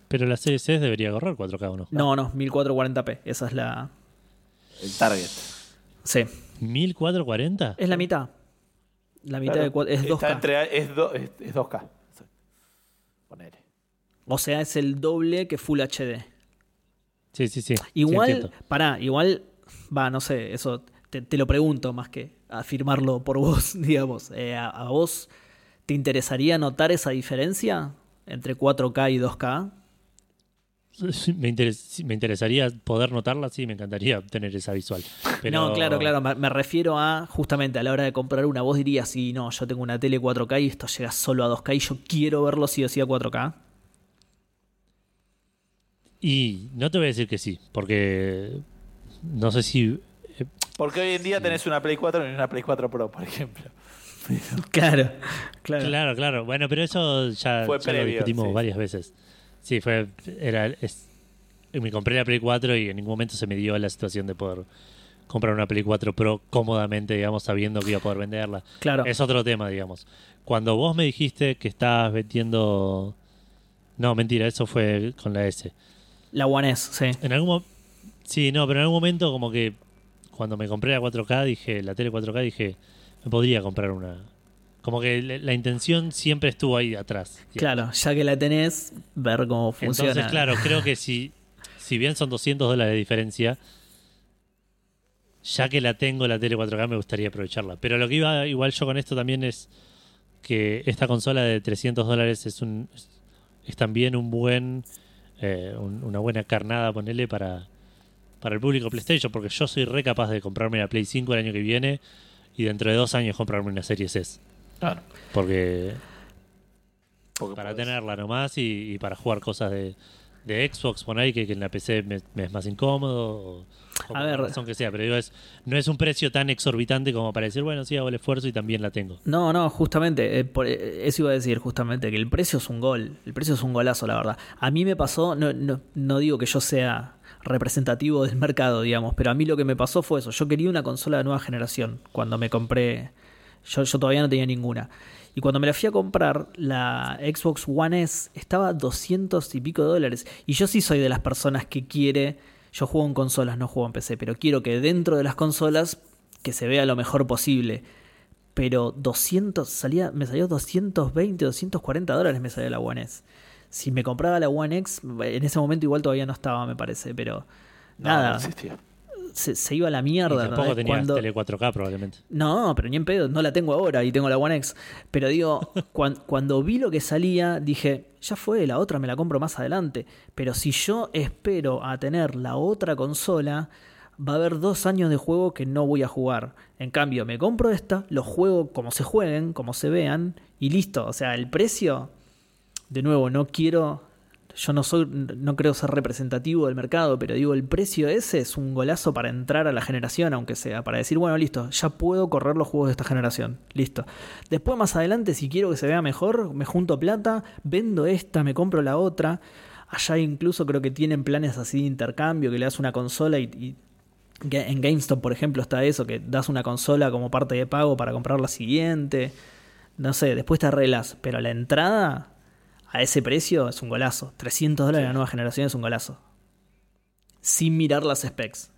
Pero la Series S debería correr 4K o no. No, no, 1440p, esa es la... El target. Sí, ¿1440? es la mitad. La mitad Claro, de es está 2K. entre- es, do- es, es 2K. Exacto. Ponele. O sea, es el doble que Full HD. Sí, sí, sí. Igual, Sí, pará, igual, va, no sé, eso te, te lo pregunto más que afirmarlo por vos, digamos. Eh, a, a vos te interesaría notar esa diferencia entre 4K y 2K? Me, interes- me interesaría poder notarla, sí, me encantaría tener esa visual. Pero... No, claro, claro, me, me refiero a justamente a la hora de comprar una, vos dirías, sí, no, yo tengo una tele 4K y esto llega solo a 2K y yo quiero verlo sí o sí a 4K. Y no te voy a decir que sí, porque no sé si... eh, Porque hoy en día tenés una Play 4 y una Play 4 Pro, por ejemplo. Claro, claro. Claro, claro. Bueno, pero eso ya, Fue ya lo discutimos sí. varias veces. Sí, fue. Era, es- me compré la Play 4 y en ningún momento se me dio la situación de poder comprar una Play 4 Pro cómodamente, digamos, sabiendo que iba a poder venderla. Claro. Es otro tema, digamos. Cuando vos me dijiste que estabas vendiendo. No, mentira, eso fue con la S. La One S, sí. En algún Sí, no, pero en algún momento, como que cuando me compré la 4K, dije, la tele 4K, dije, me podría comprar una. Como que la, intención siempre estuvo ahí atrás. Claro, ya que la tenés, ver cómo funciona. Entonces, claro, creo que si, si bien son 200 dólares de diferencia, ya que la tengo la tele 4K, me gustaría aprovecharla. Pero lo que iba igual yo con esto también es que esta consola de 300 dólares es, un, es, también un buen, eh, un- una buena carnada, ponele, para, para el público PlayStation, porque yo soy re capaz de comprarme la Play 5 el año que viene y dentro de dos años comprarme una Series S. Claro. Porque Porque para podés- tenerla nomás y, y para jugar cosas de, de Xbox por ahí que, que en la PC me, me es más incómodo o, o A ver. la razón que sea pero digo es no es un precio tan exorbitante como para decir bueno sí hago el esfuerzo y también la tengo No, no, justamente, eh, por- eh, eso iba a decir justamente, que el precio es un gol, el precio es un golazo, la verdad. A mí me pasó, no, no, no digo que yo sea representativo del mercado, digamos, pero a mí lo que me pasó fue eso, yo quería una consola de nueva generación cuando me compré, yo, yo todavía no tenía ninguna. Y cuando me la fui a comprar, la Xbox One S estaba a 200 y pico de dólares. Y yo sí soy de las personas que quiere, yo juego en consolas, no juego en PC, pero quiero que dentro de las consolas que se vea lo mejor posible pero 200 salía me salió 220 240 dólares me salió la One S si me compraba la One X en ese momento igual todavía no estaba me parece pero No, nada no existía. Se, se iba a la y mierda tampoco tenías Cuando- tele 4K probablemente no, pero ni en pedo, no la tengo ahora y tengo la One X. Pero digo, cuan- cuando, vi lo que salía, dije, ya fue, la otra me la compro más adelante. Pero si yo espero a tener la otra consola, va a haber dos años de juego que no voy a jugar. En cambio, me compro esta, los juego como se jueguen, como se vean, y listo. O sea, el precio, de nuevo, no quiero. Yo no soy, no creo ser representativo del mercado, pero digo, el precio ese es un golazo para entrar a la generación, aunque sea, para decir, bueno, listo, ya puedo correr los juegos de esta generación, listo. Después más adelante, si quiero que se vea mejor, me junto plata, vendo esta, me compro la otra. Allá incluso creo que tienen planes así de intercambio, que le das una consola y, en GameStop, por ejemplo, está eso, que das una consola como parte de pago para comprar la siguiente. No sé, después te arreglas, pero la entrada a ese precio es un golazo. 300 dólares la nueva generación es un golazo. Sin mirar las specs.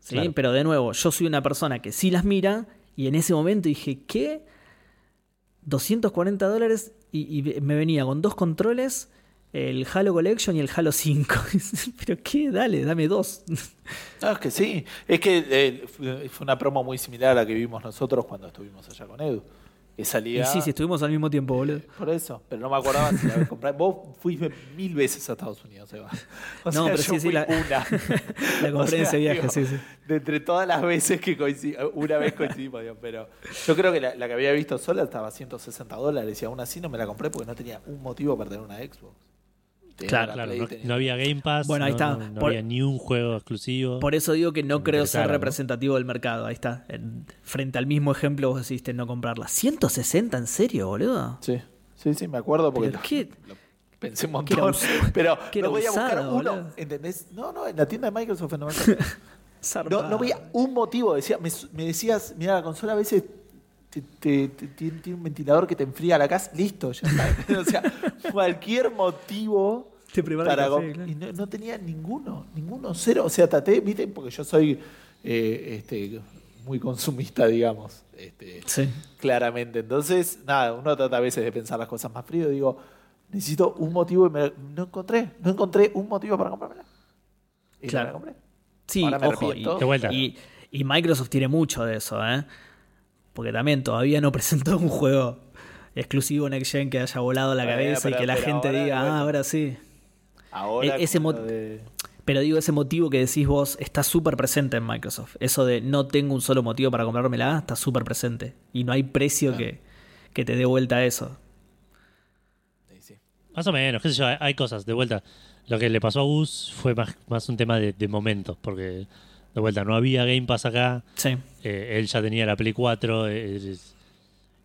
¿Sí? Claro. Pero de nuevo, yo soy una persona que sí las mira y en ese momento dije, ¿qué? 240 dólares y, y me venía con dos controles, el Halo Collection y el Halo 5. Pero qué, dale, dame dos. No, es que sí. Es que eh, fue una promo muy similar a la que vimos nosotros cuando estuvimos allá con Edu. Salía. Y sí, sí, estuvimos al mismo tiempo, boludo. Por eso. Pero no me acordaba si la había comprado. Vos fuiste mil veces a Estados Unidos, Eva. O No, sea, pero yo sí, sí, fui la- una. La compré en ese viaje, sí, sí. De entre todas las veces que coincidimos, una vez coincidimos, digo, pero yo creo que la, la que había visto sola estaba a 160 dólares y aún así no me la compré porque no tenía un motivo para tener una Xbox. Claro, la Claro, no, había Game Pass, Bueno, ahí no, está. no- no Por- había ni un juego exclusivo. Por eso digo que no creo ser representativo del mercado. Ahí está. En- frente al mismo ejemplo, vos decidiste no comprarla. ¿160 en serio, boludo? Sí, sí, sí, me acuerdo porque ¿Pero lo- qué? lo pensé un montón. pero que no era podía buscar uno, boludo. ¿entendés? No, no, en la tienda de Microsoft no me acuerdo. No, no veía un motivo. Decía, me, me decías, mira, la consola a veces tiene, tiene un ventilador que te enfría la casa. Listo, ya está. o sea, cualquier motivo Te para café, claro. Y no, no tenía ninguno, ninguno, cero. O sea, traté, viste, porque yo soy eh, este, muy consumista, digamos. Este, Sí. claramente. Entonces, nada, uno trata a veces de pensar las cosas más frío. Digo, necesito un motivo y me- no encontré. No encontré un motivo para comprármela. Y no Claro. la compré. Sí, Ahora me ojo. Y, arrepiento. De vuelta. y- y Microsoft tiene mucho de eso, ¿eh? Porque también todavía no presentó un juego exclusivo Next Gen que haya volado la Bueno, cabeza y pero- que la gente ahora, diga, bueno. ah, ahora sí. Ahora E- ese de- Pero digo, ese motivo que decís vos está súper presente en Microsoft. Eso de no tengo un solo motivo para comprármela está súper presente. Y no hay precio que, que te dé vuelta a eso. Sí, sí. Más o menos, qué sé yo, hay, hay cosas. De vuelta, lo que le pasó a Gus fue más, más un tema de, de momentos, porque de vuelta no había Game Pass acá, Sí, eh, él ya tenía la Play 4, eh,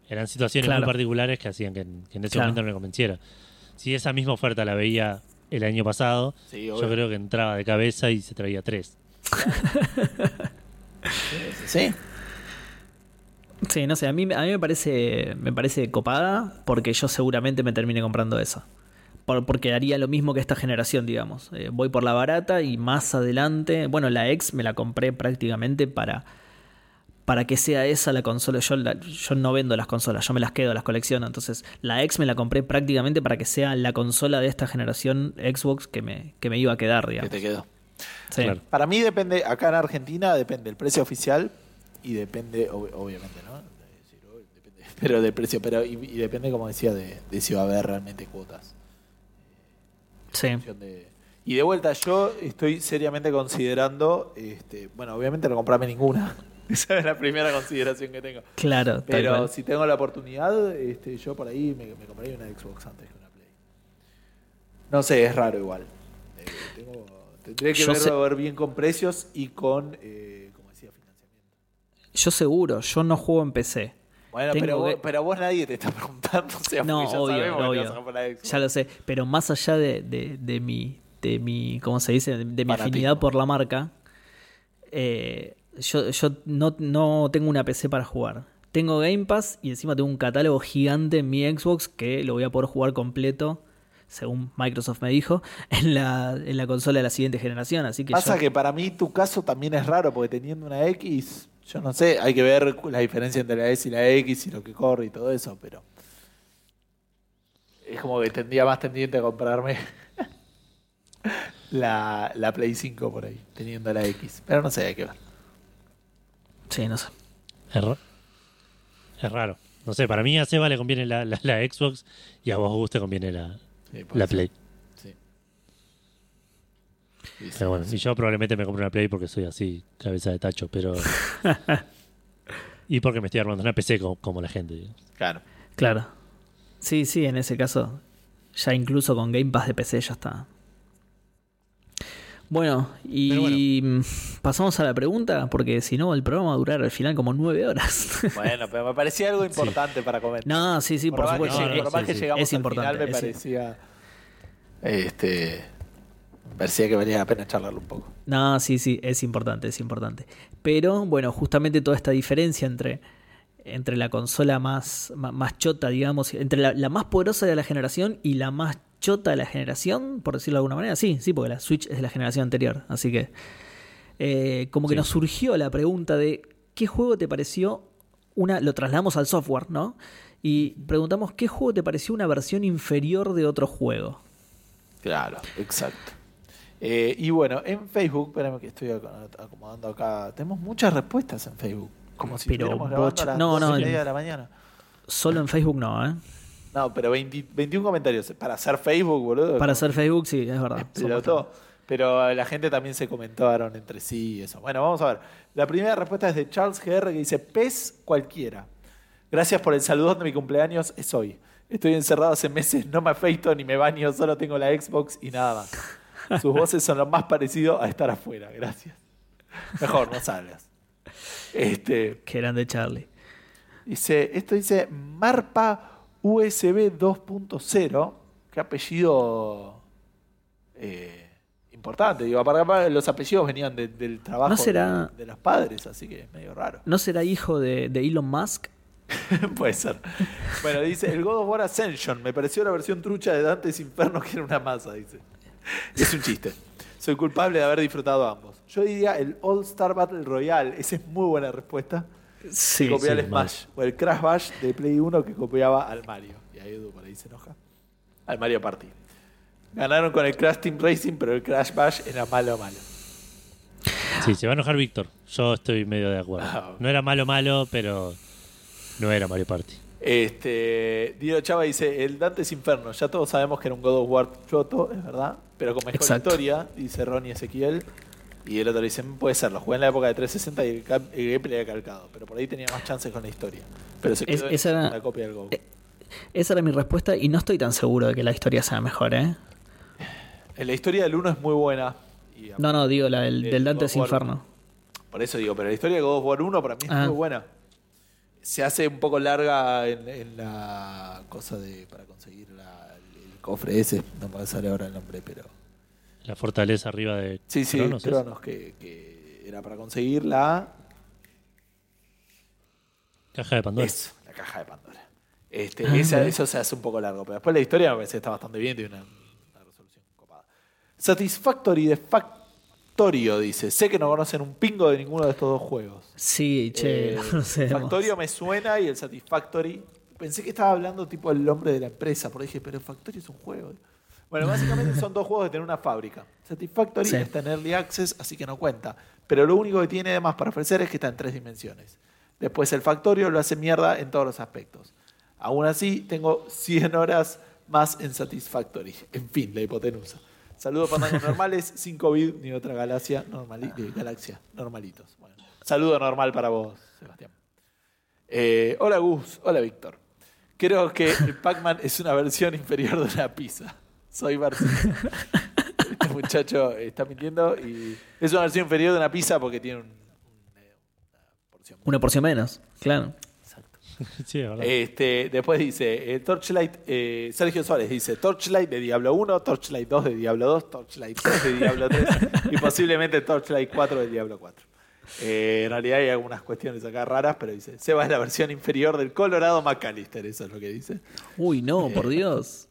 eran situaciones Claro. muy particulares que hacían que, en- que en ese Claro. momento no me convenciera. Si esa misma oferta la veía el año pasado, Sí, yo creo que entraba de cabeza y se traía tres. Sí. sí, no sé, a mí, a mí me, parece, me parece copada porque yo seguramente me termine comprando eso. Por- porque haría lo mismo que esta generación, digamos. Eh, voy por la barata y más adelante, bueno, la X me la compré prácticamente para, para que sea esa la consola. Yo, la- yo no vendo las consolas, yo me las quedo, las colecciono. Entonces, la X me la compré prácticamente para que sea la consola de esta generación Xbox que me, que me iba a quedar, Que digamos. te quedó. Sí. Claro. Para mí depende, acá en Argentina depende el precio oficial y depende, ob- obviamente, ¿no? Depende, pero del precio, pero y, y depende, como decía, de, de si va a haber realmente cuotas. Sí. función de- Y de vuelta, yo estoy seriamente considerando, este, bueno, obviamente no comprarme ninguna. Esa es la primera consideración que tengo. Claro, Pero si tengo la oportunidad, este, yo por ahí me, me compraría una Xbox antes que una Play. No sé, es raro igual. Eh, tengo- tendría que verlo sé- ver bien con precios y con, eh, como decía, financiamiento. Yo seguro, yo no juego en PC. Bueno, pero, vos, que- pero vos nadie te está preguntando. O sea, No, ya obvio, sabemos que obvio. vas a comprar la Xbox. Ya lo sé, pero más allá de, de, de mi, de mi, ¿cómo se dice? De, de mi afinidad por la marca, eh, yo, yo no, no tengo una PC para jugar. Tengo Game Pass y encima tengo un catálogo gigante en mi Xbox que lo voy a poder jugar completo, según Microsoft me dijo, en la, en la consola de la siguiente generación. Así que Pasa yo- que para mí tu caso también es raro, porque teniendo una X, yo no sé, hay que ver la diferencia entre la S y la X y lo que corre y todo eso, pero es como que tendría más tendiente a comprarme la, la Play 5 por ahí, teniendo la X. Pero no sé, hay que ver. Sí, no sé. Es, es raro. No sé, para mí a Seba le conviene la, la- la Xbox y a vos, Gus, te conviene la, Sí, la. Play. Pero bueno, sí. y yo probablemente me compre una Play porque soy así, cabeza de tacho, pero... y porque me estoy armando una PC como, como la gente. digamos. Claro. Claro. Sí, sí, en ese caso, ya incluso con Game Pass de PC ya está. Bueno, y pasamos a la pregunta, porque si no, el programa va a durar al final como nueve horas. Bueno, pero me parecía algo importante para comentar. no, sí, sí, por, más supuesto. que- no, no, por más sí, que sí. llegamos Es al importante, final, me parecía. Este. Parecía que valía la pena charlarlo un poco. No, sí, sí, es importante, es importante. Pero bueno, justamente toda esta diferencia entre, entre la consola más, más, más chota, digamos, entre la, la más poderosa de la generación y la más chota de la generación, por decirlo de alguna manera, sí, sí, porque la Switch es de la generación anterior. Así que, eh, como que Sí. nos surgió la pregunta de ¿qué juego te pareció una, lo trasladamos al software, ¿no? Y preguntamos, ¿qué juego te pareció una versión inferior de otro juego? Claro, exacto. Eh, y bueno, en Facebook, espérame que estoy ac- acomodando acá. Tenemos muchas respuestas en Facebook. Como si Pero bocha- a las no, 12 no, media de la mañana. Solo en Facebook no, ¿eh? No, pero 20 21 comentarios. Para hacer Facebook, boludo. Para hacer Facebook, sí, es verdad. explotó. Pero la gente también se comentaron entre sí y eso. Bueno, vamos a ver. La primera respuesta es de Charles GR que dice: PES cualquiera. Gracias por el saludón de mi cumpleaños, es hoy. Estoy encerrado hace meses, no me afeito ni me baño, solo tengo la Xbox y nada más. Sus voces son lo más parecido a estar afuera, gracias. Mejor, no salgas. Este, Qué grande Charlie. dice, esto dice Marpa USB 2.0. Qué apellido eh, importante. Digo, aparte los apellidos venían de- del trabajo ¿No será- de, de los padres, así que es medio raro. ¿No será hijo de, de Elon Musk? Puede ser. Bueno, dice, el God of War Ascension me pareció la versión trucha de Dante's Inferno que era una masa, dice. Es un chiste. Soy culpable de haber disfrutado ambos. Yo diría el All Star Battle Royale. Esa es muy buena respuesta. Sí. Copia sí, el Smash. O el Crash Bash de Play 1 que copiaba al Mario. Y ahí Edu por ahí se enoja. Al Mario Party. Ganaron con el Crash Team Racing, pero el Crash Bash era malo malo. Sí, se va a enojar Víctor. Yo estoy medio de acuerdo. Ah. No era malo, malo, pero no era Mario Party. Este, Diego Chava dice, el Dante's Inferno, ya todos sabemos que era un God of War choto, es verdad, pero con mejor Exacto. historia, dice Ronnie Ezequiel. Y el otro dice, puede ser, lo jugué en la época de 360 y el, el gameplay era calcado, pero por ahí tenía más chances con la historia. Pero se Es- quedó en esa era- la copia del God. eh, Esa era mi respuesta y no estoy tan seguro de que la historia sea mejor, ¿eh? En la historia del 1 es muy buena. y No, no, digo la del, El del Dante's. Inferno. Por eso digo, pero la historia de God of War 1 para mí es Ah. muy buena. Se hace un poco larga en, en la cosa de para conseguir la- el, cofre ese, no me sale ahora el nombre, pero... La fortaleza arriba de Sí, sí, Cronos, que, que era para conseguir la... Caja de Pandora. Eso, la caja de Pandora. Este, esa- eso se hace un poco largo, pero después la historia me parece que está bastante bien, tiene una, una resolución copada. Satisfactory de Factorio dice, sé que no conocen un pingo de ninguno de estos dos juegos. Sí, che, Eh, no sé. Factorio me suena y el Satisfactory. Pensé que estaba hablando tipo el nombre de la empresa, porque dije, pero Factorio es un juego. Bueno, básicamente son dos juegos de tener una fábrica. Satisfactory Sí. está en Early Access, así que no cuenta. Pero lo único que tiene además para ofrecer es que está en tres dimensiones. Después el Factorio lo hace mierda en todos los aspectos. Aún así, tengo 100 horas más en Satisfactory. En fin, la hipotenusa. Saludos pantangos normales, sin COVID ni otra galaxia, normali- galaxia normalitos. Bueno, saludo normal para vos, Sebastián. Eh, hola Gus, hola Víctor. Creo que el Pac-Man es una versión inferior de una pizza. Soy Barcito. Este muchacho está mintiendo y es una versión inferior de una pizza porque tiene un- eh, una porción. Una porción menos, claro. Sí. Este, después dice, eh, Torchlight, eh, Sergio Suárez dice, Torchlight de Diablo 1, Torchlight 2 de Diablo 2, Torchlight 3 de Diablo 3 y posiblemente Torchlight 4 de Diablo 4. Eh, en realidad hay algunas cuestiones acá raras, pero dice, Seba es la versión inferior del Colorado McAllister, eso es lo que dice. Uy, no, por Dios.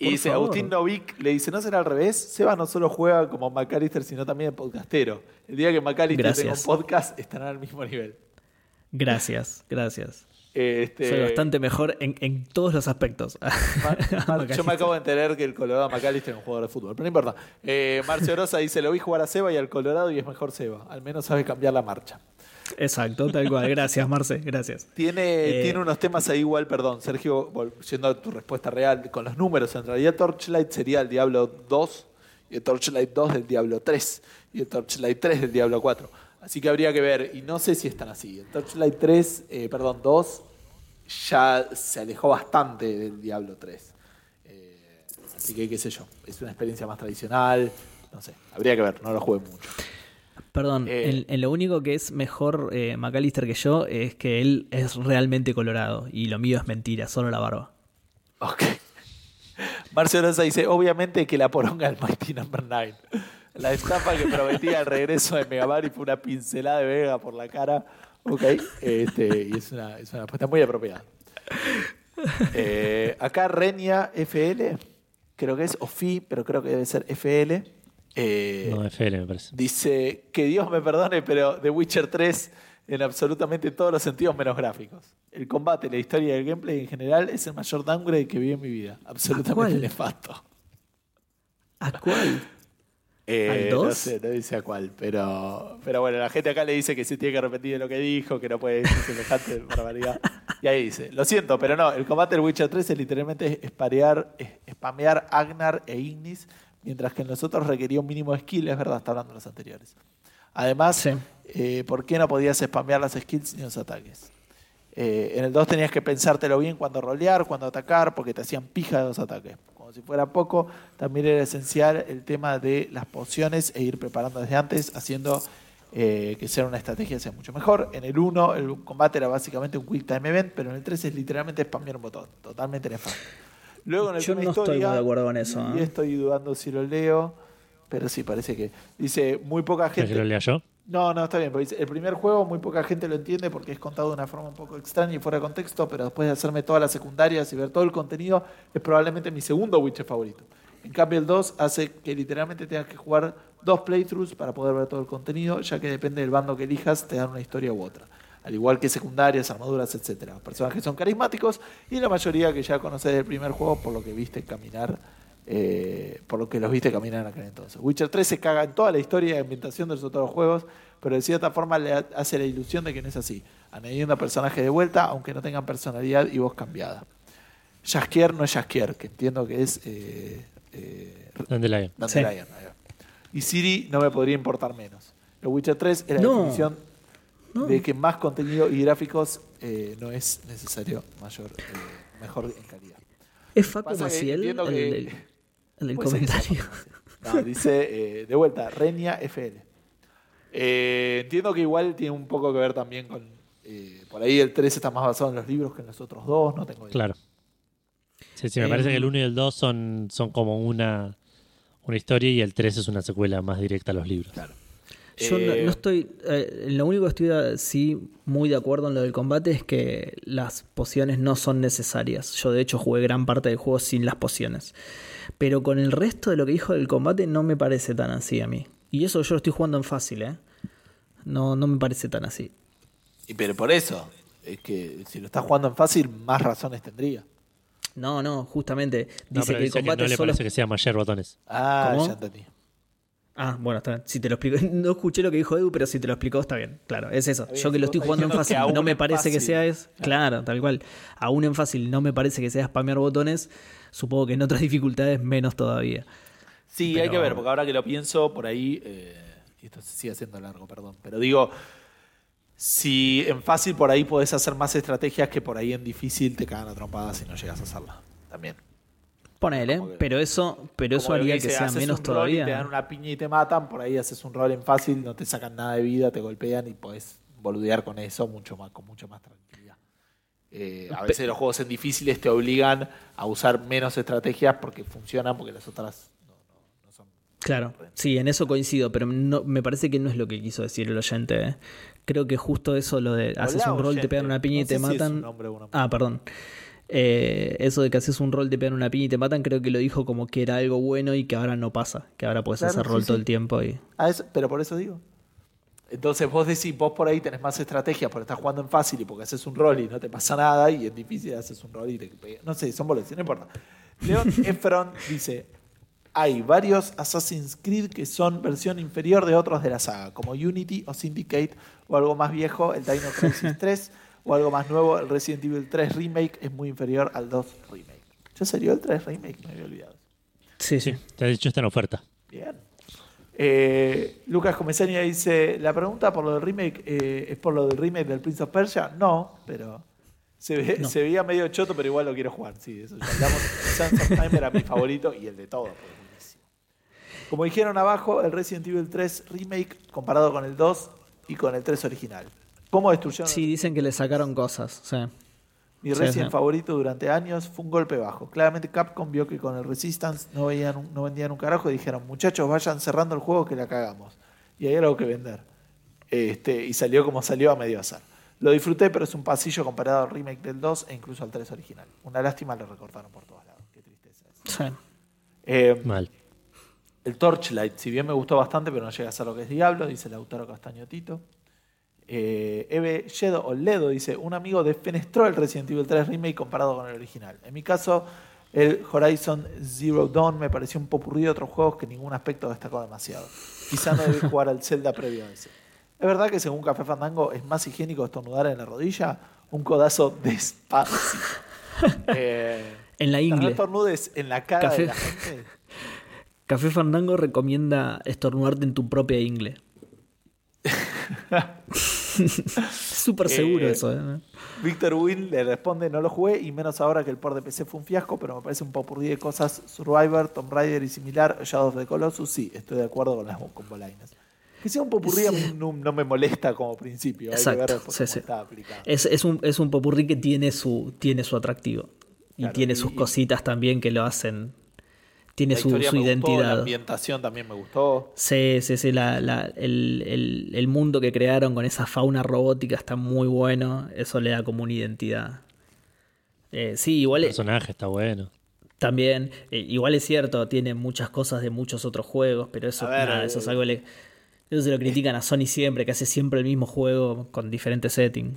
Y Por dice, favor. Agustín Novik le dice, ¿no será al revés? Seba no solo juega como McAllister, sino también podcastero. El día que McAllister tenga un Gracias. podcast, estarán al mismo nivel. Gracias, gracias. Este, Soy bastante mejor en, en todos los aspectos. Yo me acabo de enterar que el Colorado McAllister es un jugador de fútbol, pero no importa. Eh, Marcio Rosa dice, lo vi jugar a Seba y al Colorado y es mejor Seba. Al menos sabe cambiar la marcha. Exacto, tal cual. Gracias, Marce, gracias. Tiene, Eh, tiene unos temas ahí igual, perdón, Sergio, volviendo a tu respuesta real, con los números, en realidad Torchlight sería el Diablo 2 y el Torchlight 2 del Diablo 3 y el Torchlight 3 del Diablo 4. Así que habría que ver, y no sé si están así. El Torchlight 3, eh, perdón, 2 ya se alejó bastante del Diablo 3. Eh, así que qué sé yo, es una experiencia más tradicional, no sé, habría que ver, no lo jugué mucho. Perdón, Eh. en, en lo único que es mejor eh, McAllister que yo es que él es realmente colorado y lo mío es mentira, solo la barba. Ok. Marcio Rosa dice, obviamente que la poronga del Mighty Number 9. La estampa que prometía el regreso de Megaman fue una pincelada de Vega por la cara. Ok. Este, y es una, es una respuesta muy apropiada. Eh, acá Renia FL, creo que es OFI, pero creo que debe ser FL. eh, no, FL me parece. Dice que Dios me perdone, pero The Witcher 3 en absolutamente todos los sentidos menos gráficos. El combate, la historia y el gameplay en general es el mayor downgrade que vi en mi vida. Absolutamente cuál? nefasto. ¿A cuál? Eh, ¿Al no dos? sé, no dice a cuál, pero, pero bueno, la gente acá le dice que se tiene que repetir lo que dijo, que no puede decir semejante barbaridad. Y ahí dice, lo siento, pero no, el combate del Witcher 3 es literalmente esparear, es- spamear Agnar e Ignis, mientras que en los otros requería un mínimo de skill, es verdad, está hablando de los anteriores. Además, Sí. eh, ¿por qué no podías spamear las skills ni los ataques? Eh, en el 2 tenías que pensártelo bien cuando rolear, cuando atacar, porque te hacían pija de los ataques. Como si fuera poco, también era esencial el tema de las pociones e ir preparando desde antes, haciendo eh, que sea una estrategia sea mucho mejor. En el 1 el combate era básicamente un quick time event, pero en el 3 es literalmente spamear un botón, totalmente nefasto. Luego en el Yo no estoy muy de acuerdo con eso. y ¿eh? estoy dudando si lo leo, pero sí, parece que dice muy poca ¿Querés gente. que lo lea yo? No, no, está bien. el primer juego muy poca gente lo entiende porque es contado de una forma un poco extraña y fuera de contexto, pero después de hacerme todas las secundarias y ver todo el contenido, es probablemente mi segundo Witcher favorito. En cambio, el 2 hace que literalmente tengas que jugar dos playthroughs para poder ver todo el contenido, ya que depende del bando que elijas, te dan una historia u otra. Al igual que secundarias, armaduras, etcétera. Personajes son carismáticos y la mayoría que ya conoces del primer juego por lo que viste caminar eh, por lo que los viste caminar en aquel entonces. Witcher 3 se caga en toda la historia y ambientación de los otros juegos, pero de cierta forma le hace la ilusión de que no es así, añadiendo personajes de vuelta, aunque no tengan personalidad y voz cambiada. Jaskier no es Jaskier, que entiendo que es eh, eh, Dandelion. Dandelion. Y Siri no me podría importar menos. El Witcher 3 es la No. definición No. de que más contenido y gráficos eh, no es necesario mayor, eh, mejor en calidad. ¿Es Facu que Maciel entiendo el, que- del- el ser que sea comentario? No, dice eh, de vuelta, Renia FL. Eh, entiendo que igual tiene un poco que ver también con. eh, por ahí el 3 está más basado en los libros que en los otros dos, no tengo idea. Claro. Sí, sí, me Em, parece que el 1 y el 2 son, son como una, una historia y el 3 es una secuela más directa a los libros. Claro. Yo no, Eh, no estoy. eh, lo único que estoy eh, sí muy de acuerdo en lo del combate es que las pociones no son necesarias. Yo, de hecho, jugué gran parte del juego sin las pociones. Pero con el resto de lo que dijo del combate no me parece tan así a mí. Y eso yo lo estoy jugando en fácil, ¿eh? No, no me parece tan así. y pero por eso, es que si lo estás jugando en fácil, más razones tendría. No, no, justamente. Dice que el dice que combate no le solo. parece que sea mayor botones. Ah, ¿Cómo? ya entendí. Ah, bueno, está bien. Si te lo explico. No escuché lo que dijo Edu, pero si te lo explicó, está bien. Claro, es eso. Yo que lo estoy jugando en fácil, no me parece que sea es. Claro, tal cual. Aún en fácil no me parece que sea spamear botones. Supongo que en otras dificultades menos todavía. Sí, Pero- hay que ver, porque ahora que lo pienso, por ahí. eh, y esto se sigue haciendo largo, perdón. Pero digo, si en fácil por ahí podés hacer más estrategias que por ahí en difícil te cagan a trompadas si no llegas a hacerla. También. Ponele, que- pero eso, pero eso haría dice, que sea menos todavía. te dan una piña y te matan, por ahí haces un rol en fácil, no te sacan nada de vida, te golpean y podés boludear con eso mucho más, con mucho más tranquilidad. Eh, a veces los juegos en difíciles te obligan a usar menos estrategias porque funcionan, porque las otras no, no- no son. Claro, sí, en eso coincido, pero no, me parece que no es lo que quiso decir el oyente. ¿eh? Creo que justo eso, lo de haces Hola, un rol, te pegan una piña y te sé si es un matan. una ah, perdón. Eh, eso de que haces un rol, te pegan una piña y te matan, creo que lo dijo como que era algo bueno y que ahora no pasa. Que ahora puedes Claro, hacer sí, rol todo el tiempo y. Ah, eso- pero por eso digo. Entonces vos decís, vos por ahí tenés más estrategias porque estás jugando en fácil y porque haces un rol y no te pasa nada y en difícil haces un rol y te pega- No sé, son boludeces, no importa. León Efron dice, hay varios Assassin's Creed que son versión inferior de otros de la saga, como Unity o Syndicate o algo más viejo, el Dino Crisis 3 o algo más nuevo, el Resident Evil 3 Remake es muy inferior al 2 Remake. ¿Ya salió el 3 Remake? Me había olvidado. Sí, Sí, te ha dicho está en oferta. Bien. Eh, Lucas Comesaña dice: La pregunta por lo del remake eh, es por lo del remake del Prince of Persia. No, pero se, ve- No. se veía medio choto, pero igual lo quiero jugar. Sí, eso ya hablamos. Sands of Time era mi favorito y el de todos. Como dijeron abajo, el Resident Evil 3 remake comparado con el 2 y con el 3 original. ¿Cómo destruyeron Sí, dicen que le sacaron cosas. Sí. mi Sí, Resident sí. favorito durante años fue un golpe bajo. Claramente Capcom vio que con el Resistance no, veían un- no vendían un carajo y dijeron, muchachos, vayan cerrando el juego que la cagamos. Y hay algo que vender. Este, y salió como salió a medio azar. Lo disfruté, pero es un pasillo comparado al remake del 2 e incluso al 3 original. Una lástima lo recortaron por todos lados. Qué tristeza. es. Sí. Eh, Mal. el Torchlight, si bien me gustó bastante, pero no llega a ser lo que es Diablo, dice Lautaro Castaño Tito. Eh, Eve Yedo o Ledo dice: Un amigo defenestró el Resident Evil 3 Remake comparado con el original. En mi caso, el Horizon Zero Dawn me pareció un popurrí de otros juegos que ningún aspecto destacó demasiado. Quizá no debí jugar al Zelda previo a ese. ¿Es verdad que según Café Fandango es más higiénico estornudar en la rodilla? Un codazo despacio. Eh, En la no ingle. estornudes en la cara Café. de la gente. Café Fandango recomienda estornudarte en tu propia ingle. Súper seguro Eh, eso. ¿eh? Víctor Will le responde, no lo jugué y menos ahora que el port de PC fue un fiasco, pero me parece un popurrí de cosas Survivor, Tomb Raider y similar, Shadow of the Colossus, sí, estoy de acuerdo con las con Bolainas. Que sea un popurrí no, no me molesta como principio, hay que Exacto, ver después sí, cómo sí. está aplicado. Es, es un, es un popurrí que tiene su, tiene su atractivo. Y Claro, tiene y- sus cositas también que lo hacen. Tiene La su, su me gustó, la identidad. ambientación también me gustó. Sí, sí, sí. la- la- el, el- el mundo que crearon con esa fauna robótica está muy bueno. Eso le da como una identidad. Eh, sí, El igual es- personaje está bueno. también, eh, igual es cierto, tiene muchas cosas de muchos otros juegos, pero eso, A ver, nada, eso es eh, algo le- eso se lo critican a Sony siempre, que hace siempre el mismo juego con diferentes settings.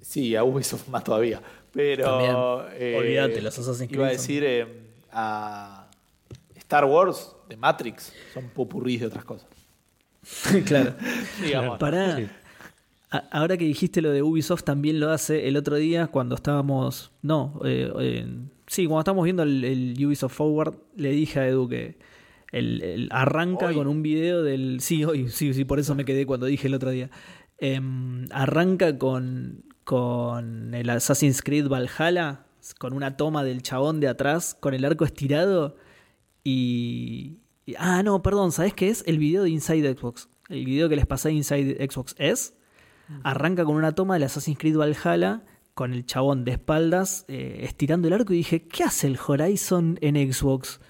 Sí, a Ubisoft más todavía. Pero. También. eh, Olvídate, los Assassin's Iba a Creed decir eh, a Star Wars de Matrix son popurrís de otras cosas. claro. Digamos. Pará. Sí. A- Ahora que dijiste lo de Ubisoft, también lo hace el otro día cuando estábamos. No, eh, eh, sí, cuando estábamos viendo el, el Ubisoft Forward, le dije a Edu que el, el- arranca Hoy. con un video del. Sí, hoy, sí, sí, por eso me quedé cuando dije el otro día. Em, arranca con, con el Assassin's Creed Valhalla, con una toma del chabón de atrás, con el arco estirado. Y. y- ah, no, perdón, ¿sabes qué es? El video de Inside Xbox. El video que les pasé de Inside Xbox es. Arranca con una toma del Assassin's Creed Valhalla con el chabón de espaldas eh, estirando el arco y dije, ¿qué hace el Horizon en Xbox?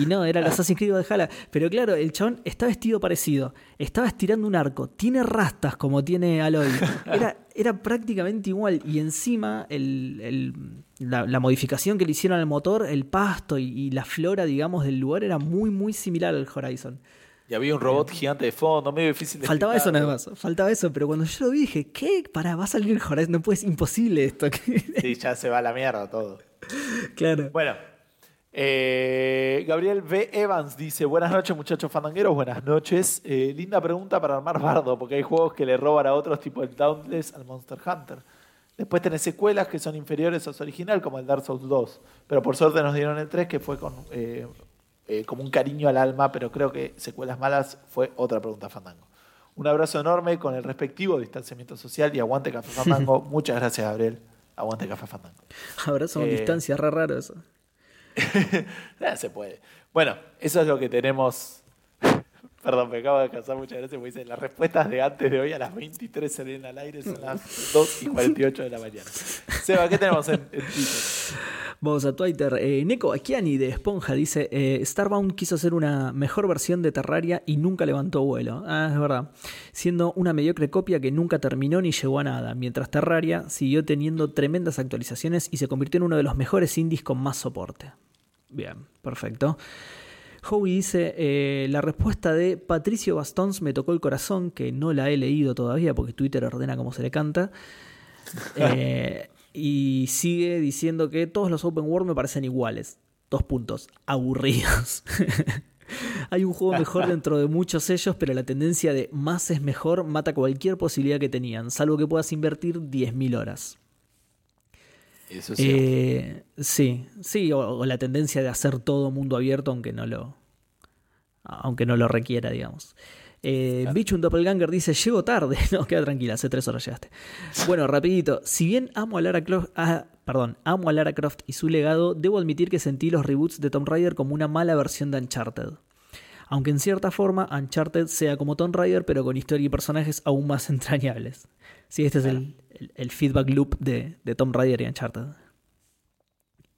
Y no, era el Assassin's Creed Valhalla. Pero claro, el chabón está vestido parecido. Estaba estirando un arco. Tiene rastas como tiene Aloy. Era, era prácticamente igual. Y encima el- el- la, la modificación que le hicieron al motor, el pasto y, y la flora, digamos, del lugar era muy, muy similar al Horizon. Y había un robot gigante de fondo, medio difícil de Faltaba eso nada más, faltaba eso, pero cuando yo lo vi dije, ¿qué? Pará, va a salir el Horizon, no puede, es imposible esto. Sí, ya se va a la mierda todo. claro. Bueno, eh, Gabriel V. Evans dice: Buenas noches, muchachos fandangueros. Buenas noches. Eh, linda pregunta para armar bardo, porque hay juegos que le roban a otros, tipo el Dauntless al Monster Hunter. Después tenés secuelas que son inferiores a su original, como el Dark Souls 2. Pero por suerte nos dieron el 3, que fue con eh, eh, como un cariño al alma, pero creo que secuelas malas fue otra pregunta fandango. Un abrazo enorme con el respectivo distanciamiento social y aguante Café Fandango. Muchas gracias, Gabriel. Aguante Café Fandango. Abrazo con Eh, distancia, re raro eso. Se puede. Bueno, eso es lo que tenemos. Perdón, me acabo de cansar muchas gracias porque dice las respuestas de antes de hoy a las 23 salen al aire, son las 2 y 48 de la mañana. Seba, ¿qué tenemos en, en Twitter? Vamos a Twitter. Eh, Neko Akiani de Esponja dice: eh, Starbound quiso hacer una mejor versión de Terraria y nunca levantó vuelo. Ah, es verdad. Siendo una mediocre copia que nunca terminó ni llegó a nada, mientras Terraria siguió teniendo tremendas actualizaciones y se convirtió en uno de los mejores indies con más soporte. Bien, perfecto. Howie dice, eh, la respuesta de Patricio Bastons me tocó el corazón, que no la he leído todavía porque Twitter ordena como se le canta. Eh, y sigue diciendo que todos los open world me parecen iguales. Dos puntos. Aburridos. Hay un juego mejor dentro de muchos ellos, pero la tendencia de más es mejor mata cualquier posibilidad que tenían, salvo que puedas invertir 10.000 horas. Eso. Eh, sí, sí, o, o la tendencia de hacer todo mundo abierto aunque no lo aunque no lo requiera, digamos. Eh, Bicho un doppelganger dice, llego tarde. No, queda tranquila, hace tres horas llegaste. Bueno, rapidito. Si bien amo a Lara Croft, ah, perdón, amo a Lara Croft y su legado, debo admitir que sentí los reboots de Tomb Raider como una mala versión de Uncharted. Aunque en cierta forma Uncharted sea como Tomb Raider, pero con historia y personajes aún más entrañables. Sí, este es el, el- el feedback loop de, de Tomb Raider y Uncharted.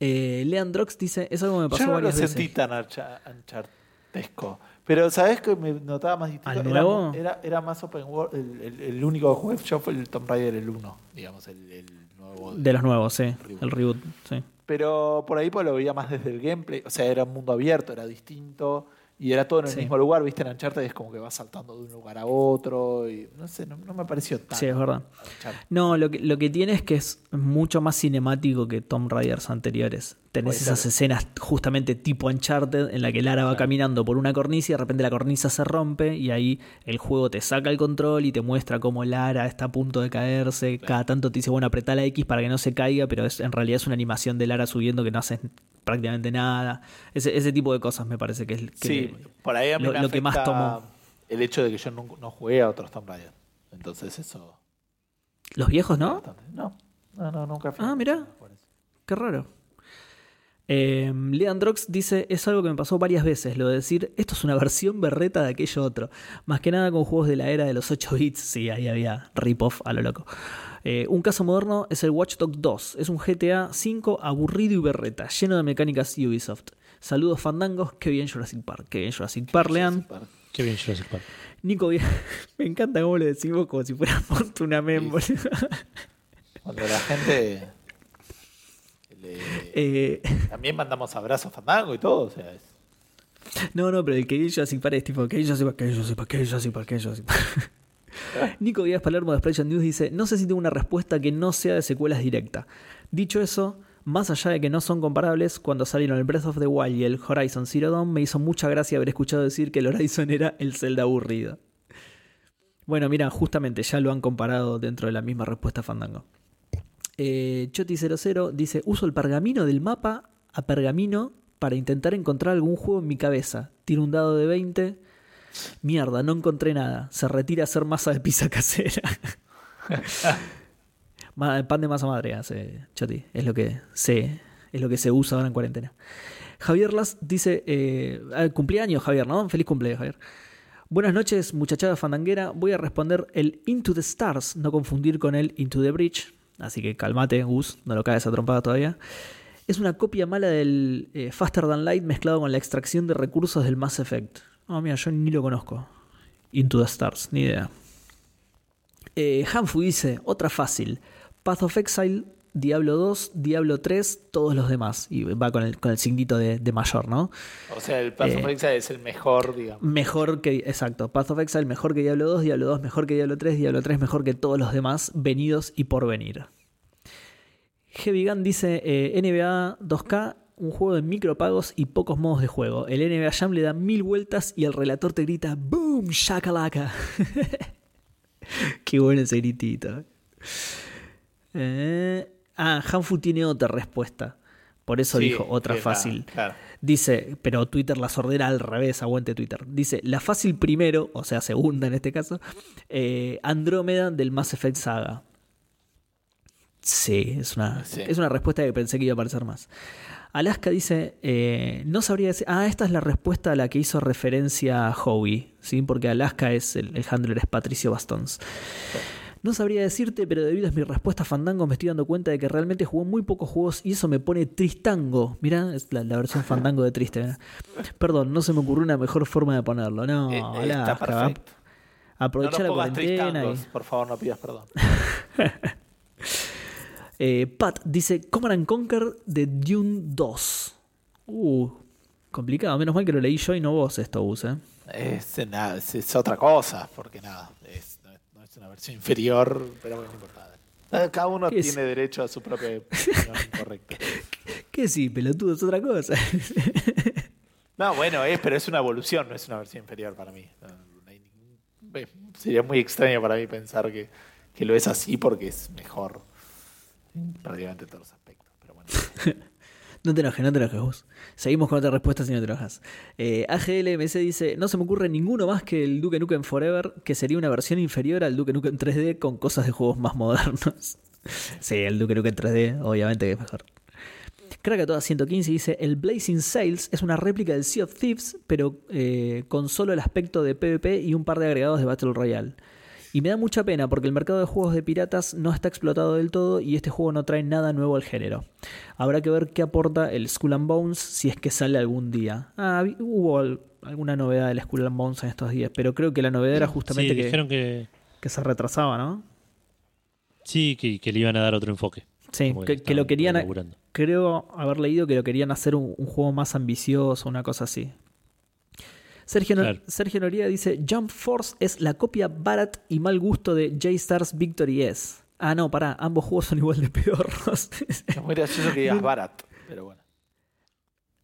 Eh, Leandrox dice, es algo que me pasó Yo no lo sentí veces. tan anchartesco. Pero ¿sabes que me notaba más distinto? ¿Al Era- nuevo? Era, era más open world. El, el- el único que jugué yo fue el Tomb Raider el 1, digamos, el, el nuevo. De los nuevos, sí. Reboot. El reboot, sí. Pero por ahí pues lo veía más desde el gameplay. O sea, era un mundo abierto, era distinto. Y era todo en el Sí. mismo lugar, viste, en Uncharted es como que va saltando de un lugar a otro. Y no sé, no, no me pareció tan. Sí, es verdad. Uncharted. No, lo que, lo que tiene es que es mucho más cinemático que Tomb Raiders anteriores. Tenés Puede esas ser. escenas justamente tipo Uncharted en la que Lara va caminando por una cornisa y de repente la cornisa se rompe y ahí el juego te saca el control y te muestra cómo Lara está a punto de caerse. Cada tanto te dice, bueno, apretá la X para que no se caiga, pero es, en realidad es una animación de Lara subiendo que no hace prácticamente nada. Ese, ese tipo de cosas me parece que es que Sí, por ahí a mí lo- me lo que más tomó. El hecho de que yo no, no jugué a otros Tomb Raider. Entonces eso. Los viejos, ¿no? No, no, no, nunca fui. Ah, mirá. Qué raro. Eh, Leandrox dice, es algo que me pasó varias veces, lo de decir, esto es una versión berreta de aquello otro. Más que nada con juegos de la era de los 8 bits, sí, ahí había rip-off a lo loco. Eh, un caso moderno es el Watch Dogs 2, es un GTA 5 aburrido y berreta, lleno de mecánicas Ubisoft. Saludos fandangos, qué bien Jurassic Park, qué bien Jurassic Park, Lean. Qué bien Jurassic Park. Nico, me encanta cómo le decimos como si fuera Fortuna Mem, Sí. boludo. Cuando la gente. Le- Eh, También mandamos abrazos fandango y todo. O sea, es- No, no, pero el que yo así para es tipo, que yo sepa, que sepa, que yo sepa, que yo sepa. Nico Díaz Palermo de Spreadshot News dice, no sé si tengo una respuesta que no sea de secuelas directa. Dicho eso, más allá de que no son comparables, cuando salieron el Breath of the Wild y el Horizon Zero Dawn, me hizo mucha gracia haber escuchado decir que el Horizon era el Zelda aburrido. Bueno, mira, justamente ya lo han comparado dentro de la misma respuesta Fandango. Eh, Choti00 dice: Uso el pergamino del mapa a pergamino para intentar encontrar algún juego en mi cabeza. Tiro un dado de 20. Mierda, no encontré nada. Se retira a hacer masa de pizza casera. Pan de masa madre hace Choti. Es lo que se, es lo que se usa ahora en cuarentena. Javier Las dice: eh, ah, Cumpleaños, Javier, ¿no? Feliz cumpleaños, Javier. Buenas noches, muchachada fandanguera. Voy a responder el Into the Stars, no confundir con el Into the Bridge. Así que calmate, Gus, no lo caes a trompada todavía. Es una copia mala del eh, Faster Than Light mezclado con la extracción de recursos del Mass Effect. Oh, mira, yo ni lo conozco. Into the Stars, ni idea. Eh, Hanfu dice, otra fácil. Path of Exile, Diablo 2, Diablo 3, todos los demás. Y va con el, con el signito de, de mayor, ¿no? o sea, el Path of Eh, Exile es el mejor, digamos. Mejor que, exacto, Path of Exile mejor que Diablo 2, Diablo 2 mejor que Diablo 3, Diablo 3 mejor que todos los demás venidos y por venir. Heavy Gun dice eh, NBA 2K, un juego de micropagos y pocos modos de juego. El NBA Jam le da mil vueltas y el relator te grita ¡Boom! ¡Shakalaka! Qué bueno ese gritito. Eh, ah, Hanfu tiene otra respuesta. Por eso Sí, dijo otra fácil. claro. Dice, pero Twitter las ordena al revés, aguante Twitter. Dice, la fácil primero, o sea, segunda en este caso, eh, Andrómeda del Mass Effect Saga. Sí, es una, Sí. es una respuesta que pensé que iba a aparecer más. Alaska dice, eh, no sabría decir, ah, esta es la respuesta a la que hizo referencia Howie, ¿sí? porque Alaska es, el, el handler es Patricio Bastons. No sabría decirte, pero debido a mi respuesta a Fandango me estoy dando cuenta de que realmente jugó muy pocos juegos y eso me pone tristango. Mirá, es la, la versión Fandango de triste. mirá. Perdón, no se me ocurrió una mejor forma de ponerlo. No, Eh, eh, Alaska, está perfecto. No aprovecha nos la cuarentena. y- por favor, no pidas perdón. Eh, Pat dice Command and Conquer de Dune 2. Uh, complicado. Menos mal que lo leí yo y no vos esto, Gus, ¿eh? Es, es, es otra cosa, porque nada, es, no, es, no es una versión inferior, pero bueno, no importa. Eh, Cada uno ¿Qué tiene es? derecho a su propia opinión correcta. ¿Qué sí, pelotudo? Es otra cosa. No, bueno, es, pero es una evolución, no es una versión inferior para mí. No, no hay ningún- eh, sería muy extraño para mí pensar que, que lo es así porque es mejor en prácticamente todos los aspectos. Pero bueno. No te enojes, no te enojes vos. Seguimos con otra respuesta si no te enojas. Eh, AGLMC dice: No se me ocurre ninguno más que el Duke Nukem Forever, que sería una versión inferior al Duke Nukem 3D con cosas de juegos más modernos. sí, el Duke Nukem 3D, obviamente que es mejor. Krakatoa 115 dice: El Blazing Sails es una réplica del Sea of Thieves, pero eh, con solo el aspecto de PvP y un par de agregados de Battle Royale. Y me da mucha pena porque el mercado de juegos de piratas no está explotado del todo y este juego no trae nada nuevo al género. Habrá que ver qué aporta el Skull and Bones si es que sale algún día. Ah, hubo al- alguna novedad del Skull and Bones en estos días, pero creo que la novedad era justamente sí, que, dijeron que que se retrasaba, ¿no? sí, que, que le iban a dar otro enfoque. Sí, que, que lo querían, creo haber leído que lo querían hacer un, un juego más ambicioso, una cosa así. Sergio, Claro. Sergio Noriega dice: Jump Force es la copia barat y mal gusto de J-Stars Victory S. Ah, no, pará, ambos juegos son igual de pedorros. Es muy gracioso que digas Barat, pero bueno.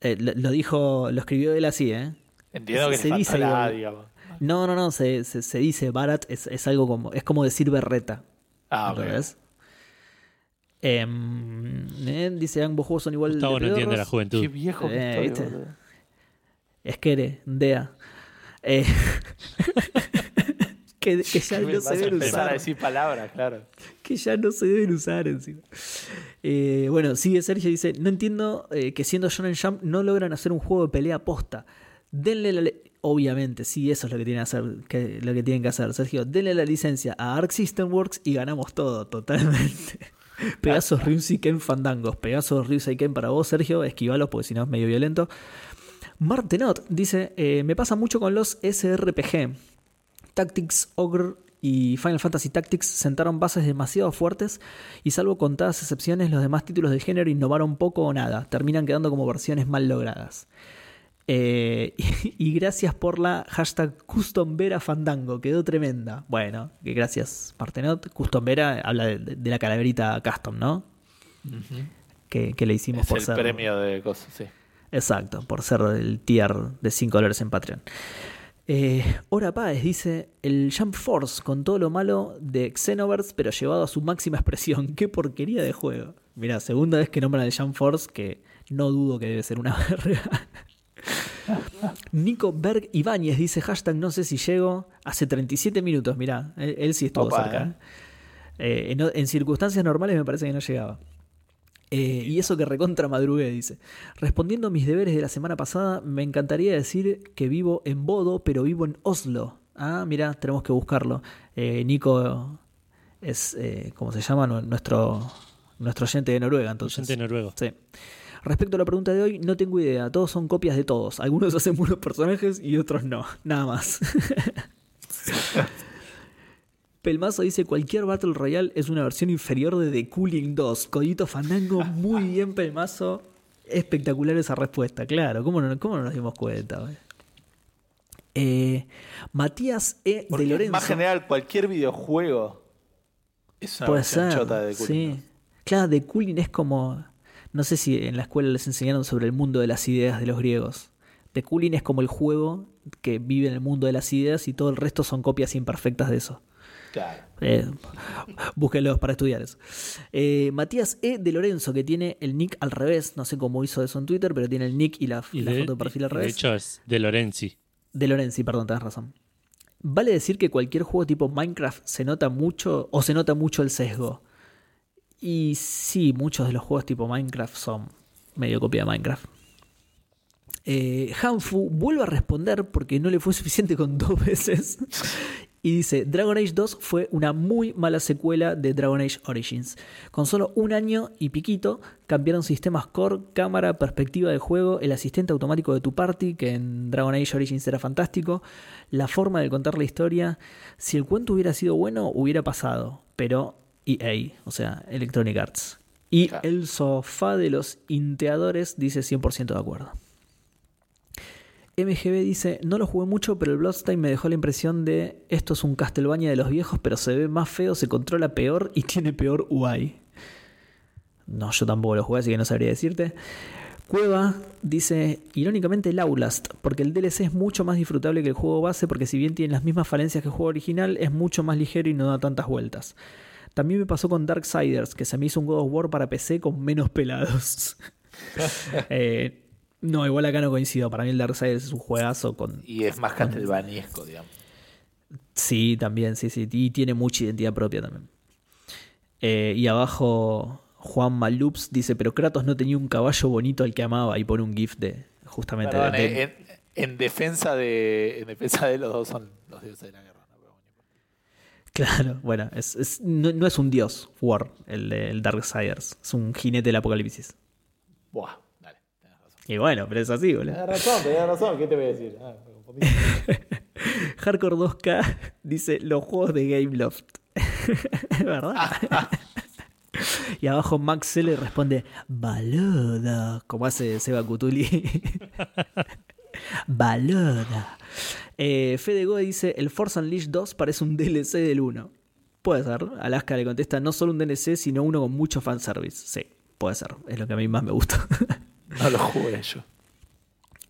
Eh, lo, lo dijo, lo escribió él así, ¿eh? Entiendo que Se dice igual. digamos. No, no, no, se, se, se dice barat, es, es algo como, es como decir berreta. Ah, ok. Em, eh, dice ambos juegos son igual Gustavo de no entiende la juventud. Qué viejo que Eh, estoy, ¿viste? boludo. Esquere, Dea. Eh, ¿Qué que, que ya no se deben usar. a decir palabras, claro. que ya no se deben usar encima. Eh, bueno, sigue Sergio dice, no entiendo eh, que siendo Shonen Jump no logran hacer un juego de pelea posta. Denle la... Obviamente, sí, eso es lo que tienen que hacer, que, lo que tienen que hacer, Sergio. Denle la licencia a Arc System Works y ganamos todo, totalmente. Pegasos Ryusei Ken Fandangos. Pegasos Ryusei Ken para vos, Sergio. Esquivalos porque si no es medio violento. Martenot dice: eh, Me pasa mucho con los SRPG. Tactics Ogre y Final Fantasy Tactics sentaron bases demasiado fuertes y salvo contadas excepciones los demás títulos del género innovaron poco o nada, terminan quedando como versiones mal logradas. Eh, y, gracias por la hashtag Custom Vera Fandango, quedó tremenda. Bueno, que gracias Martenot. Custom Vera habla de, de- de la calaverita custom, ¿no? que, que le hicimos Es por el ser... premio de cosas, sí. Exacto, por ser el tier de 5 dólares en Patreon. Eh, Ora Páez dice: El Jump Force con todo lo malo de Xenoverse, pero llevado a su máxima expresión. ¡Qué porquería de juego! Mira, segunda vez que nombran el Jump Force, que no dudo que debe ser una verga. Nico Berg Ibáñez dice: Hashtag no sé si llego. Hace 37 minutos, mirá, él, él sí estuvo Opa, cerca. eh. Eh, en, en circunstancias normales me parece que no llegaba. Eh, y eso que recontra madrugué, dice. Respondiendo a mis deberes de la semana pasada, me encantaría decir que vivo en Bodo, pero vivo en Oslo. Ah, mira, tenemos que buscarlo. Eh, Nico es, eh, ¿cómo se llama? Nu- Nuestro, nuestro oyente de Noruega, entonces. Oyente noruego. Sí. Respecto a la pregunta de hoy, no tengo idea. Todos son copias de todos. Algunos hacen buenos personajes y otros no. Nada más. Pelmazo dice: cualquier Battle Royale es una versión inferior de The Cooling 2. Codito Fandango, muy bien, Pelmazo. Espectacular esa respuesta, claro. ¿Cómo no, cómo no nos dimos cuenta? güey? Eh, Matías E. Porque de Lorenzo. más general, cualquier videojuego es una Puede ser. chota de Cooling. sí. Claro, The Cooling es como. No sé si en la escuela les enseñaron sobre el mundo de las ideas de los griegos. The Cooling es como el juego que vive en el mundo de las ideas y todo el resto son copias imperfectas de eso. Claro. Eh, búsquenlos para estudiar eso. Eh, Matías E. de Lorenzo, que tiene el nick al revés. No sé cómo hizo eso en Twitter, pero tiene el nick y la, Y la de, foto de perfil al y de revés. hecho es de Lorenzi. De Lorenzi, perdón, tenés razón. Vale decir que cualquier juego tipo Minecraft se nota mucho o se nota mucho el sesgo. Y sí, muchos de los juegos tipo Minecraft son medio copia de Minecraft. Eh, Hanfu vuelve a responder porque no le fue suficiente con dos veces. Y dice, Dragon Age 2 fue una muy mala secuela de Dragon Age Origins. Con solo un año y piquito cambiaron sistemas core, cámara, perspectiva de juego, el asistente automático de tu party, que en Dragon Age Origins era fantástico, la forma de contar la historia. Si el cuento hubiera sido bueno, hubiera pasado. Pero EA, o sea, Electronic Arts. Y el sofá de los inteadores dice 100% de acuerdo. MGB dice, no lo jugué mucho, pero el Bloodstain me dejó la impresión de esto es un Castlevania de los viejos, pero se ve más feo, se controla peor y tiene peor UI. No, yo tampoco lo jugué, así que no sabría decirte. Cueva dice, irónicamente el Outlast, porque el DLC es mucho más disfrutable que el juego base, porque si bien tiene las mismas falencias que el juego original, es mucho más ligero y no da tantas vueltas. También me pasó con Darksiders, que se me hizo un God of War para PC con menos pelados. Eh, no, igual acá no coincido. Para mí el Darksiders es un juegazo con... Y es más castelvaniesco, digamos. Sí, también, sí, sí. Y tiene mucha identidad propia también. Eh, y abajo Juan Malups dice, pero Kratos no tenía un caballo bonito al que amaba y pone un gif de justamente Perdón, de- de- en, en defensa de, en defensa de los dos son los dioses de la guerra. Claro, bueno, es, es- no, no es un dios, War, el, de- el Darksiders. Es un jinete del apocalipsis. Buah. Y bueno, pero es así, boludo. Tenés razón, tenés razón, ¿qué te voy a decir? Ah. Hardcore 2K dice los juegos de Gameloft. es verdad. y abajo Max le responde Baloda, como hace Seba Cutuli. Baloda. Eh, Fede Goe dice el Force Unleashed 2 parece un DLC del 1. Puede ser. Alaska le contesta no solo un DLC, sino uno con mucho fanservice. Sí, puede ser. Es lo que a mí más me gusta. No lo jugué yo.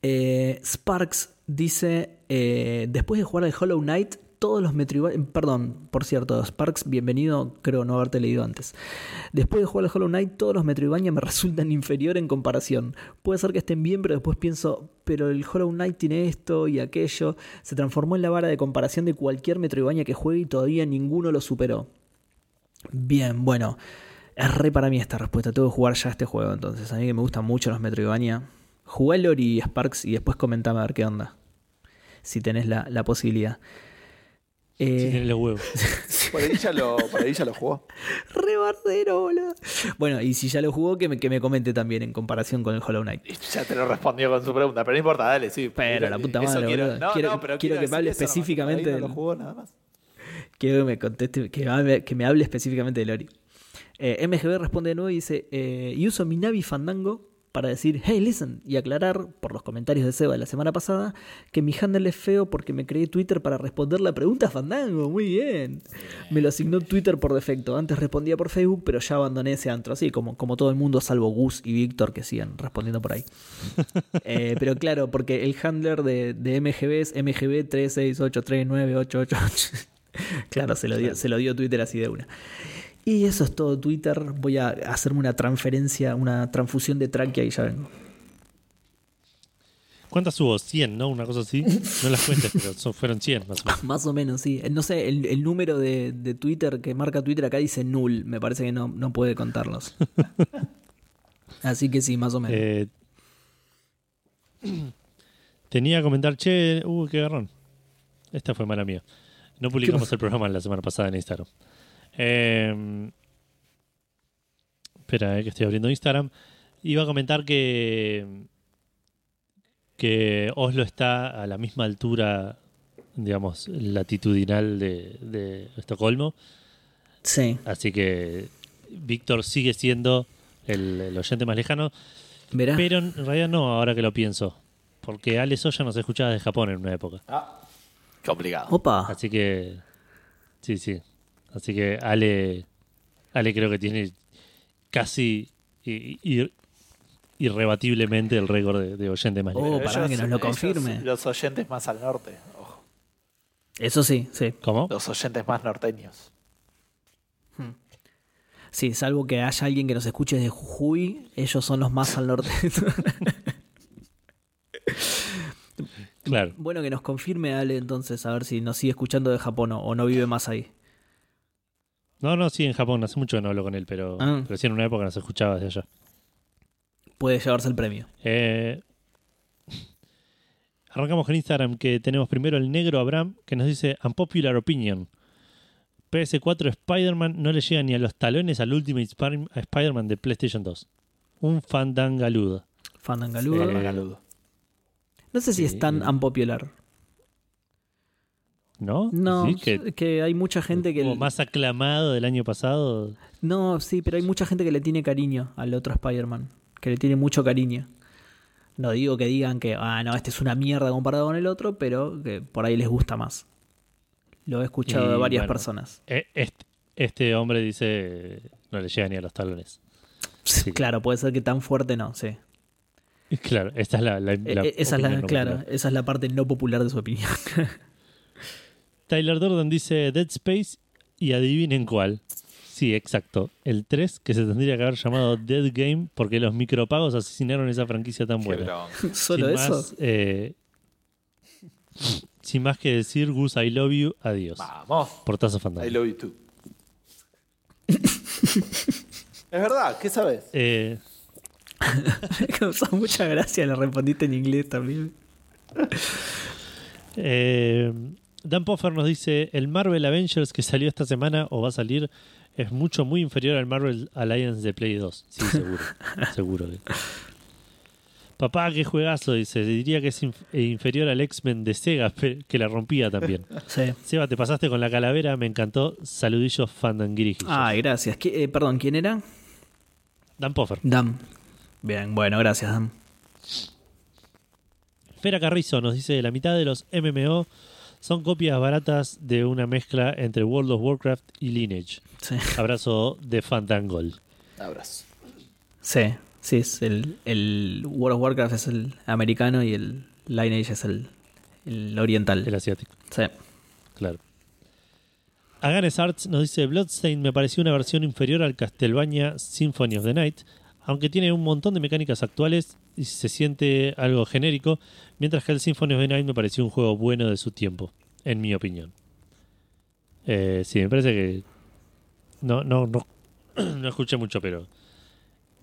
Eh, Sparks dice: eh, Después de jugar al Hollow Knight, todos los Metroidvania. Perdón, por cierto, Sparks, bienvenido, creo no haberte leído antes. Después de jugar al Hollow Knight, todos los Metroidvania me resultan inferior en comparación. Puede ser que estén bien, pero después pienso, pero el Hollow Knight tiene esto y aquello. Se transformó en la vara de comparación de cualquier Metroidvania que juegue y todavía ninguno lo superó. Bien, bueno. Es re para mí esta respuesta. Tengo que jugar ya este juego entonces. A mí que me gustan mucho los Metroidvania. Jugué Lori y Sparks y después comentame a ver qué onda. Si tenés la, la posibilidad. Si Eh, tiene los huevos. Por ahí ya lo, por ahí ya lo jugó. re bardero, boludo. Bueno, y si ya lo jugó, que me, que me comente también en comparación con el Hollow Knight. Ya te lo respondió con su pregunta, pero no importa, dale, sí. Pero la puta madre, quiero, boludo. no, Quiero- no, pero quiero que me hable específicamente No del- lo jugó nada más. Quiero que me conteste, que me hable, que me hable específicamente de Lori. Eh, MGB responde de nuevo y dice: eh, Y uso mi Navi Fandango para decir, hey, listen, y aclarar, por los comentarios de Seba de la semana pasada, que mi handle es feo porque me creé Twitter para responder la pregunta Fandango. Muy bien. Me lo asignó Twitter por defecto. Antes respondía por Facebook, pero ya abandoné ese antro. Así como, como todo el mundo, salvo Gus y Víctor, que siguen respondiendo por ahí. Eh, pero claro, porque el handler de, de MGB es MGB3683988. claro, se lo, dio, se lo dio Twitter así de una. Y eso es todo Twitter. Voy a hacerme una transferencia, una transfusión de tráquea y ya vengo. ¿Cuántas hubo? 100, ¿no? Una cosa así. No las cuentes, pero son- fueron 100 más o menos. Más o menos, sí. No sé, el, el número de, de Twitter que marca Twitter acá dice null. Me parece que no, no puede contarlos. Así que sí, más o menos. Eh, tenía que comentar, che, uh, qué garrón. Esta fue mala mía. No publicamos el programa la semana pasada en Instagram. Eh, espera, eh, que estoy abriendo Instagram. Iba a comentar que que Oslo está a la misma altura, digamos, latitudinal de, de Estocolmo. sí. Así que Víctor sigue siendo el, el oyente más lejano. Verá. Pero en realidad no, ahora que lo pienso. Porque Ale Soya nos escuchaba de Japón en una época. Ah, complicado. Opa. Así que. Sí, sí. Así que Ale. Ale creo que tiene casi ir- irrebatiblemente el récord de, de oyente más Oh, pará que nos lo confirme. Los oyentes más al norte, ojo. Eso sí, sí. ¿Cómo? Los oyentes más norteños. Sí, salvo que haya alguien que nos escuche desde Jujuy, ellos son los más al norte. Claro. bueno, que nos confirme Ale entonces, a ver si nos sigue escuchando de Japón o, o no vive más ahí. No, no, sí, en Japón. Hace mucho que no hablo con él, pero, Ah. pero sí en una época nos escuchaba desde allá. Puede llevarse el premio. Eh, arrancamos con Instagram que tenemos primero el negro Abraham que nos dice Unpopular Opinion. PS4 Spider-Man no le llega ni a los talones al Ultimate a Spider-Man de PlayStation 2. Un fandangaludo. Fandangaludo. Eh, Galudo. no sé si sí, es tan unpopular. ¿No? No, ¿Sí? Que, que, hay mucha gente que... como más aclamado del año pasado. No, sí, pero hay mucha gente que le tiene cariño al otro Spider-Man. Que le tiene mucho cariño. No digo que digan que, ah, no, este es una mierda comparado con el otro, pero que por ahí les gusta más. Lo he escuchado Y, de varias bueno, personas. Este, este hombre dice no le llega ni a los talones. Sí. Claro, puede ser que tan fuerte no, sí. Claro, esta es la, la- la eh, esa es la, no claro, popular. esa es la parte no popular de su opinión. Tyler Durden dice Dead Space y adivinen cuál. Sí, exacto. El 3 que se tendría que haber llamado Dead Game porque los micropagos asesinaron esa franquicia tan buena. Solo sin eso. Más, eh, sin más que decir Gus, I love you, adiós. Vamos. Portazo I fantasma. love you too. es verdad, ¿qué sabes? Eh, Me causó mucha gracia, le respondiste en inglés también. eh, Dan Poffer nos dice: El Marvel Avengers que salió esta semana o va a salir es mucho, muy inferior al Marvel Alliance de Play 2. Sí, seguro. seguro. que- Papá, qué juegazo, dice. Diría que es inf- eh, inferior al X-Men de Sega, que la rompía también. Sí. Seba, te pasaste con la calavera, me encantó. Saludillos fandanguirijillos. Ay, gracias. ¿Qué- eh, perdón, ¿quién era? Dan Poffer. Dam. Bien, bueno, gracias, Dam. Fera Carrizo nos dice: La mitad de los MMO son copias baratas de una mezcla entre World of Warcraft y Lineage. Sí. Abrazo de Fandangol. Abrazo. Sí, sí, es el, el World of Warcraft es el americano y el Lineage es el, el oriental. El asiático, Sí. claro. Aganes Arts nos dice: Bloodstain me pareció una versión inferior al Castlevania Symphony of the Night, aunque tiene un montón de mecánicas actuales se siente algo genérico, mientras que el Symphony of the Night me pareció un juego bueno de su tiempo, en mi opinión. Eh, sí, me parece que. No, no, no, no escuché mucho, pero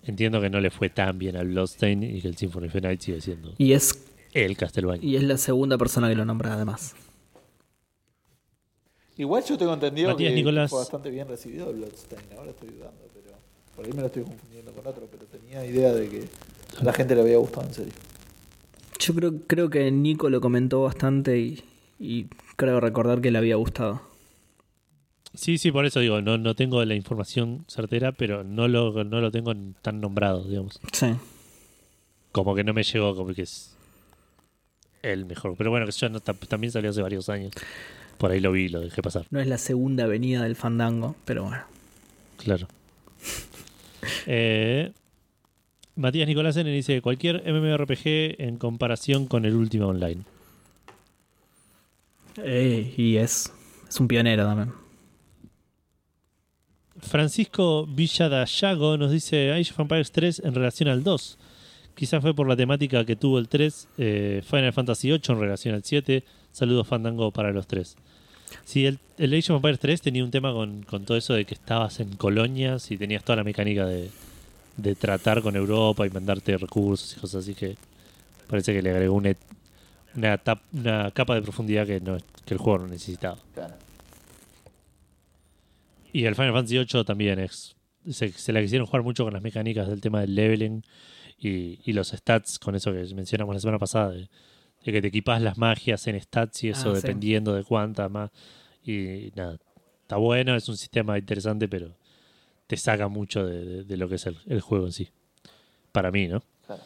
entiendo que no le fue tan bien al Bloodstain y que el Symphony of the Night sigue siendo Y es, el Castlevania. y es la segunda persona que lo nombra, además. Igual yo tengo entendido Matías que Nicolás. fue bastante bien recibido el Bloodstained. Ahora estoy dudando, pero por ahí me lo estoy confundiendo con otro, pero tenía idea de que a la gente le había gustado en serio. Yo creo, creo que Nico lo comentó bastante y, y creo recordar que le había gustado. Sí, sí, por eso digo, no, no tengo la información certera, pero no lo, no lo tengo tan nombrado, digamos. Sí. Como que no me llegó como que es el mejor. Pero bueno, que yo no, tam- también salió hace varios años. Por ahí lo vi, lo dejé pasar. No es la segunda avenida del fandango, pero bueno. Claro. Eh, Matías Nicolás N dice, cualquier MMORPG en comparación con el último online. Eh, y es, es un pionero también. Francisco Villadayago nos dice Age of Empires 3 en relación al 2. Quizás fue por la temática que tuvo el 3, eh, Final Fantasy 8 en relación al 7. Saludos Fandango para los tres. Sí, el, el Age of Empires 3 tenía un tema con, con todo eso de que estabas en colonias y tenías toda la mecánica de, de tratar con Europa y mandarte recursos y cosas así que parece que le agregó una, una, tap- una capa de profundidad que, no, que el juego no necesitaba. Claro. Y el Final Fantasy VIII también es. Se, se la quisieron jugar mucho con las mecánicas del tema del leveling y, y los stats, con eso que mencionamos la semana pasada, de, de que te equipas las magias en stats y eso Ah, sí. dependiendo de cuántas más. Y nada, está bueno, es un sistema interesante, pero te saca mucho de, de- de lo que es el, el juego en sí. Para mí, ¿no? Claro.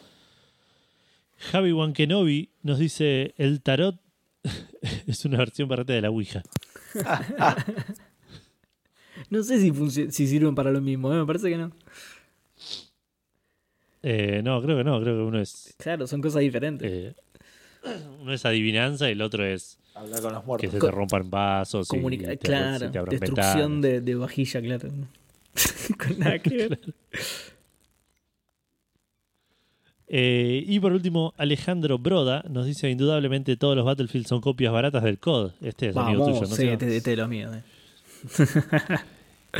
Javi Wankenobi nos dice: el tarot es una versión barata de la Ouija. No sé si, si sirven para lo mismo, ¿eh? me parece que no. Eh, no, creo que no, creo que uno es. Claro, son cosas diferentes. eh, uno es adivinanza y el otro es Hablar con los que muertos. se Co- te rompan vasos y Comunica- te, claro, se te destrucción de vajilla, claro. Con nada que ver. Eh, y por último, Alejandro Broda nos dice indudablemente todos los Battlefield son copias baratas del COD. Este es amigo Vamos, tuyo, ¿no? sí, este, este es lo mío. eh.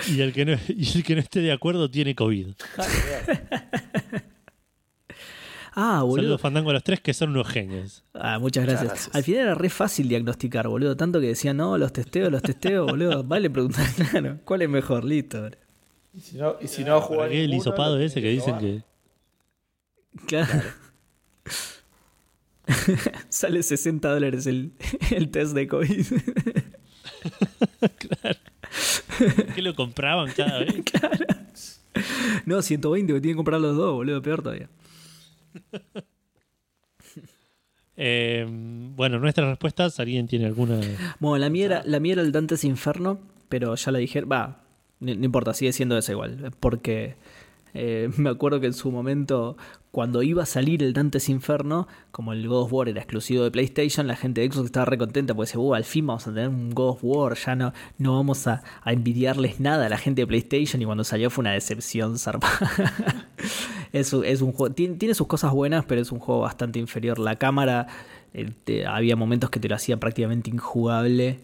Y, el que no, y el que no esté de acuerdo tiene COVID. Ah, boludo. Saludos Fandango a los tres que son unos genios. Ah, muchas gracias. gracias. Al final era re fácil diagnosticar, boludo. Tanto que decían, no, los testeo, los testeo, boludo. Vale preguntar, claro, ¿cuál es mejor? Listo. bro. Y si no, y si no juega ¿Para qué el hisopado ese que dicen que... Claro. Sale 60 dólares el, el test de COVID. ¿Qué lo compraban cada vez? no, 120, que tienen que comprar los dos, boludo. Peor todavía. Eh, bueno, nuestras respuestas, ¿alguien tiene alguna? Bueno, la mía era, la mía era el Dante's Inferno, pero ya la dije. Va, no, importa, sigue siendo esa igual. Porque eh, me acuerdo que en su momento, cuando iba a salir el Dante's Inferno, como el God of War era exclusivo de PlayStation, la gente de Xbox estaba re contenta porque decía, uh, al fin vamos a tener un God of War, ya no, no vamos a, a envidiarles nada a la gente de PlayStation. Y cuando salió fue una decepción zarpada. es, es un juego, tiene, tiene sus cosas buenas, pero es un juego bastante inferior. La cámara, eh, había momentos que te lo hacía prácticamente injugable.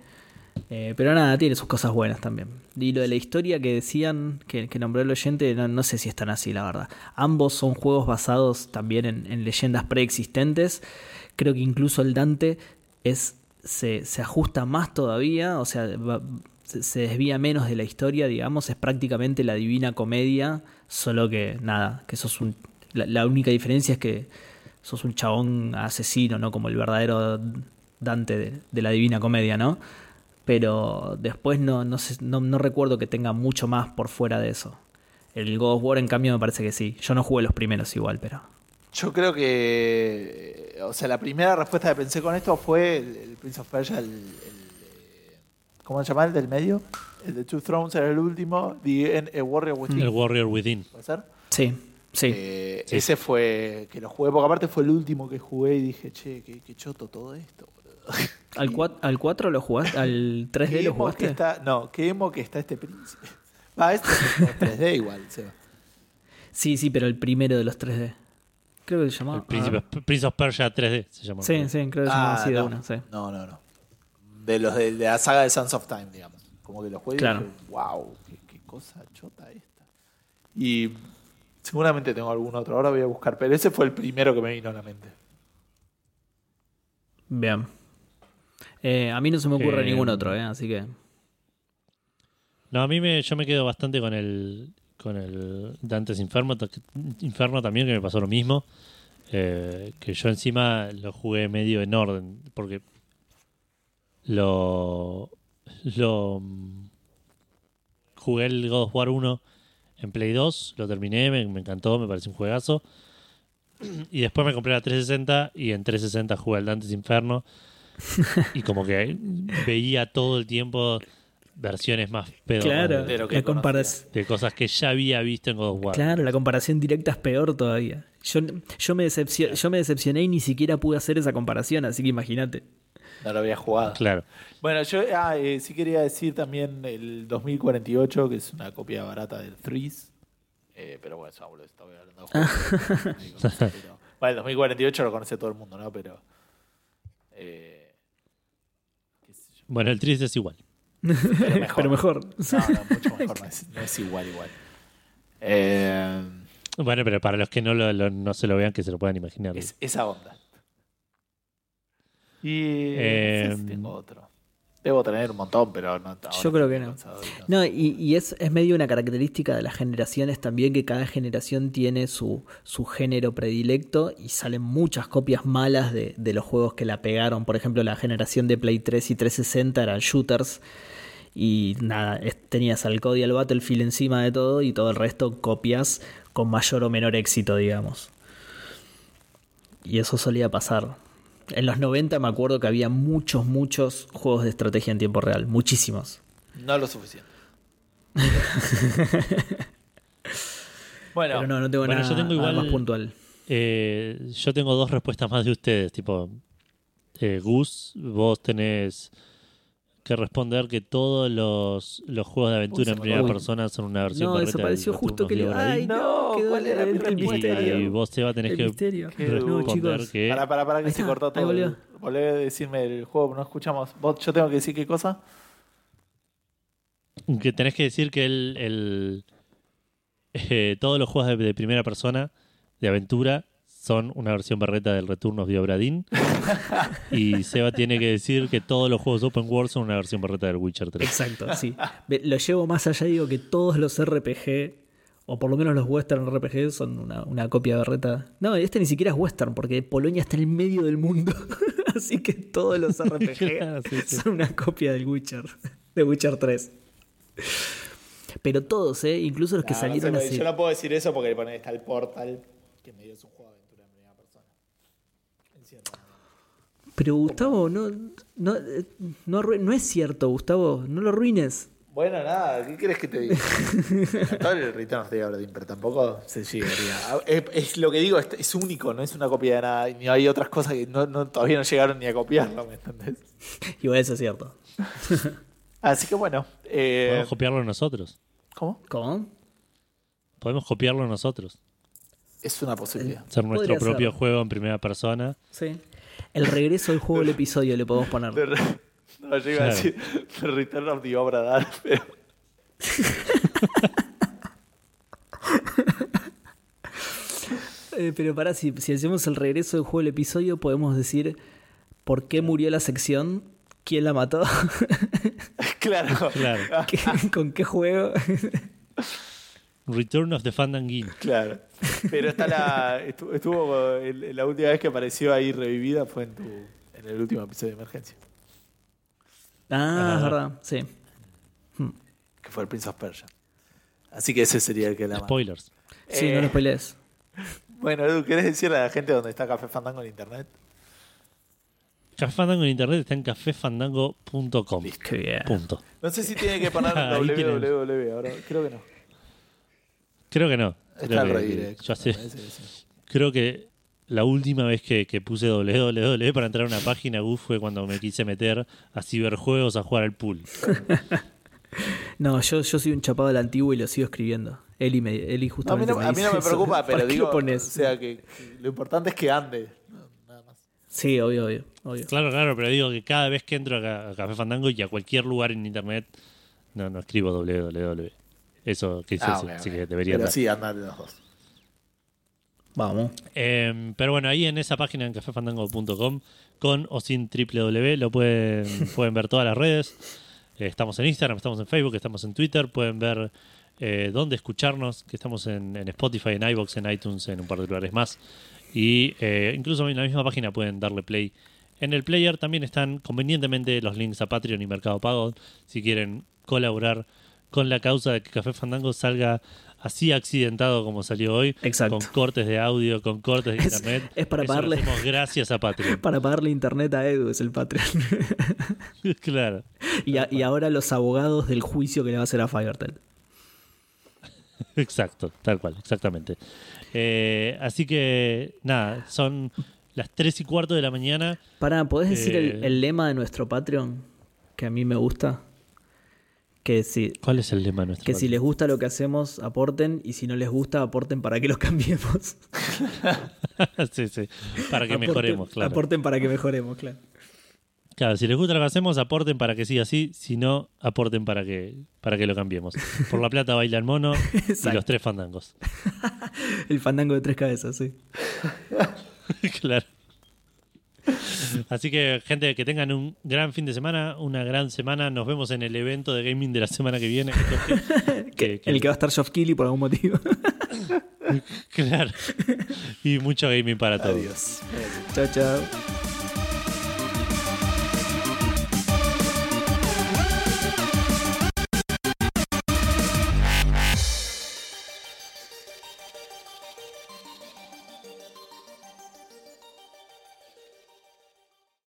Eh, pero nada, tiene sus cosas buenas también. Y lo de la historia que decían, que, que nombró el oyente, no, no sé si es tan así, la verdad. Ambos son juegos basados también en, en leyendas preexistentes. Creo que incluso el Dante es, se, se ajusta más todavía, o sea, va- se, se desvía menos de la historia, digamos. Es prácticamente la divina comedia, solo que nada, que sos un. La, la única diferencia es que sos un chabón asesino, ¿no? Como el verdadero Dante de, de la divina comedia, ¿no? Pero después no, no, sé- no, no recuerdo que tenga mucho más por fuera de eso. El God of War, en cambio, me parece que sí. Yo no jugué los primeros igual, pero. Yo creo que. O sea, la primera respuesta que pensé con esto fue el, el Prince of Persia, el. el, ¿Cómo se llama el del medio? El de Two Thrones era el último. The a Warrior Within. El Warrior Within. ¿Puede ser? Sí, sí. Eh, Sí. Ese fue. Que lo jugué, porque aparte fue el último que jugué y dije, che, qué, qué choto todo esto, boludo. ¿Al, cua- ¿Al 4 lo jugaste? ¿Al 3D Qué lo que jugaste? está, no, qué emo que está este príncipe. Ah, este es el 3D igual, Seba. Sí, sí, pero el primero de los 3D. Creo que se llamaba. El Príncipe, Prince of Persia 3D se llama. Ah. Sí, sí, creo que se llamaba Ah, así de no. una, sí. no, no, no. De los de, de la saga de Sons of Time, digamos. Como que los juegos Claro. wow, qué, qué cosa chota esta. Y seguramente tengo algún otro, ahora voy a buscar, pero ese fue el primero que me vino a la mente. Bien. Eh, a mí no se me ocurre Eh, ningún otro, ¿eh? Así que. No, a mí me, yo me quedo bastante con el con el Dantes Inferno, Inferno también, que me pasó lo mismo. Eh, que yo encima lo jugué medio en orden, porque lo, lo mm, jugué el God of War 1 en Play 2, lo terminé, me, me encantó, me pareció un juegazo. Y después me compré la 360 y en 360 jugué al Dantes Inferno. y como que veía todo el tiempo versiones más pedo Claro, de lo que de cosas que ya había visto en God of War. Claro, la comparación directa es peor todavía. Yo, yo, me decepcio- yo me decepcioné y ni siquiera pude hacer esa comparación, así que imagínate. No lo había jugado. Claro. Bueno, yo ah, eh, sí quería decir también el 2048, que es una copia barata del Threes. Eh, pero bueno, eso estaba hablando de juegos. Pero- bueno, el 2048 lo conoce todo el mundo, ¿no? Pero. eh. Bueno, el triste es igual. Pero mejor. Pero mejor. No, no, mucho mejor. No es, no es igual, igual. Eh, Bueno, pero para los que no, lo, lo- no se lo vean, que se lo puedan imaginar. es esa onda. Y. Eh, no sé si tengo otro. Debo tener un montón, pero no. Yo creo que no. no y, y es, es medio una característica de las generaciones también que cada generación tiene su, su género predilecto y salen muchas copias malas de, de los juegos que la pegaron. Por ejemplo, la generación de Play 3 y 360 eran shooters y nada, tenías al COD y al Battlefield encima de todo y todo el resto copias con mayor o menor éxito, digamos. Y eso solía pasar. En los 90 me acuerdo que había muchos, muchos juegos de estrategia en tiempo real, muchísimos. No lo suficiente. bueno, Pero no, no tengo Bueno, nada, yo tengo nada igual- más puntual. Eh, yo tengo dos respuestas más de ustedes. Tipo, eh, Gus, vos tenés que responder que todos los, los juegos de aventura en me primera persona son una versión No, desapareció del justo que le. Ay, no, quedó ¿cuál era el, misterio. Y vos, Seba, tenés que misterio. Qué No, responder chicos. que... para, para, para que se cortó todo. volvió. Volvé a decirme el juego, no escuchamos. ¿Vos, yo tengo que decir qué cosa? que tenés que decir que el, el- eh, todos los juegos de, de primera persona de aventura son una versión berreta del Return of the Obra Dinn. y Seba tiene que decir que todos los juegos open world son una versión berreta del Witcher 3. Exacto, sí. Lo llevo más allá y digo que todos los RPG, o por lo menos los western RPG, son una, una copia berreta. No, este ni siquiera es western, porque Polonia está en el medio del mundo. Así que todos los RPG Claro, sí, sí. son una copia del Witcher, de Witcher 3. Pero todos, ¿eh? Incluso los que No, no salieron sé, hace... Yo no puedo decir eso porque le ponen está el Portal, que medio es un juego de aventura en primera persona. Es cierto. Pero Gustavo, no, no, no, no es cierto, Gustavo, no lo arruines. Bueno, nada, ¿qué quieres que te diga? Todo el Return of the Obra Dinn, pero tampoco se llegaría. Es, es lo que digo, es, es único, no es una copia de nada. Ni hay otras cosas que no, no- todavía no llegaron ni a copiarlo, ¿me entendés? Igual eso es cierto. Así que bueno. eh, Podemos copiarlo nosotros. ¿Cómo? ¿Cómo? Podemos copiarlo nosotros. Es una posibilidad. Hacer nuestro Podría propio ser. juego en primera persona. Sí. El regreso del juego del episodio le podemos poner. No, yo iba a decir The Return of the Obra Dinn, pero. Eh, pero pará, si, si hacemos el regreso del juego del episodio, podemos decir por qué murió la sección, quién la mató, claro. Claro. ¿Qué- con qué juego. Return of the Fandanguin. Claro. Pero está la. Estuvo, estuvo la última vez que apareció ahí revivida fue en tu. en el último episodio de emergencia. Ah, es verdad, sí. Que fue el Prince of Persia. Así que ese sería el que la. Spoilers. Sí, Eh, no lo spoilees. Bueno, Edu, ¿querés decirle a la gente dónde está Café Fandango en internet? Café Fandango en internet está en cafefandango.com. Qué bien. Punto. No sé si tiene que poner www ahora. Creo que no. Creo que no. Creo Está que- redirect. yo hace- creo que la última vez que, que puse www para entrar a una página uf, fue cuando me quise meter a ciberjuegos a jugar al pool. No, yo, yo soy un chapado del antiguo y lo sigo escribiendo. Eli, me, Eli No, a, mí justamente no, me a mí dice no me preocupa, ¿Para pero digo, o sea, que, que lo importante es que ande. no, nada más. Sí, obvio, obvio, obvio. Claro, claro, pero digo que cada vez que entro a, a Café Fandango y a cualquier lugar en internet, no, no escribo www. Eso que Ah, así ok. que debería Pero andar. sí, andan los dos. Vamos. Eh, pero bueno, ahí en esa página en cafefandango.com, con o sin www, lo pueden, pueden ver todas las redes. Eh, estamos en Instagram, estamos en Facebook, estamos en Twitter. Pueden ver eh, dónde escucharnos, que estamos en, en Spotify, en iBox, en iTunes, en un par de lugares más. Y eh, incluso en la misma página pueden darle play. En el player también están convenientemente los links a Patreon y Mercado Pago si quieren colaborar con la causa de que Café Fandango salga así accidentado como salió hoy, Exacto. con cortes de audio, con cortes de internet. es para Eso pagarle- gracias a Patreon. Para pagarle internet a Edu es el Patreon. claro. y, a- y ahora los abogados del juicio que le va a hacer a Fivertel. Exacto, tal cual, exactamente. Eh, así que, nada, son las 3 y cuarto de la mañana. Para, ¿podés decir el, Eh. el lema de nuestro Patreon? Que a mí me gusta. Que si, ¿Cuál es el lema nuestro que si les gusta lo que hacemos, aporten. Y si no les gusta, aporten para que lo cambiemos. sí, sí, para que Aporten- mejoremos, claro. Aporten para que mejoremos, claro. Claro, si les gusta lo que hacemos, aporten para que siga así. Si no, aporten para que, para que lo cambiemos. Por la plata baila el mono y los tres fandangos. El fandango de tres cabezas, sí. claro. Así que, gente, que tengan un gran fin de semana, una gran semana. Nos vemos en el evento de gaming de la semana que viene. que- que- El que va a estar Geoff Keighley por algún motivo. Claro. Y mucho gaming para todos. Adiós. chao, chao.